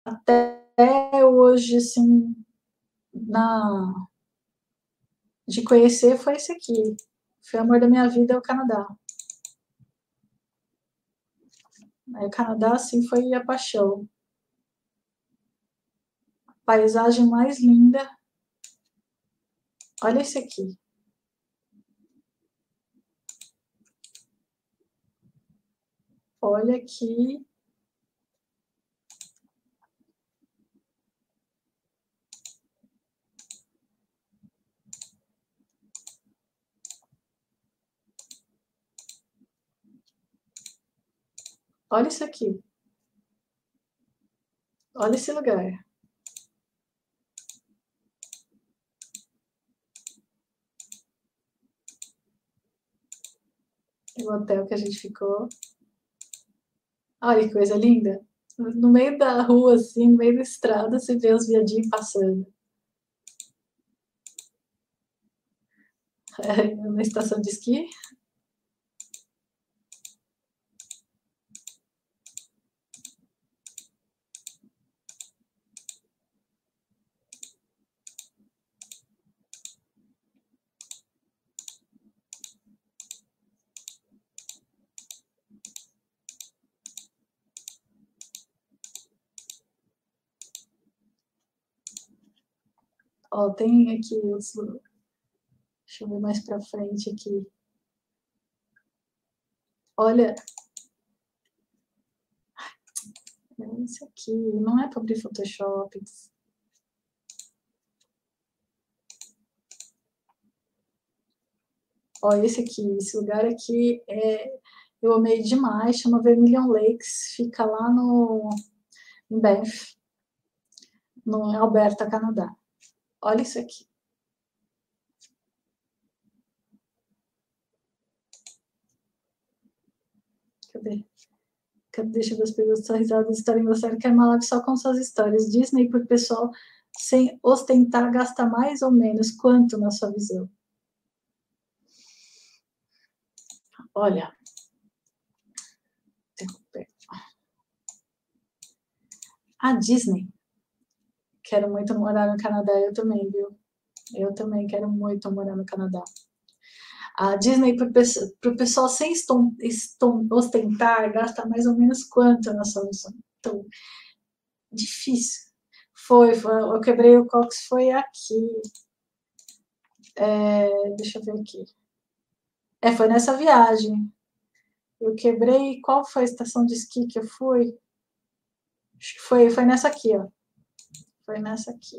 até hoje, assim, na... de conhecer foi esse aqui. Foi o amor da minha vida, é o Canadá. Aí, o Canadá, assim, foi a paixão. A paisagem mais linda Olha esse aqui. Olha aqui. Olha isso aqui. Olha esse lugar. O hotel que a gente ficou. Olha que coisa linda. No meio da rua, assim, no meio da estrada, você vê os viadinhos passando. (laughs) É, na estação de esqui. Ó, tem aqui os. Deixa eu ver mais para frente aqui. Olha. É esse aqui. Não é para abrir Photoshop. Ó, esse aqui, esse lugar aqui é, eu amei demais, chama Vermilion Lakes, fica lá no em Banff, no Alberta, Canadá. Olha isso aqui. Cadê? Cadê? Deixa as perguntas risadas estarem gostando. Quer uma live só com suas histórias. Disney por pessoal sem ostentar gasta mais ou menos quanto na sua visão? Olha. A Disney quero muito morar no Canadá, eu também, viu? Eu também quero muito morar no Canadá. A Disney, para o pessoal sem estom, estom, ostentar, gasta mais ou menos quanto na sua missão? Então, difícil. Foi, foi, eu quebrei o Cox, foi aqui. É, deixa eu ver aqui. É, foi nessa viagem. Eu quebrei. Qual foi a estação de esqui que eu fui? Foi, foi nessa aqui, ó. Foi nessa aqui.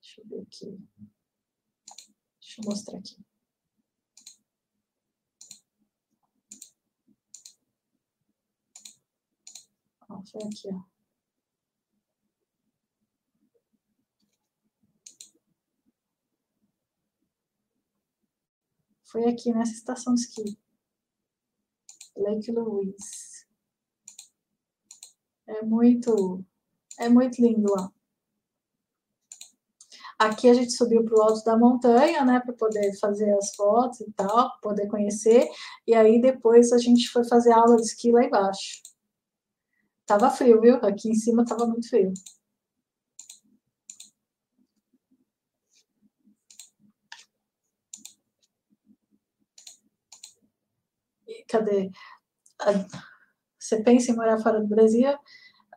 Deixa eu ver aqui. Deixa eu mostrar aqui. Ó, foi aqui, ó. Foi aqui nessa estação de esqui. Lake Louise. É muito é muito lindo lá. Aqui a gente subiu para o alto da montanha, né, para poder fazer as fotos e tal, poder conhecer. E aí depois a gente foi fazer aula de esqui lá embaixo. Tava frio, viu? Aqui em cima tava muito frio. Cadê? Você pensa em morar fora do Brasil?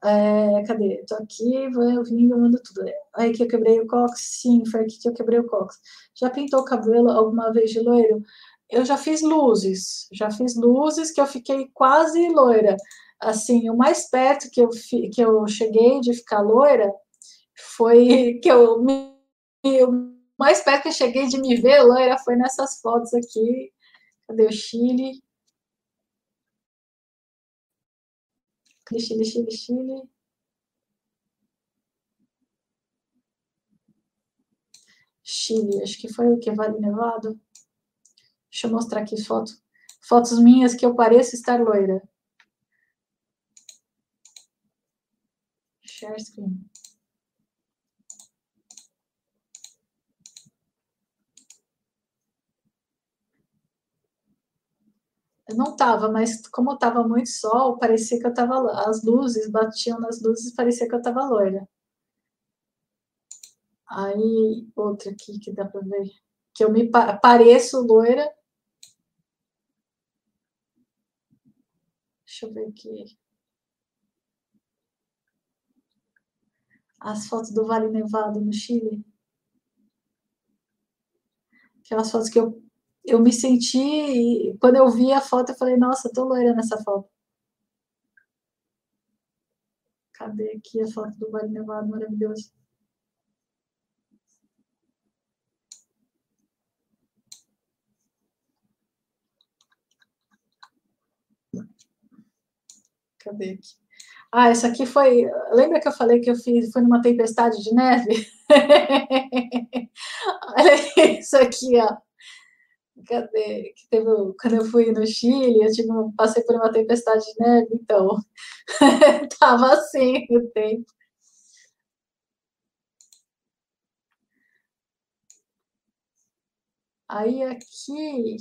É, cadê? Tô aqui, vou vindo, mando tudo. Aí que eu quebrei o cox? Sim, foi aqui que eu quebrei o cox. Já pintou o cabelo alguma vez de loiro? Eu já fiz luzes, já fiz luzes que eu fiquei quase loira. Assim, o mais perto que eu, que eu cheguei de ficar loira foi (laughs) que eu me. Mais perto que eu cheguei de me ver loira foi nessas fotos aqui. Cadê o Chile? Chile, Chile, Chile. Chile, acho que foi o que Vale Nevado. Deixa eu mostrar aqui foto, fotos minhas que eu pareço estar loira. Share screen. Eu não estava, mas como estava muito sol, parecia que eu estava. As luzes batiam nas luzes, parecia que eu estava loira. Aí, outra aqui que dá para ver. Que eu me pareço loira. Deixa eu ver aqui. As fotos do Vale Nevado no Chile. Aquelas fotos que eu eu me senti, quando eu vi a foto, eu falei, nossa, tô loira nessa foto. Cadê aqui a foto do Vale Nevado maravilhoso? Cadê aqui? Ah, essa aqui foi. Lembra que eu falei que eu fiz, foi numa tempestade de neve? (laughs) Olha isso aqui, ó cadê, que teve, quando eu fui no Chile, eu tive, passei por uma tempestade de neve, então (laughs) tava assim o tempo. Aí aqui,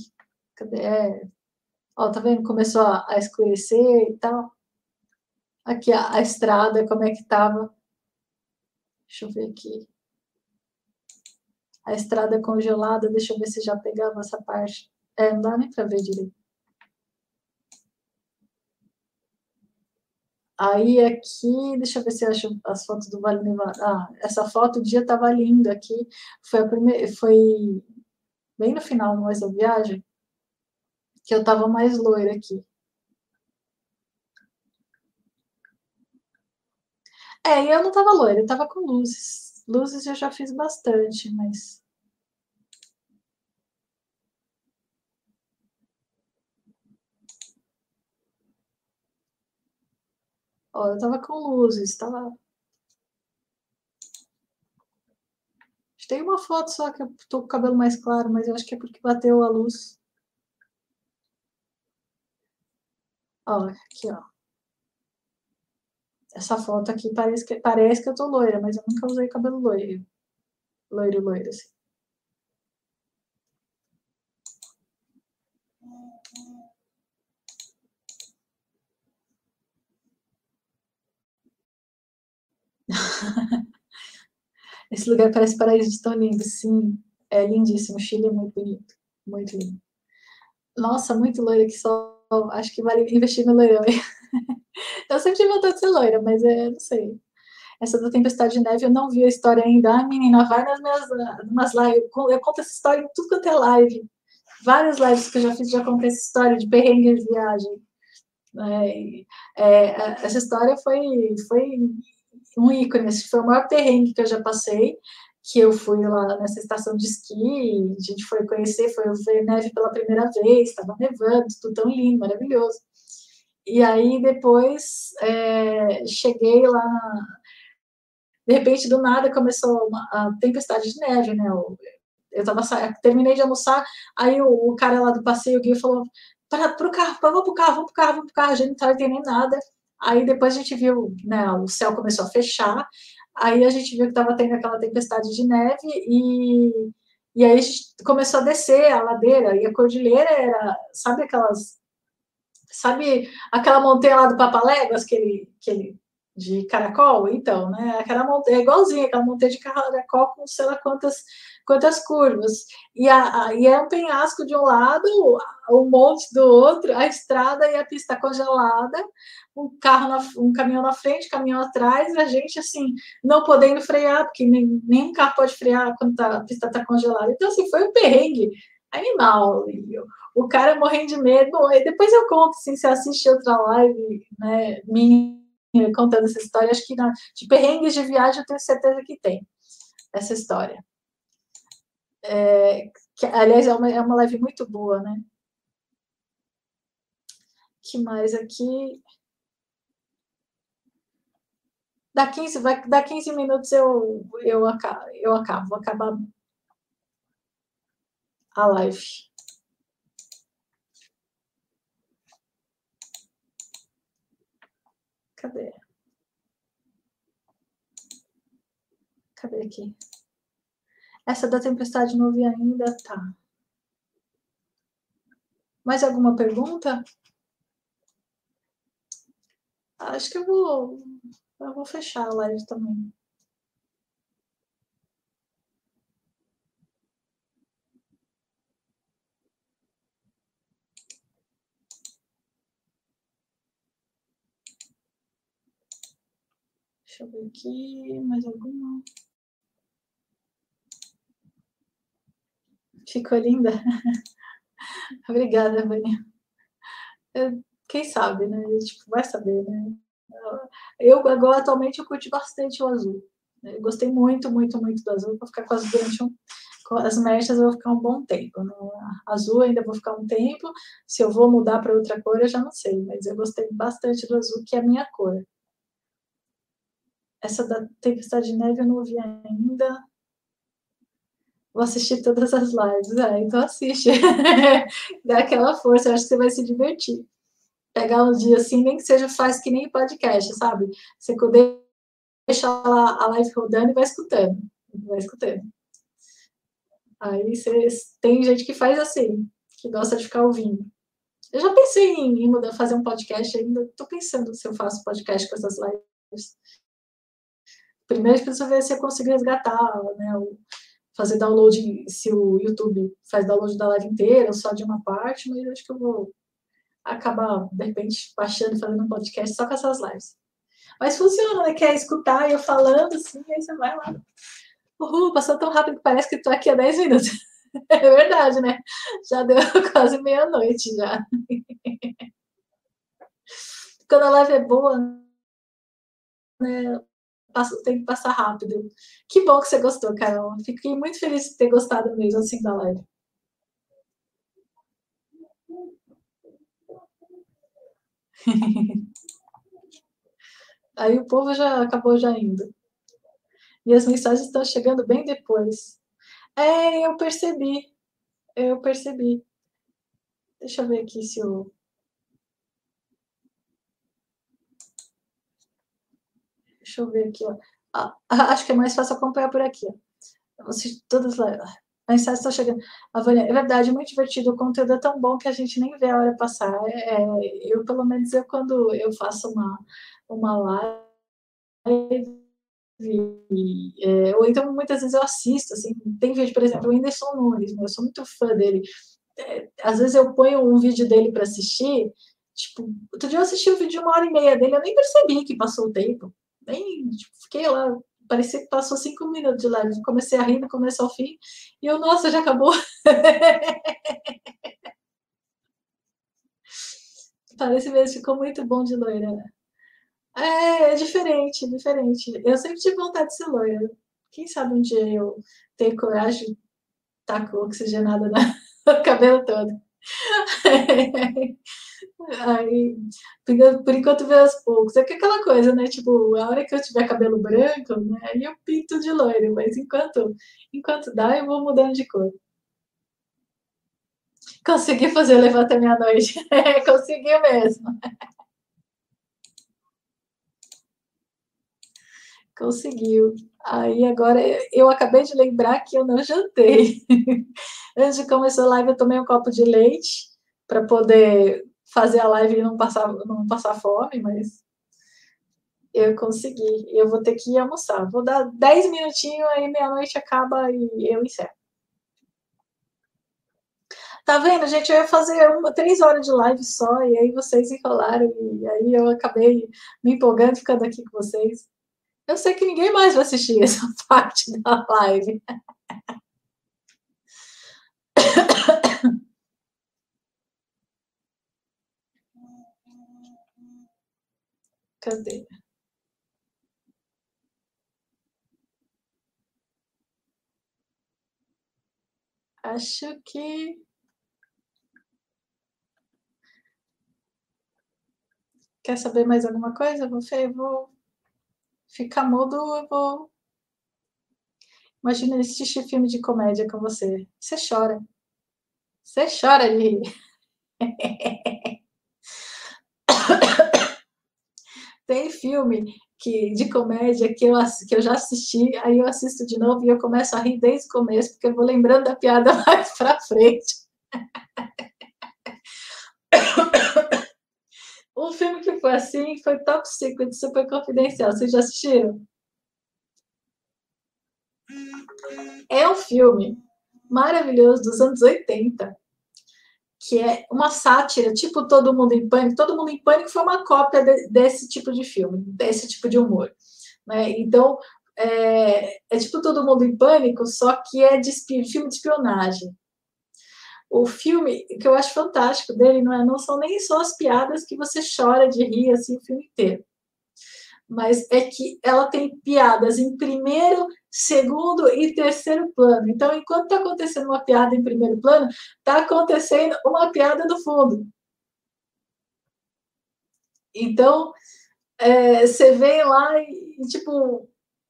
cadê? É, ó, tá vendo? Começou a, a escurecer e tal. Aqui a, a estrada, como é que tava? Deixa eu ver aqui a estrada congelada, deixa eu ver se já pegava essa parte. É, não dá nem para ver direito. Aí aqui, deixa eu ver se eu acho as fotos do Vale Nevado. Ah, essa foto o dia estava lindo aqui. Foi a primeira, foi bem no final mais da viagem que eu estava mais loira aqui. É, eu não estava loira, eu estava com luzes. Luzes eu já fiz bastante, mas. Ó, eu tava com luzes, tava. Tem uma foto só que eu tô com o cabelo mais claro, mas eu acho que é porque bateu a luz. Ó, aqui, ó. Essa foto aqui parece que, parece que eu tô loira, mas eu nunca usei cabelo loiro. Loiro, loiro, assim. (laughs) Esse lugar parece paraíso de tão lindo, sim. É lindíssimo. O Chile é muito bonito. Muito lindo. Nossa, muito loira que só. Acho que vale investir no loirão. (laughs) Eu sempre tive vontade de ser loira, mas é, não sei. Essa da Tempestade de Neve eu não vi a história ainda. Ah, menina, vai nas minhas nas lives. Eu conto essa história em tudo quanto é live. Várias lives que eu já fiz, já contei essa história de perrengue de viagem. É, é, essa história foi, foi um ícone. Esse foi o maior perrengue que eu já passei. Que eu fui lá nessa estação de esqui, a gente foi conhecer, foi ver neve pela primeira vez, estava nevando, tudo tão lindo, maravilhoso. E aí depois é, cheguei lá, de repente do nada começou uma, a tempestade de neve, né? Eu, eu tava terminei de almoçar, aí o, o cara lá do passeio, o guia falou para pro carro, vamos pro carro, vamos pro carro, vamos pro carro, a gente não estava entendendo nada. Aí depois a gente viu, né, o céu começou a fechar, aí a gente viu que estava tendo aquela tempestade de neve e, e aí a gente começou a descer a ladeira, e a cordilheira era, sabe aquelas Sabe aquela montanha lá do Papaléguas, aquele, aquele de caracol? Então, né? Aquela montanha, é igualzinha, aquela montanha de caracol com sei lá quantas, quantas curvas. E, a, a, e é um penhasco de um lado, um monte do outro, a estrada e a pista congelada, um carro, na, um caminhão na frente, caminhão atrás, a gente, assim, não podendo frear, porque nem, nenhum carro pode frear quando tá, a pista está congelada. Então, assim, foi um perrengue animal. o cara morrendo de medo. Bom, depois eu conto, assim, se assiste outra live, né, minha, contando essa história, acho que na, de perrengues de viagem eu tenho certeza que tem essa história. É, que, aliás, é uma, é uma live muito boa, né? que mais aqui? dá 15, vai, dá 15 minutos eu, eu, acabo, eu acabo, vou acabar a live. Cadê? Cadê aqui? Essa da tempestade não vi ainda, tá. Mais alguma pergunta? Acho que eu vou eu vou fechar a live também. Deixa eu ver aqui, mais alguma? Ficou linda? (laughs) Obrigada, Vânia. Quem sabe, né? Tipo, vai saber, né? Eu, agora, atualmente, eu curti bastante o azul. Eu gostei muito, muito, muito do azul. Vou ficar com as durante um, com as mechas, eu vou ficar um bom tempo. Né? Azul ainda vou ficar um tempo. Se eu vou mudar para outra cor, eu já não sei. Mas eu gostei bastante do azul, que é a minha cor. Essa da Tempestade de Neve eu não vi ainda. Vou assistir todas as lives. Ah, então assiste. (laughs) Dá aquela força, eu acho que você vai se divertir. Pegar um dia assim, nem que seja faz que nem podcast, sabe? Você deixa a live rodando e vai escutando. Vai escutando. Aí você, tem gente que faz assim, que gosta de ficar ouvindo. Eu já pensei em, mudar, fazer um podcast ainda. Estou pensando se eu faço podcast com essas lives. Primeiro, precisa ver se eu consigo resgatar, né? fazer download, se o YouTube faz download da live inteira ou só de uma parte, mas acho que eu vou acabar, de repente, baixando fazendo um podcast só com essas lives. Mas funciona, né? Quer escutar eu falando assim, aí você vai lá. Uhul, passou tão rápido que parece que estou aqui há 10 minutos. (laughs) É verdade, né? Já deu (laughs) quase meia-noite já. (laughs) Quando a live é boa, né? tem que passar rápido. Que bom que você gostou, Carol. Fiquei muito feliz de ter gostado mesmo assim da live. (laughs) Aí o povo já acabou já indo. E as mensagens estão chegando bem depois. É, eu percebi. Eu percebi. Deixa eu ver aqui se eu Deixa eu ver aqui, ó. Ah, (laughs) acho que é mais fácil acompanhar por aqui. Vocês, todas lá. A mensagem está chegando. A Vânia, é verdade, muito divertido. O conteúdo é tão bom que a gente nem vê a hora passar. É, é eu, pelo menos, eu, quando eu faço uma, uma live, é, ou então muitas vezes eu assisto, assim, tem vídeo, por exemplo, o Whindersson Nunes, eu sou muito fã dele. É, às vezes eu ponho um vídeo dele para assistir, tipo, outro dia eu assisti um vídeo de uma hora e meia dele, eu nem percebi que passou o tempo nem tipo, fiquei lá, parecia que passou cinco minutos de live. Comecei a rir do começo ao fim, e eu, nossa, já acabou. (laughs) Parece mesmo, ficou muito bom de loira. É, é diferente, diferente. Eu sempre tive vontade de ser loira. Quem sabe um dia eu ter coragem de estar com oxigenada (laughs) no cabelo todo. (laughs) Aí, por enquanto vê aos poucos. É que aquela coisa, né? Tipo, a hora que eu tiver cabelo branco, né? Aí eu pinto de loiro, mas enquanto, enquanto dá, eu vou mudando de cor. Consegui fazer levar até meia-noite. (laughs) É, conseguiu mesmo. Conseguiu. Aí agora eu acabei de lembrar que eu não jantei. (laughs) Antes de começar a live, eu tomei um copo de leite para poder fazer a live e não passar, não passar fome, mas eu consegui. Eu vou ter que ir almoçar. Vou dar 10 minutinhos, aí meia-noite acaba e eu encerro. Tá vendo, gente? Eu ia fazer uma, três horas de live só, e aí vocês enrolaram, e aí eu acabei me empolgando, ficando aqui com vocês. Eu sei que ninguém mais vai assistir essa (laughs) parte da live. Cadê? Acho que. Quer saber mais alguma coisa? Vou, vou ficar mudo, eu vou. Imagina assistir filme de comédia com você. Você chora. Você chora rir. (coughs) Tem filme que, de comédia que eu, que eu já assisti, aí eu assisto de novo e eu começo a rir desde o começo, porque eu vou lembrando da piada (laughs) mais pra frente. Um filme que foi assim foi Top Secret, Super Confidencial. Vocês já assistiram? É um filme maravilhoso dos anos 80, que é uma sátira, tipo Todo Mundo em Pânico. Todo Mundo em Pânico foi uma cópia de, desse tipo de filme, desse tipo de humor. Né? Então, é, é, tipo Todo Mundo em Pânico, só que é de filme de espionagem. O filme, que eu acho fantástico dele, não, é, não são nem só as piadas que você chora de rir assim o filme inteiro mas é que ela tem piadas em primeiro, segundo e terceiro plano. Então, enquanto está acontecendo uma piada em primeiro plano, está acontecendo uma piada no fundo. Então, é, você vem lá e, tipo,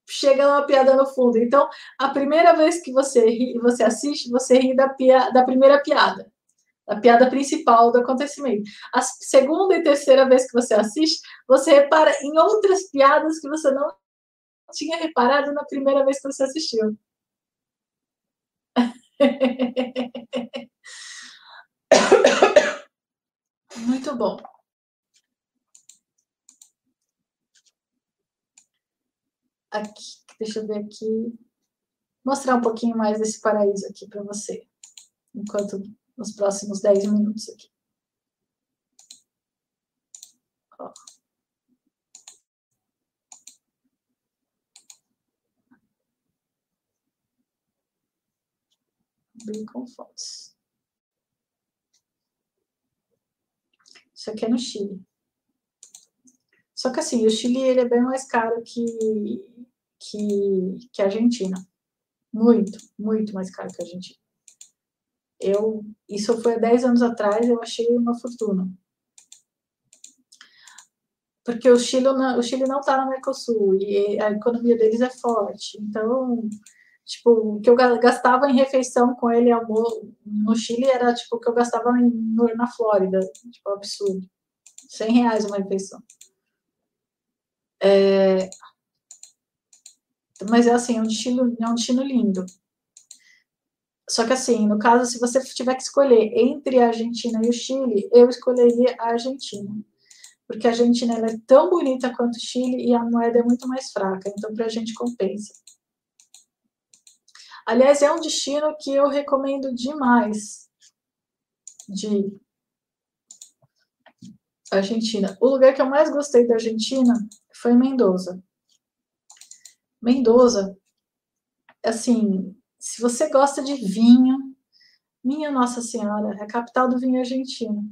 chega uma piada no fundo. Então, a primeira vez que você ri, você assiste, você ri da, pia, da primeira piada a piada principal do acontecimento. A segunda e terceira vez que você assiste, você repara em outras piadas que você não tinha reparado na primeira vez que você assistiu. (laughs) Muito bom. Aqui, deixa eu ver aqui. Mostrar um pouquinho mais desse paraíso aqui para você. Enquanto nos próximos 10 minutos aqui. Ó. Bem com fotos. Isso aqui é no Chile. Só que assim, o Chile ele é bem mais caro que, que, que a Argentina. Muito, muito mais caro que a Argentina. Eu, isso foi há 10 anos atrás, eu achei uma fortuna. Porque o Chile, o Chile não está no Mercosul e a economia deles é forte. Então, tipo, o que eu gastava em refeição com ele no Chile era tipo o que eu gastava na Flórida. Tipo, absurdo. 100 reais uma refeição. É, mas é assim, é um destino, é um destino lindo. Só que assim, no caso, se você tiver que escolher entre a Argentina e o Chile, eu escolheria a Argentina. Porque a Argentina é tão bonita quanto o Chile e a moeda é muito mais fraca, então para a gente compensa. Aliás, é um destino que eu recomendo demais de Argentina. O lugar que eu mais gostei da Argentina foi Mendoza. Mendoza, assim, se você gosta de vinho, minha Nossa Senhora, é a capital do vinho argentino.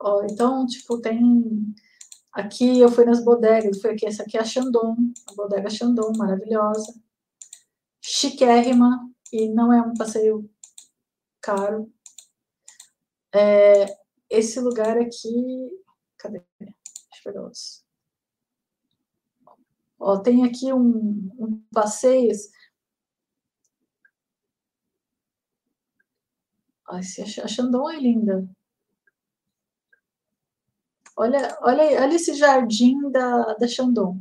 Ó, então, tipo, tem. Aqui eu fui nas bodegas, foi aqui, essa aqui é a Chandon, a bodega Chandon, maravilhosa, chiquérrima, e não é um passeio caro. É, esse lugar aqui. Cadê? Deixa eu pegar outros. Ó, tem aqui um, um passeio. Ai, a Chandon é linda. Olha, olha, olha esse jardim da, da Chandon.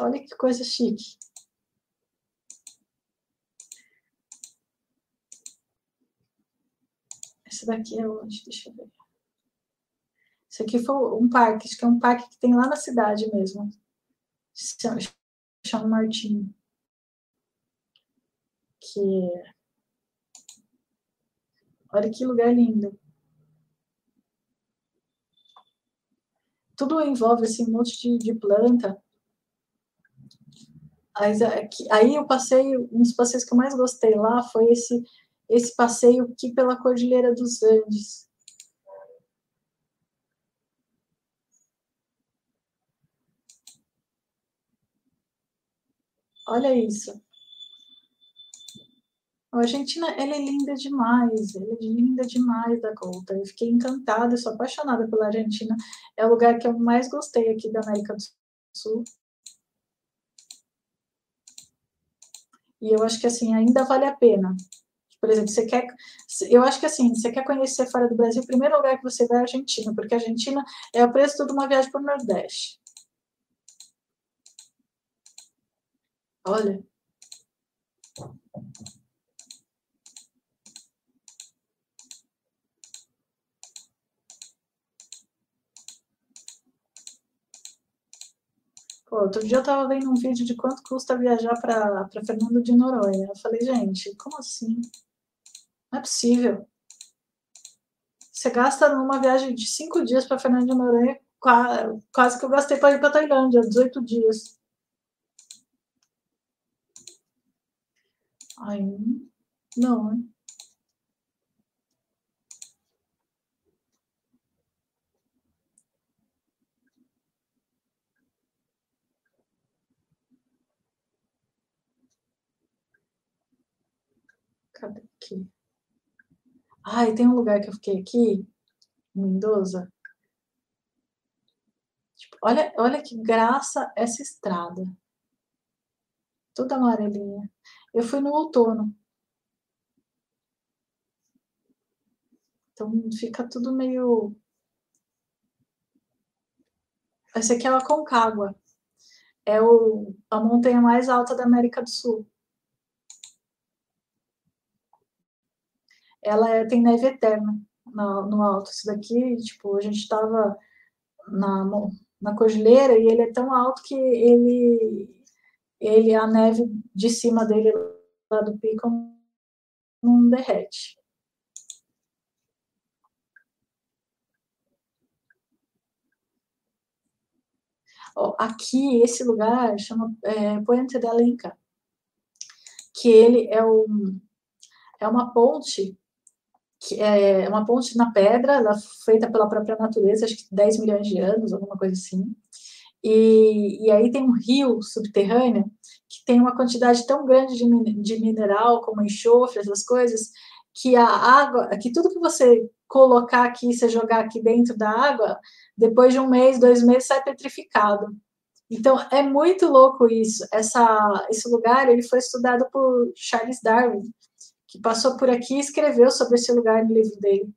Olha que coisa chique. Esse daqui é onde? Deixa eu ver. Esse aqui foi um parque, acho que é um parque que tem lá na cidade mesmo. Chama Martinho. Que Olha que lugar lindo. Tudo envolve assim, um monte de, de planta. Aí, aí eu passei, um dos passeios que eu mais gostei lá foi esse esse passeio aqui pela Cordilheira dos Andes. Olha isso. A Argentina, ela é linda demais, ela é linda demais da conta. Eu fiquei encantada, sou apaixonada pela Argentina. É o lugar que eu mais gostei aqui da América do Sul. E eu acho que assim ainda vale a pena. Por exemplo, você quer. Eu acho que assim, você quer conhecer fora do Brasil, o primeiro lugar que você vai é a Argentina, porque a Argentina é o preço de uma viagem para o Nordeste. Olha. Pô, outro dia eu tava vendo um vídeo de quanto custa viajar para Fernando de Noronha. Eu falei, gente, como assim? Não é possível. Você gasta numa viagem de cinco dias para Fernando de Noronha, quase que eu gastei para ir para Tailândia, 18 dias. Ai, não, hein? Cadê aqui? Ai, tem um lugar que eu fiquei aqui, Mendoza. Tipo, olha, olha que graça essa estrada. Toda amarelinha. Eu fui no outono. Então fica tudo meio. Esse aqui é o Aconcagua. É o, a montanha mais alta da América do Sul. Ela é, tem neve eterna no, no alto. Isso daqui, tipo, a gente estava na, na cordilheira e ele é tão alto que ele, ele a neve de cima dele, lá do pico, não derrete. aqui, esse lugar chama é, Puente de Alenca, que ele é, um, é uma ponte que é uma ponte na pedra, ela feita pela própria natureza, acho que 10 milhões de anos, alguma coisa assim. E, e aí tem um rio subterrâneo que tem uma quantidade tão grande de, de mineral, como enxofre, essas coisas, que a água, que tudo que você colocar aqui, você jogar aqui dentro da água, depois de um mês, dois meses, sai petrificado. Então, é muito louco isso. Essa, esse lugar ele foi estudado por Charles Darwin, que passou por aqui e escreveu sobre esse lugar no livro dele.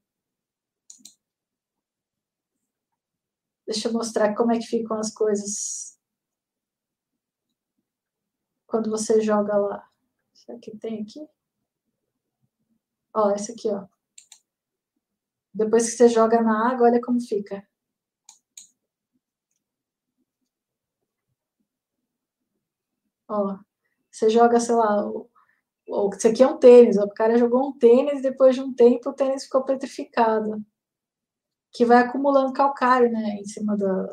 Deixa eu mostrar como é que ficam as coisas quando você joga lá. Será que tem aqui? Ó, esse aqui, ó. Depois que você joga na água, olha como fica. Ó, você joga, sei lá, isso aqui é um tênis, o cara jogou um tênis, depois de um tempo o tênis ficou petrificado, que vai acumulando calcário, né, em cima da,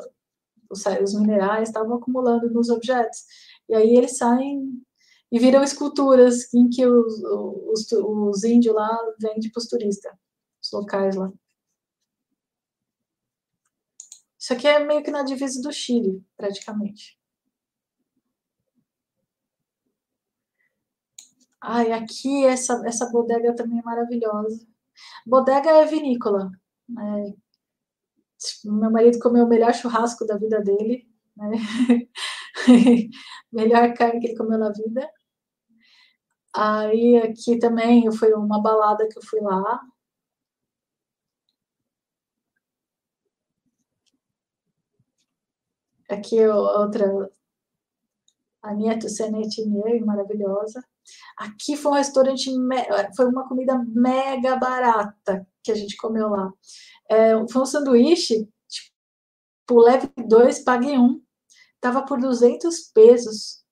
os minerais estavam acumulando nos objetos, e aí eles saem e viram esculturas em que os, os, os índios lá vendem para os turistas, os locais lá. Isso aqui é meio que na divisa do Chile, praticamente. Ai, aqui essa, essa bodega também é maravilhosa. Bodega é vinícola. Né? Meu marido comeu o melhor churrasco da vida dele. Né? (laughs) melhor carne que ele comeu na vida. Aí aqui também foi uma balada que eu fui lá. Aqui outra, a Nieto Senetinier, maravilhosa. Aqui foi um restaurante, foi uma comida mega barata que a gente comeu lá. É, foi um sanduíche, tipo, leve dois, pague um. Tava por 200 pesos.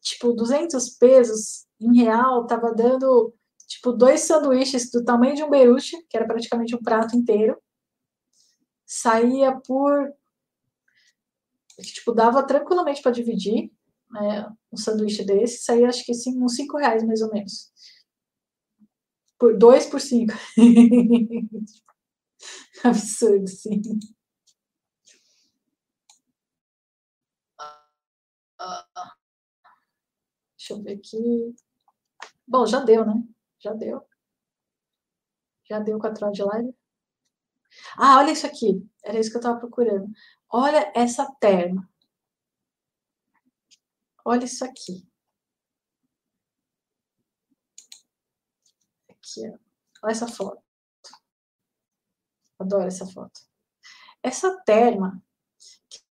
Tipo, 200 pesos em real, tava dando, tipo, dois sanduíches do tamanho de um beruche, que era praticamente um prato inteiro. Saía por tipo, dava tranquilamente para dividir né, um sanduíche desse, saía acho que sim, uns 5 reais mais ou menos. Por dois por cinco. (laughs) Absurdo, sim. Deixa eu ver aqui. Bom, já deu, né? Já deu. Já deu quatro horas de live. Ah, olha isso aqui. Era isso que eu estava procurando. Olha essa terma. Olha isso aqui. Aqui, ó. Olha essa foto. Adoro essa foto. Essa terma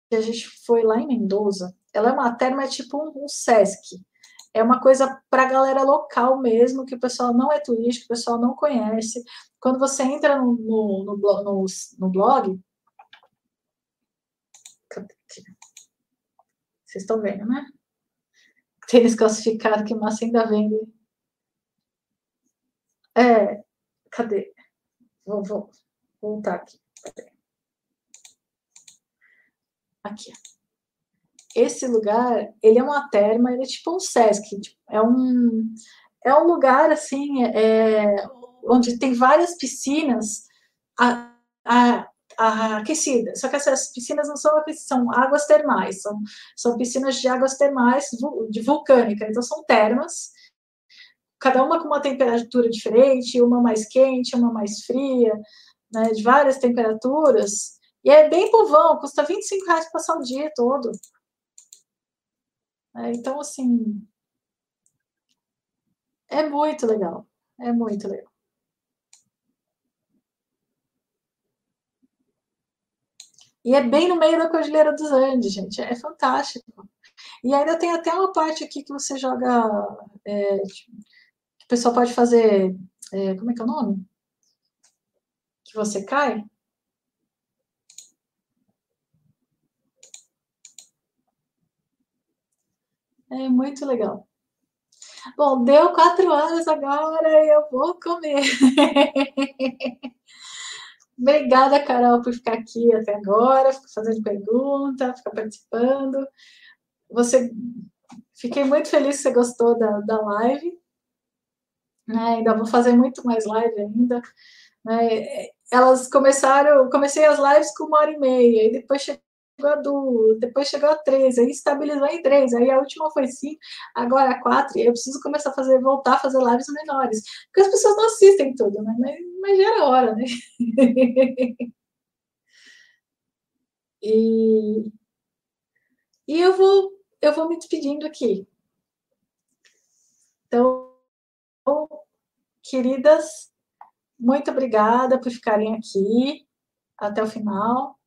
que a gente foi lá em Mendoza, ela é uma terma, é tipo um, um Sesc. É uma coisa para galera local mesmo, que o pessoal não é turístico, o pessoal não conhece. Quando você entra no, no, no, no, no blog. Vocês estão vendo, né? Tênis classificado que massa ainda vende. É, cadê? Vou, vou voltar aqui. Aqui. Esse lugar, ele é uma terma, ele é tipo um Sesc. Tipo, é um, é um lugar, assim, é, onde tem várias piscinas a, a, a, aquecidas. Só que essas piscinas não são aquecidas, são águas termais. São, são piscinas de águas termais de vulcânica. Então, são termas cada uma com uma temperatura diferente, uma mais quente, uma mais fria, né, de várias temperaturas. E é bem povão, custa 25 reais passar o dia todo. É, então, assim, é muito legal. É muito legal. E é bem no meio da Cordilheira dos Andes, gente. É fantástico. E ainda tem até uma parte aqui que você joga. É, que o pessoal pode fazer. É, como é que é o nome? Que você cai. É muito legal. Bom, deu quatro horas agora e eu vou comer. (laughs) Obrigada, Carol, por ficar aqui até agora, fazendo pergunta, ficar participando. Você, fiquei muito feliz que você gostou da, da live. Né? Ainda vou fazer muito mais live ainda. Né? Elas começaram, comecei as lives com uma hora e meia, e depois chegou a duas, depois chegou a três, aí estabilizou em três, aí a última foi cinco, agora a quatro, eu preciso começar a fazer, voltar a fazer lives menores, porque as pessoas não assistem tudo, né? Mas, mas já era hora, né? (laughs) e, e eu vou, eu vou me despedindo aqui. Então, queridas, muito obrigada por ficarem aqui até o final.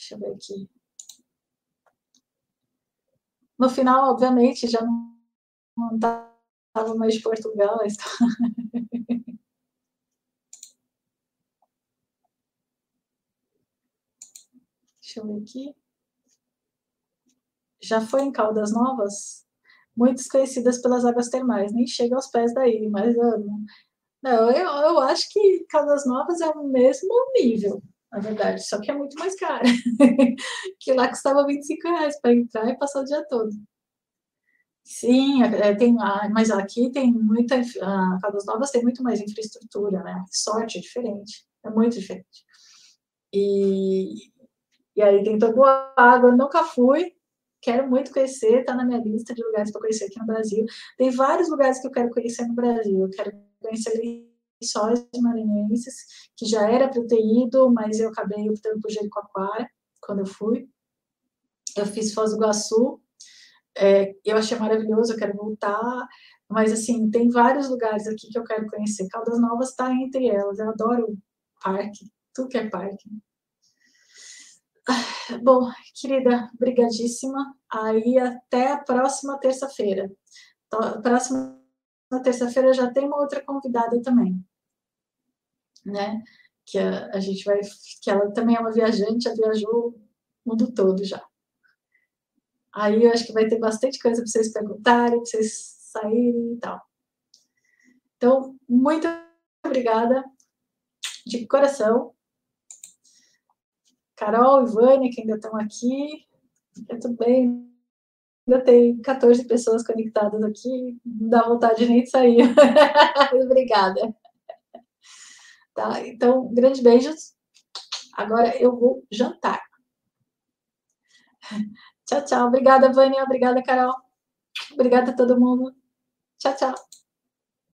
Deixa eu ver aqui. No final, obviamente, já não estava mais de Portugal. (laughs) Deixa eu ver aqui. Já foi em Caldas Novas? Muitas conhecidas pelas águas termais, nem chega aos pés daí, mas amo. Não, eu, eu acho que Caldas Novas é o mesmo nível na verdade, só que é muito mais caro. (laughs) que lá custava 25 reais para entrar e passar o dia todo. Sim, é, tem, mas aqui tem muita. A Caldas Novas tem muito mais infraestrutura, né? Sorte é diferente, é muito diferente. E, e aí tem toda a água, nunca fui, quero muito conhecer, está na minha lista de lugares para conhecer aqui no Brasil. Tem vários lugares que eu quero conhecer no Brasil. Eu quero conhecer lençóis maranhenses, que já era para ter ido, mas eu acabei optando por Jericoacoara, quando eu fui. Eu fiz Foz do Iguaçu, é, eu achei maravilhoso, eu quero voltar, mas assim, tem vários lugares aqui que eu quero conhecer. Caldas Novas está entre elas, eu adoro parque, tudo que é parque. Bom, querida, brigadíssima. Aí até a próxima terça-feira. Próxima terça-feira já tem uma outra convidada também né? Que a, a gente vai, que ela também é uma viajante, já viajou o mundo todo já. Aí eu acho que vai ter bastante coisa para vocês perguntarem, para vocês saírem e tal. Então, muito obrigada de coração. Carol e Vânia, que ainda estão aqui. É tudo bem. Ainda tem 14 pessoas conectadas aqui. Não dá vontade nem de sair. (laughs) Obrigada. Tá? Então, grandes beijos. Agora eu vou jantar. (laughs) Tchau, tchau. Obrigada, Vânia. Obrigada, Carol. Obrigada a todo mundo. Tchau, tchau.